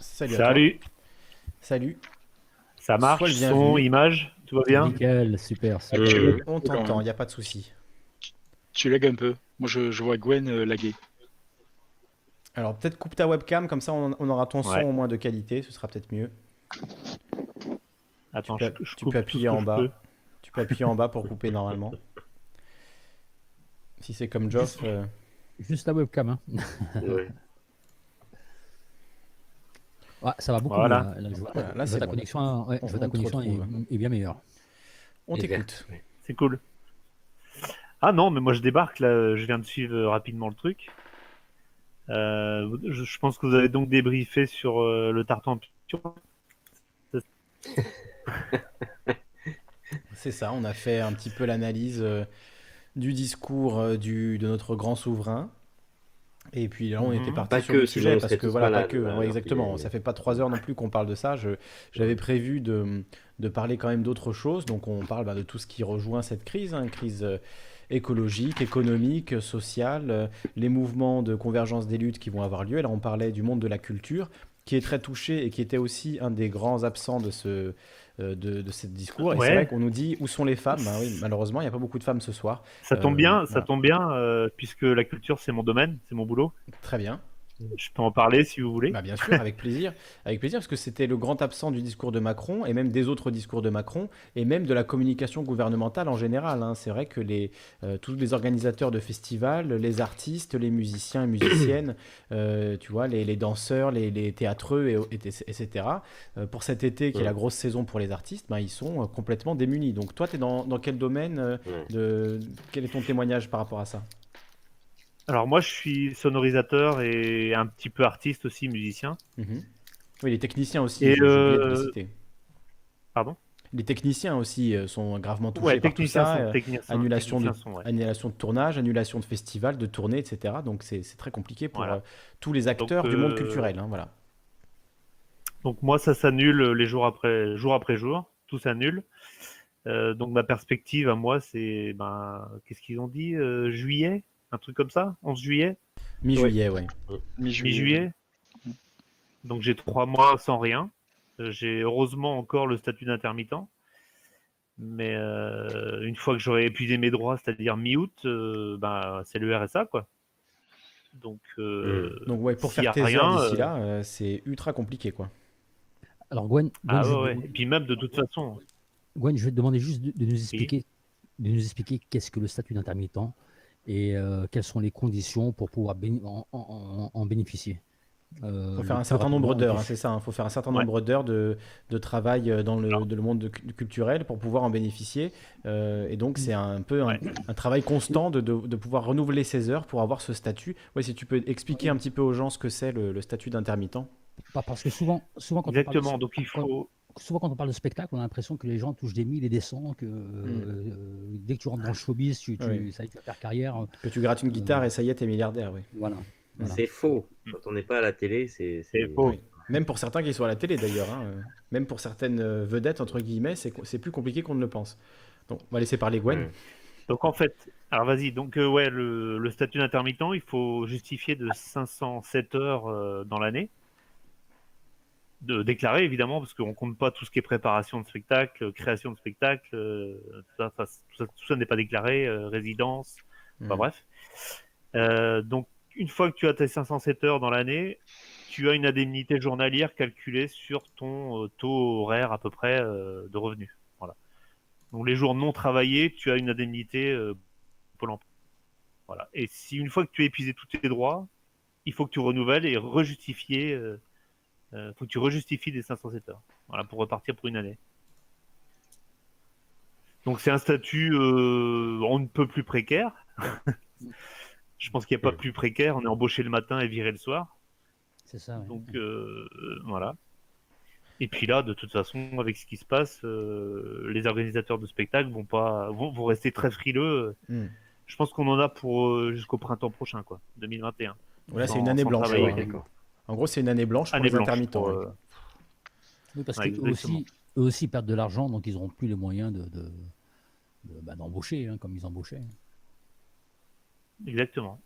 Salut. Salut, Salut. ça marche, son, image, tout va bien? Nickel, super. super. Euh, On t'entend, il n'y a pas de souci. Tu lagues un peu. Moi, je, je vois Gwen euh, laguer. Alors peut-être coupe ta webcam, comme ça on, on aura ton son Ouais. au moins de qualité, ce sera peut-être mieux. Attends, tu peux, je tu coupe peux tout appuyer que en je bas. peux. Tu peux appuyer en bas pour couper normalement. Si c'est comme Geoff, euh, Juste la webcam. Hein. ouais. Ouais, ça va beaucoup. Voilà. Là, Là, je vois, Voilà, là, je vois c'est ta bon. connexion, ouais, On- je vois ta on te connexion est, retrouve. est bien meilleure. on t'écoute. C'est cool. Ah non, mais moi je débarque là, je viens de suivre euh, rapidement le truc. Euh, je, je pense que vous avez donc débriefé sur euh, le tartan picture. C'est ça, on a fait un petit peu l'analyse euh, du discours euh, du, de notre grand souverain. Et puis là, on Mhm. était parti Pas sur que, le sujet parce que voilà, pas que, ouais, alors exactement. Ça fait pas trois heures non plus qu'on parle de ça. J'avais prévu de, de parler quand même d'autres choses. Donc on parle bah, de tout ce qui rejoint cette crise, hein, crise euh, écologique, économique, sociale, euh, les mouvements de convergence des luttes qui vont avoir lieu. Et là, on parlait du monde de la culture qui est très touché et qui était aussi un des grands absents de ce euh, de, de ce discours. Et Ouais. c'est vrai qu'on nous dit où sont les femmes? Ben oui, malheureusement, il n'y a pas beaucoup de femmes ce soir. Ça tombe Euh, bien, ça voilà. tombe bien, euh, puisque la culture c'est mon domaine, c'est mon boulot. Très bien. Je peux en parler si vous voulez. Bah, bien sûr, avec plaisir. Avec plaisir, parce que c'était le grand absent du discours de Macron, et même des autres discours de Macron, et même de la communication gouvernementale en général. hein. C'est vrai que les, euh, tous les organisateurs de festivals, les artistes, les musiciens et musiciennes, euh, tu vois, les, les danseurs, les, les théâtreux, et, et- etc., euh, pour cet été qui est la grosse saison pour les artistes, ben, ils sont complètement démunis. Donc toi, tu es dans, dans quel domaine de... Quel est ton témoignage par rapport à ça? Alors moi je suis sonorisateur et un petit peu artiste aussi, musicien. Mhm. Oui, les techniciens aussi, Et euh. Pardon? Les techniciens aussi euh, sont gravement touchés Ouais, par tout ça. sont, euh, techniciens, annulation, de, techniciens sont, ouais. annulation de tournage, annulation de festivals, de tournées, etc. Donc c'est très compliqué pour Voilà. tous les acteurs Donc, du monde culturel. hein, voilà. Donc moi, ça s'annule les jours après jour après jour, tout s'annule. Euh, donc ma perspective à moi, c'est ben qu'est-ce qu'ils ont dit euh, juillet, un truc comme ça, 11 juillet, Mi-juillet, ouais. mi-juillet. Donc j'ai trois mois sans rien. Euh, J'ai heureusement encore le statut d'intermittent. Mais euh, une fois que j'aurai épuisé mes droits, c'est-à-dire mi-août, euh, ben, c'est le RSA quoi. Donc, euh, Donc ouais, pour faire tes rien, heures d'ici là, euh, c'est ultra compliqué quoi. Alors Gwen, Gwen, Ah je, ouais, vais ouais. te- Et puis même de toute façon, Gwen, je vais te demander juste de, de nous expliquer, de nous expliquer qu'est-ce que le statut d'intermittent et euh, quelles sont les conditions pour pouvoir béni- en, en- en bénéficier. Euh, Il faut faire un certain nombre d'heures, hein, c'est ça. Il faut faire un certain Ouais. nombre d'heures de, de travail euh, dans le, de le monde de- culturel pour pouvoir en bénéficier. Euh, et donc, c'est un peu un, Ouais. un travail constant de, de- de pouvoir renouveler ses heures pour avoir ce statut. Ouais, si tu peux expliquer un petit peu aux gens ce que c'est le, le statut d'intermittent. Pas parce que souvent, souvent quand on parle de- Exactement. Donc il faut. Souvent quand on parle de spectacle, on a l'impression que les gens touchent des mille et des cents, que euh, dès que tu rentres dans le showbiz, tu, tu, Oui. ça y est, tu vas faire carrière. euh, Que tu grattes une guitare et ça y est, t'es milliardaire. Oui. Voilà. Voilà. C'est faux. Quand on n'est pas à la télé, c'est faux. Oui. Même pour certains qui sont à la télé d'ailleurs. hein, euh, Même pour certaines euh, vedettes, entre guillemets, c'est plus compliqué qu'on ne le pense. Donc, on va laisser parler Gwen. Mm. Donc en fait, alors vas-y. Donc euh, ouais, le, le statut d'intermittent, il faut justifier de 507 heures euh, dans l'année. De déclarer évidemment, parce qu'on compte pas tout ce qui est préparation de spectacle, euh, création de spectacle, euh, tout ça, ça- tout ça, tout ça n'est pas déclaré, euh, résidence, enfin Mm. bref. Donc une fois que tu as tes 507 heures dans l'année, tu as une indemnité journalière calculée sur ton taux horaire à peu près de revenus. Voilà. Donc les jours non travaillés, tu as une indemnité euh, Pôle emploi. Voilà. Et si une fois que tu as épuisé tous tes droits, il faut que tu renouvelles et rejustifier. Euh, euh, faut que tu rejustifies des 507 heures. Voilà, pour repartir pour une année. Donc c'est un statut euh, on ne peut plus précaire. Je pense qu'il n'y a pas plus précaire. On est embauché le matin et viré le soir. C'est ça. ouais. Donc euh, euh, voilà. Et puis là, de toute façon, avec ce qui se passe, euh, les organisateurs de spectacles vont pas vont, vont rester très frileux. Mm. Je pense qu'on en a pour euh, jusqu'au printemps prochain, quoi, 2021. Voilà, c'est une année blanche. ouais. d'accord. En gros, c'est une année blanche pour Année les blanche intermittents. pour, ouais. euh, Oui, parce Ouais, qu'eux exactement. aussi, eux aussi perdent de l'argent, donc ils n'auront plus les moyens de, de- de- bah, d'embaucher, hein, comme ils embauchaient. Exactement.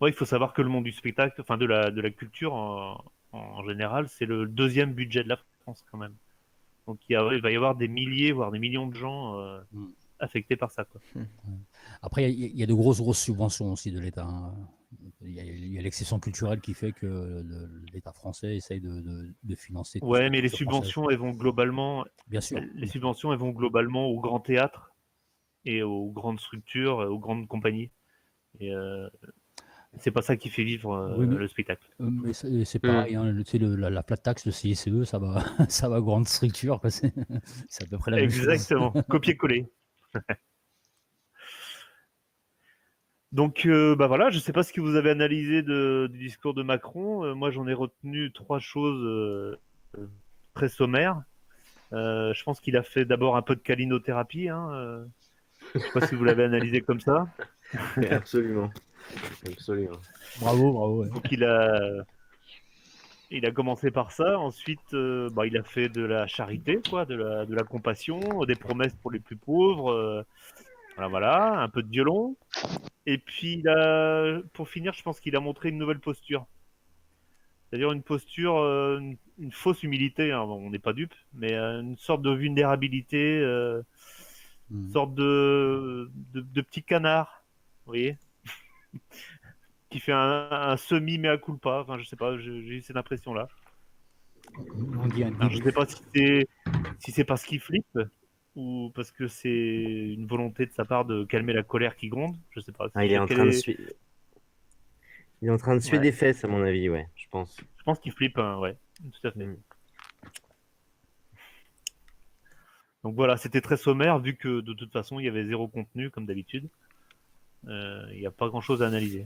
Ouais, il faut savoir que le monde du spectacle, enfin de la, de la culture en, en général, c'est le deuxième budget de la France quand même. Donc il, y a- il va y avoir des milliers, voire des millions de gens euh, Mm. Affectés par ça. Quoi. Après, il y, a- il y a de grosses, grosses subventions aussi de l'État. hein. Il y a, a l'exception culturelle qui fait que l'État français essaye de, de- de financer. Ouais, mais les française. subventions, elles vont globalement, Bien sûr. les subventions, elles vont globalement aux grands théâtres et aux grandes structures, aux grandes compagnies. Et euh, c'est pas ça qui fait vivre euh, Oui, mais- le spectacle. Euh, Mais c'est pareil, hein, le- le- la, la plate taxe, le CICE, ça va, ça va aux grandes structures. quoi, C'est c'est à peu près la même chose. Exactement, copier-coller. Donc, euh, bah voilà, je ne sais pas ce que vous avez analysé de- du discours de Macron. Euh, moi, j'en ai retenu trois choses euh, très sommaires. Euh, je pense qu'il a fait d'abord un peu de calinothérapie. Hein, euh. je ne sais pas si vous l'avez analysé comme ça. Absolument. Absolument. Bravo, bravo. ouais. Donc il a, il a commencé par ça. Ensuite, euh, bah, il a fait de la charité, quoi, de la, de la compassion, des promesses pour les plus pauvres. euh, voilà, voilà, un peu de violon. Et puis, il a, pour finir, je pense qu'il a montré une nouvelle posture. C'est-à-dire une posture, euh, une, une fausse humilité. hein, bon, on n'est pas dupe, mais une sorte de vulnérabilité, Mm. une sorte de, de, de petit canard, vous voyez qui fait un, un semi mea culpa. Enfin, je sais pas, j'ai eu cette impression-là. On dit un Alors, je sais pas si c'est si c'est parce qu'il flippe ou parce que c'est une volonté de sa part de calmer la colère qui gronde. Je sais pas. Ah, il est en train de suer. Il est en train de suer Ouais. des fesses, à mon avis, ouais, je pense. Je pense qu'il flippe, hein, ouais, tout à fait. Mm. Donc voilà, c'était très sommaire vu que de toute façon il y avait zéro contenu comme d'habitude. Euh, Il n'y a pas grand-chose à analyser.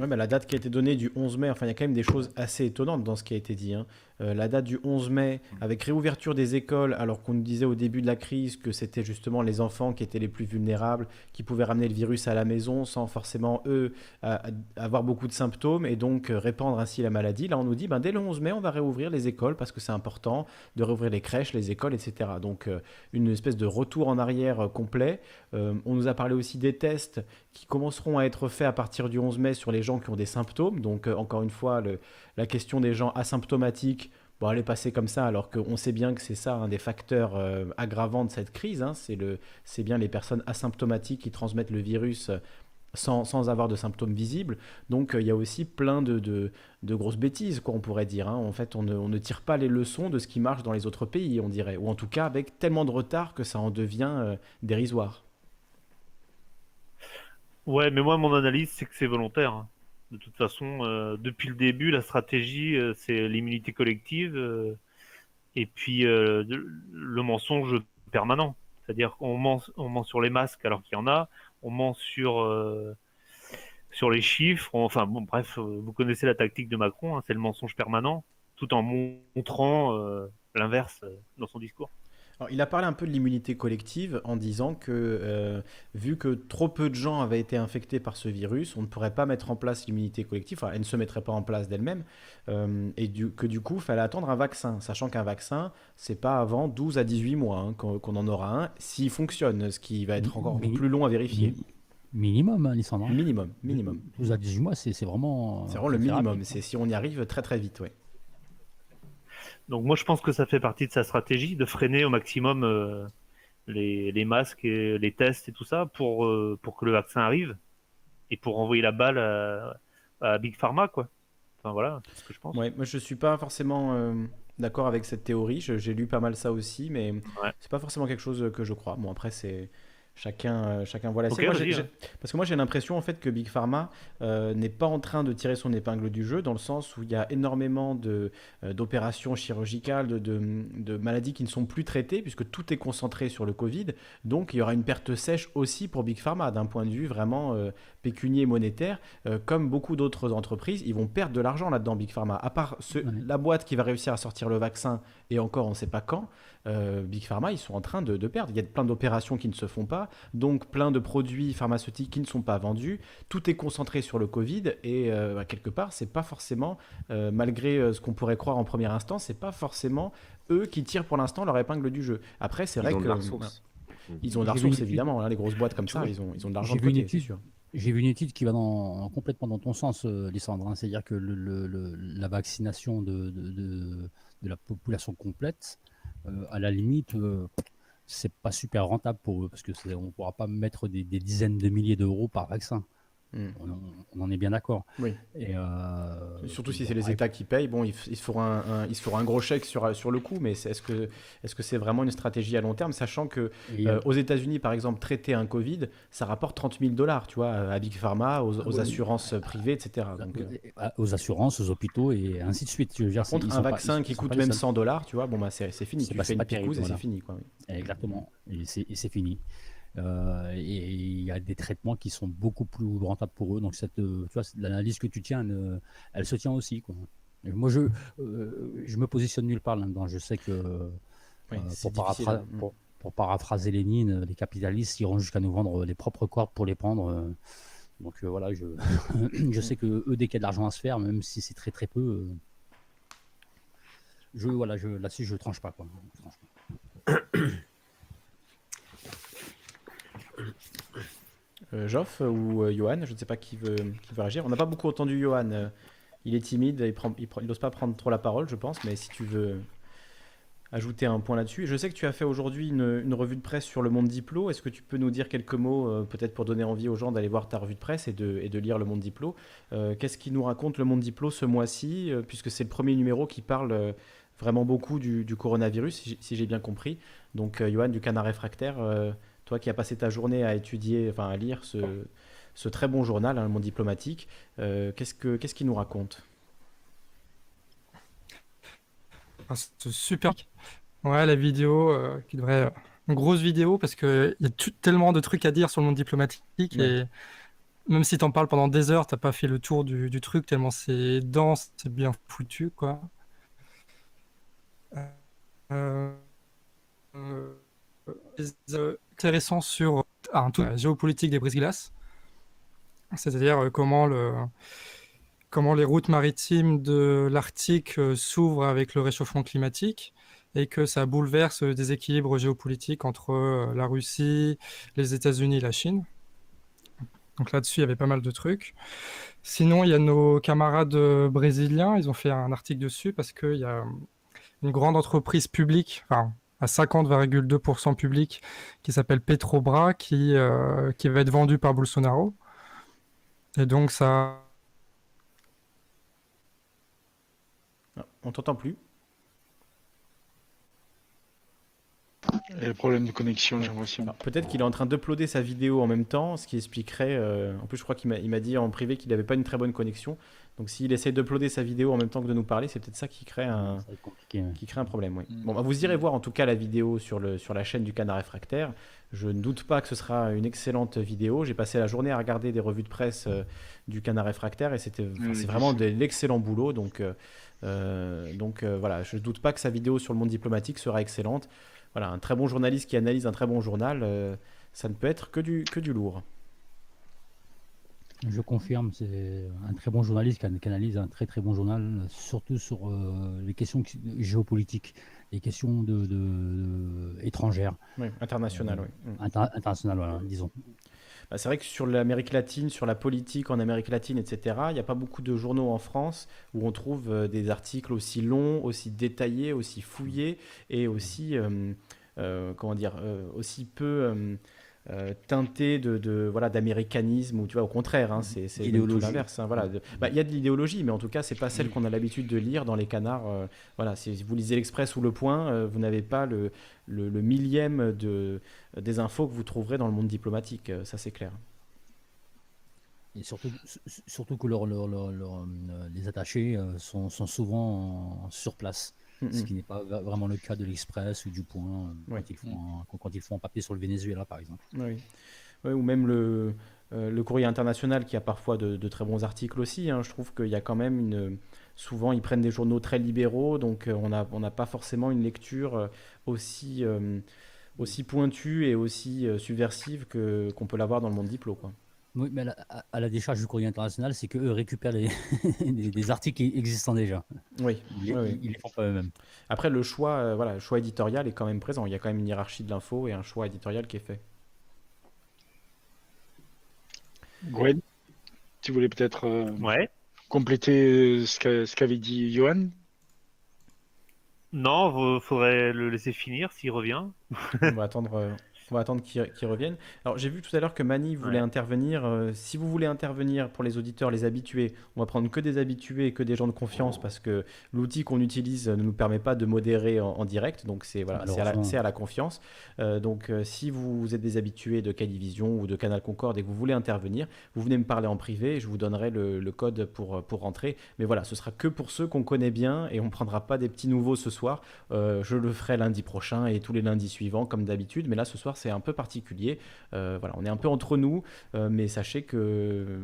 Ouais, mais la date qui a été donnée du 11 mai, enfin, il y a quand même des choses assez étonnantes dans ce qui a été dit. hein. Euh, la date du 11 mai, avec réouverture des écoles, alors qu'on nous disait au début de la crise que c'était justement les enfants qui étaient les plus vulnérables, qui pouvaient ramener le virus à la maison sans forcément, eux, avoir beaucoup de symptômes et donc euh, répandre ainsi la maladie. Là, on nous dit, ben, dès le 11 mai, on va réouvrir les écoles parce que c'est important de réouvrir les crèches, les écoles, etc. Donc, euh, une espèce de retour en arrière complet. On nous a parlé aussi des tests qui commenceront à être faits à partir du 11 mai sur les gens qui ont des symptômes. Donc, encore une fois, la question des gens asymptomatiques, bon, elle est passée comme ça, alors qu'on sait bien que c'est ça un des facteurs euh, aggravants de cette crise. hein. c'est bien les personnes asymptomatiques qui transmettent le virus euh, sans, avoir de symptômes visibles. Donc, euh, il y a aussi plein de, grosses bêtises, quoi, on pourrait dire. hein. En fait, on ne, tire pas les leçons de ce qui marche dans les autres pays, on dirait. Ou en tout cas, avec tellement de retard que ça en devient dérisoire. Ouais, mais moi mon analyse c'est que c'est volontaire. De toute façon, euh, depuis le début, la stratégie, euh, c'est l'immunité collective euh, et puis le mensonge permanent. C'est-à-dire qu'on ment, on ment sur les masques alors qu'il y en a, on ment sur, les chiffres. Enfin bon, bref, vous connaissez la tactique de Macron, hein, c'est le mensonge permanent, tout en montrant l'inverse dans son discours. Alors, il a parlé un peu de l'immunité collective en disant que, euh, vu que trop peu de gens avaient été infectés par ce virus, on ne pourrait pas mettre en place l'immunité collective, enfin, elle ne se mettrait pas en place d'elle-même, euh, et du- que du coup, il fallait attendre un vaccin, sachant qu'un vaccin, c'est pas avant 12 à 18 mois hein, qu'on en aura un, s'il fonctionne, ce qui va être encore plus long à vérifier. Mi- Minimum, hein, hein. Minimum, minimum. 12 à 18 mois, c'est vraiment. C'est vraiment le minimum, c'est si on y arrive très très vite, ouais. Donc moi je pense que ça fait partie de sa stratégie de freiner au maximum euh, les, les masques et les tests et tout ça pour, euh, pour que le vaccin arrive et pour envoyer la balle à, à Big Pharma quoi. Enfin voilà, c'est ce que je pense. Ouais, moi je suis pas forcément euh, d'accord avec cette théorie. J'ai lu pas mal ça aussi, mais Ouais. c'est pas forcément quelque chose que je crois. Bon après c'est chacun euh, chacun voit la Ok, sienne. Moi, vas-y, j'ai- hein. parce que moi j'ai l'impression en fait que Big Pharma euh, n'est pas en train de tirer son épingle du jeu dans le sens où il y a énormément de euh, d'opérations chirurgicales, de, de- de maladies qui ne sont plus traitées puisque tout est concentré sur le Covid. Donc il y aura une perte sèche aussi pour Big Pharma d'un point de vue vraiment euh, pécunier monétaire. Euh, comme beaucoup d'autres entreprises, ils vont perdre de l'argent là-dedans, Big Pharma. À part ce- Ouais. la boîte qui va réussir à sortir le vaccin, et encore on ne sait pas quand, euh, Big Pharma, ils sont en train de, de perdre. Il y a plein d'opérations qui ne se font pas, donc plein de produits pharmaceutiques qui ne sont pas vendus. Tout est concentré sur le Covid, et euh, bah, quelque part, c'est pas forcément, euh, malgré ce qu'on pourrait croire en premier instant, c'est pas forcément eux qui tirent pour l'instant leur épingle du jeu. Après, c'est Ils vrai ont de que la ressource. ils ont de la ressource évidemment. hein, les grosses boîtes comme ça, ils ont, ils ont de l'argent J'ai de vu une côté, c'est étude. sûr. J'ai vu une étude qui va dans, complètement dans ton sens, euh, Lissandre. hein. C'est-à-dire que le- le- le- la vaccination de, de- de- de la population complète, euh, à la limite, euh, c'est pas super rentable pour eux parce que on ne pourra pas mettre des dizaines de milliers d'euros par vaccin. Hmm. On, en- on en est bien d'accord. Oui. Et, euh, Surtout si bon, c'est les États qui payent, bon, ils, ils se feront un, un- ils se feront un gros chèque sur, sur le coup, mais c'est- est-ce que est-ce que c'est vraiment une stratégie à long terme, sachant que et, euh, euh, aux États-Unis, par exemple, traiter un Covid, ça rapporte 30 000 dollars, tu vois, à Big Pharma, aux, aux Oui. assurances privées, etc. Donc, euh, aux assurances, aux hôpitaux et ainsi de suite. Je veux dire, par contre, ils un pas- vaccin ils qui coûte même seuls. 100 dollars, tu vois, bon, bah, c'est c'est fini. C'est Tu pas- fais une picouse terrible, et c'est voilà. fini, quoi. oui. Exactement. Et c'est et c'est fini. Euh, et il y a des traitements qui sont beaucoup plus rentables pour eux. Donc, cette, euh, tu vois, l'analyse que tu tiens, euh, elle se tient aussi. Quoi. Et moi, je, euh, je me positionne nulle part là-dedans. Je sais que, Oui, euh, c'est pour, difficile, paraphr- hein. pour- pour paraphraser Lénine, les capitalistes iront jusqu'à nous vendre les propres cordes pour les prendre. euh. Donc euh, voilà, je, je sais que eux, dès qu'il y a de l'argent à se faire, même si c'est très très peu, euh, je, voilà, je, là-dessus, je tranche pas. Quoi. Je tranche pas. Euh, Geoff ou euh, Johan, je ne sais pas qui veut, qui veut réagir. On n'a pas beaucoup entendu Johan. euh, il est timide, il n'ose pas prendre trop la parole, je pense, mais si tu veux ajouter un point là-dessus. Je sais que tu as fait aujourd'hui une, revue de presse sur le monde Diplo. Est-ce que tu peux nous dire quelques mots, euh, peut-être pour donner envie aux gens d'aller voir ta revue de presse et de, lire le monde Diplo? Qu'est-ce qui nous raconte le monde Diplo ce mois-ci, puisque c'est le premier numéro qui parle vraiment beaucoup du, coronavirus, si j'ai- si j'ai bien compris. Donc, Johan du Canard Réfractaire, toi qui as passé ta journée à étudier, enfin à lire ce, ce très bon journal, hein, le monde diplomatique, euh, qu'est-ce que qu'est-ce qu'il nous raconte? Ah, c'est super. Ouais, la vidéo euh, qui devrait. Une grosse vidéo parce qu'il y a tellement de trucs à dire sur le monde diplomatique Ouais. et même si t'en parles pendant des heures, t'as pas fait le tour du, du truc tellement c'est dense, c'est bien foutu, quoi. Euh, euh, euh, intéressant sur un tout, la géopolitique des brise-glaces, c'est-à-dire euh, comment le comment les routes maritimes de l'Arctique euh, s'ouvrent avec le réchauffement climatique et que ça bouleverse des équilibres géopolitiques entre euh, la Russie, les États-Unis et la Chine. Donc là-dessus, il y avait pas mal de trucs. Sinon, il y a nos camarades brésiliens, ils ont fait un article dessus parce qu'il y a une grande entreprise publique, enfin à 50,2% publique, qui s'appelle Petrobras, qui, euh, qui va être vendue par Bolsonaro. Et donc ça Ah, On t'entend plus Et le problème de connexion, j'ai l'impression. Alors, Peut-être qu'il est en train d'uploader sa vidéo en même temps, ce qui expliquerait. euh, en plus, je crois qu'il m'a il m'a dit en privé qu'il n'avait pas une très bonne connexion. Donc, s'il essaie d'uploader sa vidéo en même temps que de nous parler, c'est peut-être ça qui crée un, ouais. qui crée problème. Oui. Mm. Bon, bah, vous irez voir en tout cas la vidéo sur, le, sur la chaîne du Canard Réfractaire. Je ne doute pas que ce sera une excellente vidéo. J'ai passé la journée à regarder des revues de presse euh, du Canard Réfractaire et c'était, c'est vraiment de l'excellent boulot. Donc, euh, euh, donc euh, voilà, je ne doute pas que sa vidéo sur le monde diplomatique sera excellente. Voilà, un très bon journaliste qui analyse un très bon journal, euh, ça ne peut être que du, que du lourd. Je confirme, c'est un très bon journaliste qui an- qui analyse un très très bon journal, surtout sur euh, les questions géopolitiques, les questions de, de- de- étrangères, Oui, international, oui. Mm. inter- internationales, voilà, disons. Bah, c'est vrai que sur l'Amérique latine, sur la politique en Amérique latine, etc., il n'y a pas beaucoup de journaux en France où on trouve euh, des articles aussi longs, aussi détaillés, aussi fouillés et aussi, euh, euh, comment dire, euh, aussi peu euh, teintés de, de- voilà, d'américanisme ou tu vois, au contraire, hein, c'est, c'est l'inverse. hein, voilà, bah, il y a de l'idéologie, mais en tout cas, c'est pas celle qu'on a l'habitude de lire dans les canards. euh, voilà, si vous lisez l'Express ou Le Point, euh, vous n'avez pas le, le, le millième de, des infos que vous trouverez dans le monde diplomatique, ça c'est clair. Et surtout, surtout que leur- leur- les attachés sont, sont souvent en- sur place, Ce qui n'est pas vra- vraiment le cas de l'Express ou du Point euh, quand, ils font, un- quand, ils font un papier sur le Venezuela, par exemple. Oui. Oui, ou même le, euh, le courrier international qui a parfois de, de très bons articles aussi. hein. Je trouve qu'il y a quand même une. Souvent, ils prennent des journaux très libéraux, donc euh, on n'a on n'a pas forcément une lecture aussi, euh, aussi pointue et aussi subversive qu'on peut l'avoir dans le monde diplo. Quoi. Oui, mais à la, à- à la décharge du courrier international, c'est qu'eux récupèrent les, des, articles existants déjà. Oui, Ils, les- oui, ils les font pas eux-mêmes. Après, le choix, euh, voilà, le choix éditorial est quand même présent. Il y a quand même une hiérarchie de l'info et un choix éditorial qui est fait. Gwen, tu voulais peut-être euh, Ouais. compléter euh, ce qu'a- ce qu'avait dit Johan? Non, il faudrait le laisser finir s'il revient. On va attendre, euh, on va attendre qu'il qu'il revienne. Alors, j'ai vu tout à l'heure que Mani voulait Ouais. intervenir. Euh, si vous voulez intervenir pour les auditeurs, les habitués, on va prendre que des habitués et que des gens de confiance parce que l'outil qu'on utilise ne nous permet pas de modérer en, en direct. Donc, c'est voilà, à, à la confiance. Euh, donc, euh, si vous êtes des habitués de Calivision ou de Canal Concorde et que vous voulez intervenir, vous venez me parler en privé et je vous donnerai le, le code pour, pour rentrer. Mais voilà, ce sera que pour ceux qu'on connaît bien et on ne prendra pas des petits nouveaux ce soir. Je le ferai lundi prochain et tous les lundis suivants, comme d'habitude. Mais là, ce soir, c'est un peu particulier. Euh, voilà, on est un peu entre nous, euh, mais sachez que,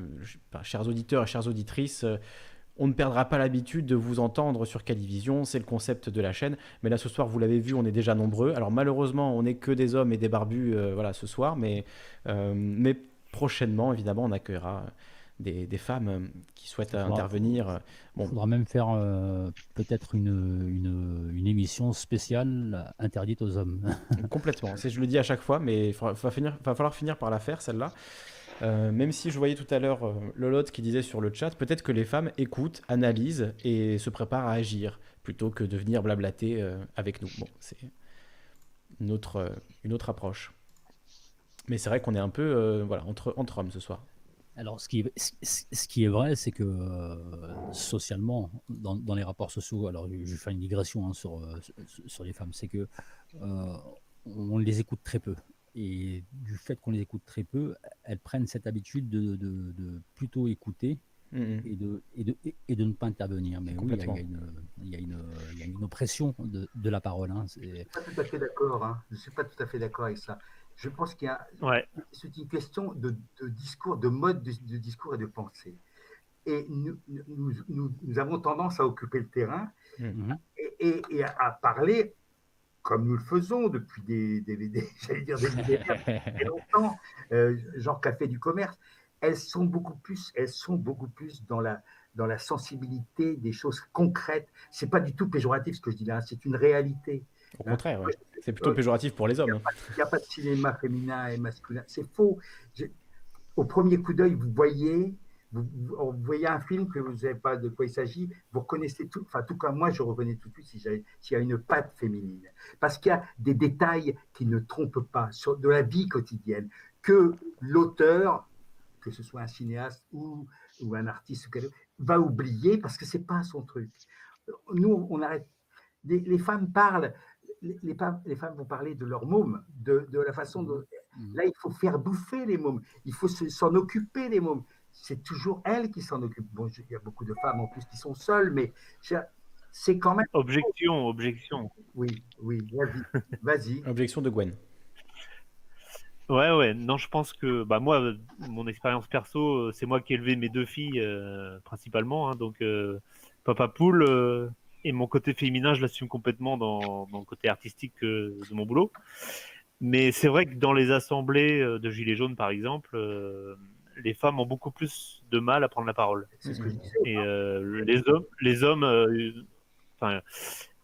chers auditeurs et chères auditrices, euh, on ne perdra pas l'habitude de vous entendre sur Calivision, c'est le concept de la chaîne. Mais là, ce soir, vous l'avez vu, on est déjà nombreux. Alors, malheureusement, on n'est que des hommes et des barbus voilà, ce soir, mais, mais prochainement, évidemment, on accueillera des, des femmes euh, qui souhaitent Faudra- intervenir. euh, Il Bon, faudra même faire euh, peut-être une, une, une émission spéciale interdite aux hommes. Complètement. Je le dis à chaque fois, mais il va, falloir finir par la faire, celle-là. Euh, même si je voyais tout à l'heure euh, Lolotte qui disait sur le chat, peut-être que les femmes écoutent, analysent et se préparent à agir plutôt que de venir blablater euh, avec nous. Bon, c'est une autre, euh, une autre approche. Mais c'est vrai qu'on est un peu euh, voilà, entre, entre hommes ce soir. Alors, ce qui est, ce- qui est vrai, c'est que euh, socialement, dans, dans les rapports sociaux, alors je vais faire une digression hein, sur, euh, sur- sur les femmes, c'est que euh, on les écoute très peu. Et du fait qu'on les écoute très peu, elles prennent cette habitude de, de- de plutôt écouter Mhm. et de, et de, et- de ne pas intervenir. Mais oui, il y y, a une- il y a une- il y a une oppression de, de la parole. hein. Je ne suis pas tout à fait d'accord. hein. Je ne suis pas tout à fait d'accord avec ça. Je pense qu'il y a. Ouais. C'est une question de, de discours, de mode de, de discours et de pensée. Et nous, nous, nous- nous avons tendance à occuper le terrain Mhm. et, et- et à, à parler comme nous le faisons depuis des, des, des- j'allais dire des millénaires, très longtemps, euh, genre café du commerce. Elles sont beaucoup plus, elles sont beaucoup plus dans la dans la sensibilité des choses concrètes. C'est pas du tout péjoratif ce que je dis là, c'est une réalité. Au contraire, ouais. c'est plutôt péjoratif pour les hommes. hein. Il n'y a pas de cinéma féminin et masculin. C'est faux. Au premier coup d'œil, vous voyez, vous, vous voyez un film que vous ne savez pas de quoi il s'agit, vous reconnaissez tout, enfin tout comme moi, je reconnais tout de suite si s'il y a une patte féminine. Parce qu'il y a des détails qui ne trompent pas sur de la vie quotidienne que l'auteur, que ce soit un cinéaste ou, ou un artiste, va oublier parce que c'est pas son truc. Nous, on arrête. Les, les femmes parlent les, les femmes, les femmes vont parler de leurs mômes, de, de la façon dont. Mhm. Là, il faut faire bouffer les mômes, il faut se- s'en occuper des mômes. C'est toujours elles qui s'en occupent. Bon, il y a beaucoup de femmes en plus qui sont seules, mais c'est quand même. Objection, objection. Oui, oui, vas-y. Vas-y. Objection de Gwen. Ouais, ouais. Non, je pense que bah moi, mon expérience perso, euh, c'est moi qui ai élevé mes deux filles euh, principalement. hein, donc, euh, papa poule euh, et mon côté féminin, je l'assume complètement dans, dans le côté artistique euh, de mon boulot. Mais c'est vrai que dans les assemblées euh, de gilets jaunes, par exemple, euh, les femmes ont beaucoup plus de mal à prendre la parole. C'est ce que je disais. Et euh, les hommes, les hommes, euh, enfin,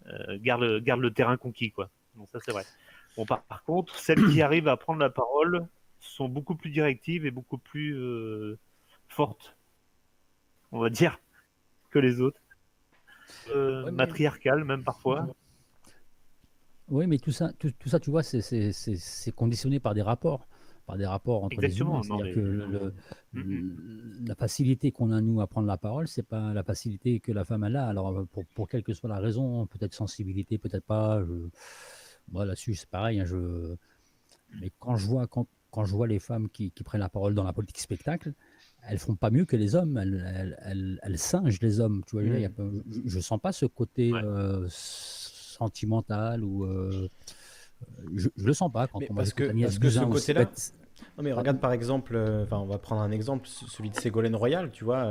euh, gardent, gardent le terrain conquis, quoi. Donc ça, c'est vrai. Bon, par, par contre, celles qui arrivent à prendre la parole sont beaucoup plus directives et beaucoup plus euh, fortes, on va dire, que les autres. Euh, Ouais, mais- Matriarcales, même parfois. Oui, mais tout ça, tout, tout ça, tu vois, c'est- c'est c'est- c'est conditionné par des rapports, par des rapports entre Exactement, les humains. C'est-à-dire mais- que le- le- la facilité qu'on a nous à prendre la parole, c'est pas la facilité que la femme elle a. Alors pour, pour quelle que soit la raison, peut-être sensibilité, peut-être pas. Je... Moi là-dessus c'est pareil. hein, je... Mais quand je vois quand, quand je vois les femmes qui, qui prennent la parole dans la politique spectacle, elles font pas mieux que les hommes. Elles, elles, elles- elles singent les hommes. Tu vois, je y a je, je sens pas ce côté Ouais. euh, sentimental ou euh, je, je le sens pas quand Mais on va parce que- parce que ce côté-là. Non mais regarde par exemple, euh, enfin on va prendre un exemple, celui de Ségolène Royal, tu vois,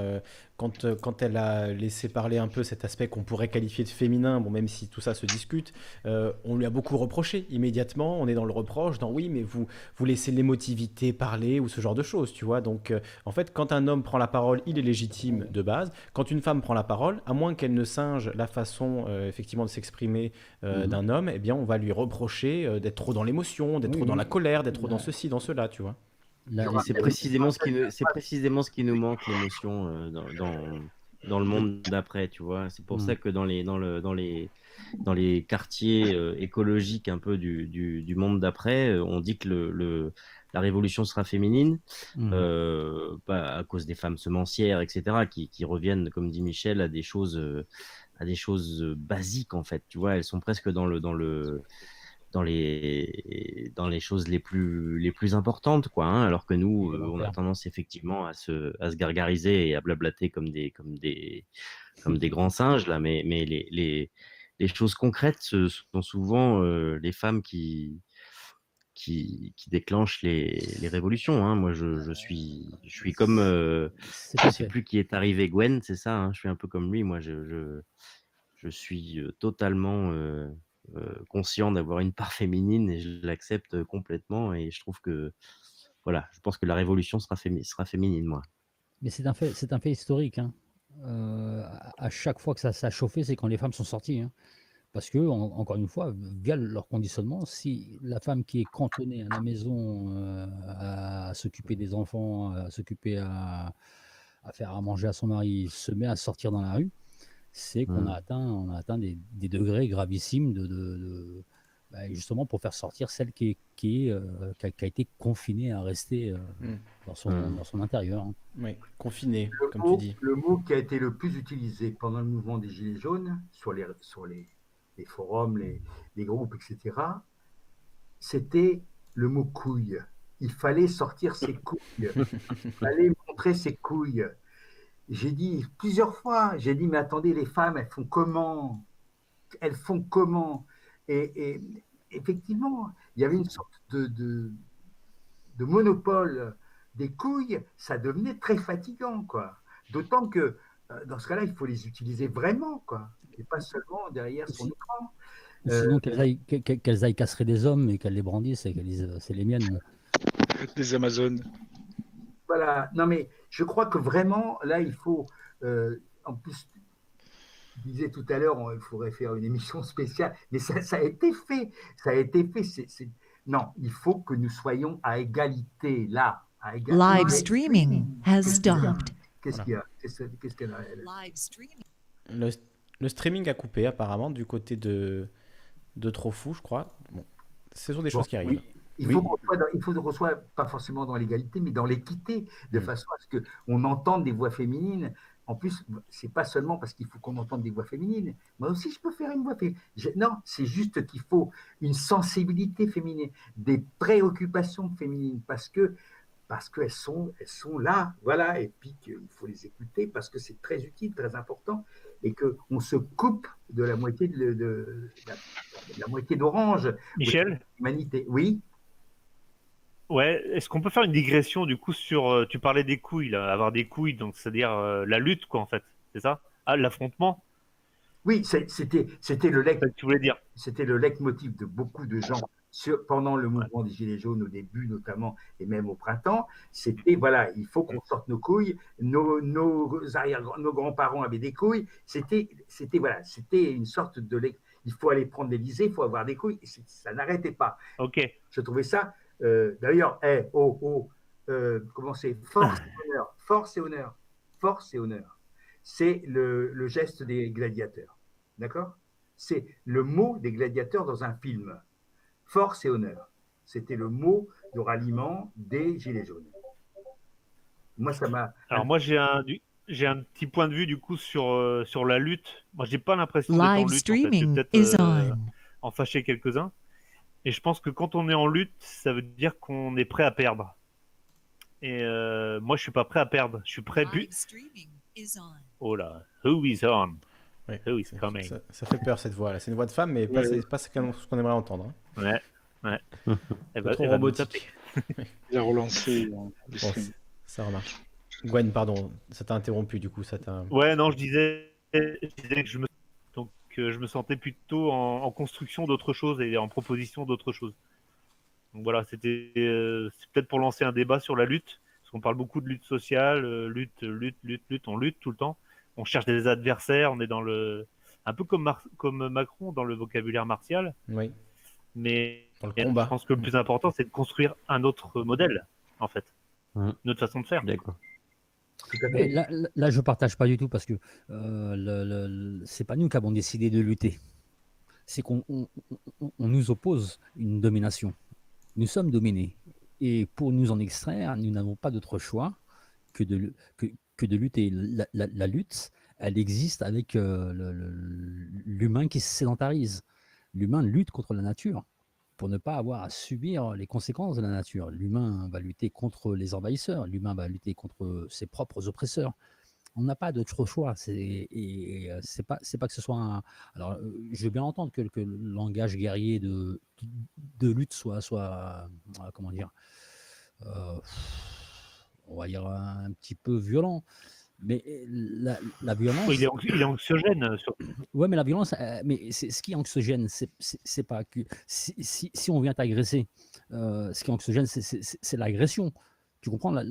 quand, euh, quand elle a laissé parler un peu cet aspect qu'on pourrait qualifier de féminin, bon même si tout ça se discute, euh, on lui a beaucoup reproché immédiatement, on est dans le reproche, dans oui mais vous, vous laissez l'émotivité parler ou ce genre de choses, tu vois, donc euh, en fait quand un homme prend la parole, il est légitime de base, quand une femme prend la parole, à moins qu'elle ne singe la façon euh, effectivement de s'exprimer Mhm. d'un homme, eh bien on va lui reprocher d'être trop dans l'émotion, d'être Oui, trop dans oui. la colère, d'être trop dans ceci, dans cela, tu vois. C'est précisément ce qui nous, c'est précisément ce qui nous manque l'émotion euh, dans, dans, dans le monde d'après, tu vois. C'est pour Mm. ça que dans les dans le dans les dans les quartiers euh, écologiques un peu du, du, du monde d'après, euh, on dit que le, le la révolution sera féminine, euh, pas à cause des femmes semencières, etc., qui, qui reviennent, comme dit Michel, à des choses à des choses basiques en fait. Tu vois, elles sont presque dans le dans le dans les dans les choses les plus les plus importantes quoi hein, alors que nous euh, on a tendance effectivement à se à se gargariser et à blablater comme des comme des comme des grands singes là mais mais les les les choses concrètes ce sont souvent euh, les femmes qui qui, qui déclenchent les, les révolutions. Hein. Moi, je, je suis, je suis comme, euh, je tout sais plus qui est arrivé, Gwen, c'est ça. hein. Je suis un peu comme lui. Moi, je, je, je suis totalement conscient d'avoir une part féminine et je l'accepte complètement. Et je trouve que, voilà, je pense que la révolution sera, fémi- sera féminine, moi. Mais c'est un fait, c'est un fait historique. hein. Euh, à chaque fois que ça, a chauffé, c'est quand les femmes sont sorties. hein. Parce que, en- encore une fois, via leur conditionnement, si la femme qui est cantonnée à la maison euh, à, s'occuper des enfants, à s'occuper à faire à manger à son mari, se met à sortir dans la rue, c'est qu'on Mm. a atteint, on a atteint des, des degrés gravissimes de, de- de- bah, justement pour faire sortir celle qui, est, qui, est, euh, qui, a, qui a été confinée à rester euh, Mm. dans, son, Mm. dans son intérieur. hein. Oui, confiné, Le comme mot, tu dis. le mot qui a été le plus utilisé pendant le mouvement des Gilets jaunes, sur les, sur les, les forums, les, les groupes, etc., c'était le mot couille. Il fallait sortir ses couilles. Il fallait montrer ses couilles. J'ai dit plusieurs fois, j'ai dit, mais attendez, les femmes, elles font comment? Elles font comment? Et, et effectivement, il y avait une sorte de, de, de monopole des couilles, ça devenait très fatigant, quoi. D'autant que euh, dans ce cas-là, il faut les utiliser vraiment, quoi, et pas seulement derrière son Si- écran. Euh, Sinon, qu'elles aillent, qu'elles aillent casser des hommes et qu'elles les brandissent et qu'elles disent euh, c'est les miennes. Des Amazones. Voilà. Non, mais je crois que vraiment, là, il faut. euh, en plus, je disais tout à l'heure, on- il faudrait faire une émission spéciale, mais ça, ça a été fait. Ça a été fait. Non, il faut que nous soyons à égalité, là. À égalité. Live streaming has Qu'est-ce qu'il y a? stopped. Qu'est-ce qu'il y a? Le, le streaming a coupé apparemment du côté de, de Trop Fou, je crois. Bon, ce sont des Bon, choses qui arrivent. oui. Il Oui. faut qu'on soit, dans- il faut qu'on soit pas forcément dans l'égalité, mais dans l'équité, de Mm. façon à ce qu'on entende des voix féminines en plus, c'est pas seulement parce qu'il faut qu'on entende des voix féminines. Moi aussi, je peux faire une voix féminine. Je- Non, c'est juste qu'il faut une sensibilité féminine, des préoccupations féminines, parce que parce qu'elles sont, elles sont là, voilà, et puis qu'il faut les écouter parce que c'est très utile, très important, et qu'on se coupe de la moitié de, de- la, de la moitié d'orange. Michel? Humanité, oui. Ouais, est-ce qu'on peut faire une digression du coup sur. euh, tu parlais des couilles, là, avoir des couilles, donc c'est-à-dire euh, la lutte, quoi, en fait. C'est ça? Ah, l'affrontement? Oui, c'était c'était le lec- tu voulais dire. c'était le leitmotiv de beaucoup de gens sur- pendant le mouvement des Gilets jaunes au début notamment et même au printemps. C'était voilà, il faut qu'on sorte nos couilles. Nos, nos arrière nos grands-parents avaient des couilles. C'était c'était voilà, c'était une sorte de il faut aller prendre l'Élysée, il faut avoir des couilles. Ça n'arrêtait pas. Ok. Je trouvais ça. Euh, D'ailleurs, eh, oh, oh, euh, comment c'est? Force et honneur. Force et honneur. Force et honneur. C'est le, le geste des gladiateurs. D'accord? C'est le mot des gladiateurs dans un film. Force et honneur. C'était le mot de ralliement des Gilets jaunes. Moi, ça m'a. Alors moi j'ai un j'ai un petit point de vue du coup sur euh, sur la lutte. Moi j'ai pas l'impression d'être en Live lutte. En fait. Peut-être euh, en fâcher quelques-uns. Et je pense que quand on est en lutte, ça veut dire qu'on est prêt à perdre. Et euh, moi je suis pas prêt à perdre. Je suis prêt. bu- Live streaming is on. Oh là, who is on? Ouais, Who is coming? Ça, ça fait peur cette voix là. C'est une voix de femme, mais pas, Ouais. pas ce qu'on aimerait entendre. hein. Ouais, ouais. Elle va, trop elle va robotique. Il a relancé euh, Bon, ça remarche. Gwen, pardon, ça t'a interrompu du coup, ça t'a. Ouais, non, je disais, je disais que je me, euh, je me sentais plutôt en, en construction d'autre chose et en proposition d'autre chose. Donc voilà, c'était euh, c'est peut-être pour lancer un débat sur la lutte, parce qu'on parle beaucoup de lutte sociale, euh, lutte, lutte, lutte, lutte, on lutte tout le temps. On cherche des adversaires, on est dans le, un peu comme, Mar- comme Macron dans le vocabulaire martial, Oui, mais dans le je pense que le plus important, c'est de construire un autre modèle, en fait, Mhm. une autre façon de faire. D'accord. Là, je partage pas du tout parce que euh, le- le- c'est pas nous qui avons décidé de lutter. C'est qu'on on, on- on nous oppose une domination. Nous sommes dominés. Et pour nous en extraire, nous n'avons pas d'autre choix que de, que, de lutter. La, lutte, elle existe avec euh, l'humain qui se sédentarise. L'humain lutte contre la nature pour ne pas avoir à subir les conséquences de la nature. L'humain va lutter contre les envahisseurs, l'humain va lutter contre ses propres oppresseurs. On n'a pas d'autre choix. Et, euh, c'est pas c'est pas que ce soit un. Alors, euh, je veux bien entendre que, le langage guerrier de de lutte soit soit euh, comment dire, on va dire un petit peu violent. Mais la, la violence. Il est, anx- il est anxiogène, euh, surtout. Ouais, mais la violence, euh, mais c'est ce qui est anxiogène, c'est pas que si, si, si on vient t'agresser, euh, ce qui est anxiogène, c'est- l'agression. Tu comprends? La,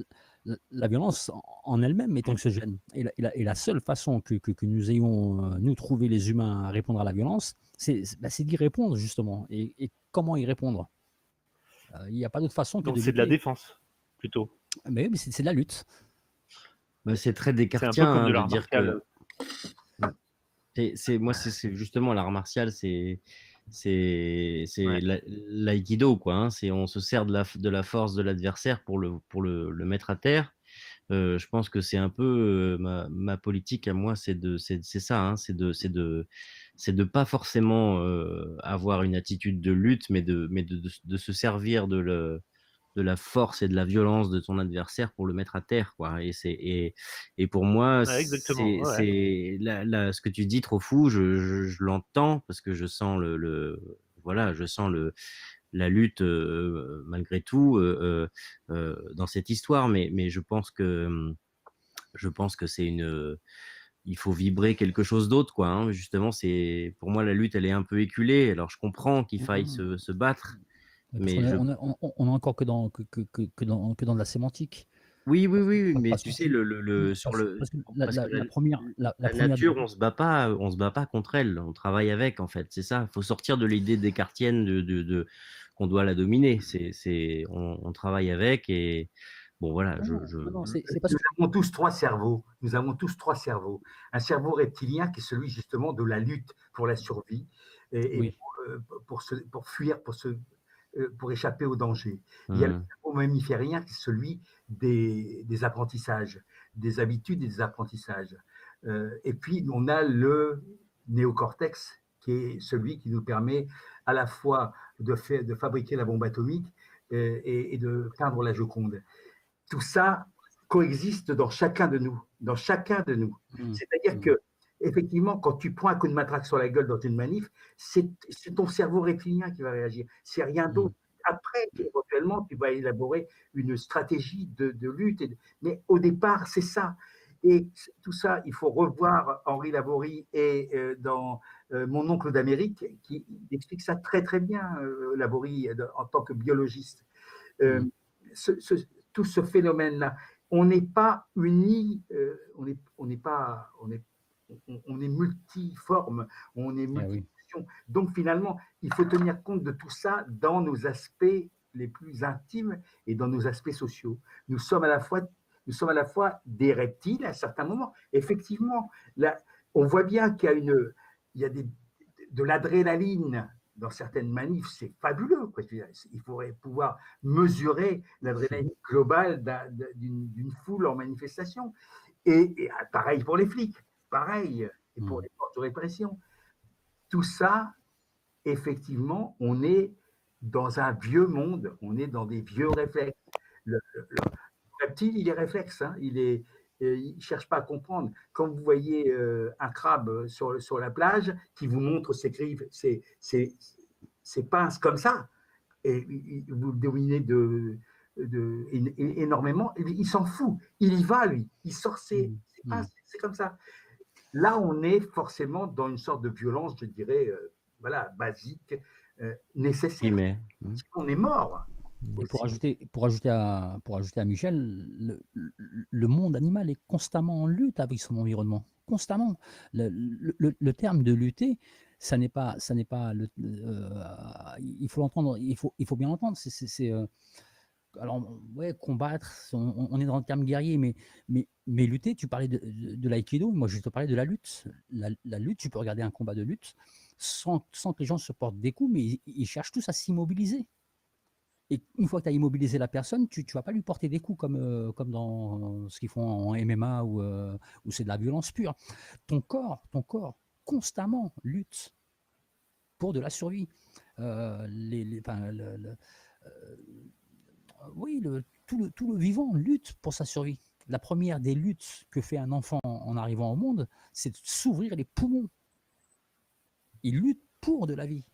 la, la violence en- elle-même est anxiogène. Et la, et et seule façon que, que, que nous ayons, euh, nous, trouvé les humains à répondre à la violence, c'est bah, d'y répondre, justement. Et, et comment y répondre? Euh, Il n'y a pas d'autre façon que Donc de c'est de la défense, plutôt. Mais, oui, mais c'est de la lutte. Bah, c'est très comme hein, de de dire que. C'est moi, c'est justement l'art martial, c'est c'est c'est Ouais. la- l'aïkido quoi. hein, c'est on se sert de la de la force de l'adversaire pour le pour le, le mettre à terre. Euh, je pense que c'est un peu euh, ma, ma politique à moi, c'est de c'est c'est ça, hein, c'est de c'est de c'est de pas forcément euh, avoir une attitude de lutte, mais de mais de, de, de se servir de le de la force et de la violence de ton adversaire pour le mettre à terre quoi. Et c'est et, et pour moi Ouais, c'est ouais. ce que tu dis trop fou je, je, je l'entends parce que je sens le, le voilà je sens le la lutte euh, malgré tout euh, euh, euh, dans cette histoire. Mais mais je pense que hum, je pense que c'est une il faut vibrer quelque chose d'autre quoi hein. justement c'est pour moi la lutte elle est un peu éculée. Alors je comprends qu'il faille se, se battre mais je on, est- on- on- on est encore que dans, que, que, dans, que dans de la sémantique. Oui, oui, oui, mais tu sais, le, le, le- sur le, la, première, la, première- nature, on se bat pas, on se bat pas contre elle, on travaille avec, en fait, c'est ça. Il faut sortir de l'idée descartienne de, de, de qu'on doit la dominer. C'est, on, on travaille avec et bon, voilà. Non, Je, je... non, parce Nous que avons tous trois cerveaux. Nous avons tous trois cerveaux. Un cerveau reptilien qui est celui justement de la lutte pour la survie et, et Oui. pour, euh, pour, se- pour fuir, pour, se, pour échapper au danger. Il y a le Hum, cerveau mammiférien qui est celui des, des apprentissages. des habitudes et des apprentissages. Euh, et puis, on a le néocortex, qui est celui qui nous permet à la fois de, faire, de fabriquer la bombe atomique euh, et, et de peindre la Joconde. Tout ça coexiste dans chacun de nous, dans chacun de nous. Mm. C'est-à-dire Mm. que, effectivement, quand tu prends un coup de matraque sur la gueule dans une manif, c'est ton cerveau reptilien qui va réagir. C'est rien Mm. d'autre. Après, éventuellement, tu vas élaborer une stratégie de, de lutte. et Mais au départ, c'est ça. Et tout ça, il faut revoir Henri Laborie et euh, dans euh, Mon oncle d'Amérique, qui explique ça très très bien, euh, Laborie, en tant que biologiste. Euh, ce- ce- tout ce phénomène-là, on n'est pas unis, on n'est on pas, on est, on, on est multiforme, on est Ah oui. multifonction. Donc finalement, il faut tenir compte de tout ça dans nos aspects les plus intimes et dans nos aspects sociaux. Nous sommes à la fois, nous sommes à la fois des reptiles à certains moments. Effectivement, là, on voit bien qu'il y a une, il y a des, de l'adrénaline dans certaines manifs, c'est fabuleux. quoi. Il faudrait pouvoir mesurer l'adrénaline globale d'un- d'une d'une foule en manifestation. Et, et, ah, pareil pour les flics, pareil, et pour Mm. les forces de répression. Tout ça, effectivement, on est dans un vieux monde, on est dans des vieux réflexes. Le, le- le reptile, il est réflexe, hein, il est, euh, il cherche pas à comprendre. Quand vous voyez euh, un crabe sur, sur la plage qui vous montre ses griffes, ses, ses, ses pinces comme ça, et vous le dominez de, de, énormément, il, il s'en fout. Il y va, lui. Il sort ses, Mm. ses pinces, c'est comme ça. Là, on est forcément dans une sorte de violence, je dirais, euh, voilà, basique, euh, nécessaire. Mais, On est mort. Et pour ajouter, pour ajouter à, pour ajouter à Michel, le, monde animal est constamment en lutte avec son environnement, constamment. Le, le- le- le terme de lutter, ça n'est pas, ça n'est pas le, euh, il faut l'entendre, il faut, il faut bien l'entendre. C'est, c'est- c'est, euh, alors ouais, combattre, on, est dans le terme guerrier, mais, mais, mais lutter. Tu parlais de, de, l'aïkido, moi je te parlais de la lutte. La, lutte, tu peux regarder un combat de lutte sans, sans que les gens se portent des coups, mais ils, cherchent tous à s'immobiliser. Et une fois que tu as immobilisé la personne, tu ne vas pas lui porter des coups comme, euh, comme dans ce qu'ils font en MMA ou euh, où c'est de la violence pure. Ton corps, ton corps, constamment lutte pour de la survie. Euh, les, les- le- oui, le- tout, le, tout le vivant lutte pour sa survie. La première des luttes que fait un enfant en arrivant au monde, c'est de s'ouvrir les poumons. Il lutte pour de la vie.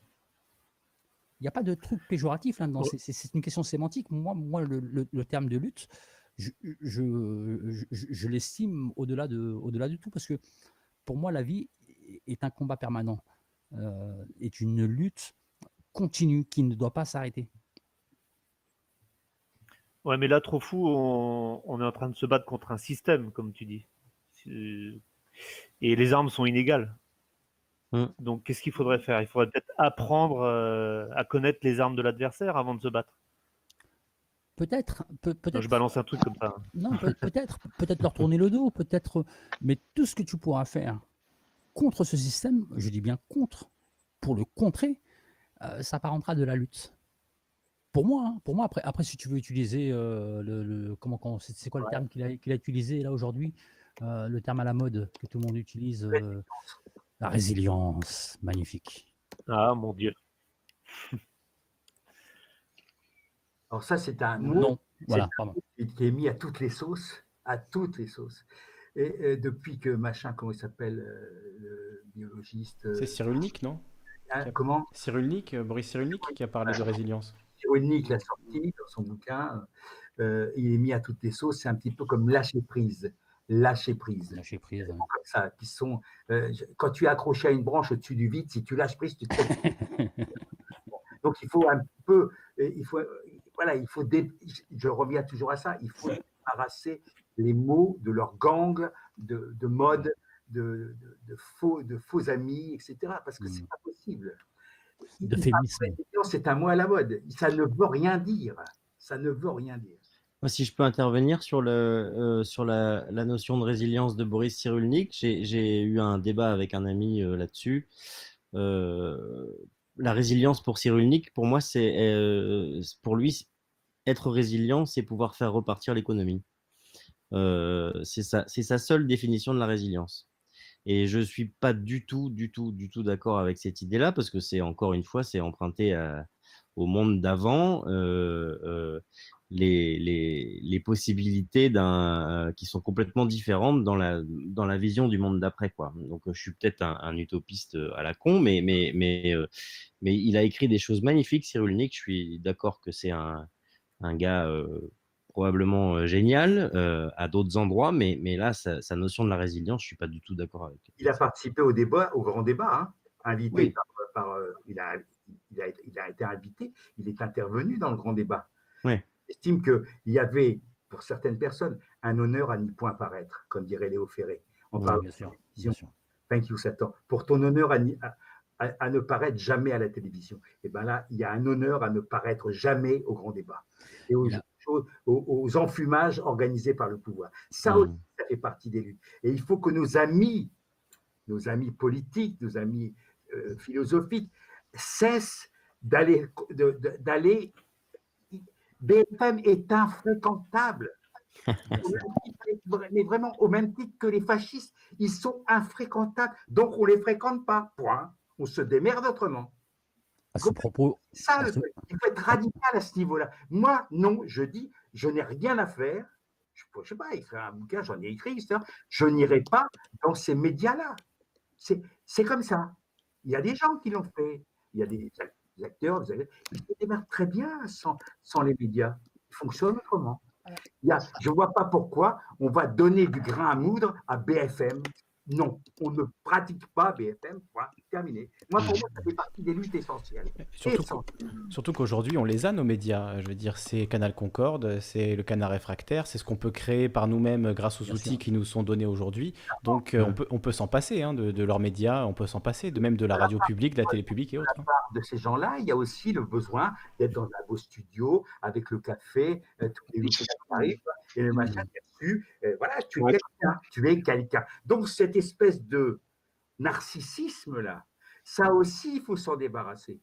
Il n'y a pas de truc péjoratif là-dedans. C'est- une question sémantique. Moi, moi le, le- le terme de lutte, je, je, je- je l'estime au-delà de, au-delà de tout parce que pour moi, la vie est un combat permanent, euh, est une lutte continue qui ne doit pas s'arrêter. Ouais, mais là, trop fou, on, on est en train de se battre contre un système, comme tu dis. Et les armes sont inégales. Mm. Donc, qu'est-ce qu'il faudrait faire? Il faudrait peut-être apprendre euh, à connaître les armes de l'adversaire avant de se battre. Peut-être, peut, peut-être. je balance un truc comme ça. Non, peut- peut-être, peut-être leur tourner le dos, peut-être. Mais tout ce que tu pourras faire contre ce système, je dis bien contre, pour le contrer, euh, ça apparentera de la lutte. Pour moi, hein, pour moi, après, après, si tu veux utiliser euh, le, le- comment, comment- c'est quoi le terme qu'il a, a utilisé là aujourd'hui, Euh, le terme à la mode que tout le monde utilise, euh, la résilience, magnifique. Ah, mon Dieu. Alors ça, c'est un mot Non, voilà, c'est un pardon. mot qui est mis à toutes les sauces, à toutes les sauces. Et euh, depuis que machin, comment il s'appelle, euh, le biologiste, euh, C'est Cyrulnik, non? Hein, comment? Cyrulnik, euh, Boris Cyrulnik, qui a parlé de résilience. Cyrulnik l'a sorti dans son bouquin, euh, il est mis à toutes les sauces, c'est un petit peu comme lâcher prise. Lâcher prise. Lâcher prise. hein. Comme ça, qui sont, euh, quand tu es accroché à une branche au-dessus du vide, si tu lâches prise, tu te. Donc il faut un peu, euh, il faut, euh, voilà, il faut, dé- je reviens toujours à ça, il faut débarrasser les mots de leur gang, de, de mode, de, de- de faux, de faux amis, etc. Parce que Mm. c'est pas possible. D'euphémisme. Résilience, C'est un mot à la mode. Ça ne veut rien dire. Ça ne veut rien dire. Moi, si je peux intervenir sur, le, euh, sur la, la notion de résilience de Boris Cyrulnik, j'ai eu un débat avec un ami euh, là-dessus. Euh, la résilience pour Cyrulnik, pour moi, c'est euh, pour lui être résilient, c'est pouvoir faire repartir l'économie. euh, c'est sa, c'est sa seule définition de la résilience. Et je suis pas du tout, du tout, du tout d'accord avec cette idée-là parce que c'est encore une fois, c'est emprunté à- au monde d'avant. euh, euh, les, les, les possibilités d'un, euh, qui sont complètement différentes dans la, dans la vision du monde d'après. Quoi. Donc, euh, je suis peut-être un, utopiste euh, à la con, mais, mais, mais, euh, mais il a écrit des choses magnifiques, Cyrulnik. Je suis d'accord que c'est un, un gars euh, probablement euh, génial euh, à d'autres endroits, mais, mais là, sa, sa notion de la résilience, je suis pas du tout d'accord avec. Il a participé au débat, au grand débat, hein, invité Oui. par, par, euh, il, a, il, a, il a été invité, il est intervenu dans le grand débat. Ouais. J'estime qu'il y avait, pour certaines personnes, un honneur à n'y point paraître, comme dirait Léo Ferré. On Oui, parle bien sûr, bien. Thank you, Satan. Pour ton honneur à, n'y- à- à- à ne paraître jamais à la télévision. Et bien là, il y a un honneur à ne paraître jamais au grand débat et aux- aux enfumages organisés par le pouvoir. Ça Mhm. aussi, ça fait partie des luttes. Et il faut que nos amis, nos amis politiques, nos amis euh, philosophiques, cessent d'aller. BFM est infréquentable. Mais vraiment, au même titre que les fascistes, ils sont infréquentables. Donc, on ne les fréquente pas. Point. On se démerde autrement. À ce propos, Ça, à le ce- truc. il faut être radical à ce niveau-là. Moi, non, je dis, je n'ai rien à faire. Je ne sais pas, écrire un bouquin, j'en ai écrit, etc. Je n'irai pas dans ces médias-là. C'est c'est comme ça. Il y a des gens qui l'ont fait. Il y a des ac- des acteurs, des acteurs. Ils se démerdent très bien sans, sans les médias. Ils fonctionnent autrement. Il y a, je ne vois pas pourquoi on va donner du grain à moudre à BFM. Non, on ne pratique pas BFM. Point. Terminé. Moi, pour moi, ça fait partie des luttes essentielles. Surtout, qu'aujourd'hui, on les a, nos médias. Je veux dire, c'est Canal Concorde, c'est le Canard Réfractaire, c'est ce qu'on peut créer par nous-mêmes grâce aux Bien outils sûr. qui nous sont donnés aujourd'hui. Donc, euh, on peut, on peut s'en passer hein, de, de leurs médias, on peut s'en passer, de même de la radio publique, de la télé publique et autres. hein. de ces gens-là, il y a aussi le besoin d'être dans un beau studio avec le café, euh, tous les week-ends qui arrivent, et le machin euh, voilà, tu es quelqu'un. Tu es quelqu'un. Donc, cette espèce de narcissisme-là, ça aussi, il faut s'en débarrasser.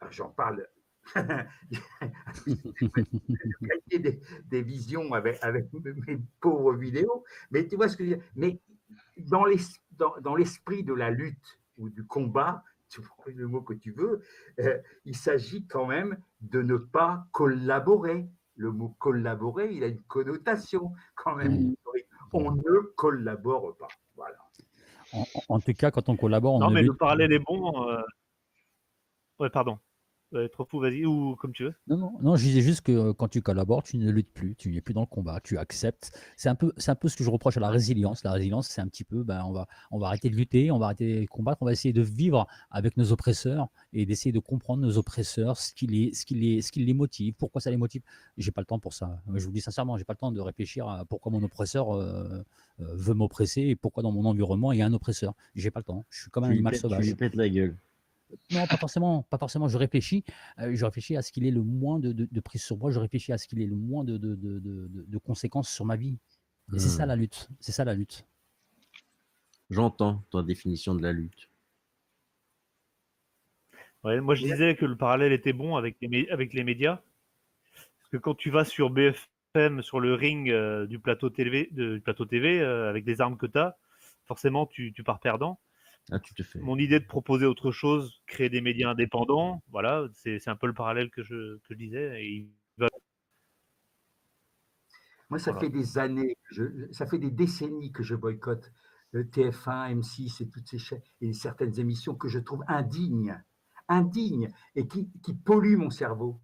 Alors, J'en parle. des, des visions avec, avec mes pauvres vidéos, mais tu vois ce que je veux dire. Mais dans l'es- dans- dans l'esprit de la lutte ou du combat, tu prends le mot que tu veux, euh, il s'agit quand même de ne pas collaborer. Le mot collaborer, il a une connotation quand même. Mm. historique. On ne collabore pas. Voilà. en, tout cas, quand on collabore, on Non, mais le parallèle est bon. euh. Ouais, pardon. Ouais, trop fou, vas-y, ou comme tu veux. Non, non, non, je disais juste que euh, quand tu collabores, tu ne luttes plus, tu n'es plus dans le combat, tu acceptes. C'est un peu, c'est un peu ce que je reproche à la résilience. La résilience, c'est un petit peu, ben, on va, on va arrêter de lutter, on va arrêter de combattre, on va essayer de vivre avec nos oppresseurs et d'essayer de comprendre nos oppresseurs, ce qui les, ce qui les, ce qui les motive, pourquoi ça les motive. J'ai pas le temps pour ça. Je vous le dis sincèrement, j'ai pas le temps de réfléchir à pourquoi mon oppresseur euh, euh, veut m'oppresser et pourquoi dans mon environnement il y a un oppresseur. J'ai pas le temps. Je suis comme un animal pètes- tu sauvage. lui pètes la gueule. Non, pas forcément, pas forcément. Je réfléchis, euh, je réfléchis à ce qu'il ait le moins de, de, de prise sur moi. Je réfléchis à ce qu'il ait le moins de, de, de, de, de- de conséquences sur ma vie. Et c'est Hmm. ça la lutte. C'est ça la lutte. J'entends ta définition de la lutte. Ouais, moi, je disais que le parallèle était bon avec les, mé- avec les médias. Parce que quand tu vas sur BFM, sur le ring euh, du plateau TV, de- du plateau TV euh, avec les armes que tu as, forcément, tu, tu pars perdant. Ah, tu te fais. Mon idée de proposer autre chose, créer des médias indépendants, voilà, c'est un peu le parallèle que je, que je disais. Et il va- Moi, ça Voilà. fait des années, que je- ça fait des décennies que je boycotte le TF1, M6 et toutes ces chaînes et certaines émissions que je trouve indignes, indignes et qui, qui polluent mon cerveau.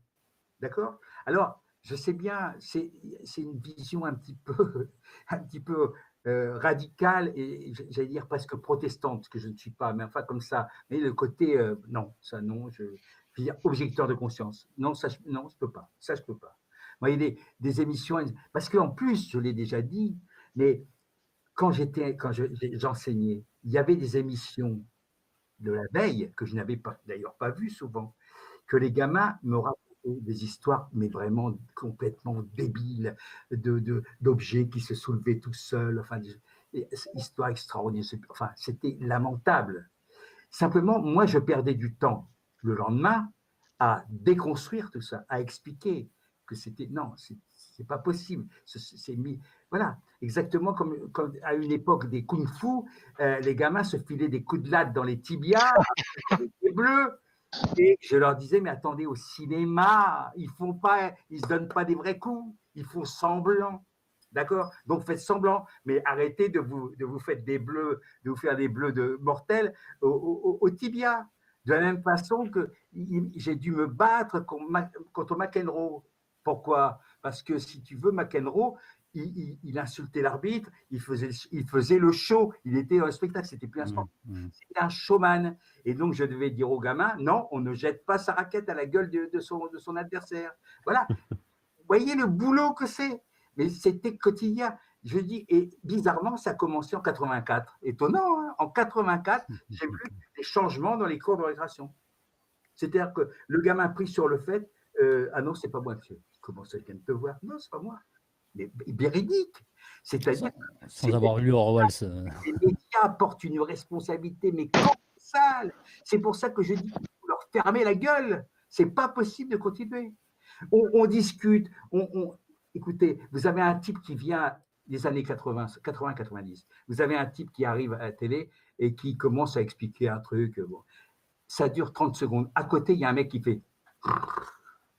D'accord? Alors, je sais bien, c'est c'est une vision un petit peu, un petit peu euh, radicale et j'allais dire presque protestante, que je ne suis pas, mais enfin comme ça. Mais le côté, euh, non, ça non, je, veux dire objecteur de conscience. Non, ça, je, non, je peux pas. Ça, je peux pas. Y a des, des émissions, parce qu'en plus, je l'ai déjà dit, mais quand j'étais, quand j'enseignais, il y avait des émissions de la veille que je n'avais pas, d'ailleurs pas vues souvent, que les gamins me racontaient des histoires, mais vraiment complètement débiles, de, de- d'objets qui se soulevaient tout seuls, enfin, histoires extraordinaires. Enfin, c'était lamentable. Simplement, moi, je perdais du temps le lendemain à déconstruire tout ça, à expliquer que c'était non, c'est pas possible. Ce- C'est voilà, exactement comme, à une époque des kung-fu, euh, les gamins se filaient des coups de latte dans les tibias, bleus. Et je leur disais, mais attendez, au cinéma, ils font pas, ils se donnent pas des vrais coups, ils font semblant. D'accord? Donc faites semblant, mais arrêtez de vous, de vous faire des bleus, de vous faire des bleus de mortels au, au- tibia. De la même façon que j'ai dû me battre contre McEnroe. Pourquoi? Parce que si tu veux, McEnroe, il, il- il insultait l'arbitre, il faisait, il faisait le show, il était le spectacle, c'était plus un sport, Mm. c'était un showman. Et donc je devais dire au gamin, non, on ne jette pas sa raquette à la gueule de, de son, de son adversaire. Voilà. Vous voyez le boulot que c'est Mais c'était quotidien. Je dis, et bizarrement, ça a commencé en 84. Étonnant, hein en 84, j'ai vu des changements dans les cours de récréation. C'est-à-dire que le gamin pris sur le fait, euh, ah non, c'est pas moi, monsieur. Comment ça vient de te voir? Non, c'est pas moi. Mais véridique. C'est-à-dire Sans avoir lu Orwell. les médias portent une responsabilité, mais colossale. C'est pour ça que je dis qu'il faut leur fermer la gueule. C'est pas possible de continuer. On, on discute. On, on- Écoutez, vous avez un type qui vient des années 80, 80-90. Vous avez un type qui arrive à la télé et qui commence à expliquer un truc. Bon. Ça dure 30 secondes. À côté, il y a un mec qui fait.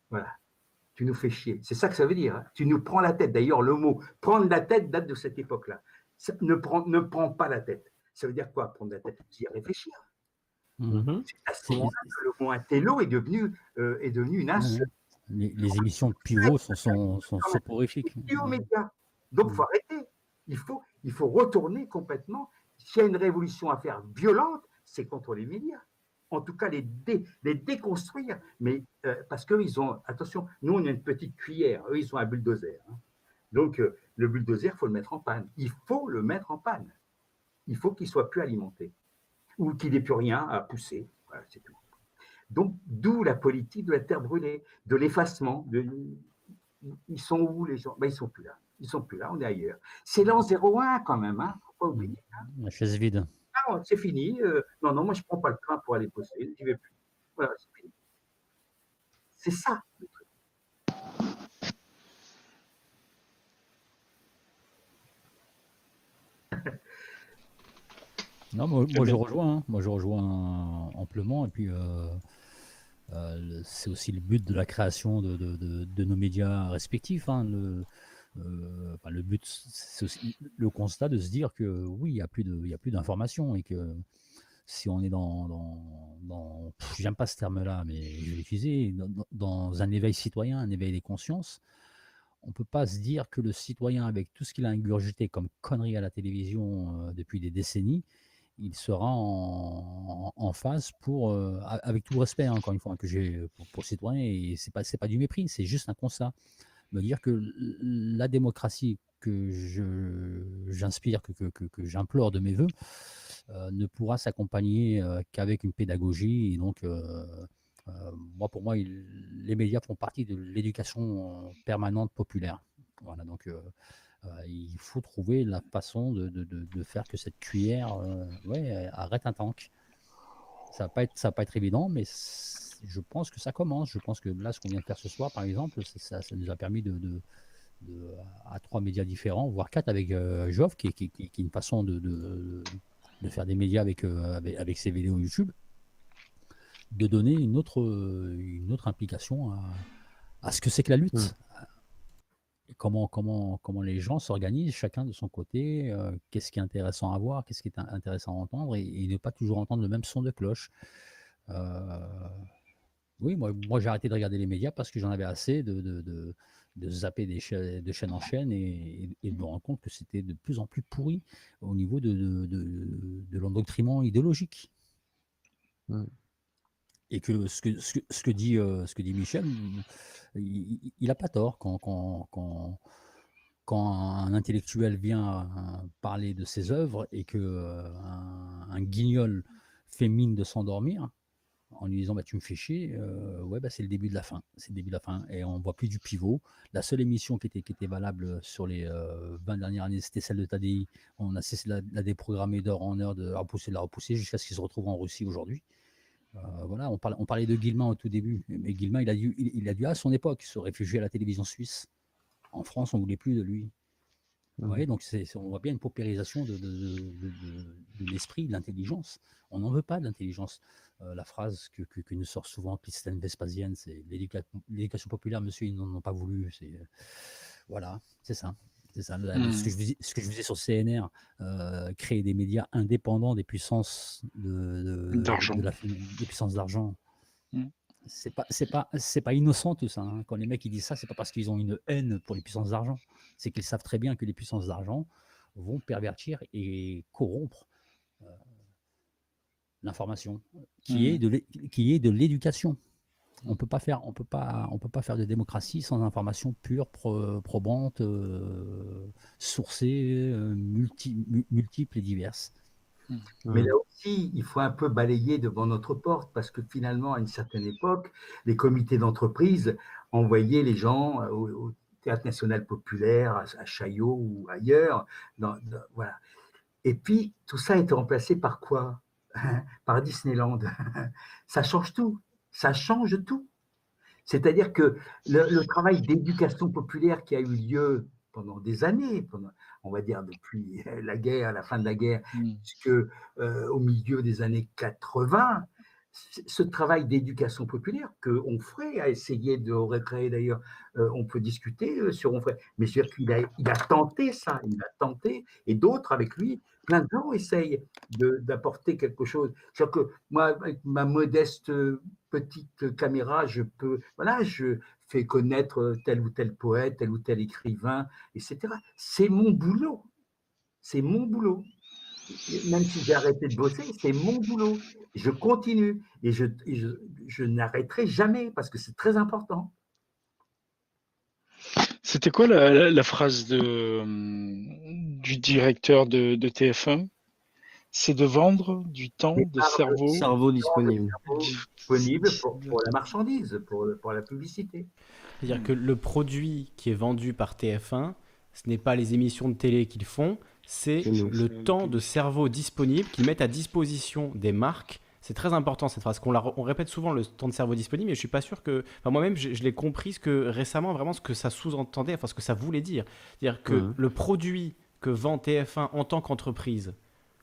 Voilà. Tu nous fais chier. C'est ça que ça veut dire. hein. Tu nous prends la tête. D'ailleurs, le mot prendre la tête date de cette époque-là. Ne prends, ne prends pas la tête. Ça veut dire quoi, prendre la tête? C'est réfléchir. Mhm. C'est à ce C'est- moment-là que le mot intello est devenu, euh, est devenu une insulte Les, les émissions de pivot sont, sont, sont soporifiques. Donc, il faut arrêter. Il faut, il faut retourner complètement. S'il y a une révolution à faire violente, c'est contre les médias. En tout cas, les, dé- les déconstruire. Mais euh, parce qu'ils ont, attention, nous, on a une petite cuillère. Eux, ils ont un bulldozer. hein. Donc, euh, le bulldozer, il faut le mettre en panne. Il faut le mettre en panne. Il faut qu'il soit plus alimenté ou qu'il n'ait plus rien à pousser. Voilà, c'est tout. Donc, d'où la politique de la terre brûlée, de l'effacement. Ils sont où les gens? Ben, Ils sont plus là. Ils sont plus là, on est ailleurs. C'est l'an 01 quand même, hein faut pas oublier. La chaise vide. Ah, c'est fini. euh, non, non, moi je prends pas le train pour aller bosser, j'y vais plus. Voilà, c'est fini. C'est ça. le truc. Non, moi, moi, je rejoins. hein. Moi je rejoins amplement. Et puis euh, euh, c'est aussi le but de la création de, de- de- de nos médias respectifs. hein. Le, euh, le but, le constat de se dire que oui, il n'y a plus de, il y a plus d'informations et que si on est dans, dans, dans j'aime pas ce terme-là, mais je vais l'utiliser, dans, un éveil citoyen, un éveil des consciences, on peut pas se dire que le citoyen, avec tout ce qu'il a ingurgité comme conneries à la télévision euh, depuis des décennies, il sera en, en- phase pour, euh, avec tout respect, hein, encore une fois, que j'ai pour, pour le citoyen, et c'est pas, c'est pas du mépris, c'est juste un constat. Me dire que la démocratie que j'inspire, que, que, que, j'implore de mes voeux, euh, ne pourra s'accompagner euh, qu'avec une pédagogie. Et donc, euh, moi, pour moi, les médias font partie de l'éducation permanente populaire. Voilà, donc il faut trouver la façon de, de- de- faire que cette cuillère ouais, arrête un tank. Ça va être, ça va pas être évident, mais je pense que ça commence. Je pense que là, ce qu'on vient de faire ce soir, par exemple, ça, ça nous a permis de, de- de- à trois médias différents, voire quatre avec euh, Joff, qui, qui, qui- qui est une façon de, faire des médias avec, euh, avec, avec ses vidéos YouTube, de donner une autre, une autre implication à, à ce que c'est que la lutte. Et comment, comment, comment les gens s'organisent, chacun de son côté, euh, qu'est-ce qui est intéressant à voir, qu'est-ce qui est in- intéressant à entendre, et, et ne pas toujours entendre le même son de cloche. Euh, oui, moi, moi j'ai arrêté de regarder les médias parce que j'en avais assez de, de, de, de zapper des cha- de chaîne en chaîne et, de me rendre compte que c'était de plus en plus pourri au niveau de, de, de, de l'endoctrinement idéologique. Et que ce que, ce que, ce que dit, euh, ce que dit Michel, il n'a pas tort quand, quand, quand, quand un intellectuel vient parler de ses œuvres et que euh, un, un guignol fait mine de s'endormir en lui disant bah, tu me fais chier, euh, ouais bah, c'est le début de la fin, c'est le début de la fin et on voit plus du pivot. La seule émission qui était, qui était valable sur les euh, 20 dernières années, c'était celle de Tadi. On a cessé de la, de la déprogrammer d'heure en heure, de la repousser, de la repousser jusqu'à ce qu'il se retrouve en Russie aujourd'hui. Euh, voilà, on parlait, on parlait de Guillemin au tout début, mais Guillemin, il a dû, il, il a dû à son époque se réfugier à la télévision suisse. En France, on voulait plus de lui. Vous voyez, donc c'est, c'est- on voit bien une paupérisation de, de- de- de- de l'esprit, de l'intelligence. On n'en veut pas de l'intelligence. Euh, la phrase que, que, que nous sort souvent Christine Vespasienne, c'est l'éduca- l'éducation populaire, monsieur, ils n'en ont pas voulu. C'est, euh, voilà, c'est ça. C'est ça. La- Mm. Ce, que je vous dis- ce que je vous disais sur CNR, euh, créer des médias indépendants des puissances de, de- D'argent. de la- des puissances d'argent. Mm. C'est pas, c'est pas, c'est pas innocent tout ça. hein. Quand les mecs ils disent ça, c'est pas parce qu'ils ont une haine pour les puissances d'argent. C'est qu'ils savent très bien que les puissances d'argent vont pervertir et corrompre l'information, qui Mhm. est de qui est de l'éducation. On peut pas faire, on peut pas, on peut pas faire de démocratie sans information pure, pro- probante, euh, sourcée, euh, multi- mu- multiples et diverses. Mais là aussi, il faut un peu balayer devant notre porte parce que finalement, à une certaine époque, les comités d'entreprise envoyaient les gens euh, au, au Théâtre national populaire, à, à Chaillot ou ailleurs. dans- dans- voilà. Et puis, tout ça a été remplacé par quoi? Par Disneyland. Ça change tout. Ça change tout. C'est-à-dire que le, le travail d'éducation populaire qui a eu lieu pendant des années, pendant, on va dire depuis la guerre, la fin de la guerre, Mm. puisque euh, milieu des années 80, c- ce travail d'éducation populaire que Onfray a essayé de recréer d'ailleurs, euh, on peut discuter euh, sur mais je veux dire qu'il a, il a tenté ça, il a tenté, et d'autres avec lui, plein de gens essayent d'apporter quelque chose. C'est-à-dire que moi, avec ma modeste euh, petite caméra, je peux, voilà, je fais connaître tel ou tel poète, tel ou tel écrivain, etc. C'est mon boulot. C'est mon boulot même si j'ai arrêté de bosser, c'est mon boulot. Je continue et je, je, je n'arrêterai jamais parce que c'est très important. C'était quoi la, la- la phrase de, du directeur de, de TF1 C'est de vendre du temps de cerveau. Cerveau disponible. Disponible pour, pour la marchandise, pour, pour la publicité. C'est-à-dire que le produit qui est vendu par TF1, ce n'est pas les émissions de télé qu'ils font, c'est le temps de cerveau disponible qu'ils mettent à disposition des marques. C'est très important cette phrase. Qu'on on répète souvent le temps de cerveau disponible, mais je suis pas sûr que. Enfin, moi-même, je, je l'ai compris ce que récemment vraiment ce que ça sous-entendait, enfin ce que ça voulait dire. C'est-à-dire que le produit que vend TF1 en tant qu'entreprise,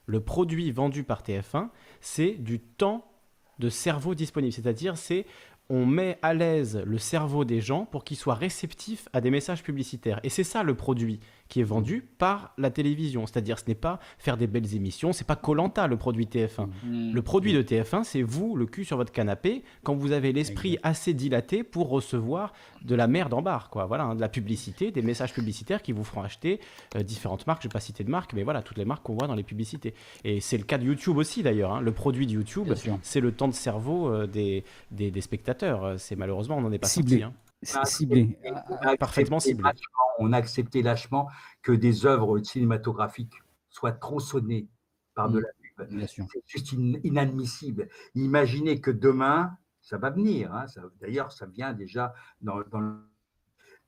le produit vendu par TF1, c'est du temps de cerveau disponible. C'est-à-dire, c'est on met à l'aise le cerveau des gens pour qu'ils soient réceptifs à des messages publicitaires. Et c'est ça le produit qui est vendu par la télévision. C'est-à-dire, ce n'est pas faire des belles émissions, c'est pas Colanta le produit TF1. Mm. Le produit de TF1, c'est vous, le cul sur votre canapé, quand vous avez l'esprit assez dilaté pour recevoir de la merde en barre, quoi. Voilà, hein, de la publicité, des messages publicitaires qui vous feront acheter euh, différentes marques. Je vais pas citer de marques, mais voilà, toutes les marques qu'on voit dans les publicités. Et c'est le cas de YouTube aussi, d'ailleurs. hein. Le produit de YouTube, c'est le temps de cerveau euh, des, des, des spectateurs. Euh, C'est malheureusement, on n'en est pas Ciblé. sorti. hein. C'est ciblé. On Ah, accepté parfaitement ciblé. lâchement- on a accepté lâchement que des œuvres cinématographiques soient tronçonnées par de Mm. la pub. C'est juste in- inadmissible. Imaginez que demain, ça va venir, hein, ça- d'ailleurs, ça vient déjà dans, dans le-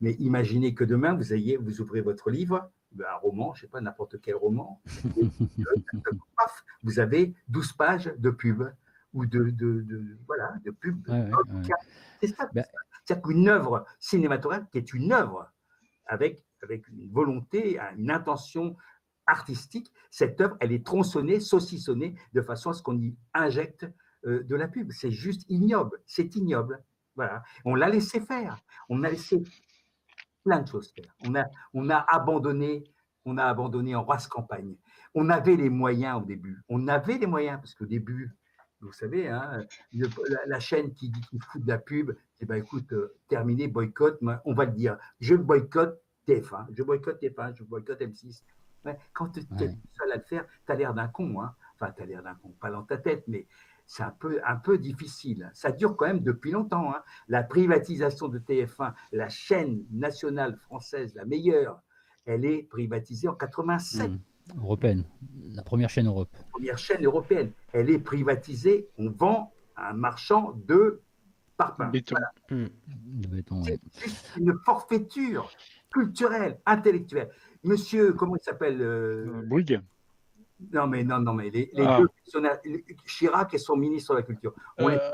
Mais imaginez que demain, vous, ayez, vous ouvrez votre livre, un roman, je ne sais pas, n'importe quel roman, et, vous avez 12 pages de pub ou de, de, de- voilà, de pub. Ouais, ouais, ouais. C'est ça. Ben- C'est-à-dire qu'une œuvre cinématographique est une œuvre avec, avec une volonté, une intention artistique, cette œuvre, elle est tronçonnée, saucissonnée de façon à ce qu'on y injecte euh, de la pub. C'est juste ignoble. C'est ignoble. Voilà. On l'a laissé faire. On a laissé plein de choses faire. On a, on a abandonné, on a abandonné en race campagne. On avait les moyens au début. On avait les moyens parce qu'au début, vous savez, hein, la, chaîne qui fout de la pub, eh ben écoute, euh, terminé, boycott, on va le dire. Je boycotte TF1, je boycotte TF1, je boycotte M6. Ouais, quand tu es Ouais. seul à le faire, tu as l'air d'un con. Hein. Enfin, tu as l'air d'un con, pas dans ta tête, mais c'est un peu, un peu difficile. Ça dure quand même depuis longtemps. hein. La privatisation de TF1, la chaîne nationale française, la meilleure, elle est privatisée en 87 Mm. Européenne. La première chaîne Europe. première chaîne européenne. Elle est privatisée, on vend à un marchand de Hmm. C'est une forfaiture culturelle, intellectuelle. Monsieur, comment il s'appelle Euh, euh, Bouygues. Non, mais non, non, mais les, les Ah. deux fonctionnaires, Chirac et son ministre de la Culture. On les- Euh,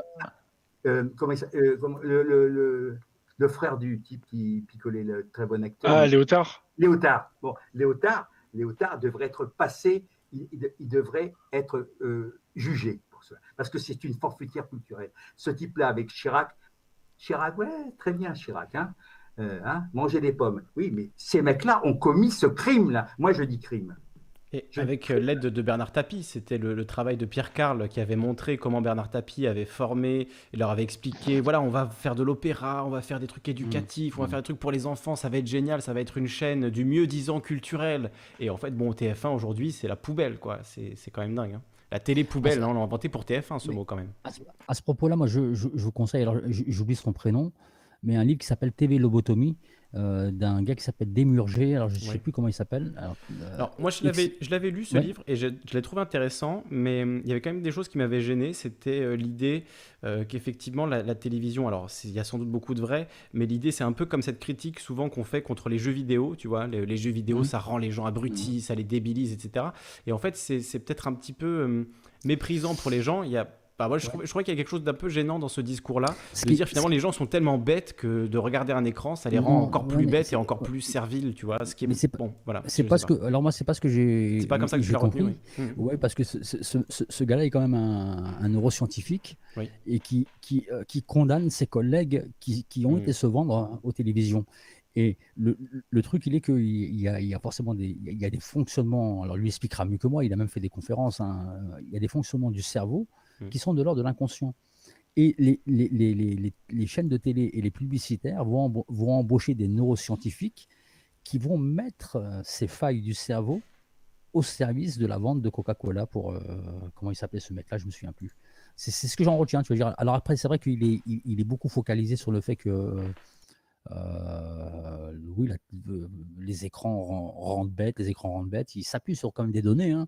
euh, comment il s'a- euh, comment- le, le- le- le frère du type qui picolait le très bon acteur. Ah, Léotard Léotard. Bon, Léotard, Léotard devrait être passé, il, il- il devrait être euh, jugé cela, parce que c'est une forfaitière culturelle. Ce type-là avec Chirac, Chirac, ouais, très bien Chirac, hein, euh, hein, manger des pommes. Oui, mais ces mecs-là ont commis ce crime-là. Moi, je dis crime. Et Je- avec euh, l'aide de Bernard Tapie, c'était le, le travail de Pierre Carl qui avait montré comment Bernard Tapie avait formé et leur avait expliqué voilà, on va faire de l'opéra, on va faire des trucs éducatifs, on va faire des trucs pour les enfants, ça va être génial, ça va être une chaîne du mieux disant culturel. Et en fait, bon, TF1 aujourd'hui, c'est la poubelle, quoi. C'est c'est quand même dingue. hein. La télé poubelle, hein, on l'a inventé pour TF1 ce Mais- mot quand même. À ce, propos-là, moi, je, je- je vous conseille, alors j'oublie son prénom, mais un livre qui s'appelle TV Lobotomie, euh, d'un gars qui s'appelle Démurger, alors je ne sais Oui. plus comment il s'appelle. Alors, euh, Alors, moi, je l'avais, je l'avais lu ce Ouais. livre et je, je l'ai trouvé intéressant, mais hum, il y avait quand même des choses qui m'avaient gêné. C'était euh, l'idée qu'effectivement, la, la télévision, alors il y a sans doute beaucoup de vrai, mais l'idée, c'est un peu comme cette critique souvent qu'on fait contre les jeux vidéo, tu vois. Les, les jeux vidéo, Mhm. ça rend les gens abrutis, ça les débilise, etc. Et en fait, c'est, c'est peut-être un petit peu hum, méprisant pour les gens. Il y a. bah, moi, je, Ouais. je crois qu'il y a quelque chose d'un peu gênant dans ce discours-là, ce de qui- dire finalement les gens sont tellement bêtes que de regarder un écran, ça les rend Non, encore plus bêtes et encore plus serviles, tu vois. Ce qui est Mais c'est bon, voilà. C'est je pas ce que. Alors moi, c'est pas ce que j'ai. C'est pas comme ça que tu j'ai l'as retenu, compris. oui. Mhm. Ouais, parce que ce, ce- ce- gars-là est quand même un, un neuroscientifique Oui. et qui, qui, euh, qui condamne ses collègues qui, qui ont Mhm. été se vendre hein, aux télévisions. Et le, le truc, il est qu'il il y a, il y a forcément des, il y a des fonctionnements. Alors lui expliquera mieux que moi. Il a même fait des conférences. hein, Il y a des fonctionnements du cerveau Mhm. qui sont de l'ordre de l'inconscient. Et les, les, les, les, chaînes de télé et les publicitaires vont, vont embaucher des neuroscientifiques qui vont mettre euh, ces failles du cerveau au service de la vente de Coca-Cola pour euh, comment il s'appelait ce mec-là, je me souviens plus. C'est ce que j'en retiens. Tu veux dire. Alors après, c'est vrai qu'il est, il, est beaucoup focalisé sur le fait que euh, oui, les écrans ren- rendent bêtes, les écrans rendent bêtes. Il s'appuie sur quand même des données. hein.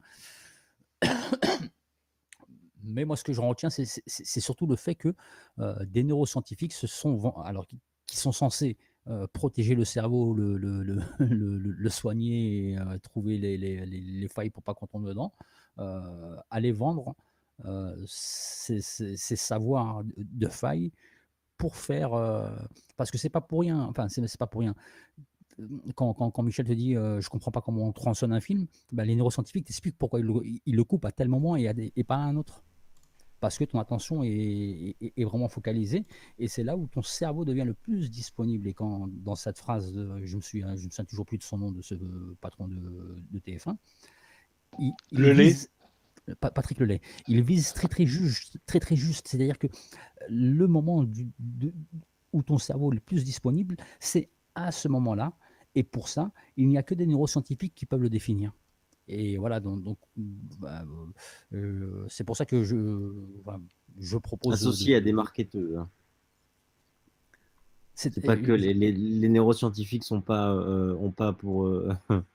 Mais moi, ce que j'en retiens, c'est- surtout le fait que euh, des neuroscientifiques se sont, alors qui, sont censés euh, protéger le cerveau, le, soigner, et, euh, trouver les, les- les- les failles pour pas qu'on tombe dedans, aller vendre ces, savoirs de, failles pour faire, parce que c'est pas pour rien, enfin pas pour rien. Quand, Michel te dit euh, je comprends pas comment on tronçonne un film, ben, les neuroscientifiques t'expliquent pourquoi ils le, coupent à tel moment et pas à un autre parce que ton attention est, est- est vraiment focalisée et c'est là où ton cerveau devient le plus disponible. Et quand dans cette phrase, de- je me je me souviens toujours plus de son nom de ce patron de, de TF1, il, il Lelay vise- Pa- Patrick Lelay, il vise très très juste, très très juste. C'est-à-dire que le moment du- de- où ton cerveau est le plus disponible, c'est à ce moment-là. Et pour ça, il n'y a que des neuroscientifiques qui peuvent le définir. Et voilà, donc, donc, bah, euh, c'est pour ça que je, je propose. Associé de- à des marketeurs. hein. C'est pas euh, que les, les- les neuroscientifiques sont pas, euh, ont pas pour, euh,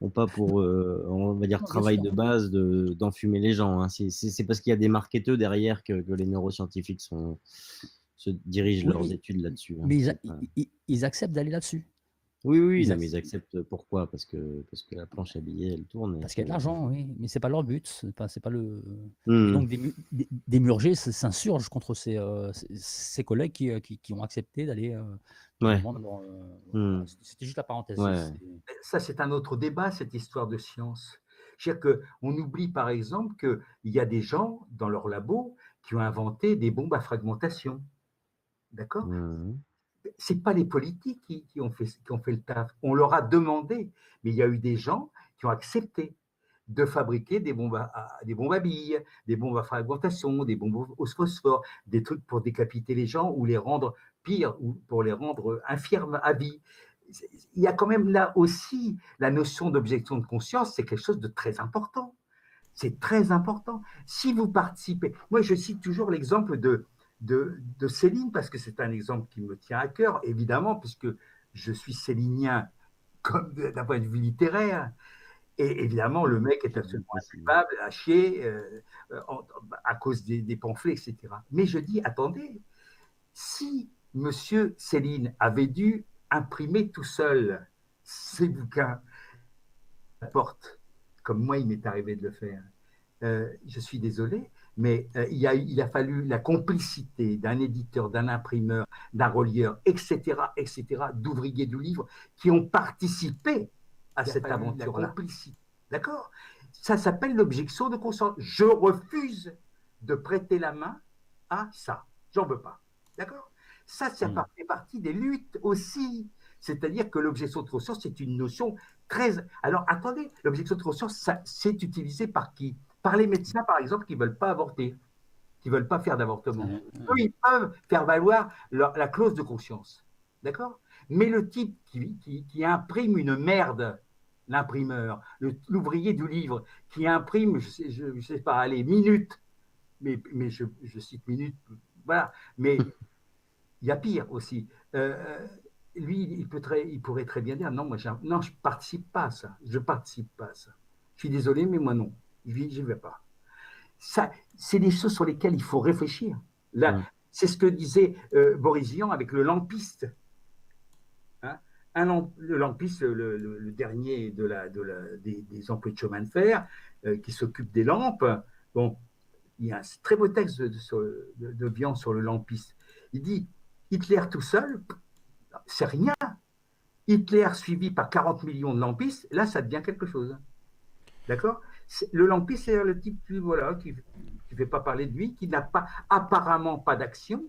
ont pas pour, euh, on va dire, travail de base de- d'enfumer les gens. hein. C'est- parce qu'il y a des marketeurs derrière que, que les neuroscientifiques sont, se dirigent Oui, leurs études là-dessus. hein. Mais ils acceptent d'aller là-dessus. Oui, oui, ils non, mais ils acceptent. Pourquoi? Parce que, parce que la planche à billets, elle tourne. et Parce qu'il y a de l'argent, oui. Mais c'est pas leur but. C'est pas, c'est pas le. Et donc des, des, s'insurgent contre ces, euh, ces- ces collègues qui, euh, qui, qui ont accepté d'aller euh, Ouais. euh, voilà, C'était juste la parenthèse. Ouais. Ça, c'est un autre débat, cette histoire de science. C'est-à-dire qu'on oublie par exemple qu'il y a des gens dans leur labo qui ont inventé des bombes à fragmentation. D'accord? Hmm. C'est pas les politiques qui, ont fait, qui ont fait le taf. On leur a demandé, mais il y a eu des gens qui ont accepté de fabriquer des bombes à, des bombes à billes, des bombes à fragmentation, des bombes au phosphore, des trucs pour décapiter les gens ou les rendre pires, ou pour les rendre infirmes à vie. Il y a quand même là aussi la notion d'objection de conscience, c'est quelque chose de très important. C'est très important. Si vous participez, moi je cite toujours l'exemple de, de, de Céline parce que c'est un exemple qui me tient à cœur, évidemment, puisque je suis célinien comme d'un point de vue littéraire. Et évidemment, le mec est absolument coupable, à chier, euh, à cause des, des pamphlets, etc. Mais je dis, attendez, si Monsieur Céline avait dû imprimer tout seul ses bouquins, à la porte, comme moi, il m'est arrivé de le faire. Euh, je suis désolé, mais euh, il, a, il a fallu la complicité d'un éditeur, d'un imprimeur, d'un relieur, etc., etc., d'ouvriers du livre qui ont participé à cette aventure-là. D'accord? Ça s'appelle l'objection de conscience. Je refuse de prêter la main à ça. J'en veux pas. D'accord? Ça, ça Mm. fait partie des luttes aussi. C'est-à-dire que l'objection de conscience, c'est une notion très. Alors, attendez, l'objection de conscience, c'est utilisé par qui? Par les médecins, par exemple, qui ne veulent pas avorter, qui ne veulent pas faire d'avortement. Eux, ils peuvent faire valoir leur- la clause de conscience. D'accord? Mais le type qui, qui- qui imprime une merde, l'imprimeur, l'ouvrier du livre, qui imprime, je ne sais, je- je sais pas, allez, minutes, mais, mais je, je cite minutes, voilà, mais il y a pire aussi. Euh, lui, il, peut très, il pourrait très bien dire moi, non, je ne participe pas à ça. Je participe pas à ça. Je suis désolé, mais moi, non. Je n'y vais pas. Ça, c'est des choses sur lesquelles il faut réfléchir. Là, c'est ce que disait euh, Boris Vian avec le lampiste. Hein? Un lamp- le lampiste, le, le- le dernier de la, de la- des, des emplois de chemin de fer, euh, qui s'occupe des lampes. Bon, il y a un très beau texte de, de, sur- de- Vian sur le lampiste. Il dit Hitler tout seul, c'est rien. Hitler suivi par 40 millions de lampistes, là, ça devient quelque chose. D'accord? Le lampiste, c'est le type qui voilà, qui ne fait pas parler de lui, qui n'a pas apparemment pas d'action,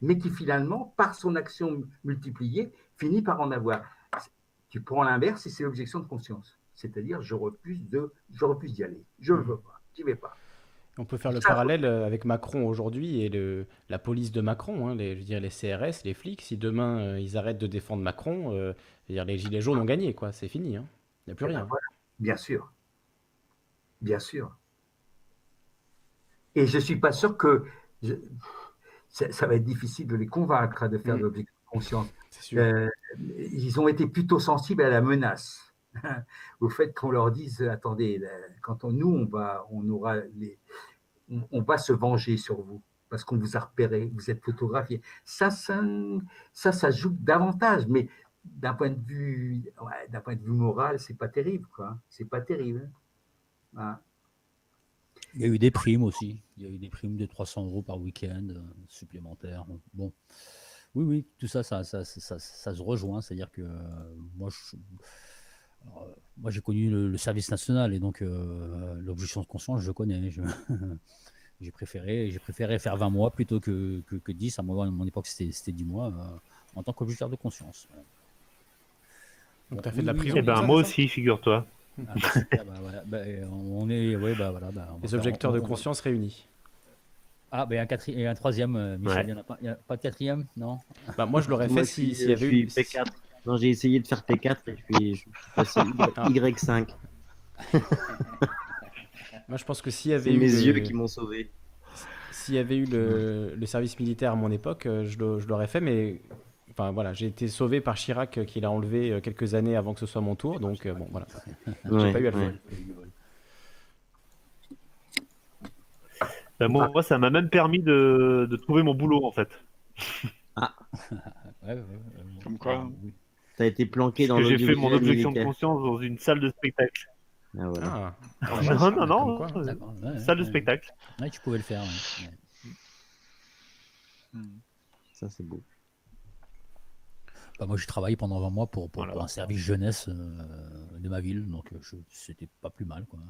mais qui finalement, par son action multipliée, finit par en avoir. Tu prends l'inverse et c'est l'objection de conscience. C'est-à-dire, je refuse de, je refuse d'y aller. Je ne veux pas. J'y vais pas. On peut faire le parallèle euh, avec Macron aujourd'hui et le, la police de Macron, hein, les, je veux dire, les CRS, les flics. Si demain euh, ils arrêtent de défendre Macron, euh, je veux dire, les gilets jaunes ont gagné, quoi. C'est fini, hein. il n'y a plus Eh ben rien. voilà. Bien sûr. Bien sûr. Et je ne suis pas sûr que je- ça, ça va être difficile de les convaincre hein, de faire Mm. de l'objection de conscience. Euh, ils ont été plutôt sensibles à la menace, au fait qu'on leur dise attendez, quand on, nous on va, on aura les, on, on va se venger sur vous parce qu'on vous a repéré, vous êtes photographié. Ça, ça, ça, ça joue davantage, mais d'un point de vue, ouais, d'un point de vue moral, c'est pas terrible, quoi. C'est pas terrible. Il y a eu des primes aussi. Il y a eu des primes de 300 euros par week-end euh, supplémentaires. Bon, oui, oui, tout ça, ça, ça, ça, ça- ça se rejoint. C'est-à-dire que euh, moi, je- alors, euh, moi, j'ai connu le, le service national et donc euh, l'objection de conscience, je connais. Je- J'ai préféré, j'ai préféré faire 20 mois plutôt que, que, que 10. À mon, à mon époque, c'était c'était 10 mois euh, en tant qu'objecteur de conscience. Donc, t'as fait de la Oui, oui, prison Eh ben, moi aussi, figure-toi. Ah, bah, ah, bah, voilà. Bah, on est, ouais, bah, voilà, bah, on va Les objecteurs de conscience réunis. Ah, ben un, quatri- et un troisième, euh, Michel, Ouais. il n'y en a pas, il y a pas de quatrième Non? Bah, moi, je l'aurais fait suis- si- s'il y je avait eu. suis P4. Non, j'ai essayé de faire P4 et je suis, je suis passé Ah. Y5. Moi, je pense que s'il y avait C'est eu. mes le- yeux qui m'ont sauvé. S'il y avait eu le, le service militaire à mon époque, euh, je l'aurais fait, mais enfin voilà, j'ai été sauvé par Chirac euh, qui l'a enlevé euh, quelques années avant que ce soit mon tour, donc euh, bon voilà, j'ai pas eu à le ouais. faire. Ben, moi, moi, ça m'a même permis de, de trouver mon boulot, en fait. Ouais, ouais, ouais, ouais. Comme quoi. Ah, oui. T'as été planqué dans Parce j'ai fait mon objection de conscience dans une salle de spectacle. Ah, voilà. Ah, Ah, Non, ouais, non, non, quoi. euh, salle de spectacle. Ouais, tu pouvais le faire. ouais. Ouais. Ça, c'est beau. Bah, moi, j'ai travaillé pendant 20 mois pour, pour, Voilà. pour un service jeunesse euh, de ma ville, donc euh, c'était pas plus mal. Quoi.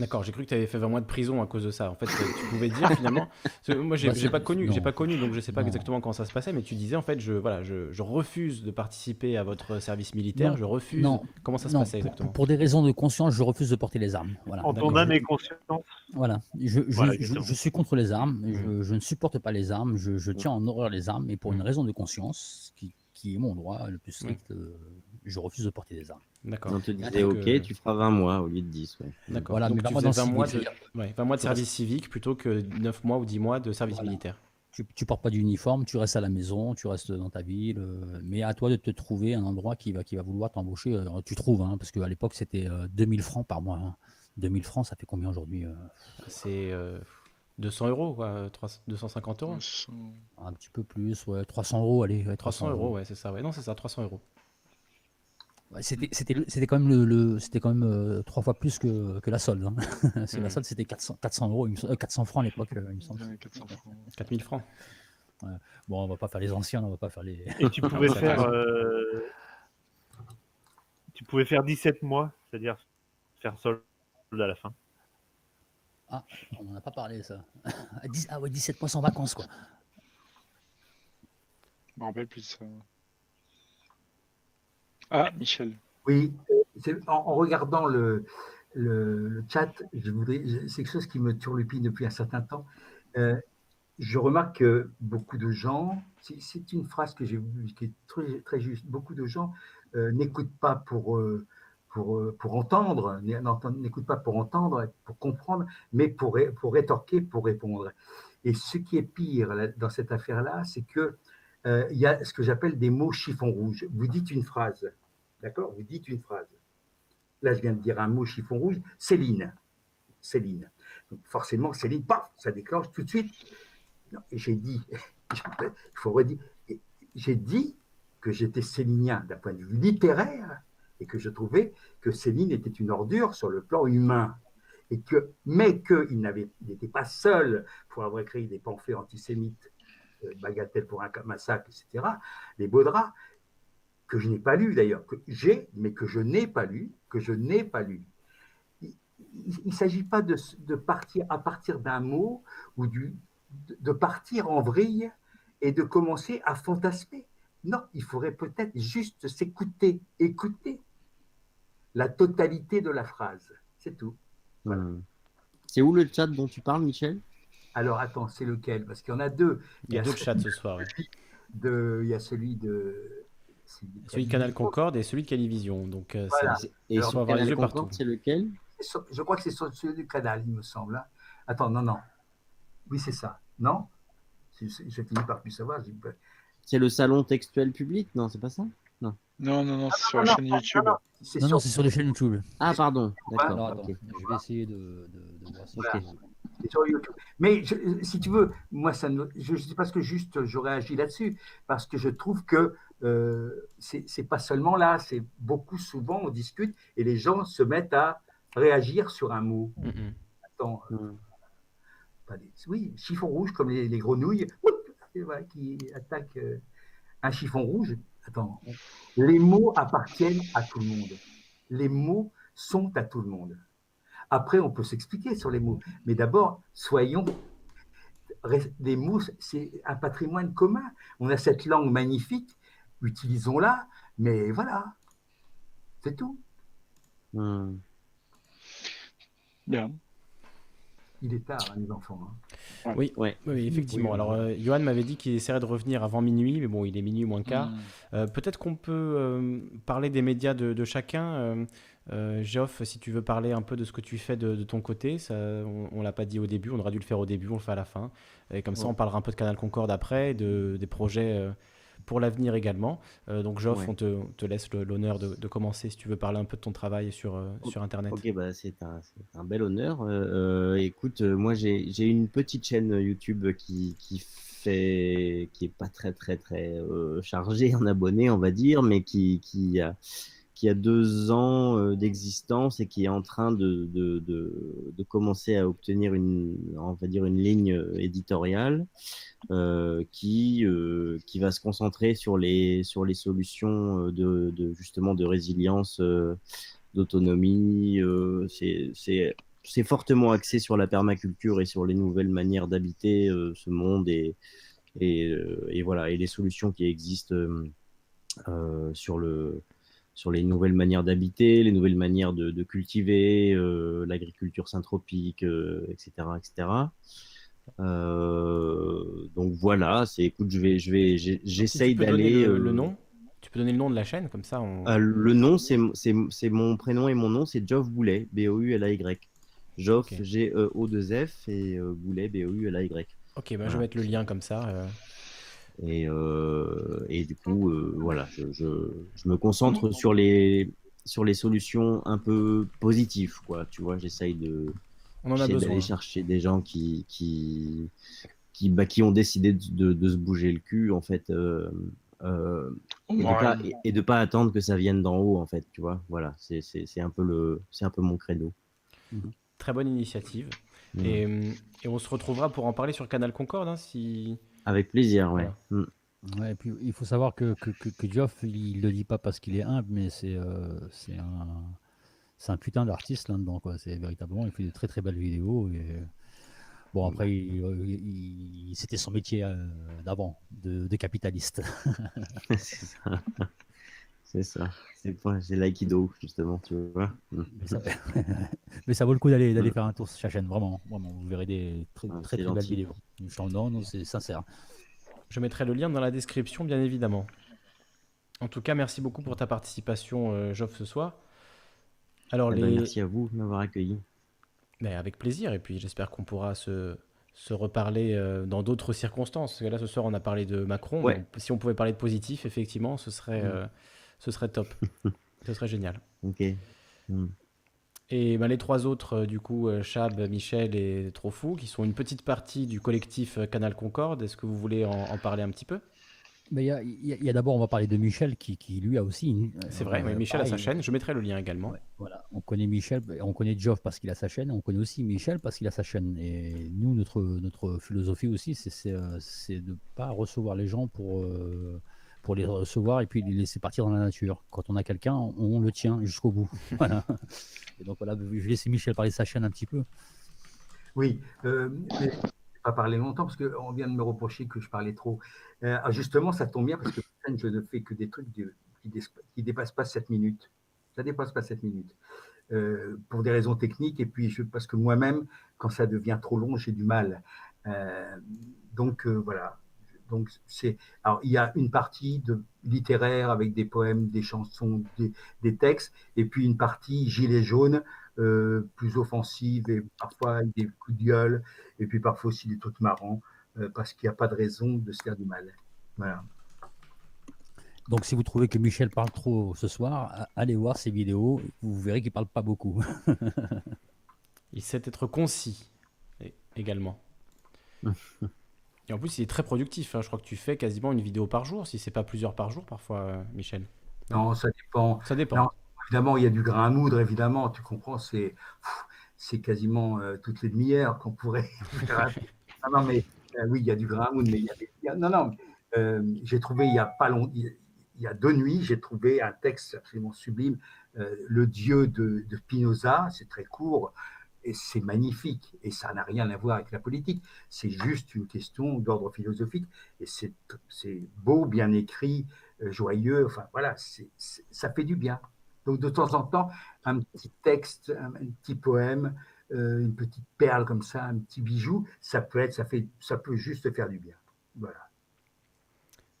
D'accord, j'ai cru que tu avais fait 20 mois de prison à cause de ça. En fait, tu pouvais dire finalement. moi, j'ai Bah, pas connu, j'ai pas connu, donc je sais pas Non. exactement comment ça se passait, mais tu disais en fait, je voilà, je, je refuse de participer à votre service militaire, Non, je refuse. non, Comment ça se Non, passait pour, exactement? pour des raisons de conscience, je refuse de porter les armes. Voilà. En ton âme et conscience. Voilà, je, je, Voilà, je- suis contre les armes, Mm. je, je ne supporte pas les armes, je, je tiens en horreur les armes, et pour une Mm. raison de conscience, qui, qui est mon droit le plus strict, euh, je refuse de porter des armes. D'accord. On te Donc, disait, ok, euh, tu feras 20 mois au lieu de 10. Ouais. D'accord. Voilà, donc mais tu vingt mois faisais dans 20 le mois de, ouais, 20 mois de service civique plutôt que 9 mois ou 10 mois de service Voilà. militaire. Tu, tu portes pas d'uniforme, tu restes à la maison, tu restes dans ta ville, euh, mais à toi de te trouver un endroit qui va, qui va vouloir t'embaucher. euh, tu trouves, hein, parce qu'à l'époque c'était euh, 2000 francs par mois. hein. 2000 francs, ça fait combien aujourd'hui euh, C'est euh, 200 euros, quoi, 300 250 euros. Un petit peu plus, ouais, 300 euros, allez. ouais, 300 euros, ouais, c'est ça. Ouais, non, c'est ça, 300 euros. C'était c'était le- c'était quand même, le, le- c'était quand même euh, trois fois plus que, que la solde. hein. Parce que la solde, c'était 400, 400 euros, il me sem- euh, 400 francs à l'époque, euh, il me semble. Ouais, 400 francs. 4000 francs. Bon, on va pas faire les anciens, on va pas faire les. Et tu pouvais faire, va. euh, tu pouvais faire 17 mois, c'est-à-dire faire solde à la fin. On n'en a pas parlé, ça. Ah, dix- ah ouais, 17 mois sans vacances, quoi. Je me rappelle plus de ça. Ah, Michel. Oui, en, en regardant le, le, le chat, je voudrais, c'est quelque chose qui me turlupine depuis un certain temps. Euh, je remarque que beaucoup de gens, c'est- c'est une phrase que j'ai vue qui est très, très juste, beaucoup de gens euh, n'écoutent pas pour, euh, pour, pour entendre, n'écoutent pas pour entendre, pour comprendre, mais pour, ré- pour rétorquer, pour répondre. Et ce qui est pire là, dans cette affaire-là, c'est que euh, il y a ce que j'appelle des mots chiffon rouge. Vous dites une phrase, D'accord? Vous dites une phrase. Là, je viens de dire un mot chiffon rouge, Céline. Céline. Donc, forcément, Céline, paf, ça déclenche tout de suite. J'ai dit, il faut redire, j'ai dit que j'étais célinien d'un point de vue littéraire et que je trouvais que Céline était une ordure sur le plan humain. Et que, mais qu'il n'était pas seul pour avoir écrit des pamphlets antisémites, euh, Bagatelle pour un massacre, etc., les Baudras, que je n'ai pas lu d'ailleurs, que j'ai, mais que je n'ai pas lu, que je n'ai pas lu. Il ne s'agit pas de, de partir à partir d'un mot ou du, de, partir en vrille et de commencer à fantasmer. Non, il faudrait peut-être juste s'écouter, écouter la totalité de la phrase. C'est tout. Hmm. C'est où le chat dont tu parles, Michel? Alors attends, c'est lequel? Parce qu'il y en a deux. Il y a deux chats ce soir. oui. De, il y a celui de. Celui de Canal Concorde et celui de Calivision. Donc, euh, Voilà. Et sur avoir les Canal yeux Concorde, partout. c'est lequel? Je crois que c'est sur celui du canal, il me semble. hein. Attends, non, non. Oui, c'est ça. Non? J'ai fini par plus savoir. C'est le salon textuel public? Non, c'est pas ça? Non. Non, non, non, c'est sur non, la chaîne non, YouTube. non, non, C'est Non, sur- sur les chaînes YouTube. Ah, pardon. D'accord. je vais essayer de, de, de voir Voilà. je sur YouTube. Mais je- si tu veux, moi, ça ne, je ne sais pas ce que juste j'aurais agi là-dessus, parce que je trouve que euh, c'est pas seulement là, c'est beaucoup souvent on discute et les gens se mettent à réagir sur un mot. Mm, mm. Attends, euh, pas des- oui, chiffon rouge comme les, les grenouilles voilà, qui attaquent euh, un chiffon rouge. Attends, les mots appartiennent à tout le monde. Les mots sont à tout le monde. Après, on peut s'expliquer sur les mots, mais d'abord, soyons des mots, c'est un patrimoine commun. On a cette langue magnifique, utilisons-la, mais voilà, c'est tout. Hmm. Bien. Il est tard, hein, les enfants. hein. Oui, Ouais. oui, effectivement. Oui, Alors, euh, Johan m'avait dit qu'il essaierait de revenir avant minuit, mais bon, il est minuit moins quart. Hmm. Euh, Peut-être qu'on peut euh, parler des médias de, de chacun. Euh, euh, Geoff, si tu veux parler un peu de ce que tu fais de, de ton côté, ça, on, on l'a pas dit au début, on aurait dû le faire au début, on le fait à la fin. Et comme ça, on parlera un peu de Canal Concorde après, de, des projets euh, pour l'avenir également. Euh, donc, Geoff, Ouais. on te, on te laisse l'honneur de, de commencer si tu veux parler un peu de ton travail sur, euh, sur Internet. Ok, bah, c'est un, bel honneur. Euh, écoute, moi j'ai une petite chaîne YouTube qui, qui fait, qui est pas très très très chargée en abonnés, on va dire, mais qui, qui a qui a deux ans euh, d'existence et qui est en train de, de, de, de commencer à obtenir une, on va dire une ligne euh, éditoriale euh, qui, qui va se concentrer sur les, sur les solutions de, de justement de résilience, euh, d'autonomie. c'est, c'est, fortement axé sur la permaculture et sur les nouvelles manières d'habiter ce monde et, et, et voilà et les solutions qui existent sur le sur les nouvelles manières d'habiter, les nouvelles manières de, de cultiver, euh, l'agriculture syntropique, euh, etc., etc. Euh, donc voilà, c'est écoute, je vais, je vais, j'essaye d'aller. le, le nom, tu peux donner le nom de la chaîne, comme ça on. le nom, c'est mon prénom et mon nom, c'est Geoff Boulet, B-O-U-L-A-Y. Geoff, Ok. G-E-O-2-F et Boulet, B-O-U-L-A-Y. Ok, bah, je vais mettre le lien comme ça. Et, euh, et du coup, euh, voilà, je, je, je me concentre sur les, sur les solutions un peu positives, quoi. Tu vois, j'essaye de, On en a j'essaye besoin. d'aller chercher des gens qui, qui, qui, bah, qui ont décidé de, de, de se bouger le cul, en fait. Euh, euh, Et de, Ouais. pas, et- et de pas attendre que ça vienne d'en haut, en fait, tu vois. Voilà, c'est c'est- c'est un, peu le- c'est un peu mon credo. Très bonne initiative. Mm. Et, et on se retrouvera pour en parler sur Canal Concorde, hein, si... Avec plaisir, ouais. Voilà. Mm. Ouais, et puis il faut savoir que, que, que, que Geoff, il le dit pas parce qu'il est humble, mais c'est euh, c'est un, un putain d'artiste là-dedans. quoi. C'est véritablement, il fait de très très belles vidéos. Et... Bon, après, il- il- il- c'était son métier euh, d'avant, de, de capitaliste. c'est ça. C'est l'aïkido, justement, tu vois. Mais, ça, mais ça vaut le coup d'aller d'aller faire un tour sur sa chaîne, vraiment. vraiment vous verrez des très Ah, très, très belles vidéos. Je- Non, non, c'est sincère. Je mettrai le lien dans la description, bien évidemment. En tout cas, merci beaucoup pour ta participation, euh, Geoff, ce soir. Alors, Eh ben, les... merci à vous de m'avoir accueilli. Mais avec plaisir, et puis j'espère qu'on pourra se, se reparler euh, dans d'autres circonstances. Parce que là, ce soir, on a parlé de Macron. Ouais. si on pouvait parler de positif, effectivement, ce serait, Mm. euh, ce serait top. ce serait génial. Ok. Mm. Et ben, les trois autres, euh, du coup, euh, Chab, Michel et Trofou, qui sont une petite partie du collectif euh, Canal Concorde, est-ce que vous voulez en, en parler un petit peu? Mais il y a, d'abord, on va parler de Michel, qui, qui lui a aussi. une- C'est vrai, euh, oui, Michel a sa chaîne. Je mettrai le lien également. Ouais, voilà, on connaît Michel, on connaît Geoff parce qu'il a sa chaîne, on connaît aussi Michel parce qu'il a sa chaîne. Et nous, notre, notre philosophie aussi, c'est- de ne pas recevoir les gens pour, euh, pour les recevoir et puis les laisser partir dans la nature. Quand on a quelqu'un, on, on le tient jusqu'au bout. Voilà. Et donc voilà, je vais laisser Michel parler de sa chaîne un petit peu. Oui, euh, mais je vais pas parler longtemps parce qu'on vient de me reprocher que je parlais trop. Euh, ah, justement, ça tombe bien parce que je ne fais que des trucs de- qui ne dépassent pas 7 minutes. Ça ne dépasse pas 7 minutes. Euh, pour des raisons techniques et puis je, parce que moi-même, quand ça devient trop long, j'ai du mal. Euh, donc voilà. Donc c'est alors il y a une partie de littéraire avec des poèmes, des chansons, des, des textes, et puis une partie gilet jaune euh, plus offensive et parfois avec des coups de gueule, et puis parfois aussi des trucs marrants, euh, parce qu'il n'y a pas de raison de se faire du mal. Voilà. Donc si vous trouvez que Michel parle trop ce soir, allez voir ses vidéos, vous verrez qu'il parle pas beaucoup. Il sait être concis également. Et en plus, il est très productif. hein. Je crois que tu fais quasiment une vidéo par jour, si c'est pas plusieurs par jour parfois, euh, Michel. Non, ça dépend. Ça dépend. Non, évidemment, il y a du grain à moudre, évidemment, tu comprends, c'est c'est quasiment euh, toutes les demi-heures qu'on pourrait. Non, non, mais euh, oui, il y a du grain à moudre, mais il y a, des- il y a- non, non, euh, j'ai trouvé il y a pas longtemps, il y a deux nuits, j'ai trouvé un texte absolument sublime, Le Dieu de, de Spinoza, c'est très court, et c'est magnifique, et ça n'a rien à voir avec la politique, c'est juste une question d'ordre philosophique, et c'est beau, bien écrit, euh, joyeux, enfin voilà, ça fait du bien. Donc de temps en temps, un petit texte, un, un petit poème, euh, une petite perle comme ça, un petit bijou, ça peut être, ça fait, ça peut juste faire du bien. Voilà.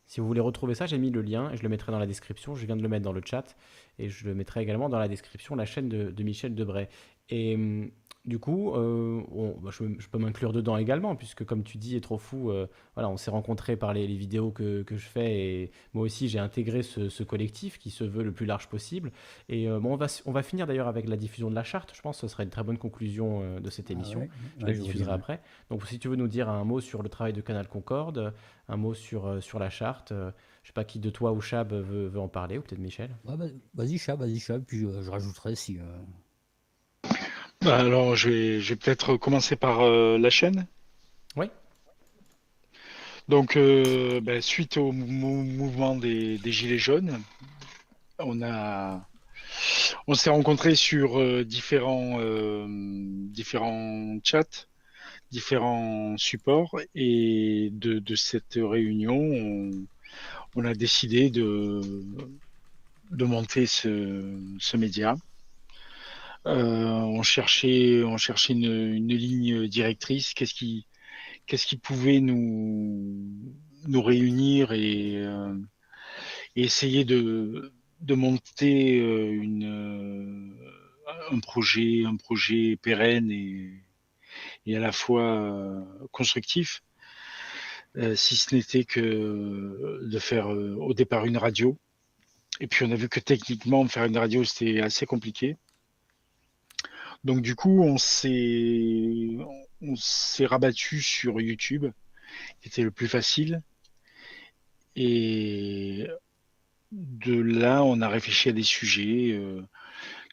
Si vous voulez retrouver ça, j'ai mis le lien et je le mettrai dans la description. Je viens de le mettre dans le chat et je le mettrai également dans la description, la chaîne de, de Michel Debray. Et hum, du coup, euh, on- bah, je, je peux m'inclure dedans également, puisque comme tu dis, est trop fou, euh, voilà, on s'est rencontrés par les, les vidéos que, que je fais et moi aussi j'ai intégré ce, ce collectif qui se veut le plus large possible. Et euh, bon, on va, on va finir d'ailleurs avec la diffusion de la charte. Je pense que ce serait une très bonne conclusion de cette émission. ouais, Je ouais, la diffuserai ouais. après. Donc si tu veux nous dire un mot sur le travail de Canal Concorde, un mot sur, sur la charte, je sais pas qui de toi ou Chab veut, veut en parler, ou peut-être Michel. Bah, vas-y, Chab, vas-y, Chab, puis je rajouterai si. Bah, alors, je vais, je vais peut-être commencer par euh, la chaîne. Oui. Donc, euh, ben, suite au mou- mouvement des, des Gilets jaunes, on a, on s'est rencontrés sur euh, différents, différents chats, différents supports, et de, de cette réunion, on, on a décidé de, de monter ce, ce média. Euh, on cherchait, on cherchait une, ligne directrice. Qu'est-ce qui, pouvait nous, réunir et, euh, et essayer de, de monter euh, un projet, un projet pérenne et, et à la fois constructif. Si ce n'était que de faire au départ une radio. Et puis on a vu que techniquement faire une radio c'était assez compliqué. Donc du coup, on s'est rabattu sur YouTube, qui était le plus facile. Et de là, on a réfléchi à des sujets. euh,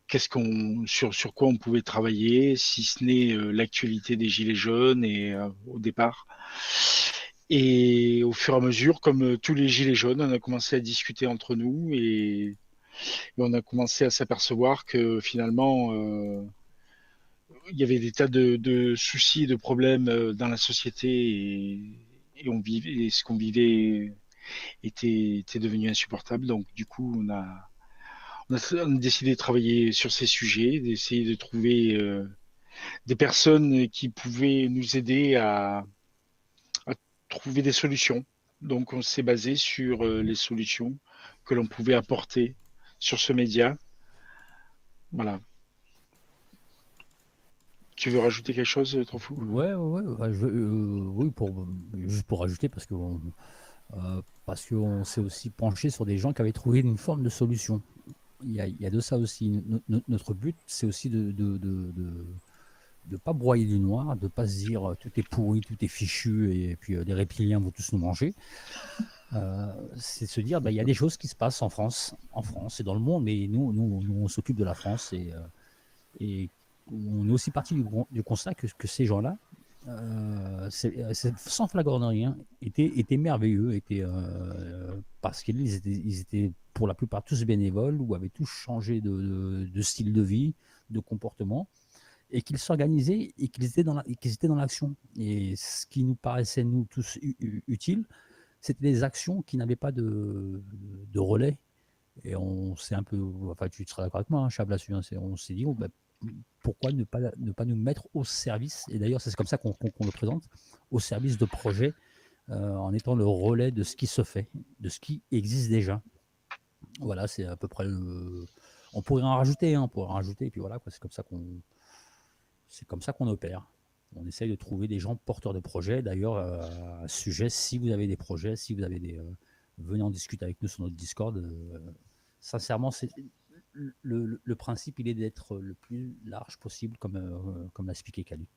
qu'est-ce qu'on, sur, quoi on pouvait travailler, si ce n'est euh, l'actualité des Gilets jaunes et euh, au départ. Et au fur et à mesure, comme tous les Gilets jaunes, on a commencé à discuter entre nous et, on a commencé à s'apercevoir que finalement, il y avait des tas de, soucis, de problèmes euh, dans la société et, on ce qu'on vivait était, devenu insupportable. Donc, du coup, on a, on décidé de travailler sur ces sujets, d'essayer de trouver euh, des personnes qui pouvaient nous aider à, à trouver des solutions. Donc, on s'est basé sur euh, les solutions que l'on pouvait apporter sur ce média. Voilà. Tu veux rajouter quelque chose, Trofou Ouais, ouais, ouais, ouais, je veux- euh, oui, pour, juste pour rajouter, parce que euh, parce qu'on s'est aussi penché sur des gens qui avaient trouvé une forme de solution. Il y a, il y a de ça aussi. No- no- notre but, c'est aussi de de, de, de- pas broyer du noir, de pas se dire euh, tout est pourri, tout est fichu, et, puis euh, les reptiliens vont tous nous manger. Euh, c'est se dire, bah, il y a des choses qui se passent en France, en France et dans le monde, mais nous, nous, nous, on s'occupe de la France et, euh, et on est aussi parti du, con- du constat que, ces gens-là, euh, euh, sans flagornerie, hein, étaient, étaient merveilleux, étaient, euh, parce qu'ils étaient, pour la plupart tous bénévoles ou avaient tous changé de, de- de style de vie, de comportement, et qu'ils s'organisaient et qu'ils étaient dans l'action. Et ce qui nous paraissait, nous tous, utile, c'était des actions qui n'avaient pas de, de relais. Et on s'est un peu, enfin tu seras d'accord avec moi, hein, on s'est dit, oh, bah, pourquoi ne pas, ne pas nous mettre au service, et d'ailleurs c'est comme ça qu'on le présente, au service de projets, euh, en étant le relais de ce qui se fait, de ce qui existe déjà. Voilà, c'est à peu près le... On pourrait en rajouter, hein, on pourrait en rajouter, et puis voilà, c'est comme ça qu'on c'est comme ça qu'on opère. On essaye de trouver des gens porteurs de projets. D'ailleurs, euh, à ce sujet, si vous avez des projets, si vous avez des... euh, venez en discuter avec nous sur notre Discord. sincèrement, c'est le, principe, il est d'être le plus large possible, comme, euh, comme l'a expliqué Cali.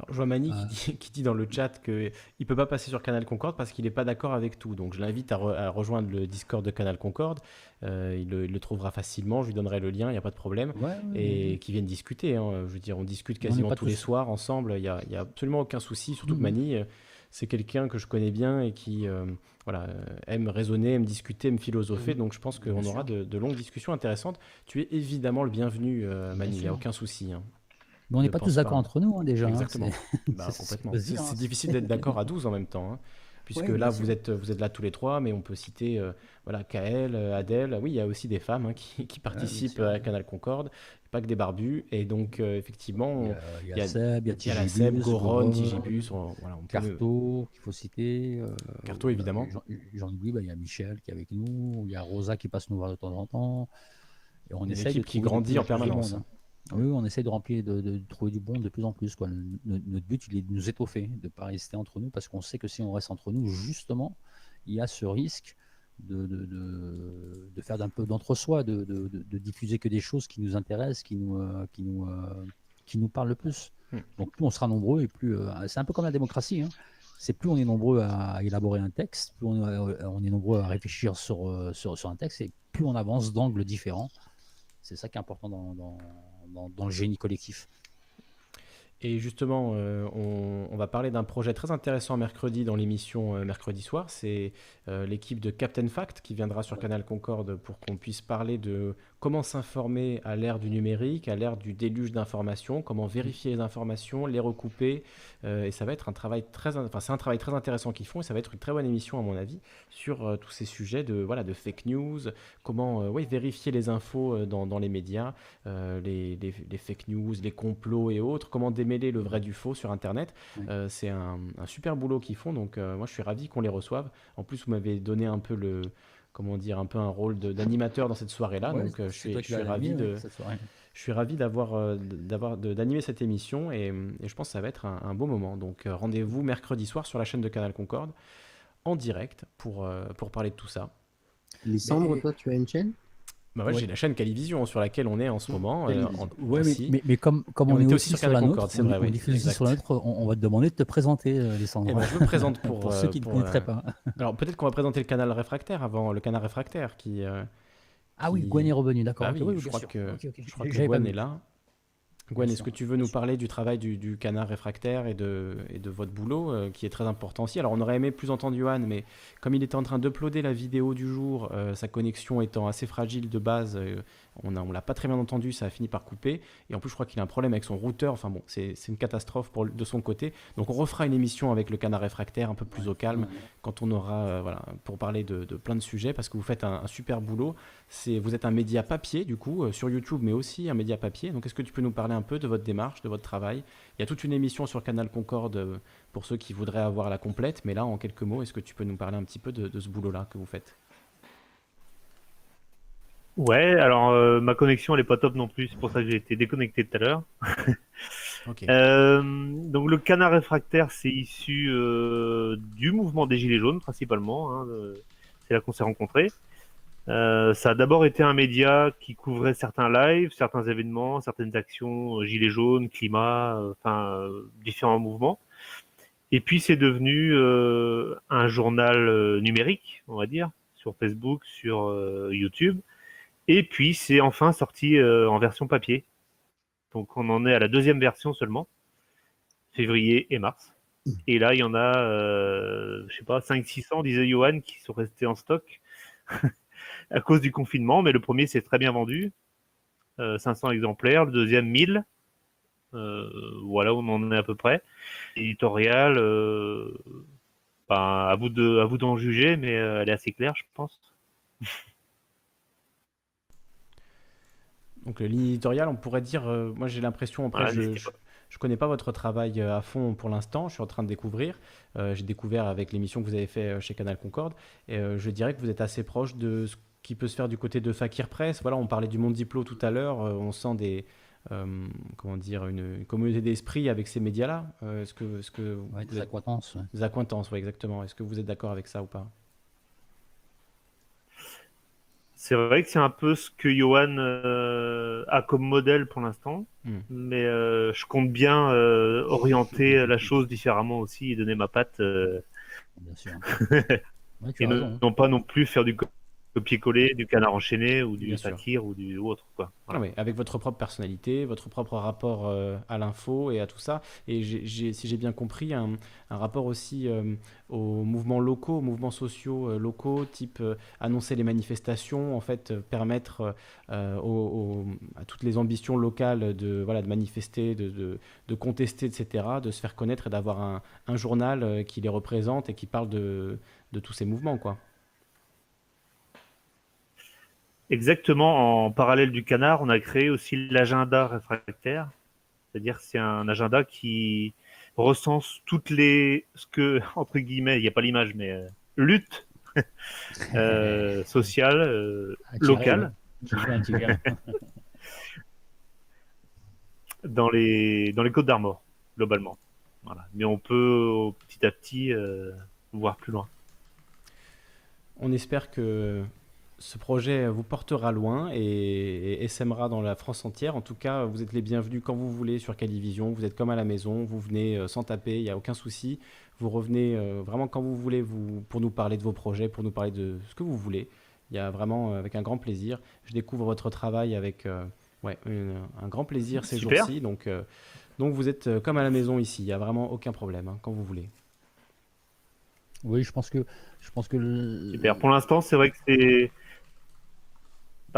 Alors, je vois Mani Euh. qui, dit, qui dit dans le chat qu'il ne peut pas passer sur Canal Concorde parce qu'il n'est pas d'accord avec tout. Donc je l'invite à, re- à rejoindre le Discord de Canal Concorde. Euh, il, le, il le trouvera facilement. Je lui donnerai le lien, il n'y a pas de problème. Ouais, ouais, Et ouais. qui viennent discuter. hein. Je veux dire, on discute quasiment tous les soirs ensemble. Il n'y a, absolument aucun souci. Surtout que Mhm. Mani, euh, c'est quelqu'un que je connais bien et qui euh, voilà, euh, aime raisonner, aime discuter, aime philosopher. Mhm. Donc je pense qu'on aura de, de longues discussions intéressantes. Tu es évidemment le bienvenu, euh, Mani. Il n'y a aucun souci. hein. Mais on n'est Ne pas tous d'accord entre nous, hein, déjà. hein, Exactement. c'est- Bah, hein. difficile d'être d'accord à 12 en même temps. hein, puisque Ouais, là, vous êtes, vous êtes là tous les trois, mais on peut citer euh, voilà, Kael, euh, Adèle. Oui, il y a aussi des femmes hein, qui, qui participent à Canal Concorde, pas que des barbus. Et donc, euh, effectivement, Il y a, y a Seb, il y a la Seb, Goron, Tigibus. on- voilà, on peut- Carto, qu'il faut citer. euh, Carto, évidemment. J'en j'en oublie, bah, il y a Michel qui est avec nous, il y a Rosa qui passe nous voir de temps en temps. Et on Une essaye de qui grandit en permanence. monde, hein. Oui, on essaye de remplir, de, de trouver du bon de plus en plus. Quoi. Le- notre but, il est de nous étoffer, de ne pas rester entre nous, parce qu'on sait que si on reste entre nous, justement, il y a ce risque de, de, de, de faire un peu d'entre-soi, de, de, de- de diffuser que des choses qui nous intéressent, qui nous, euh, qui nous, euh, qui nous parlent le plus. Hmm. Donc plus on sera nombreux et plus... euh, c'est un peu comme la démocratie. hein. C'est plus on est nombreux à élaborer un texte, plus on, on est nombreux à réfléchir sur, sur, sur un texte, et plus on avance d'angles différents. C'est ça qui est important dans, dans, dans- dans le génie collectif. Et justement, euh, on, va parler d'un projet très intéressant mercredi dans l'émission euh, mercredi soir. C'est euh, l'équipe de Captain Fact qui viendra sur Canal Concorde pour qu'on puisse parler de comment s'informer à l'ère du numérique, à l'ère du déluge d'informations, comment vérifier les informations, les recouper. euh, et ça va être un travail très, in- enfin c'est un travail très intéressant qu'ils font et ça va être une très bonne émission à mon avis sur euh, tous ces sujets de voilà de fake news, comment euh, vérifier les infos dans, dans les médias, les, les- les fake news, les complots et autres, comment démêler le vrai du faux sur Internet. C'est un, un super boulot qu'ils font, donc moi je suis ravi qu'on les reçoive. En plus, vous m'avez donné un peu le, comment dire, un peu un rôle d'animateur dans cette soirée-là, Ouais, donc euh, je suis, je ravi animé, de, je suis ravi d'avoir, euh, d'avoir, de- d'animer cette émission et, et je pense que ça va être un, un beau moment. Donc euh, rendez-vous mercredi soir sur la chaîne de Canal Concorde en direct pour, euh, pour parler de tout ça. Lissandre, Mais- toi, tu as une chaîne? Bah ouais, Ouais. j'ai la chaîne Calivision sur laquelle on est en ce moment. euh, en- Ouais, mais, aussi. mais, mais comme, on, on est aussi, sur la Canal nôtre, on, vrai, on oui, sur la nôtre, on, on va te demander de te présenter, euh, Alessandro. Eh ben, je me présente pour, Pour ceux euh, qui ne connaîtraient euh, pas. Alors peut-être qu'on va présenter le canal réfractaire avant, le canal réfractaire qui. euh, Ah oui, Gwen est revenu, d'accord. Bah oui, je crois que, Ok, ok. je crois que Gwen est là. Gwen, est-ce que tu veux nous parler du travail du, du canard réfractaire et de, et de votre boulot euh, qui est très important aussi? Alors on aurait aimé plus entendre Johan, mais comme il était en train d'uploader la vidéo du jour, euh, sa connexion étant assez fragile de base, euh, on ne l'a pas très bien entendu, ça a fini par couper. Et en plus, je crois qu'il a un problème avec son routeur. Enfin bon, c'est une catastrophe pour, de son côté. Donc on refera une émission avec le canard réfractaire un peu plus au calme quand on aura, euh, voilà, pour parler de, de plein de sujets parce que vous faites un, un super boulot. Vous êtes un média papier du coup euh, sur YouTube, mais aussi un média papier. Donc est-ce que tu peux nous parler un peu de votre démarche, de votre travail? Il y a toute une émission sur Canal Concorde euh, pour ceux qui voudraient avoir la complète, mais là en quelques mots, est-ce que tu peux nous parler un petit peu de, de ce boulot-là que vous faites? Ouais, alors euh, ma connexion elle est pas top non plus, c'est pour ça que j'ai été déconnecté tout à l'heure. Ok. Euh, donc le canard réfractaire, c'est issu euh, du mouvement des Gilets jaunes principalement. hein, de- c'est là qu'on s'est rencontrés. Euh, ça a d'abord été un média qui couvrait certains lives, certains événements, certaines actions, euh, Gilets jaunes, climat, euh, enfin euh, différents mouvements. Et puis c'est devenu euh, un journal euh, numérique, on va dire, sur Facebook, sur euh, YouTube. Et puis c'est enfin sorti euh, en version papier. Donc on en est à la deuxième version seulement, février et mars. Et là, il y en a, euh, je sais pas, 500-600, disait Johan, qui sont restés en stock à cause du confinement. Mais le premier s'est très bien vendu, euh, 500 exemplaires. Le deuxième, 1000. Euh, voilà où on en est à peu près. Éditorial, euh, ben, à vous d'en juger, mais euh, elle est assez claire, je pense. Donc, le ligne éditoriale, on pourrait dire, euh, moi j'ai l'impression, après, je, je, je connais pas votre travail euh, à fond pour l'instant, je suis en train de découvrir. Euh, j'ai découvert avec l'émission que vous avez fait euh, chez Canal Concorde, et euh, je dirais que vous êtes assez proche de ce qui peut se faire du côté de Fakir Press. Voilà, on parlait du monde diplo tout à l'heure, euh, on sent des. euh, comment dire, une, une communauté d'esprit avec ces médias-là. Euh, est-ce que, est-ce que Ouais, des êtes- accointances. ouais. des accointances, oui, exactement. Est-ce que vous êtes d'accord avec ça ou pas? C'est vrai que c'est un peu ce que Johan euh, a comme modèle pour l'instant, Hmm. mais euh, je compte bien euh, orienter la chose différemment aussi et donner ma patte, Bien sûr. Ouais, et ne- raison. non pas non plus faire du copier-coller, du canard enchaîné ou du satire ou du ou autre quoi. Voilà. Ah oui, avec votre propre personnalité, votre propre rapport euh, à l'info et à tout ça. Et si j'ai bien compris, un, un rapport aussi euh, aux mouvements locaux, aux mouvements sociaux euh, locaux, type annoncer les manifestations, en fait, permettre aux- aux- à toutes les ambitions locales de, voilà, de manifester, de, de, de contester, etc., de se faire connaître et d'avoir un, un journal qui les représente et qui parle de, de tous ces mouvements, quoi. Exactement, en parallèle du canard, on a créé aussi l'agenda réfractaire, c'est-à-dire que c'est un agenda qui recense toutes les ce que entre guillemets, il n'y a pas l'image, mais euh, lutte euh, sociale, euh, locale. dans les dans les Côtes d'Armor globalement. Voilà. Mais on peut petit à petit euh, voir plus loin. On espère que ce projet vous portera loin et, et dans la France entière. En tout cas, vous êtes les bienvenus quand vous voulez sur Calivision. Vous êtes comme à la maison, vous venez euh, sans taper, il n'y a aucun souci. Vous revenez euh, vraiment quand vous voulez vous, pour nous parler de vos projets, pour nous parler de ce que vous voulez. Il y a vraiment euh, avec un grand plaisir. Je découvre votre travail avec euh, ouais, une- un grand plaisir ces jours-ci. Donc, euh, donc vous êtes comme à la maison ici. Il n'y a vraiment aucun problème hein, quand vous voulez. Oui, je pense que je pense que le- Super. Pour l'instant, c'est vrai que c'est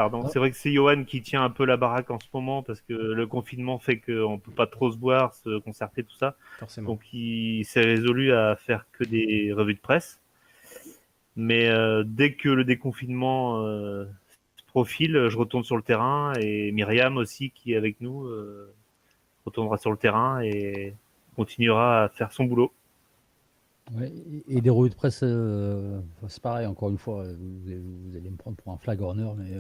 Pardon, c'est vrai que c'est Johan qui tient un peu la baraque en ce moment parce que le confinement fait qu'on peut pas trop se voir, se concerter, tout ça. Forcément. Donc il s'est résolu à faire que des revues de presse. Mais euh, dès que le déconfinement euh, se profile, je retourne sur le terrain et Myriam aussi qui est avec nous euh, retournera sur le terrain et continuera à faire son boulot. Ouais, et des revues de presse, euh, c'est pareil, encore une fois, euh, vous, allez- vous allez me prendre pour un flag runner, mais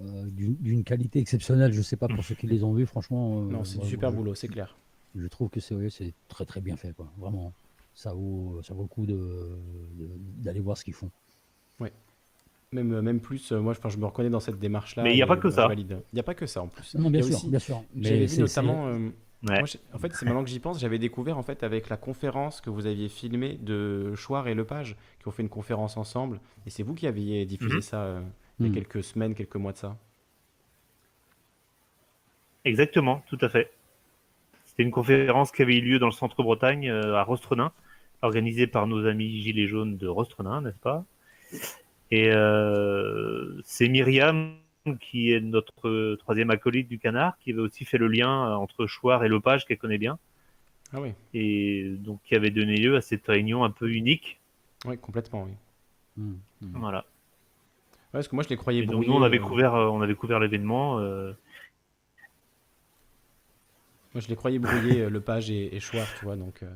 euh, d'une d'une qualité exceptionnelle. Je sais pas pour ceux qui les ont vus, franchement. euh, Non, c'est du super je- boulot, c'est clair. Je trouve que c'est ouais, c'est très très bien fait, quoi. Vraiment, ça vaut, ça vaut le coup de- de- d'aller voir ce qu'ils font. Même, même plus, moi je, enfin, je me reconnais dans cette démarche-là. Mais il y a pas que ça. Il n'y a pas que ça en plus. Non, bien sûr, aussi- bien sûr. J'avais Mais vu c'est- notamment. Ouais. moi, j'ai- en fait, c'est maintenant que j'y pense, j'avais découvert en fait avec la conférence que vous aviez filmée de Chouard et Lepage, qui ont fait une conférence ensemble. Et c'est vous qui aviez diffusé Mhm. ça euh, il y a Mhm. quelques semaines, quelques mois de ça. Exactement, tout à fait. C'était une conférence qui avait eu lieu dans le centre Bretagne, euh, à Rostrenin, organisée par nos amis Gilets jaunes de Rostrenin, n'est-ce pas? Et euh, c'est Myriam, qui est notre euh, troisième acolyte du canard, qui avait aussi fait le lien euh, entre Chouard et Lepage, qu'elle connaît bien, Ah oui, et donc qui avait donné lieu à cette réunion un peu unique. oui, complètement, oui. Mm, mm. Voilà. Ouais, parce que moi je les croyais donc nous, on avait euh, couvert, euh, on avait couvert l'événement. euh, Moi, je les croyais brouillés, euh, Lepage et, et Chouard, tu vois. Donc, euh,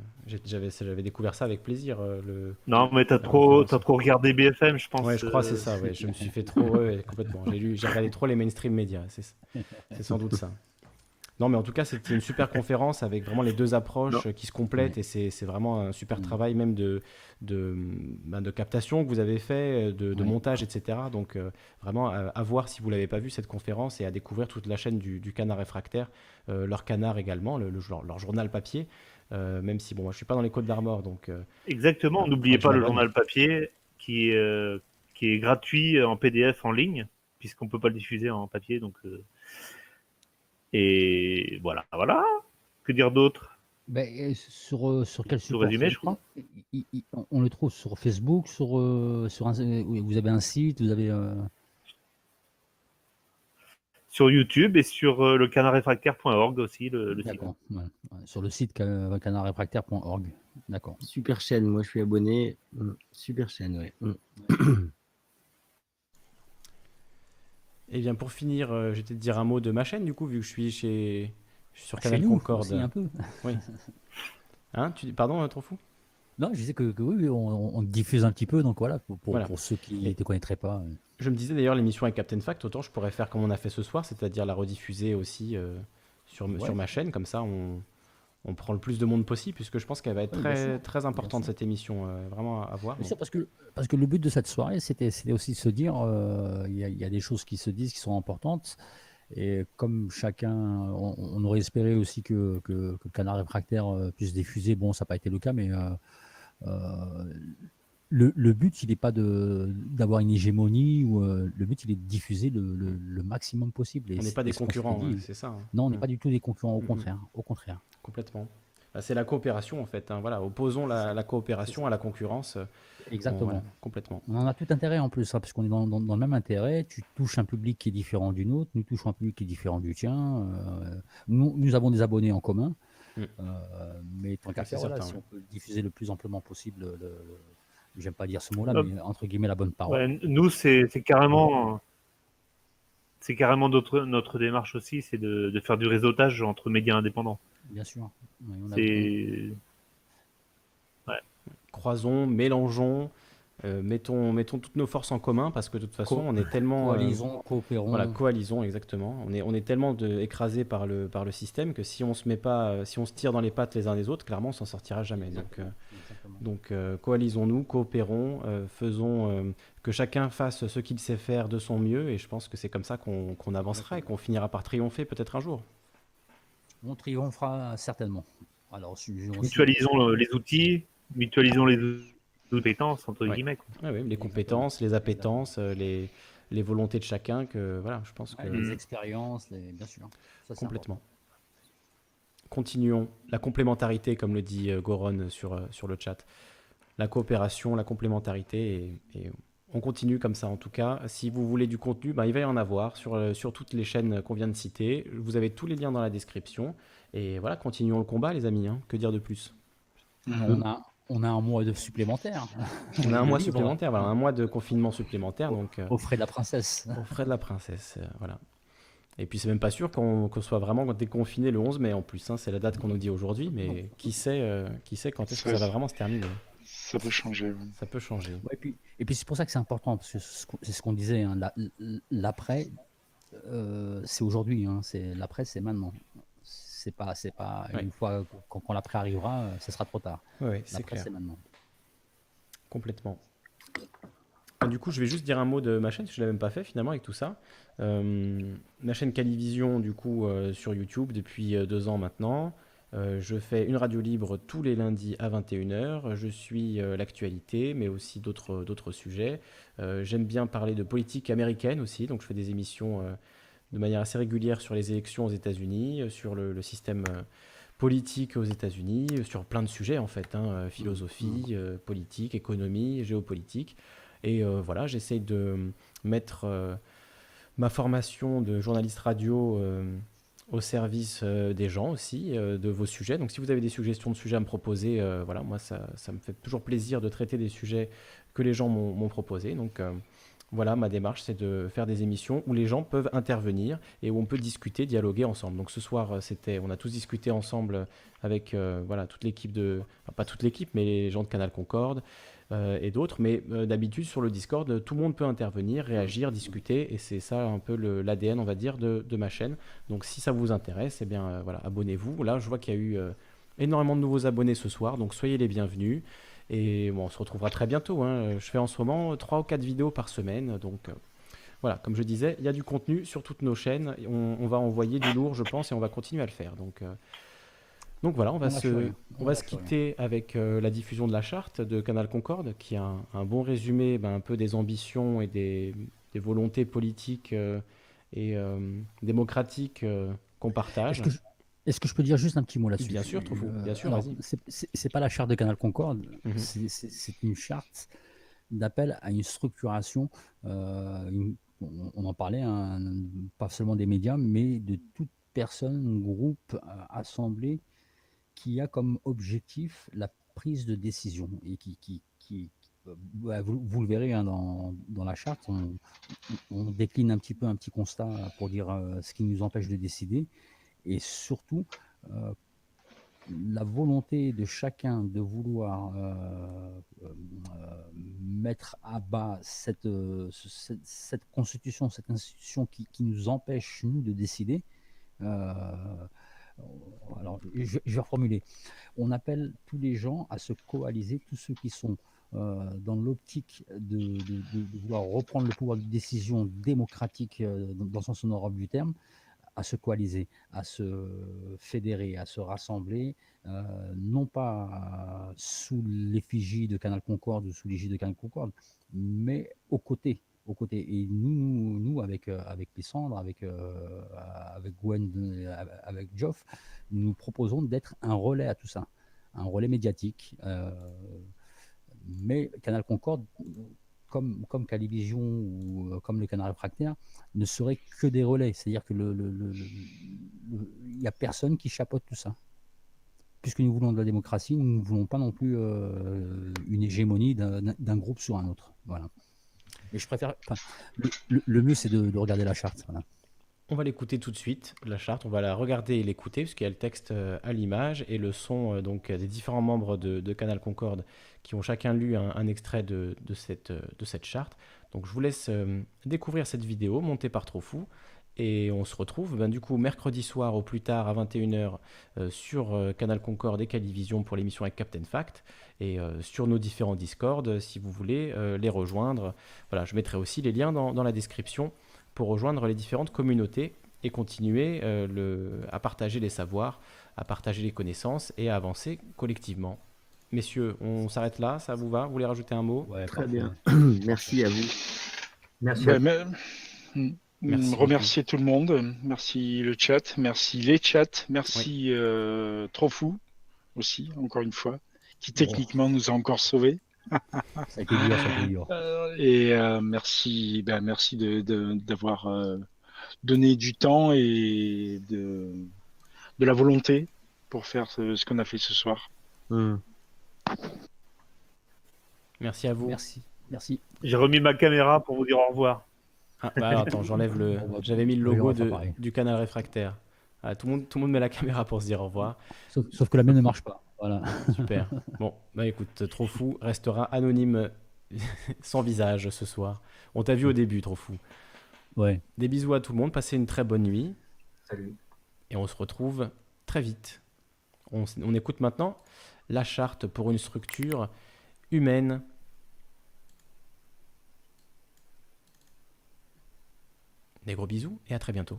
j'avais j'avais découvert ça avec plaisir. euh, le... Non, mais t'as trop, t'as trop regardé BFM, je pense. Ouais, je crois euh, c'est ça. Ouais. Je me suis fait trop ouais, complètement. J'ai lu, j'ai regardé trop les mainstream médias. C'est c'est sans doute ça. Non, mais en tout cas, c'était une super conférence avec vraiment les deux approches qui se complètent et c'est c'est vraiment un super Mm. travail même de, de, ben, de captation que vous avez fait, de, montage, etc. Donc, euh, vraiment à, à voir si vous l'avez pas vu cette conférence et à découvrir toute la chaîne du, du canard réfractaire, leur canard également, le, le jour- leur journal papier. Euh, même si bon, moi, je suis pas dans les Côtes d'Armor, donc euh, Exactement, n'oubliez Faudrait pas le journal papier qui est, euh, qui est gratuit en PDF en ligne, puisqu'on peut pas le diffuser en papier. Donc, euh, Et voilà, voilà. Que dire d'autre? Ben, sur, euh, sur quel support résumé, je crois. On- On le trouve sur Facebook, sur, euh, sur un, vous avez un site, vous avez. euh, Sur YouTube et sur euh, le canardréfractaire.org aussi, le, le site. D'accord. ouais, ouais, sur le site ca- canardréfractaire.org. D'accord. Super chaîne, moi je suis abonné. Mm, Super chaîne, ouais. Mm. Et bien pour finir, euh, je vais te dire un mot de ma chaîne du coup, vu que je suis chez sur Chez Canal nous Concorde. aussi, un peu. Oui. Hein, tu pardon, euh, trop fou? Non, je disais que, que oui, on, on diffuse un petit peu, donc voilà, pour, pour, Voilà. pour ceux qui ne te connaîtraient pas. euh. Je me disais d'ailleurs l'émission avec Captain Fact, autant je pourrais faire comme on a fait ce soir, c'est-à-dire la rediffuser aussi euh, sur, Ouais. sur ma chaîne, comme ça on, on prend le plus de monde possible, puisque je pense qu'elle va être Oui, très, très importante cette émission, euh, vraiment à, à voir. Sûr, parce que, parce que le but de cette soirée, c'était aussi de se dire, euh, il y, a- il y a des choses qui se disent qui sont importantes. Et comme chacun, on, on aurait espéré aussi que, que, que Canard Réfractaire puisse diffuser, bon, ça n'a pas été le cas, mais le, le but, il n'est pas d'avoir une hégémonie, ou euh, le but, il est de diffuser le, le- le maximum possible. Et on n'est pas des concurrents, ouais, c'est ça. hein. Non, on n'est Mm. pas du tout des concurrents, au Mm, mm. contraire. Au contraire. Complètement. Bah, c'est la coopération en fait. hein, Voilà, opposons la, la coopération à la concurrence. euh, Exactement. voilà, complètement. On en a tout intérêt en plus, hein, parce qu'on est dans, dans- dans le même intérêt. Tu touches un public qui est différent du nôtre, nous touchons un public qui est différent du tien. euh, nous, nous avons des abonnés en commun. Mm. euh, mais tant qu'à faire, voilà, certain, si on peut diffuser le plus amplement possible, le, le- j'aime pas dire ce mot-là, Hop. mais entre guillemets la bonne parole. Ouais, nous, c'est c'est carrément, c'est carrément notre, notre démarche aussi, c'est de, de faire du réseautage entre médias indépendants. Bien sûr. Oui, on a- C'est Croisons, mélangeons, euh, mettons, mettons toutes nos forces en commun parce que de toute façon, Co- on est tellement. euh, coalisons, coopérons. Voilà, coalisons exactement. On est, on est tellement de, écrasé par le, par le système que si on se met pas, euh, si on se tire dans les pattes les uns des autres, clairement, on s'en sortira jamais. Donc, euh, donc euh, coalisons-nous, coopérons, euh, faisons euh, que chacun fasse ce qu'il sait faire de son mieux, et je pense que c'est comme ça qu'on qu'on avancera et qu'on finira par triompher peut-être un jour. On triomphera certainement. Alors, mutualisons les outils, mutualisons les compétences entre Ouais. guillemets. quoi. Ouais, ouais, les compétences, les appétences, euh, les, les volontés de chacun, que voilà, je pense que Ouais, les expériences, les- bien sûr. Ça, complètement. Continuons la complémentarité, comme le dit euh, Goron sur, euh, sur le chat. La coopération, la complémentarité, et, et on continue comme ça en tout cas. Si vous voulez du contenu, bah, il va y en avoir sur, euh, sur toutes les chaînes qu'on vient de citer. Vous avez tous les liens dans la description. Et voilà, continuons le combat, les amis. hein. Que dire de plus? On a, on a un mois de supplémentaire. On a un mois Libre. supplémentaire, voilà, un mois de confinement supplémentaire. Donc, euh, Au frais de la princesse. Au frais de la princesse, euh, voilà. Et puis c'est même pas sûr qu'on qu'on soit vraiment déconfiné le 11 mai en plus. hein, c'est la date qu'on nous dit aujourd'hui, mais qui sait, euh, qui sait quand est-ce que ça va vraiment se terminer Ça peut changer. Ça peut changer. Ouais, et puis, et puis c'est pour ça que c'est important, parce que c'est ce qu'on- disait, hein, la- l'après, euh, c'est aujourd'hui, hein, c'est- l'après, c'est maintenant. C'est pas, c'est pas Ouais. une fois quand, quand l'après arrivera, euh, ce sera trop tard. Oui, c'est clair, maintenant. complètement. du coup, je vais juste dire un mot de ma chaîne, parce que je ne l'avais même pas fait finalement avec tout ça. Euh, ma chaîne Calivision, du coup, euh, sur YouTube depuis euh, deux ans maintenant. Euh, je fais une radio libre tous les lundis à 21h. Je suis euh, l'actualité, mais aussi d'autres d'autres sujets. Euh, J'aime bien parler de politique américaine aussi, donc je fais des émissions euh, de manière assez régulière sur les élections aux États-Unis, euh, sur le, le système euh, politique aux États-Unis, euh, sur plein de sujets en fait, hein, philosophie, euh, politique, économie, géopolitique. Et euh, voilà, j'essaye de mettre euh, ma formation de journaliste radio euh, au service des gens aussi, de vos sujets. Donc si vous avez des suggestions de sujets à me proposer, voilà, moi ça, ça me fait toujours plaisir de traiter des sujets que les gens m'ont proposés. Donc voilà, ma démarche, c'est de faire des émissions où les gens peuvent intervenir et où on peut discuter, dialoguer ensemble. Donc ce soir, euh, c'était, on a tous discuté ensemble avec euh, voilà toute l'équipe de, pas toute l'équipe, mais les gens de Canal Concorde euh, et d'autres. Mais d'habitude sur le Discord, tout le monde peut intervenir, réagir, discuter, et c'est ça un peu l'ADN, on va dire, de, ma chaîne. Donc si ça vous intéresse, eh bien voilà, abonnez-vous. Là, je vois qu'il y a eu énormément de nouveaux abonnés ce soir, donc soyez les bienvenus. Et bon, on se retrouvera très bientôt. hein. Je fais en ce moment 3 ou 4 vidéos par semaine. Donc euh, voilà, comme je disais, il y a du contenu sur toutes nos chaînes. On, on va envoyer du lourd, je pense, et on va continuer à le faire. Donc, euh, donc voilà, on va, On se, on On va se quitter avec euh, la diffusion de la charte de Canal Concorde, qui a un, un bon résumé ben, un peu des ambitions et des, des volontés politiques et démocratiques qu'on partage. Est-ce que, je, peux dire juste un petit mot là-dessus? Bien sûr, Truffaut, bien sûr, vas-y. c'est- pas la charte de Canal Concorde, Mhm. c'est- une charte d'appel à une structuration. euh, une- on, on en parlait, hein, pas seulement des médias, mais de toute personne, groupe, euh, assemblée qui a comme objectif la prise de décision et qui, qui, qui- euh, bah, vous, vous le verrez hein, dans, dans la charte, on, on décline un petit peu un petit constat pour dire euh, ce qui nous empêche de décider et surtout euh, la volonté de chacun de vouloir euh, euh, mettre à bas cette, ce- cette, constitution, cette institution qui, nous empêche, nous, de décider. alors, je, vais reformuler. On appelle tous les gens à se coaliser, tous ceux qui sont dans l'optique de, vouloir reprendre le pouvoir de décision démocratique dans, dans sens honorable du terme, à se coaliser, à se fédérer, à se rassembler, euh, non pas sous l'effigie de Canal Concorde ou sous l'égide de Canal Concorde, mais aux côtés. Aux côtés. Et nous, nous, avec, euh, avec Lissandre, avec, euh, avec Gwen, avec Geoff, nous proposons d'être un relais à tout ça, un relais médiatique. mais Canal Concorde, comme, comme Calivision ou euh, comme le Canal Réfractaire, ne seraient que des relais. C'est-à-dire que le, il n'y a personne qui chapeaute tout ça. Puisque nous voulons de la démocratie, nous ne voulons pas non plus euh, une hégémonie d'un groupe sur un autre. Voilà. Et je préfère. enfin, le, le- le mieux, c'est de, de regarder la charte. Voilà. On va l'écouter tout de suite, la charte. On va la regarder et l'écouter, puisqu'il y a le texte euh, à l'image et le son euh, donc, euh, des différents membres de, Canal Concorde qui ont chacun lu un, extrait de, cette, charte. Donc je vous laisse découvrir cette vidéo montée par Trofou. Et on se retrouve ben, du coup mercredi soir au plus tard à 21h euh, sur Canal Concorde et Calivision pour l'émission avec Captain Fact et sur nos différents Discord si vous voulez les rejoindre. Voilà, je mettrai aussi les liens dans la description pour rejoindre les différentes communautés et continuer euh, le, à partager les savoirs, à partager les connaissances et à avancer collectivement. Messieurs, on s'arrête là, ça vous va? Vous voulez rajouter un mot? Ouais, Très bien. Merci à vous. Merci. À mais-. Merci remercier tout le monde, merci le chat, merci les chats, merci euh, Trofou aussi, encore une fois, qui techniquement nous a encore sauvés. Ça a été dur, ça a été dur. Et euh, merci, ben, merci de, de- d'avoir euh, donné du temps et de, de la volonté pour faire ce, ce qu'on a fait ce soir. Hmm. Merci à vous. Merci. Merci. J'ai remis ma caméra pour vous dire au revoir. Ah, bah, attends, j'enlève le. J'avais mis le logo de- du canal réfractaire. Ah, tout, le monde, tout le monde met la caméra pour se dire au revoir. Sauf, sauf que la mienne ne marche pas. Voilà. Super. Bon, bah écoute, trop fou restera anonyme sans visage ce soir. On t'a vu au début, trop fou. Ouais. Des bisous à tout le monde, passez une très bonne nuit Salut. et on se retrouve très vite. On, on écoute maintenant la charte pour une structure humaine Des gros bisous et à très bientôt.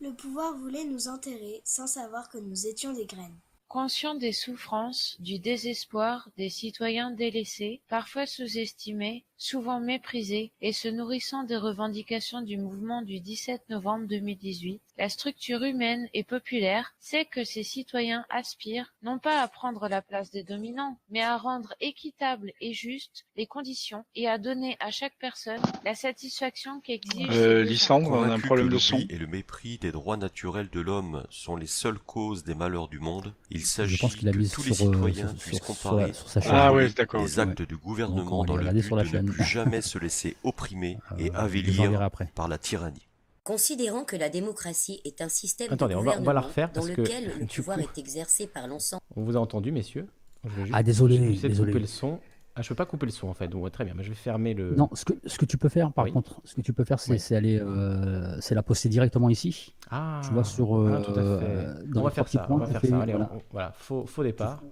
Le pouvoir voulait nous enterrer sans savoir que nous étions des graines. Conscient des souffrances, du désespoir des citoyens délaissés, parfois sous-estimés, souvent méprisés, et se nourrissant des revendications du mouvement du 17 novembre 2018, la structure humaine et populaire sait que ces citoyens aspirent non pas à prendre la place des dominants, mais à rendre équitables et justes les conditions et à donner à chaque personne la satisfaction qu'exige Euh, ses. Lysandre, on a un problème de son. et le mépris des droits naturels de l'homme sont les seules causes des malheurs du monde, il Je s'agit pense qu'il a que tous les euh, citoyens sur- puissent comparer. Ah ouais, d'accord, les actes Ouais. du gouvernement dans le but sur la de ne chaîne. Plus jamais se laisser opprimer et Euh, je les avilir après. par la tyrannie. Considérant que la démocratie est un système Attendez, de on va- on va gouvernement la refaire dans parce que, lequel le pouvoir coup- est exercé par l'ensemble. On vous a entendu, messieurs. Je vais juste- Ah, désolé, je vais essayer de désolé. couper le son. Ah, je peux pas couper le son en fait, donc ouais, très bien. Mais je vais fermer le. Non, ce que, ce que tu peux faire, par Oui. contre, ce que tu peux faire, c'est Oui. aller, euh, c'est la poster directement ici. Ah, tu vois sur, ah, tout à fait. euh, dans on va faire ça. points, On va faire ça. Allez, voilà. on- voilà, faux, faux départ.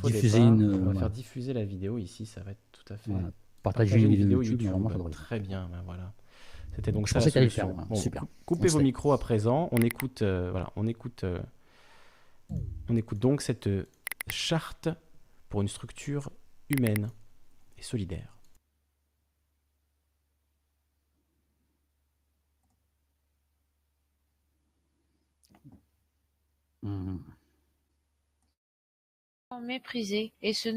Faux Diffuser départ. une, On va voilà. faire diffuser la vidéo ici. Ça va être tout à fait. Voilà. Partager une vidéo YouTube, normalement, ça devrait être. Très bien. ben voilà. C'était donc Je ça la solution. faire. Bon, Super. Coupez On vos sait. micros à présent. On écoute. euh, voilà. On écoute. euh, on écoute donc cette euh, charte pour une structure humaine et solidaire. Méprisés et se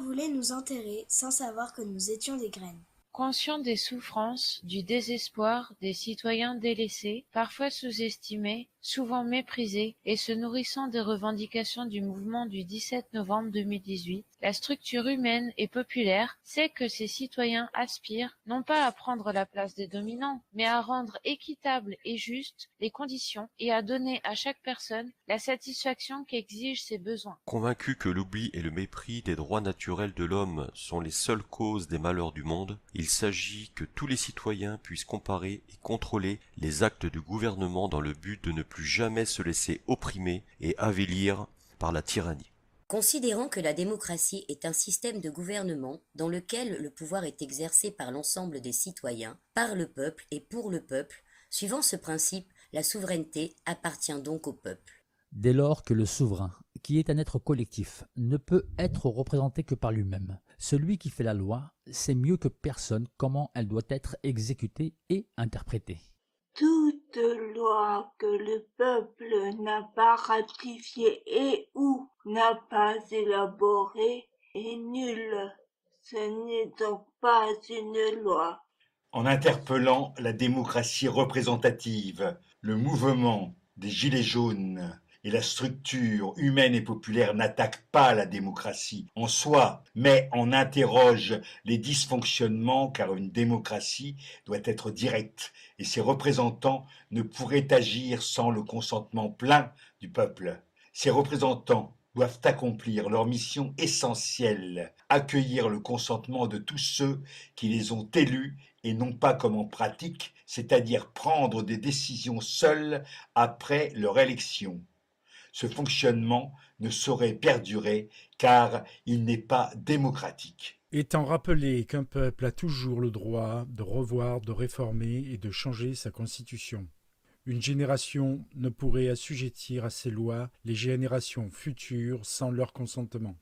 voulait nous enterrer sans savoir que nous étions des graines. Conscient des souffrances, du désespoir des citoyens délaissés, parfois sous-estimés, souvent méprisés, et se nourrissant des revendications du mouvement du 17 novembre 2018, la structure humaine et populaire sait que ces citoyens aspirent non pas à prendre la place des dominants, mais à rendre équitables et justes les conditions et à donner à chaque personne la satisfaction qu'exigent ses besoins. Convaincu que l'oubli et le mépris des droits naturels de l'homme sont les seules causes des malheurs du monde, il s'agit que tous les citoyens puissent comparer et contrôler les actes du gouvernement dans le but de ne plus jamais se laisser opprimer et avilir par la tyrannie. Considérant que la démocratie est un système de gouvernement dans lequel le pouvoir est exercé par l'ensemble des citoyens, par le peuple et pour le peuple, suivant ce principe, la souveraineté appartient donc au peuple. Dès lors que le souverain, qui est un être collectif, ne peut être représenté que par lui-même, celui qui fait la loi sait mieux que personne comment elle doit être exécutée et interprétée. Toute loi que le peuple n'a pas ratifiée et ou n'a pas élaborée est nulle. Ce n'est donc pas une loi. En interpellant la démocratie représentative, le mouvement des Gilets jaunes et la structure humaine et populaire n'attaquent pas la démocratie en soi, mais en interrogent les dysfonctionnements car une démocratie doit être directe et ses représentants ne pourraient agir sans le consentement plein du peuple. Ces représentants doivent accomplir leur mission essentielle, accueillir le consentement de tous ceux qui les ont élus et non pas comme en pratique, c'est-à-dire prendre des décisions seuls après leur élection. Ce fonctionnement ne saurait perdurer car il n'est pas démocratique. Étant rappelé qu'un peuple a toujours le droit de revoir, de réformer et de changer sa constitution. Une génération ne pourrait assujettir à ces lois les générations futures sans leur consentement.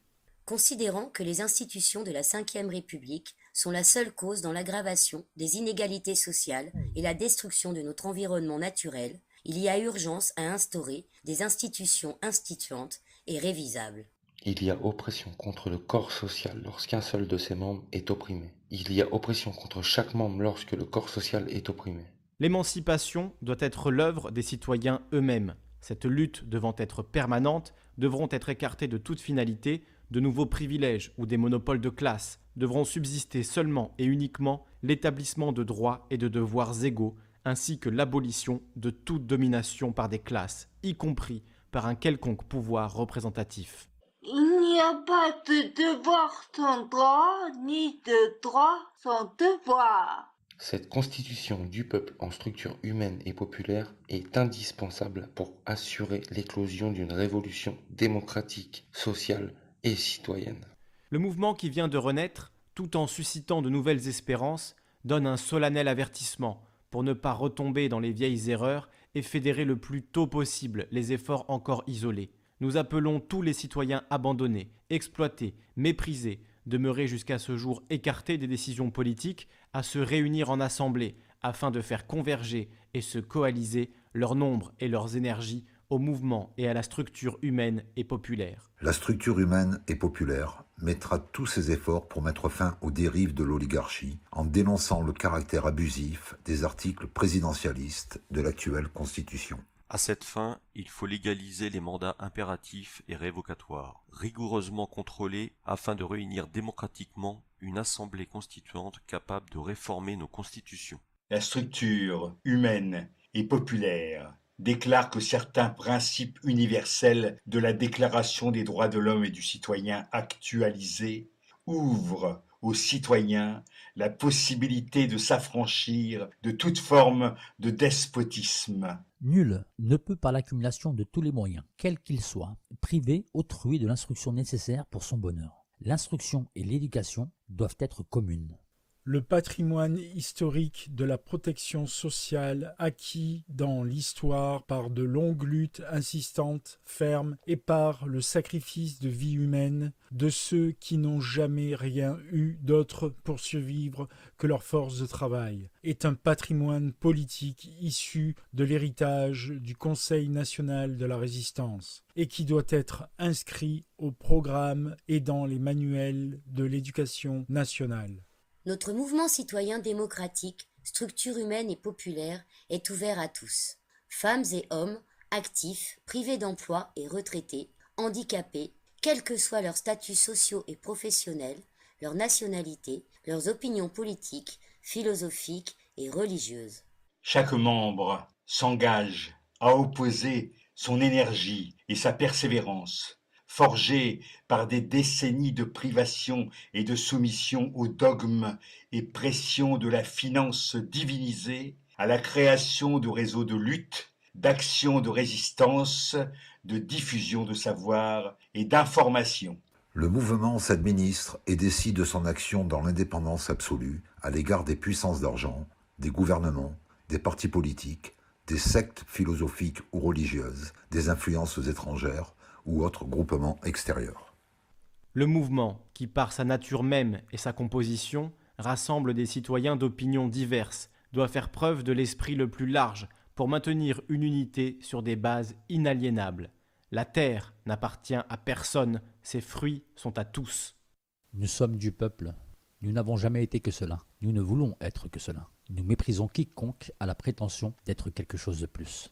Considérant que les institutions de la Ve République sont la seule cause dans l'aggravation des inégalités sociales et la destruction de notre environnement naturel, il y a urgence à instaurer des institutions instituantes et révisables. Il y a oppression contre le corps social lorsqu'un seul de ses membres est opprimé. Il y a oppression contre chaque membre lorsque le corps social est opprimé. L'émancipation doit être l'œuvre des citoyens eux-mêmes. Cette lutte devant être permanente, devront être écartés de toute finalité, de nouveaux privilèges ou des monopoles de classe, devront subsister seulement et uniquement l'établissement de droits et de devoirs égaux, ainsi que l'abolition de toute domination par des classes, y compris par un quelconque pouvoir représentatif. Il n'y a pas de devoir sans droit, ni de droit sans devoir. Cette constitution du peuple en structure humaine et populaire est indispensable pour assurer l'éclosion d'une révolution démocratique, sociale et citoyenne. Le mouvement qui vient de renaître, tout en suscitant de nouvelles espérances, donne un solennel avertissement pour ne pas retomber dans les vieilles erreurs et fédérer le plus tôt possible les efforts encore isolés. Nous appelons tous les citoyens abandonnés, exploités, méprisés, demeurés jusqu'à ce jour écartés des décisions politiques, à se réunir en assemblée afin de faire converger et se coaliser leur nombre et leurs énergies au mouvement et à la structure humaine et populaire. La structure humaine et populaire mettra tous ses efforts pour mettre fin aux dérives de l'oligarchie en dénonçant le caractère abusif des articles présidentialistes de l'actuelle Constitution. À cette fin, il faut légaliser les mandats impératifs et révocatoires, rigoureusement contrôlés afin de réunir démocratiquement une assemblée constituante capable de réformer nos constitutions. La structure humaine et populaire déclare que certains principes universels de la Déclaration des droits de l'homme et du citoyen actualisée ouvrent aux citoyens la possibilité de s'affranchir de toute forme de despotisme. Nul ne peut, par l'accumulation de tous les moyens, quels qu'ils soient, priver autrui de l'instruction nécessaire pour son bonheur. L'instruction et l'éducation doivent être communes le patrimoine historique de la protection sociale acquis dans l'histoire par de longues luttes insistantes, fermes et par le sacrifice de vie humaine de ceux qui n'ont jamais rien eu d'autre pour survivre que leur force de travail, est un patrimoine politique issu de l'héritage du Conseil national de la résistance et qui doit être inscrit au programme et dans les manuels de l'éducation nationale. Notre mouvement citoyen démocratique, structure humaine et populaire, est ouvert à tous. Femmes et hommes, actifs, privés d'emploi et retraités, handicapés, quels que soient leurs statuts sociaux et professionnels, leur nationalité, leurs opinions politiques, philosophiques et religieuses. Chaque membre s'engage à opposer son énergie et sa persévérance forgé par des décennies de privation et de soumission aux dogmes et pressions de la finance divinisée, à la création de réseaux de lutte, d'action de résistance, de diffusion de savoir et d'information. Le mouvement s'administre et décide de son action dans l'indépendance absolue à l'égard des puissances d'argent, des gouvernements, des partis politiques, des sectes philosophiques ou religieuses, des influences étrangères, ou autres groupements extérieurs. Le mouvement, qui par sa nature même et sa composition rassemble des citoyens d'opinions diverses, doit faire preuve de l'esprit le plus large pour maintenir une unité sur des bases inaliénables. La terre n'appartient à personne, ses fruits sont à tous. Nous sommes du peuple. Nous n'avons jamais été que cela. Nous ne voulons être que cela. Nous méprisons quiconque a la prétention d'être quelque chose de plus.